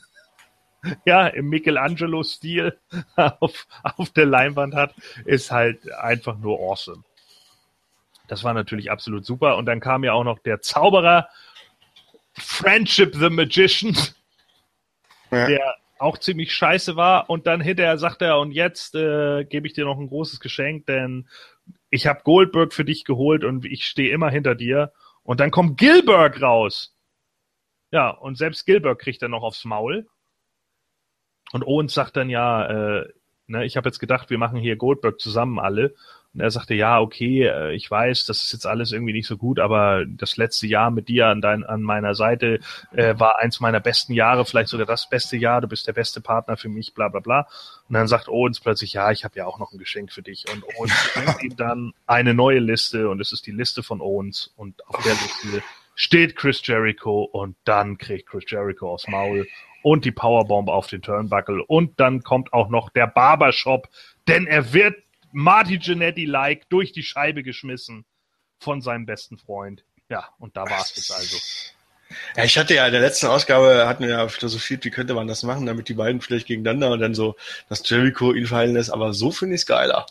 ja, im Michelangelo-Stil auf, auf der Leinwand hat, ist halt einfach nur awesome. Das war natürlich absolut super. Und dann kam ja auch noch der Zauberer Friendship the Magician, Ja. der auch ziemlich scheiße war. Und dann hinterher sagt er, und jetzt äh, gebe ich dir noch ein großes Geschenk, denn ich habe Goldberg für dich geholt und ich stehe immer hinter dir. Und dann kommt Gilbert raus. Ja, und selbst Gilbert kriegt dann noch aufs Maul. Und Owens sagt dann ja, äh, ne, ich habe jetzt gedacht, wir machen hier Goldberg zusammen alle. Und er sagte, ja, okay, äh, ich weiß, das ist jetzt alles irgendwie nicht so gut, aber das letzte Jahr mit dir an, dein, an meiner Seite äh, war eins meiner besten Jahre, vielleicht sogar das beste Jahr, du bist der beste Partner für mich, bla bla bla. Und dann sagt Owens plötzlich, ja, ich habe ja auch noch ein Geschenk für dich. Und Owens bringt ihm dann eine neue Liste und es ist die Liste von Owens und auf der Liste steht Chris Jericho und dann kriegt Chris Jericho aufs Maul und die Powerbomb auf den Turnbuckle und dann kommt auch noch der Barbershop, denn er wird Marty Jannetty-like durch die Scheibe geschmissen von seinem besten Freund. Ja, und da war es jetzt also. Ja, ich hatte ja in der letzten Ausgabe, hatten wir ja philosophiert, wie könnte man das machen, damit die beiden vielleicht gegeneinander und dann so, dass Jericho ihn fallen lässt, aber so finde ich es geiler.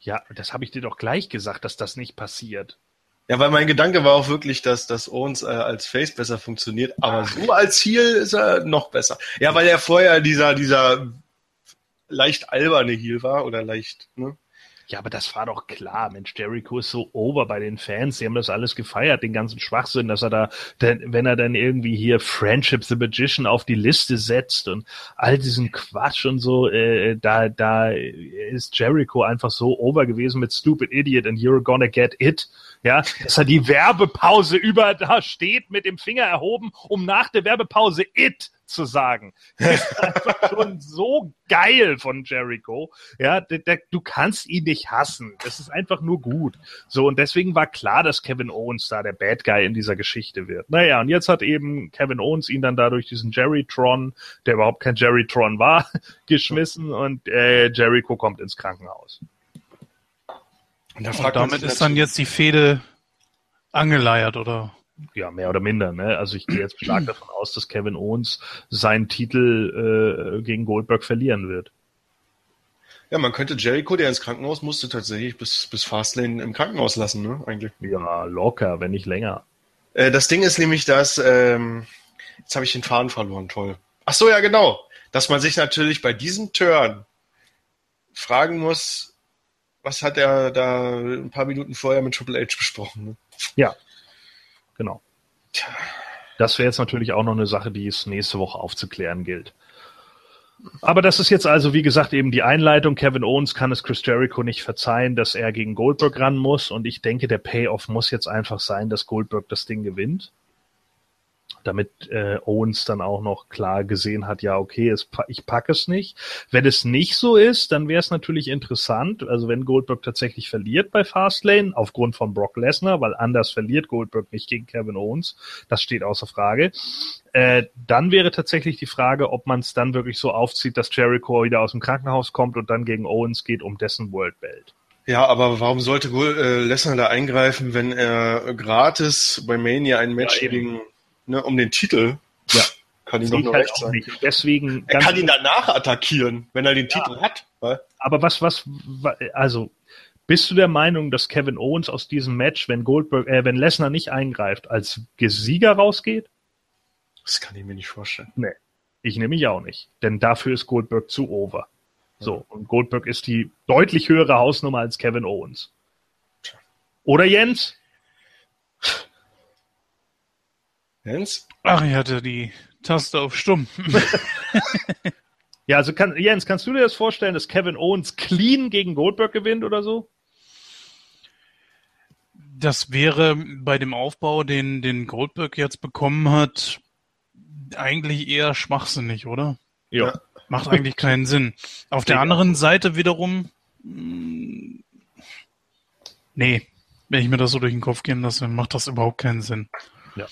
Ja, das habe ich dir doch gleich gesagt, dass das nicht passiert. Ja, weil mein Gedanke war auch wirklich, dass, dass Owens äh, als Face besser funktioniert, aber so als Heel ist er noch besser. Ja, weil er vorher dieser, dieser leicht alberne Heel war oder leicht, ne? Ja, aber das war doch klar. Mensch, Jericho ist so over bei den Fans. Die haben das alles gefeiert, den ganzen Schwachsinn, dass er da, denn, wenn er dann irgendwie hier Friendship the Magician auf die Liste setzt und all diesen Quatsch und so, äh, da, da ist Jericho einfach so over gewesen mit Stupid Idiot and You're Gonna Get It. Ja, dass er die Werbepause über da steht mit dem Finger erhoben, um nach der Werbepause It zu sagen. Das ist einfach schon so geil von Jericho. Ja, der, der, du kannst ihn nicht hassen. Das ist einfach nur gut. So, und deswegen war klar, dass Kevin Owens da der Bad Guy in dieser Geschichte wird. Naja, und jetzt hat eben Kevin Owens ihn dann dadurch diesen Jerrytron, der überhaupt kein Jerrytron war, geschmissen und äh, Jericho kommt ins Krankenhaus. Und, und damit ist dann jetzt die Fehde angeleiert, oder? Ja, mehr oder minder. Ne? Also ich gehe jetzt stark davon aus, dass Kevin Owens seinen Titel äh, gegen Goldberg verlieren wird. Ja, man könnte Jericho, der ins Krankenhaus musste, tatsächlich bis, bis Fastlane im Krankenhaus lassen, ne? Eigentlich. Ja, locker, wenn nicht länger. Äh, das Ding ist nämlich, dass, ähm, jetzt habe ich den Faden verloren, toll. Ach so, ja, genau. Dass man sich natürlich bei diesem Turn fragen muss, was hat er da ein paar Minuten vorher mit Triple H besprochen? Ne? Ja, genau. Das wäre jetzt natürlich auch noch eine Sache, die es nächste Woche aufzuklären gilt. Aber das ist jetzt also, wie gesagt, eben die Einleitung. Kevin Owens kann es Chris Jericho nicht verzeihen, dass er gegen Goldberg ran muss. Und ich denke, der Payoff muss jetzt einfach sein, dass Goldberg das Ding gewinnt damit äh, Owens dann auch noch klar gesehen hat, ja, okay, es, ich packe es nicht. Wenn es nicht so ist, dann wäre es natürlich interessant, also wenn Goldberg tatsächlich verliert bei Fastlane, aufgrund von Brock Lesnar, weil anders verliert Goldberg nicht gegen Kevin Owens, das steht außer Frage, äh, dann wäre tatsächlich die Frage, ob man es dann wirklich so aufzieht, dass Jericho wieder aus dem Krankenhaus kommt und dann gegen Owens geht um dessen World Belt. Ja, aber warum sollte äh, Lesnar da eingreifen, wenn er gratis bei Mania ein Match ja, gegen ne, um den Titel. Ja. Kann ihm doch nur halt recht sein. Nicht. Deswegen er kann ihn danach attackieren, wenn er den ja. Titel hat. Weil? Aber was, was, also, bist du der Meinung, dass Kevin Owens aus diesem Match, wenn Goldberg, äh, wenn Lesnar nicht eingreift, als Sieger rausgeht? Das kann ich mir nicht vorstellen. Nee. Ich nehme mich auch nicht. Denn dafür ist Goldberg zu over. So, und Goldberg ist die deutlich höhere Hausnummer als Kevin Owens. Oder Jens? Jens? Ach, ich hatte die Taste auf stumm. ja, also kann, Jens, kannst du dir das vorstellen, dass Kevin Owens clean gegen Goldberg gewinnt oder so? Das wäre bei dem Aufbau, den, den Goldberg jetzt bekommen hat, eigentlich eher schwachsinnig, oder? Ja. Macht eigentlich keinen Sinn. Auf der anderen Seite wiederum, mm, nee, wenn ich mir das so durch den Kopf gehen lasse, macht das überhaupt keinen Sinn. Ja.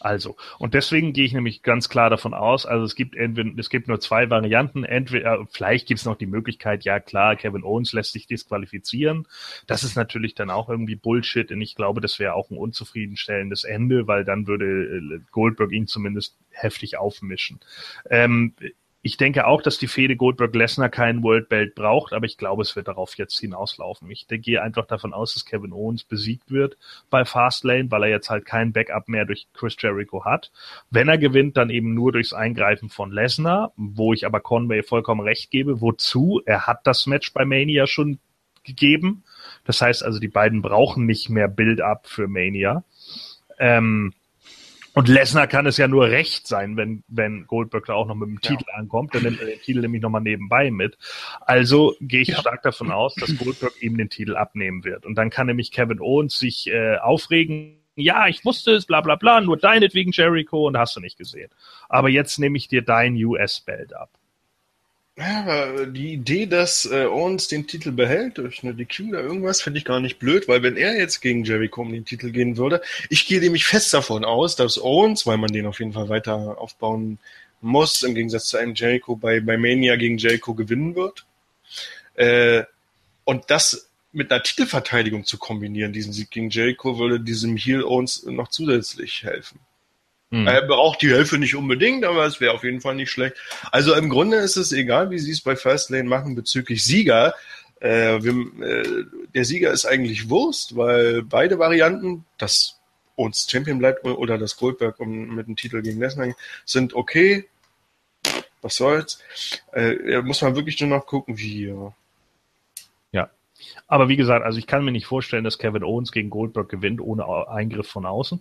Also, und deswegen gehe ich nämlich ganz klar davon aus, also es gibt entweder, es gibt nur zwei Varianten, entweder, vielleicht gibt es noch die Möglichkeit, ja klar, Kevin Owens lässt sich disqualifizieren. Das ist natürlich dann auch irgendwie Bullshit und ich glaube, das wäre auch ein unzufriedenstellendes Ende, weil dann würde äh, Goldberg ihn zumindest heftig aufmischen. Ähm, ich denke auch, dass die Fehde Goldberg-Lesnar keinen World Belt braucht, aber ich glaube, es wird darauf jetzt hinauslaufen. Ich gehe einfach davon aus, dass Kevin Owens besiegt wird bei Fastlane, weil er jetzt halt kein Backup mehr durch Chris Jericho hat. Wenn er gewinnt, dann eben nur durchs Eingreifen von Lesnar, wo ich aber Conway vollkommen recht gebe. Wozu? Er hat das Match bei Mania schon gegeben. Das heißt also, die beiden brauchen nicht mehr Build-up für Mania. Ähm, und Lesnar kann es ja nur recht sein, wenn, wenn Goldberg da auch noch mit dem Titel ja. ankommt. Dann nimmt er den Titel nämlich nochmal nebenbei mit. Also gehe ich ja. stark davon aus, dass Goldberg ihm den Titel abnehmen wird. Und dann kann nämlich Kevin Owens sich äh, aufregen. Ja, ich wusste es, bla bla bla, nur deinetwegen Jericho und hast du nicht gesehen. Aber jetzt nehme ich dir dein US-Belt ab. Ja, die Idee, dass äh, Owens den Titel behält durch eine DQ oder irgendwas, finde ich gar nicht blöd, weil wenn er jetzt gegen Jericho um den Titel gehen würde, ich gehe nämlich fest davon aus, dass Owens, weil man den auf jeden Fall weiter aufbauen muss, im Gegensatz zu einem Jericho bei, bei Mania gegen Jericho gewinnen wird. Äh, und das mit einer Titelverteidigung zu kombinieren, diesen Sieg gegen Jericho, würde diesem Heel Owens noch zusätzlich helfen. Hm. Er braucht die Hilfe nicht unbedingt, aber es wäre auf jeden Fall nicht schlecht. Also im Grunde ist es egal, wie sie es bei Fastlane machen bezüglich Sieger. Äh, wir, äh, der Sieger ist eigentlich Wurst, weil beide Varianten, das uns Champion bleibt oder das Goldberg um, mit dem Titel gegen Lesnar, sind okay. Was soll's? Äh, muss man wirklich nur noch gucken, wie. Ja. Aber wie gesagt, also ich kann mir nicht vorstellen, dass Kevin Owens gegen Goldberg gewinnt ohne Eingriff von außen.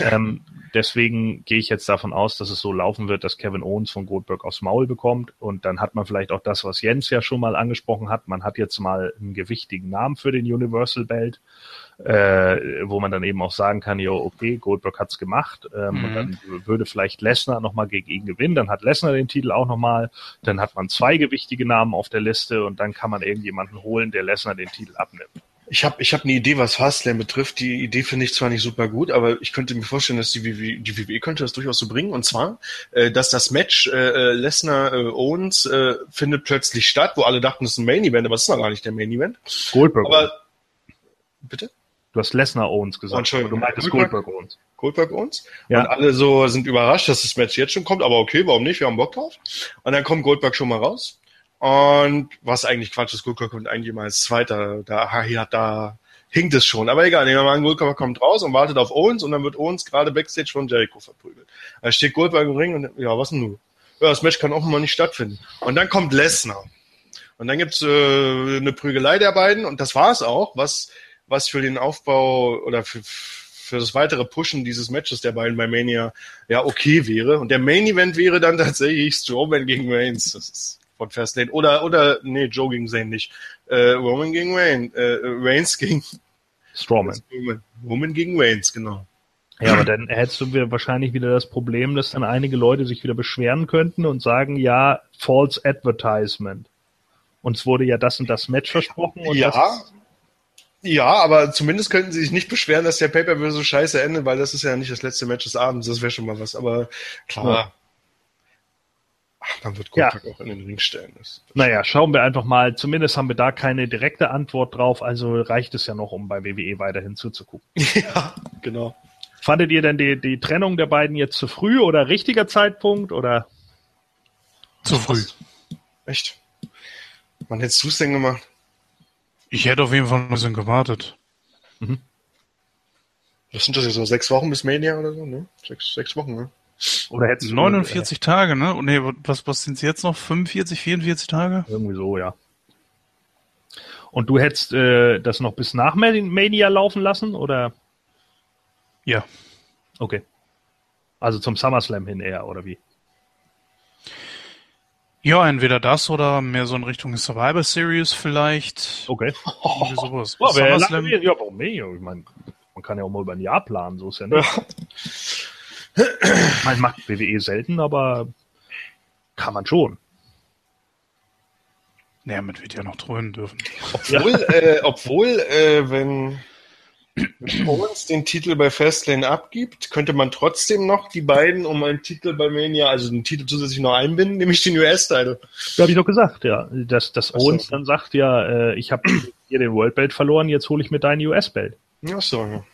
ähm, deswegen gehe ich jetzt davon aus, dass es so laufen wird, dass Kevin Owens von Goldberg aufs Maul bekommt und dann hat man vielleicht auch das, was Jens ja schon mal angesprochen hat. Man hat jetzt mal einen gewichtigen Namen für den Universal Belt äh, wo man dann eben auch sagen kann, jo, okay, Goldberg hat's gemacht, ähm, mhm. und dann würde vielleicht Lesnar nochmal gegen ihn gewinnen, dann hat Lesnar den Titel auch nochmal, dann hat man zwei gewichtige Namen auf der Liste und dann kann man irgendjemanden holen, der Lesnar den Titel abnimmt. Ich habe ich hab eine Idee, was Fastlane betrifft. Die Idee finde ich zwar nicht super gut, aber ich könnte mir vorstellen, dass die WWE, die WWE könnte das durchaus so bringen. Und zwar, äh, dass das Match äh, äh Lesnar äh, Owens äh, findet plötzlich statt, wo alle dachten, es ist ein Main Event, aber es ist noch gar nicht der Main Event. Goldberg. Aber, bitte? Du hast Lesnar Owens gesagt. Entschuldigung. Du meintest Goldberg, Goldberg Owens. Goldberg Owens. Ja. Und alle so sind überrascht, dass das Match jetzt schon kommt, aber okay, warum nicht? Wir haben Bock drauf. Und dann kommt Goldberg schon mal raus. Und was eigentlich Quatsch ist, Goldberg kommt eigentlich immer als Zweiter. Da, ja, da hinkt es schon. Aber egal, nehmen wir mal an, Goldberg kommt raus und wartet auf Owens und dann wird Owens gerade Backstage von Jericho verprügelt. Da steht Goldberg im Ring und ja, was denn nun? Ja, das Match kann auch mal nicht stattfinden. Und dann kommt Lesnar. Und dann gibt's äh, eine Prügelei der beiden und das war's auch, was was für den Aufbau oder für, für das weitere Pushen dieses Matches der beiden bei Mania ja okay wäre. Und der Main Event wäre dann tatsächlich Strowman gegen Reigns. Das ist von Fastlane. Oder, oder, nee, Joe gegen Zayn nicht. Äh, Roman gegen Reigns. Äh, Reigns gegen Strowman. Roman gegen Reigns, genau. Ja, aber dann hättest du wahrscheinlich wieder das Problem, dass dann einige Leute sich wieder beschweren könnten und sagen, ja, false advertisement. Uns wurde ja das und das Match versprochen. Und ja, das ja, aber zumindest könnten sie sich nicht beschweren, dass der Pay-Per-View so scheiße endet, weil das ist ja nicht das letzte Match des Abends. Das wäre schon mal was. Aber klar. Ja. Ach, man wird Goldberg ja. auch in den Ring stellen. Das, das naja, schauen wir einfach mal. Zumindest haben wir da keine direkte Antwort drauf. Also reicht es ja noch, um bei WWE weiterhin zuzugucken. ja, genau. Fandet ihr denn die, die Trennung der beiden jetzt zu früh oder richtiger Zeitpunkt oder? Zu früh. Echt? Wann hättest du es denn gemacht? Ich hätte auf jeden Fall ein bisschen gewartet. Mhm. Was sind das jetzt so? Sechs Wochen bis Mania oder so, ne? Sechs, sechs Wochen, ne? Oder hättest 49 du, äh, Tage, ne? Nee, was, was sind es jetzt noch? 45, 44 Tage? Irgendwie so, ja. Und du hättest äh, das noch bis nach Mania laufen lassen, oder? Ja. Okay. Also zum SummerSlam hin eher, oder wie? Ja, entweder das oder mehr so in Richtung Survivor Series vielleicht. Okay. Oh, sowas. Oh, ja, ja, warum nicht? Ich meine, man kann ja auch mal über ein Jahr planen, so ist ja nicht. man macht WWE selten, aber kann man schon. Naja, mit wird ja noch träumen dürfen. Obwohl, ja. äh, obwohl äh, wenn wenn Owens den Titel bei Fastlane abgibt, könnte man trotzdem noch die beiden um einen Titel bei Mania, also den Titel zusätzlich noch einbinden, nämlich den US-Titel. Ja, habe ich doch gesagt, ja. Dass, dass Owens dann sagt, ja, äh, ich habe hier den World Belt verloren, jetzt hole ich mir deinen US-Belt. Ja, so, ja.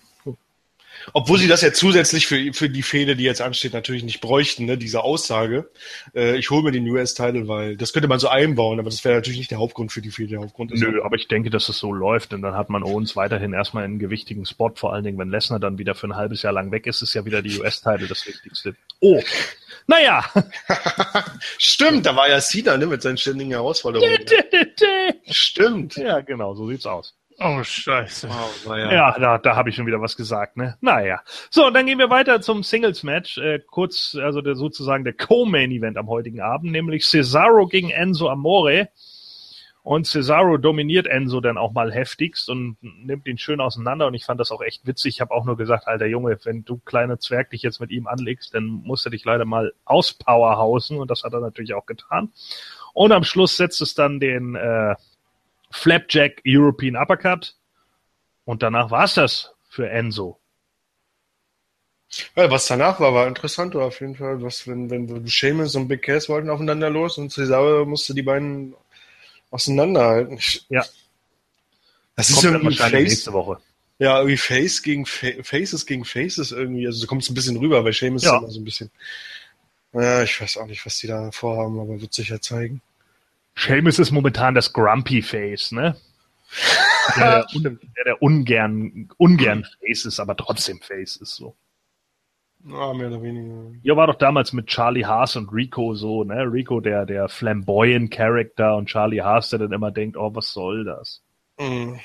Obwohl sie das ja zusätzlich für, für die Fehde, die jetzt ansteht, natürlich nicht bräuchten, ne, diese Aussage. Äh, ich hole mir den US-Title, weil das könnte man so einbauen, aber das wäre natürlich nicht der Hauptgrund für die Fehde. Der Hauptgrund ist Nö, aber ich denke, dass es so läuft, denn dann hat man uns weiterhin erstmal einen gewichtigen Spot, vor allen Dingen, wenn Lesnar dann wieder für ein halbes Jahr lang weg ist, ist ja wieder die US-Title das Wichtigste. Oh, naja. Stimmt, da war ja Cena ne, mit seinen ständigen Herausforderungen. Stimmt. Ja, genau, so sieht's aus. Oh, scheiße. Oh, ja, ja da, da habe ich schon wieder was gesagt, ne? Naja. So, dann gehen wir weiter zum Singles-Match. Äh, kurz, also der, sozusagen der Co-Main-Event am heutigen Abend, nämlich Cesaro gegen Enzo Amore. Und Cesaro dominiert Enzo dann auch mal heftigst und nimmt ihn schön auseinander. Und ich fand das auch echt witzig. Ich habe auch nur gesagt, alter Junge, wenn du kleiner Zwerg dich jetzt mit ihm anlegst, dann musst du dich leider mal auspowerhausen. Und das hat er natürlich auch getan. Und am Schluss setzt es dann den äh, Flapjack European Uppercut. Und danach war es das für Enzo. Ja, was danach war, war interessant auf jeden Fall. Was, wenn, wenn Seamus und Big Cass wollten aufeinander los und Cesaro musste die beiden auseinanderhalten. Ja. Das ist ja irgendwie Face, nächste Woche. Ja, irgendwie Face gegen Fa Faces gegen Faces irgendwie. Also so kommt es ein bisschen rüber, weil Seamus ja. ist immer so ein bisschen. Ja, ich weiß auch nicht, was die da vorhaben, aber wird sich ja zeigen. Seamus ist momentan das Grumpy Face, ne? der, der, der, ungern, ungern Face ist, aber trotzdem Face ist so. Ja, mehr oder weniger. Ja, war doch damals mit Charlie Haas und Rico so, ne? Rico, der, der flamboyant Character und Charlie Haas, der dann immer denkt, oh, was soll das? Mhm.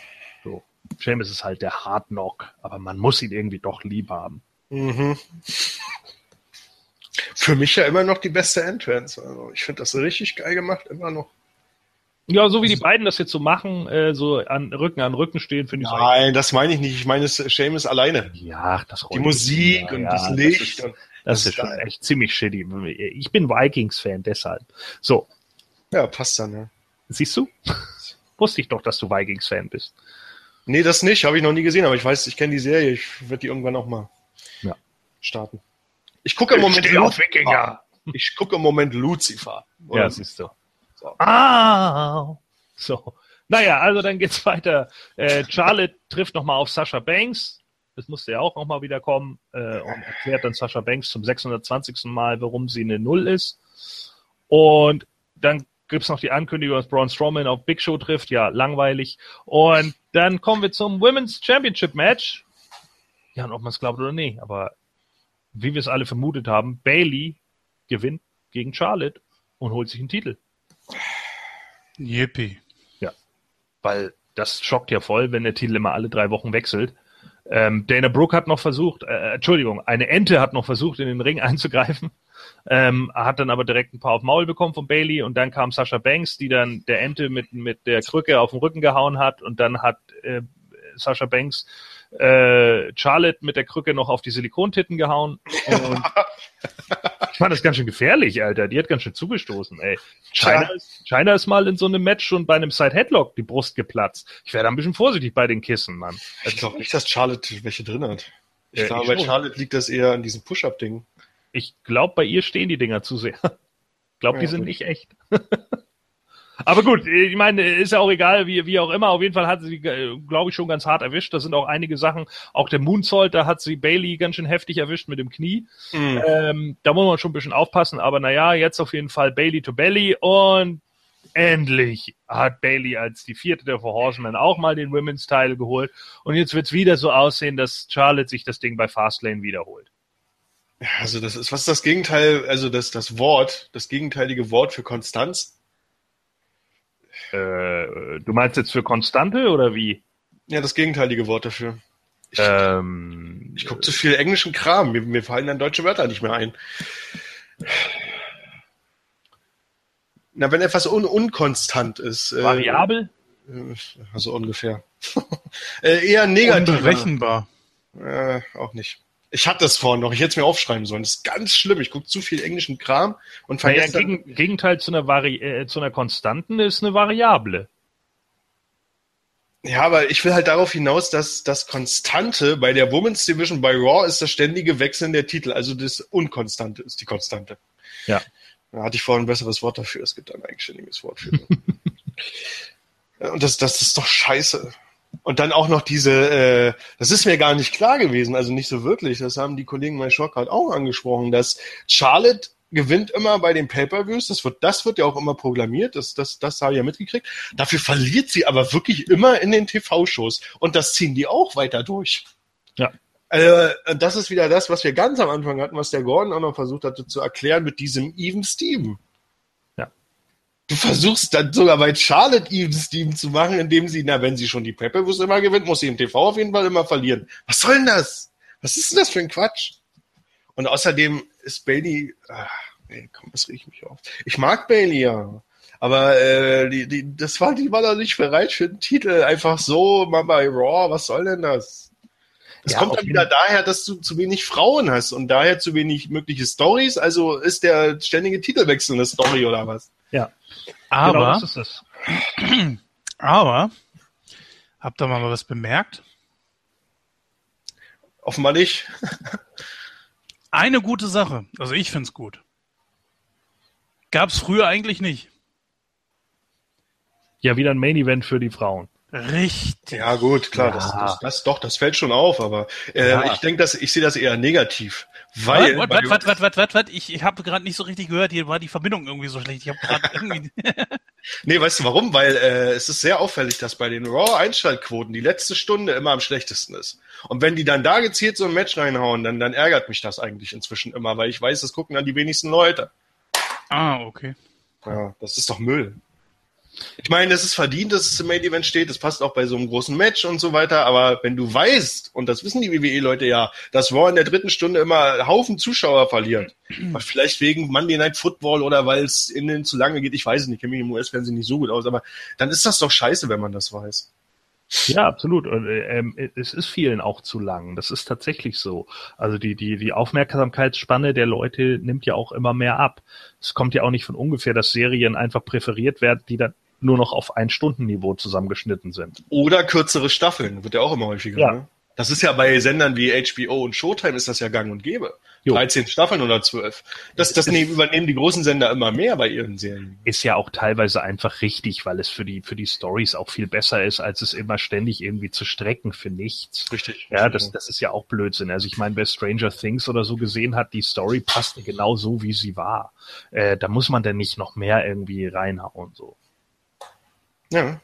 So. Seamus ist halt der Hard Knock, aber man muss ihn irgendwie doch lieb haben. Mhm. Für mich ja immer noch die beste Entrance. Also ich finde das richtig geil gemacht, immer noch. Ja, so wie die beiden das jetzt so machen, äh, so an Rücken an Rücken stehen, finde ich so Nein, das meine ich nicht. Ich meine es Seamus alleine. Ja, das Die Musik und das Licht. Das ist, und, das ist schon echt ziemlich shitty. Ich bin Vikings-Fan, deshalb. So, ja, passt dann, ja. siehst du? Wusste ich doch, dass du Vikings-Fan bist. Nee, das nicht, habe ich noch nie gesehen, aber ich weiß, ich kenne die Serie, ich werde die irgendwann auch mal Ja. starten. Ich gucke im Moment steh auf Wikinger. Ich gucke im Moment Lucifer. Ja, siehst du. So. Ah! So. Naja, also dann geht's weiter. Äh, Charlotte trifft nochmal auf Sasha Banks. Das musste ja auch nochmal wieder kommen äh, und erklärt dann Sasha Banks zum 620. Mal, warum sie eine Null ist. Und dann gibt's noch die Ankündigung, dass Braun Strowman auf Big Show trifft. Ja, langweilig. Und dann kommen wir zum Women's Championship Match. Ja, und ob man es glaubt oder nicht, aber wie wir es alle vermutet haben, Bailey gewinnt gegen Charlotte und holt sich einen Titel. Yippie. weil das schockt ja voll, wenn der Titel immer alle drei Wochen wechselt. Ähm, Dana Brooke hat noch versucht, äh, Entschuldigung, eine Ente hat noch versucht, in den Ring einzugreifen, ähm, hat dann aber direkt ein paar auf Maul bekommen von Bailey und dann kam Sasha Banks, die dann der Ente mit, mit der Krücke auf den Rücken gehauen hat und dann hat äh, Sasha Banks äh, Charlotte mit der Krücke noch auf die Silikontitten gehauen. Ich fand das ganz schön gefährlich, Alter. Die hat ganz schön zugestoßen, ey. China Tja. ist, China ist mal in so einem Match schon bei einem Side Headlock die Brust geplatzt. Ich wäre da ein bisschen vorsichtig bei den Kissen, Mann. Ich glaube nicht, dass Charlotte welche drin hat. Ich Ja, glaube, ich bei. Charlotte liegt das eher an diesem Push-Up-Ding. Ich glaube, bei ihr stehen die Dinger zu sehr. Ich glaube, die Ja, sind gut. nicht echt. Aber gut, ich meine, ist ja auch egal, wie, wie auch immer. Auf jeden Fall hat sie, glaube ich, schon ganz hart erwischt. Da sind auch einige Sachen, auch der Moonsault, da hat sie Bailey ganz schön heftig erwischt mit dem Knie. Mhm. Ähm, da muss man schon ein bisschen aufpassen, aber naja, jetzt auf jeden Fall Bailey to Belly und endlich hat Bailey als die vierte der Four Horsemen auch mal den Women's Title geholt und jetzt wird's wieder so aussehen, dass Charlotte sich das Ding bei Fastlane wiederholt. Also das ist, was ist das Gegenteil, also das, das Wort, das gegenteilige Wort für Konstanz? Äh, du meinst jetzt für Konstante oder wie? Ja, das gegenteilige Wort dafür. Ich, Ähm, ich gucke zu viel englischen Kram, mir, mir fallen dann deutsche Wörter nicht mehr ein. Na, wenn etwas un unkonstant ist. äh, variabel? Äh, also ungefähr. äh, eher negativ. Unberechenbar. Äh, auch nicht. Ich hatte das vorhin noch, ich hätte es mir aufschreiben sollen. Das ist ganz schlimm. Ich gucke zu viel englischen Kram und Naja, vergesse dann- gegen, Gegenteil zu einer, Vari äh, zu einer Konstanten ist eine Variable. Ja, aber ich will halt darauf hinaus, dass das Konstante bei der Women's Division bei Raw ist das ständige Wechseln der Titel. Also das Unkonstante ist die Konstante. Ja. Da hatte ich vorhin ein besseres Wort dafür. Es gibt ein eigenständiges Wort für. Und das, das ist doch scheiße. Und dann auch noch diese, äh, das ist mir gar nicht klar gewesen, also nicht so wirklich. Das haben die Kollegen bei Shortcut auch angesprochen, dass Charlotte gewinnt immer bei den Pay-Per-Views. Das wird, das wird ja auch immer programmiert. Das, das, das habe ich ja mitgekriegt. Dafür verliert sie aber wirklich immer in den TV-Shows. Und das ziehen die auch weiter durch. Ja. Äh, das ist wieder das, was wir ganz am Anfang hatten, was der Gordon auch noch versucht hatte zu erklären mit diesem Even Steven. Du versuchst dann sogar bei Charlotte Even Steven zu machen, indem sie, na, wenn sie schon die Pepperwurst immer gewinnt, muss sie im TV auf jeden Fall immer verlieren. Was soll denn das? Was ist denn das für ein Quatsch? Und außerdem ist Bailey, ach, ey, komm, das riecht mich auf. Ich mag Bailey ja. Aber äh, die, die, das war, die war doch nicht bereit für den Titel. Einfach so, mal bei Raw, was soll denn das? Das Ja, kommt dann wieder daher, dass du zu wenig Frauen hast und daher zu wenig mögliche Stories. Also ist der ständige Titelwechsel eine Story oder was? Ja. Aber, genau das ist es. aber, habt ihr mal was bemerkt? Offenbar nicht. Eine gute Sache, also ich find's gut. Gab's früher eigentlich nicht. Ja, wieder ein Main Event für die Frauen. Richtig. Ja, gut, klar, Ja. Das, das, das doch, das fällt schon auf, aber äh, Ja. ich denke, dass ich sehe das eher negativ. Weil wat, wat, wat, wat, wat, wat, ich, ich habe gerade nicht so richtig gehört, hier war die Verbindung irgendwie so schlecht. Ich habe gerade irgendwie. Nee, weißt du warum? Weil äh, es ist sehr auffällig, dass bei den Raw-Einschaltquoten die letzte Stunde immer am schlechtesten ist. Und wenn die dann da gezielt so ein Match reinhauen, dann, dann ärgert mich das eigentlich inzwischen immer, weil ich weiß, das gucken dann die wenigsten Leute. ah, okay. Ja, das ist doch Müll. Ich meine, es ist verdient, dass es im Main Event steht. Das passt auch bei so einem großen Match und so weiter. Aber wenn du weißt, und das wissen die WWE-Leute ja, dass Raw in der dritten Stunde immer Haufen Zuschauer verliert, vielleicht wegen Monday Night Football oder weil es innen zu lange geht, ich weiß es nicht, kenne mich im US-Fernsehen nicht so gut aus, aber dann ist das doch scheiße, wenn man das weiß. Ja, absolut. Und, äh, ähm, es ist vielen auch zu lang. Das ist tatsächlich so. Also die, die, die Aufmerksamkeitsspanne der Leute nimmt ja auch immer mehr ab. Es kommt ja auch nicht von ungefähr, dass Serien einfach präferiert werden, die dann nur noch auf ein Stundenniveau zusammengeschnitten sind. Oder kürzere Staffeln, wird ja auch immer häufiger. Ja. Ne? Das ist ja bei Sendern wie HBO und Showtime ist das ja gang und gäbe. Jo. 13 Staffeln oder 12. Das, das nehmen, übernehmen die großen Sender immer mehr bei ihren Serien. Ist ja auch teilweise einfach richtig, weil es für die, für die Stories auch viel besser ist, als es immer ständig irgendwie zu strecken für nichts. Richtig. Ja, das, das ist ja auch Blödsinn. Also ich meine, wer Stranger Things oder so gesehen hat, die Story passte genau so, wie sie war. Äh, da muss man denn nicht noch mehr irgendwie reinhauen, so. Ja.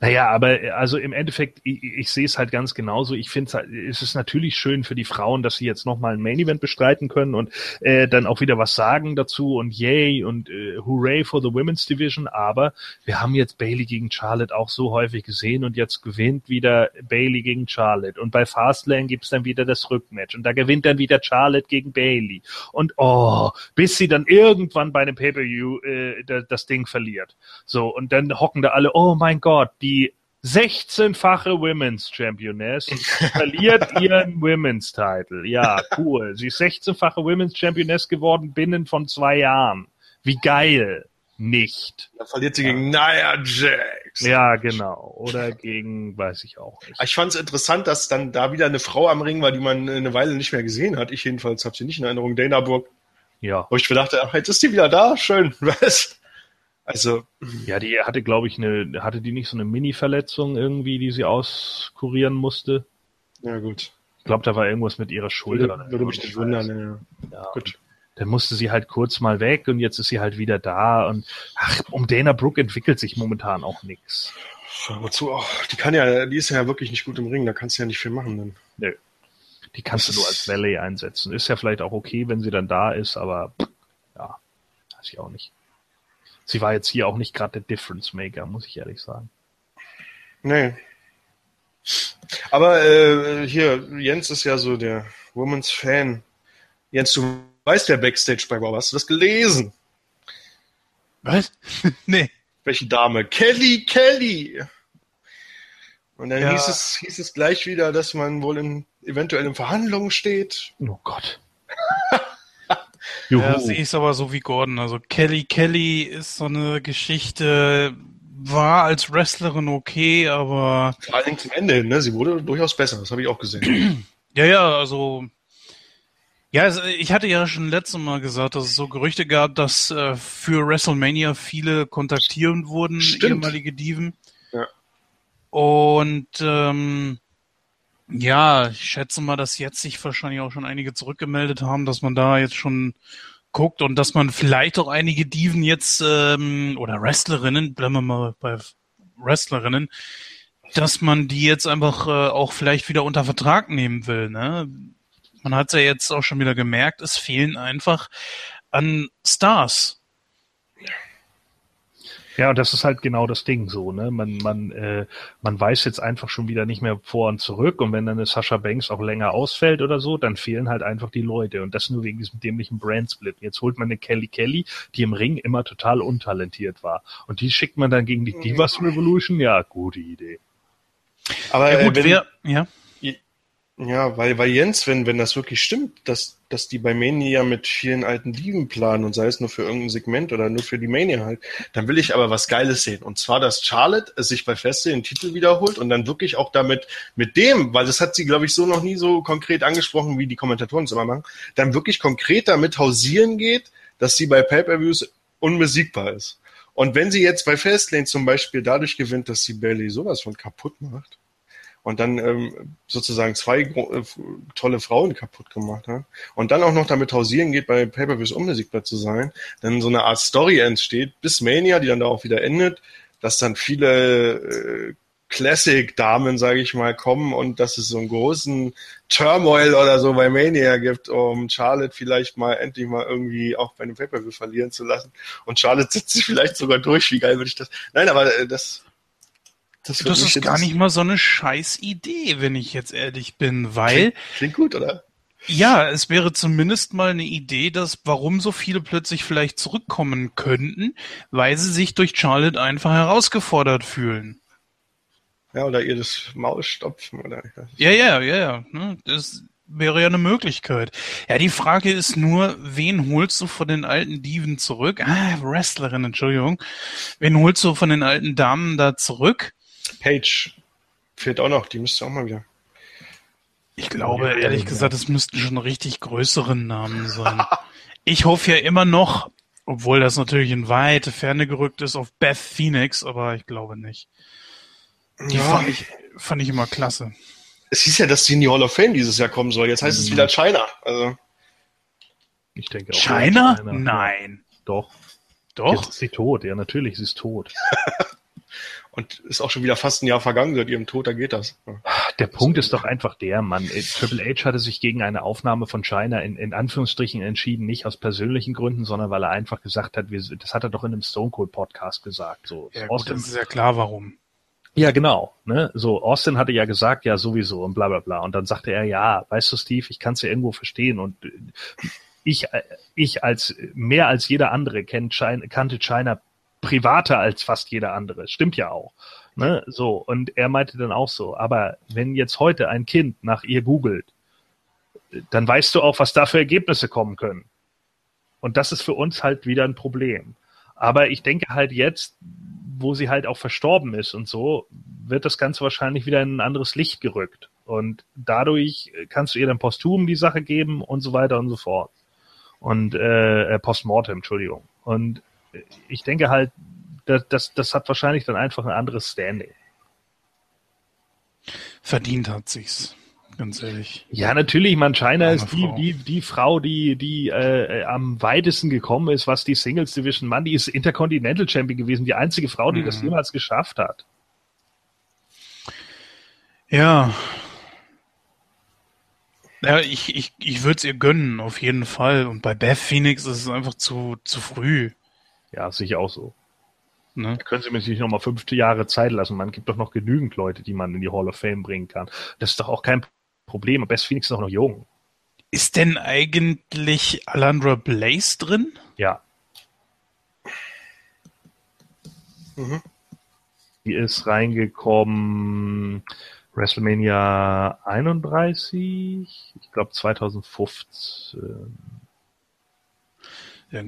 Naja, aber äh, also im Endeffekt, ich, ich sehe es halt ganz genauso. Ich finde halt, es ist natürlich schön für die Frauen, dass sie jetzt nochmal ein Main Event bestreiten können und äh, dann auch wieder was sagen dazu und yay und äh, hooray for the Women's Division. Aber wir haben jetzt Bailey gegen Charlotte auch so häufig gesehen und jetzt gewinnt wieder Bailey gegen Charlotte. Und bei Fastlane gibt's dann wieder das Rückmatch und da gewinnt dann wieder Charlotte gegen Bailey. Und oh, bis sie dann irgendwann bei einem Pay-Per-View äh, da- das Ding verliert. So, und dann hocken da alle, oh mein Gott, die 16-fache Women's Championess verliert ihren Women's Title. Ja, cool. Sie ist 16-fache Women's Championess geworden binnen von zwei Jahren. Wie geil. Nicht. Dann verliert sie gegen Nia Jax. Ja, genau. Oder gegen, weiß ich auch nicht. Ich fand es interessant, dass dann da wieder eine Frau am Ring war, die man eine Weile nicht mehr gesehen hat. Ich jedenfalls habe sie nicht in Erinnerung. Dana Brooke. Ja. Wo ich mir dachte, ach, jetzt ist die wieder da. Schön. Was? Also, Ja, die hatte, glaube ich, eine, hatte die nicht so eine Mini-Verletzung irgendwie, die sie auskurieren musste? ja gut. Ich glaube, da war irgendwas mit ihrer Schulter. Würde, würde mich nicht wundern. Ja. Ja, Gut. dann musste sie halt kurz mal weg und jetzt ist sie halt wieder da und ach, um Dana Brooke entwickelt sich momentan auch nix. Wozu auch? Die kann ja, die ist ja wirklich nicht gut im Ring, da kannst du ja nicht viel machen. Dann. Nö. Die kannst Das du nur als Valley einsetzen. Ist ja vielleicht auch okay, wenn sie dann da ist, aber ja, weiß ich auch nicht. Sie war jetzt hier auch nicht gerade der Difference Maker, muss ich ehrlich sagen. Nee. Aber äh, hier, Jens ist ja so der Women's Fan. Jens, du weißt ja Backstage bei Raw, hast du das gelesen? Was? nee. Welche Dame? Kelly Kelly! Und dann Ja. hieß, es, hieß es gleich wieder, dass man wohl in, eventuell in Verhandlungen steht. Oh Gott. Ja, sehe ich aber so wie Gordon. Also Kelly Kelly ist so eine Geschichte, war als Wrestlerin okay, aber Vor allen Dingen zum Ende hin, ne? Sie wurde durchaus besser, das habe ich auch gesehen. ja, ja, also ja, also ich hatte ja schon letztes Mal gesagt, dass es so Gerüchte gab, dass äh, für WrestleMania viele kontaktieren wurden, Stimmt. ehemalige Diven. Ja. Und ähm, ja, ich schätze mal, dass jetzt sich wahrscheinlich auch schon einige zurückgemeldet haben, dass man da jetzt schon guckt und dass man vielleicht auch einige Diven jetzt ähm, oder Wrestlerinnen, bleiben wir mal bei Wrestlerinnen, dass man die jetzt einfach äh, auch vielleicht wieder unter Vertrag nehmen will. Ne? Man hat ja jetzt auch schon wieder gemerkt, es fehlen einfach an Stars. Ja, und das ist halt genau das Ding so, ne? Man, man, äh, man weiß jetzt einfach schon wieder nicht mehr vor und zurück und wenn dann eine Sascha Banks auch länger ausfällt oder so, dann fehlen halt einfach die Leute und das nur wegen diesem dämlichen Brandsplit. Jetzt holt man eine Kelly Kelly, die im Ring immer total untalentiert war und die schickt man dann gegen die Divas Revolution, ja, gute Idee. Aber Ja gut, äh, wenn, wer, ja, Ja, weil, weil Jens, wenn, wenn das wirklich stimmt, dass, dass die bei Mania mit vielen alten Dieben planen und sei es nur für irgendein Segment oder nur für die Mania halt, dann will ich aber was Geiles sehen. Und zwar, dass Charlotte es sich bei Feste den Titel wiederholt und dann wirklich auch damit, mit dem, weil das hat sie, glaube ich, so noch nie so konkret angesprochen, wie die Kommentatoren es immer machen, dann wirklich konkret damit hausieren geht, dass sie bei Pay-Per-Views unbesiegbar ist. Und wenn sie jetzt bei Fastlane zum Beispiel dadurch gewinnt, dass sie Bailey sowas von kaputt macht, und dann ähm, sozusagen zwei äh, tolle Frauen kaputt gemacht hat und dann auch noch damit hausieren geht, bei Pay-Per-Views unbesiegbar zu sein, dann so eine Art Story entsteht bis Mania, die dann da auch wieder endet, dass dann viele äh, Classic-Damen, sage ich mal, kommen und dass es so einen großen Turmoil oder so bei Mania gibt, um Charlotte vielleicht mal endlich mal irgendwie auch bei einem Pay-Per-View verlieren zu lassen. Und Charlotte setzt sich vielleicht sogar durch. Wie geil würde ich das? Nein, aber äh, das das, das ist gar nicht mal so eine scheiß Idee, wenn ich jetzt ehrlich bin, weil. Klingt, klingt gut, oder? Ja, es wäre zumindest mal eine Idee, dass warum so viele plötzlich vielleicht zurückkommen könnten, weil sie sich durch Charlotte einfach herausgefordert fühlen. Ja, oder ihr das Maul stopfen, oder? Ja, ja, ja, ja. Ne? Das wäre ja eine Möglichkeit. Ja, die Frage ist nur, wen holst du von den alten Diven zurück? Ah, Wrestlerin, Entschuldigung. Wen holst du von den alten Damen da zurück? Page fehlt auch noch, die müsste auch mal wieder. Ich glaube, ja, ehrlich ja. gesagt, es müssten schon richtig größere Namen sein. ich hoffe ja immer noch, obwohl das natürlich in weite Ferne gerückt ist, auf Beth Phoenix, aber ich glaube nicht. Die ja. fand, ich, fand ich immer klasse. Es hieß ja, dass sie in die Hall of Fame dieses Jahr kommen soll. Jetzt heißt mhm. es wieder China. Also. Ich denke auch. China? China. Nein. Doch. Doch. Jetzt ist sie tot. Ja, natürlich, sie ist tot. Und ist auch schon wieder fast ein Jahr vergangen seit ihrem Tod, da geht das. Der Punkt ist doch einfach der, Mann. Äh, Triple H hatte sich gegen eine Aufnahme von China in, in Anführungsstrichen entschieden, nicht aus persönlichen Gründen, sondern weil er einfach gesagt hat, wir, das hat er doch in einem Stone Cold Podcast gesagt. So, ja, gut, das ist ja klar, warum. Ja, genau. Ne? So, Austin hatte ja gesagt, ja, sowieso und bla bla bla. Und dann sagte er, ja, weißt du, Steve, ich kann es ja irgendwo verstehen. Und äh, ich, äh, ich als mehr als jeder andere kennt China, kannte China privater als fast jeder andere. Stimmt ja auch. Ne? So, und er meinte dann auch so, aber wenn jetzt heute ein Kind nach ihr googelt, dann weißt du auch, was da für Ergebnisse kommen können. Und das ist für uns halt wieder ein Problem. Aber ich denke halt jetzt, wo sie halt auch verstorben ist und so, wird das Ganze wahrscheinlich wieder in ein anderes Licht gerückt. Und dadurch kannst du ihr dann posthum die Sache geben und so weiter und so fort. Und äh, äh postmortem, Entschuldigung. Und ich denke halt, das, das, das hat wahrscheinlich dann einfach ein anderes Standing. Verdient hat sich's, ganz ehrlich. Ja, natürlich, man, China ist die, die, die Frau, die, die äh, am weitesten gekommen ist, was die Singles Division Mann, die ist Intercontinental Champion gewesen, die einzige Frau, die mhm. das jemals geschafft hat. Ja. Ja, ich, ich, ich würde es ihr gönnen, auf jeden Fall. Und bei Beth Phoenix ist es einfach zu, zu früh. Ja, sicher auch so. Ne? Da können Sie mir sich noch mal fünf Jahre Zeit lassen. Man gibt doch noch genügend Leute, die man in die Hall of Fame bringen kann. Das ist doch auch kein Problem. Best Phoenix ist auch noch jung. Ist denn eigentlich Alandra Blaze drin? Ja. Mhm. Die ist reingekommen WrestleMania 31, ich glaube 2015.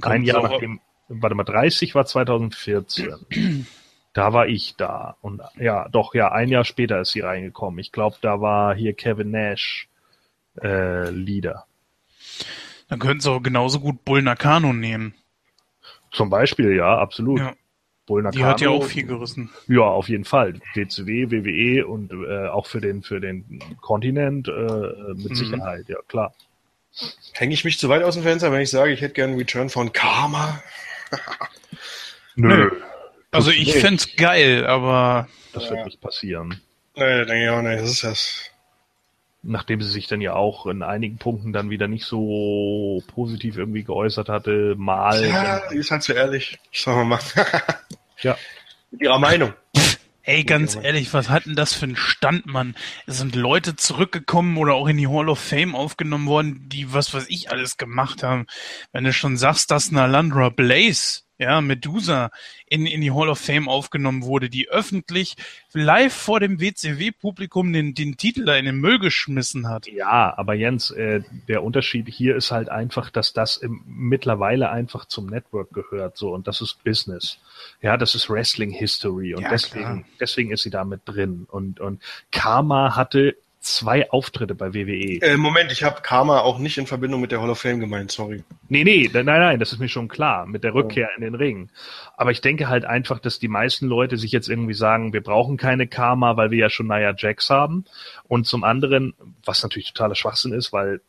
Ein Jahr nachdem warte mal, 30 war 2014. da war ich da. Und ja, doch, ja, ein Jahr später ist sie reingekommen. Ich glaube, da war hier Kevin Nash äh, Leader. Dann könnten sie auch genauso gut Bull Nakano nehmen. Zum Beispiel, ja, absolut. Ja. Bull Nakano, Die hat ja auch viel gerissen. Ja, auf jeden Fall. DCW, WWE und äh, auch für den für den Kontinent äh, mit mhm. Sicherheit, ja klar. Hänge ich mich zu weit aus dem Fenster, wenn ich sage, ich hätte gerne einen Return von Karma? Nö. Also ich nee. fände geil, aber. Das ja. wird nicht passieren. Nee, denke ich auch nicht. Das ist das. Nachdem sie sich dann ja auch in einigen Punkten dann wieder nicht so positiv irgendwie geäußert hatte, mal. Ja, die ist halt zu ehrlich. Sagen wir mal. ja. Mit ihrer Meinung. Ey, ganz ehrlich, was hat denn das für ein Stand, Mann? Es sind Leute zurückgekommen oder auch in die Hall of Fame aufgenommen worden, die was weiß ich alles gemacht haben. Wenn du schon sagst, dass Nalandra Blaze ja, Medusa in, in die Hall of Fame aufgenommen wurde, die öffentlich live vor dem WCW-Publikum den, den Titel da in den Müll geschmissen hat. Ja, aber Jens, äh, der Unterschied hier ist halt einfach, dass das im, mittlerweile einfach zum Network gehört, so, und das ist Business. Ja, das ist Wrestling History und ja, deswegen, deswegen ist sie da mit drin. Und, und Karma hatte zwei Auftritte bei WWE. Äh, Moment, ich habe Karma auch nicht in Verbindung mit der Hall of Fame gemeint, sorry. Nee, nee, nein, nein, das ist mir schon klar, mit der Rückkehr in den Ring. Aber ich denke halt einfach, dass die meisten Leute sich jetzt irgendwie sagen, wir brauchen keine Karma, weil wir ja schon Nia Jax haben. Und zum anderen, was natürlich totaler Schwachsinn ist, weil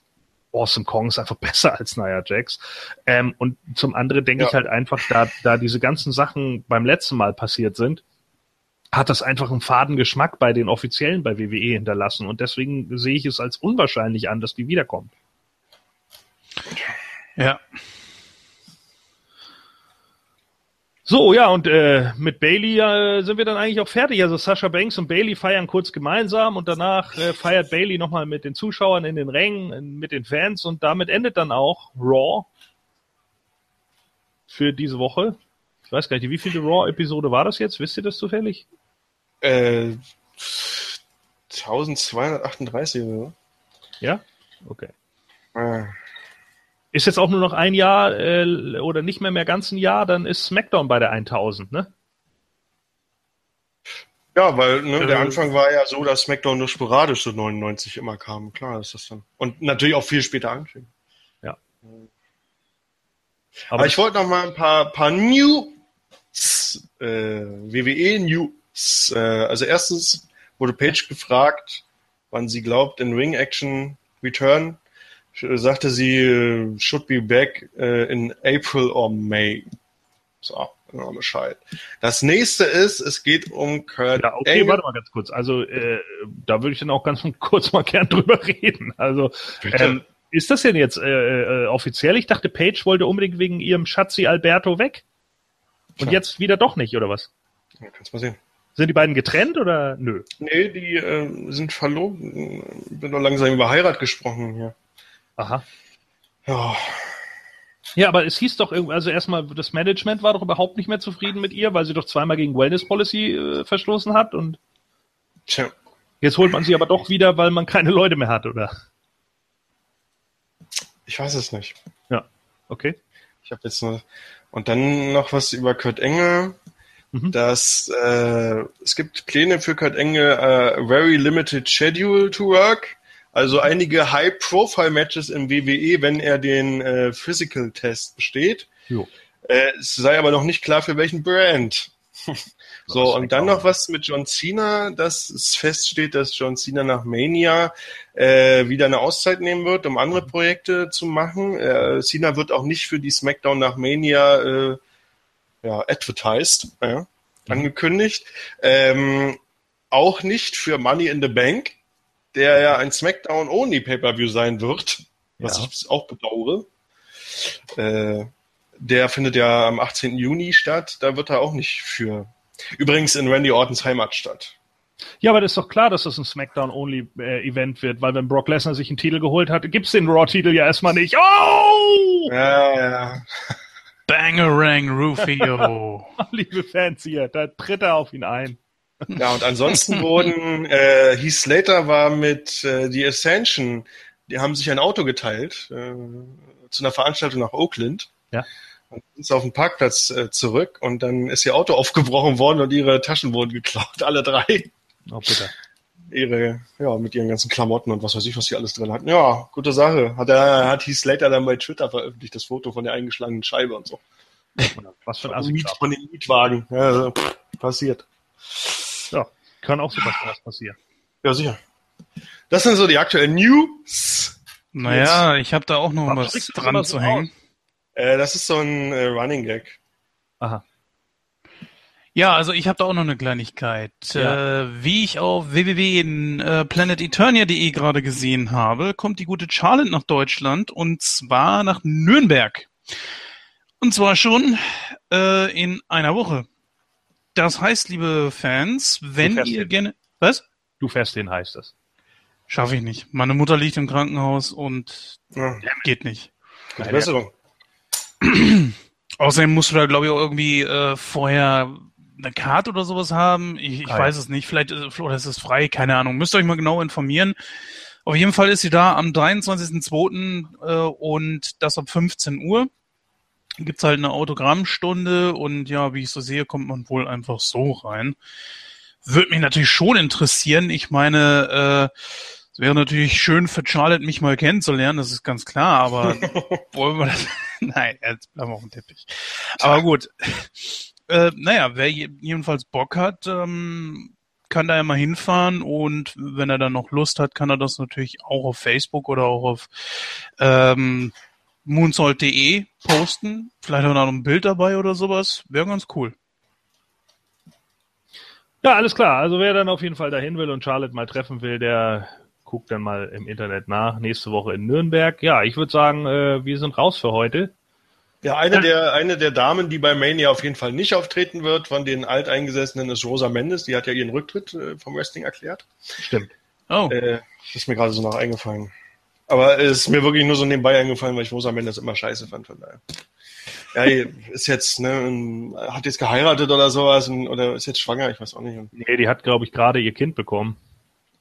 Awesome Kong ist einfach besser als Nia Jax. Ähm, und zum anderen denke ja. ich halt einfach, da, da diese ganzen Sachen beim letzten Mal passiert sind, hat das einfach einen faden Geschmack bei den Offiziellen bei WWE hinterlassen. Und deswegen sehe ich es als unwahrscheinlich an, dass die wiederkommt. Ja. So, ja, und äh, mit Bailey äh, sind wir dann eigentlich auch fertig. Also Sascha Banks und Bailey feiern kurz gemeinsam und danach äh, feiert Bailey nochmal mit den Zuschauern in den Rängen, mit den Fans und damit endet dann auch Raw für diese Woche. Ich weiß gar nicht, wie viele Raw-Episode war das jetzt? Wisst ihr das zufällig? Äh, 1238 oder so. Ja? Okay. Äh, Ist jetzt auch nur noch ein Jahr äh, oder nicht mehr mehr ganz ein Jahr, dann ist SmackDown bei der 1000, ne? Ja, weil ne, der Äh, Anfang war ja so, dass SmackDown nur sporadisch so 99 immer kam. Klar ist das dann. Und natürlich auch viel später anfing. Aber, Aber ich wollte noch mal ein paar, paar News, äh, WWE News. Äh, also erstens wurde Paige gefragt, wann sie glaubt, in Ring Action Return. Sagte sie, äh, should be back äh, in April or May. So, wir Bescheid. Das nächste ist, es geht um Kurt ja, okay, Angle. warte mal ganz kurz. Also äh, da würde ich dann auch ganz kurz mal gern drüber reden. Also ähm, ist das denn jetzt äh, äh, offiziell? Ich dachte, Paige wollte unbedingt wegen ihrem Schatzi Alberto weg. Und Tja. jetzt wieder doch nicht, oder was? Ja, kannst mal sehen. Sind die beiden getrennt oder nö? Nee, die äh, sind verlobt. Bin doch langsam über Heirat gesprochen hier. Aha. Ja, Ja, aber es hieß doch irgendwie, also erstmal, das Management war doch überhaupt nicht mehr zufrieden mit ihr, weil sie doch zweimal gegen Wellness Policy äh, verstoßen hat und tja. jetzt holt man sie aber doch wieder, weil man keine Leute mehr hat, oder? Ich weiß es nicht. Okay. Ich habe jetzt noch und dann noch was über Kurt Engel. Mhm. Dass äh, es gibt Pläne für Kurt Engel, äh, very limited schedule to work. Also einige High-Profile-Matches im WWE, wenn er den äh, Physical-Test besteht. Jo. Äh, es sei aber noch nicht klar, für welchen Brand. So, und dann noch was mit John Cena, dass es feststeht, dass John Cena nach Mania äh, wieder eine Auszeit nehmen wird, um andere Projekte zu machen. Äh, Cena wird auch nicht für die SmackDown nach Mania äh, ja, advertised, ja, angekündigt. Ähm, auch nicht für Money in the Bank, der ja ein SmackDown Only Pay-Per-View sein wird, was Ja. ich auch bedauere. Äh, der findet ja am 18. Juni statt, da wird er auch nicht für. Übrigens in Randy Ortons Heimatstadt. Ja, aber das ist doch klar, dass das ein SmackDown-Only-Event wird, weil wenn Brock Lesnar sich einen Titel geholt hat, gibt's den Raw-Titel ja erstmal nicht. Oh! Ja, ja. Bangerang Rufio. Liebe Fans hier, da tritt er auf ihn ein. Ja, und ansonsten wurden, äh, Heath Slater war mit äh, die Ascension, die haben sich ein Auto geteilt äh, zu einer Veranstaltung nach Oakland. Ja. Und sind auf den Parkplatz äh, zurück und dann ist ihr Auto aufgebrochen worden und ihre Taschen wurden geklaut, alle drei. Oh, bitte. Ihre, ja, mit ihren ganzen Klamotten und was weiß ich, was sie alles drin hatten. Ja, gute Sache. Hat er, hat Heath Slater dann bei Twitter veröffentlicht, das Foto von der eingeschlagenen Scheibe und so. Was für ein Assi. von den Mietwagen. Ja, also, pff, passiert. Ja, kann auch sowas was passieren. Ja, sicher. Das sind so die aktuellen News. Naja, ich habe da auch noch was du dran zu hängen. Äh, das ist so ein äh, Running Gag. Aha. Ja, also ich habe da auch noch eine Kleinigkeit. Ja. Äh, wie ich auf www.planeteternia.de gerade gesehen habe, kommt die gute Charlotte nach Deutschland und zwar nach Nürnberg. Und zwar schon äh, in einer Woche. Das heißt, liebe Fans, wenn ihr hin. gerne... Was? Du fährst den, heißt das. Schaffe ich nicht. Meine Mutter liegt im Krankenhaus und Ja, geht nicht. gute Besserung. Außerdem musst du da, glaube ich, auch irgendwie äh, vorher eine Karte oder sowas haben. Ich, ich weiß es nicht. Vielleicht ist, oder ist es frei, keine Ahnung. Müsst ihr euch mal genau informieren. Auf jeden Fall ist sie da am 23.02. Äh, und das ab 15 Uhr. Gibt's halt eine Autogrammstunde und ja, wie ich so sehe, kommt man wohl einfach so rein. Würde mich natürlich schon interessieren. Ich meine, äh, es wäre natürlich schön für Charlotte, mich mal kennenzulernen, das ist ganz klar, aber wollen wir das? Nein, jetzt bleiben wir auf dem Teppich. Aber gut. Äh, naja, wer je- jedenfalls Bock hat, ähm, kann da ja mal hinfahren und wenn er dann noch Lust hat, kann er das natürlich auch auf Facebook oder auch auf ähm, moonsault.de posten. Vielleicht auch noch ein Bild dabei oder sowas. Wäre ganz cool. Ja, alles klar. Also wer dann auf jeden Fall dahin will und Charlotte mal treffen will, der guckt dann mal im Internet nach. Nächste Woche in Nürnberg. Ja, ich würde sagen, äh, wir sind raus für heute. Ja, eine der, eine der Damen, die bei Mania auf jeden Fall nicht auftreten wird, von den Alteingesessenen ist Rosa Mendes. Die hat ja ihren Rücktritt äh, vom Wrestling erklärt. Stimmt. Oh. Äh, ist mir gerade so noch eingefallen. Aber es ist mir wirklich nur so nebenbei eingefallen, weil ich Rosa Mendes immer scheiße fand, von daher. Ja, ist jetzt, ne, hat jetzt geheiratet oder sowas und, oder ist jetzt schwanger, ich weiß auch nicht. Nee, die hat, glaube ich, gerade ihr Kind bekommen.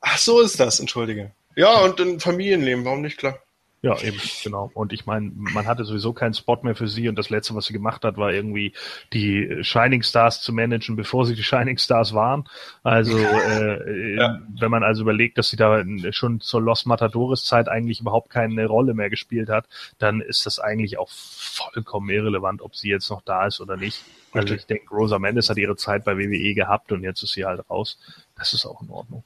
Ach, so ist das, entschuldige. Ja, und ein Familienleben, warum nicht, klar. Ja, eben, genau. Und ich meine, man hatte sowieso keinen Spot mehr für sie und das letzte, was sie gemacht hat, war irgendwie die Shining Stars zu managen, bevor sie die Shining Stars waren. Also, äh, ja. wenn man also überlegt, dass sie da schon zur Los Matadores Zeit eigentlich überhaupt keine Rolle mehr gespielt hat, dann ist das eigentlich auch vollkommen irrelevant, ob sie jetzt noch da ist oder nicht. Also ich denke, Rosa Mendes hat ihre Zeit bei WWE gehabt und jetzt ist sie halt raus. Das ist auch in Ordnung.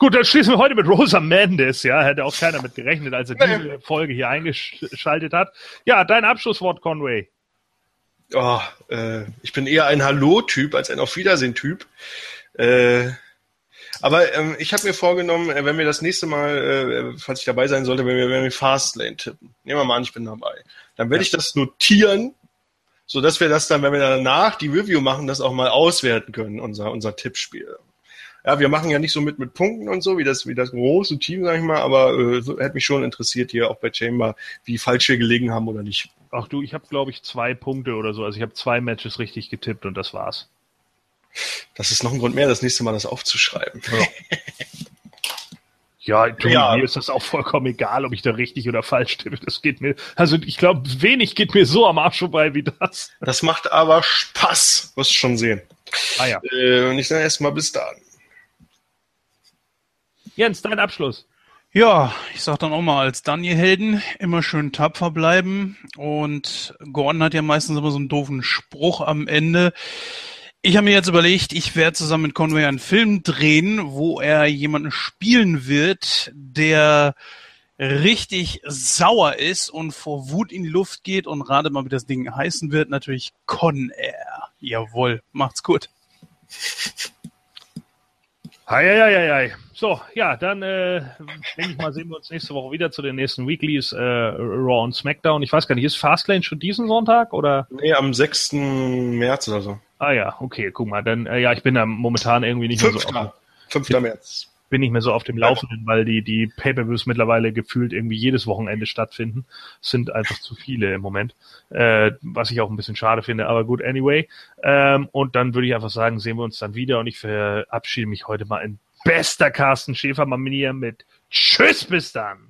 Gut, dann schließen wir heute mit Rosa Mendes. Ja, hätte auch keiner mit gerechnet, als er diese Folge hier eingeschaltet hat. Ja, dein Abschlusswort, Conway. Oh, äh, ich bin eher ein Hallo-Typ als ein Auf Wiedersehen-Typ. Äh, aber ähm, ich habe mir vorgenommen, äh, wenn wir das nächste Mal, äh, falls ich dabei sein sollte, wenn wir, wenn wir Fastlane tippen, nehmen wir mal an, ich bin dabei, dann werde ja. ich das notieren, so dass wir das dann, wenn wir danach die Review machen, das auch mal auswerten können, unser, unser Tippspiel ja, wir machen ja nicht so mit mit Punkten und so, wie das, wie das große Team, sag ich mal, aber äh, so, hätte mich schon interessiert hier auch bei Chamber, wie falsch wir gelegen haben oder nicht. Ach du, ich habe glaube ich zwei Punkte oder so, also ich habe zwei Matches richtig getippt und das war's. Das ist noch ein Grund mehr, das nächste Mal das aufzuschreiben. Ja. Ja, du, ja, mir ist das auch vollkommen egal, ob ich da richtig oder falsch stimme. Das geht mir, also ich glaube, wenig geht mir so am Arsch vorbei wie das. Das macht aber Spaß, wirst du schon sehen. Ah ja. Äh, und ich sage erstmal bis dann. Jens, dein Abschluss. Ja, ich sag dann auch mal als Daniel-Helden immer schön tapfer bleiben. Und Gordon hat ja meistens immer so einen doofen Spruch am Ende. Ich habe mir jetzt überlegt, ich werde zusammen mit Conway einen Film drehen, wo er jemanden spielen wird, der richtig sauer ist und vor Wut in die Luft geht und gerade mal, wie das Ding heißen wird, natürlich Con Air. Jawohl, macht's gut. Eieieiei. So, ja, dann äh, denke ich mal, sehen wir uns nächste Woche wieder zu den nächsten Weeklies äh, Raw und SmackDown. Ich weiß gar nicht, ist Fastlane schon diesen Sonntag oder? Nee, am 6. März oder so. Ah ja, okay, guck mal, dann, äh, ja, ich bin da momentan irgendwie nicht Fünfter. mehr so. 5. März bin nicht mehr so auf dem Laufenden, weil die, die Pay-Per-Views mittlerweile gefühlt irgendwie jedes Wochenende stattfinden. Es sind einfach zu viele im Moment, äh, was ich auch ein bisschen schade finde, aber gut, anyway. Ähm, und dann würde ich einfach sagen, sehen wir uns dann wieder und ich verabschiede mich heute mal in bester Carsten Schäfer-Manier mit Tschüss, bis dann!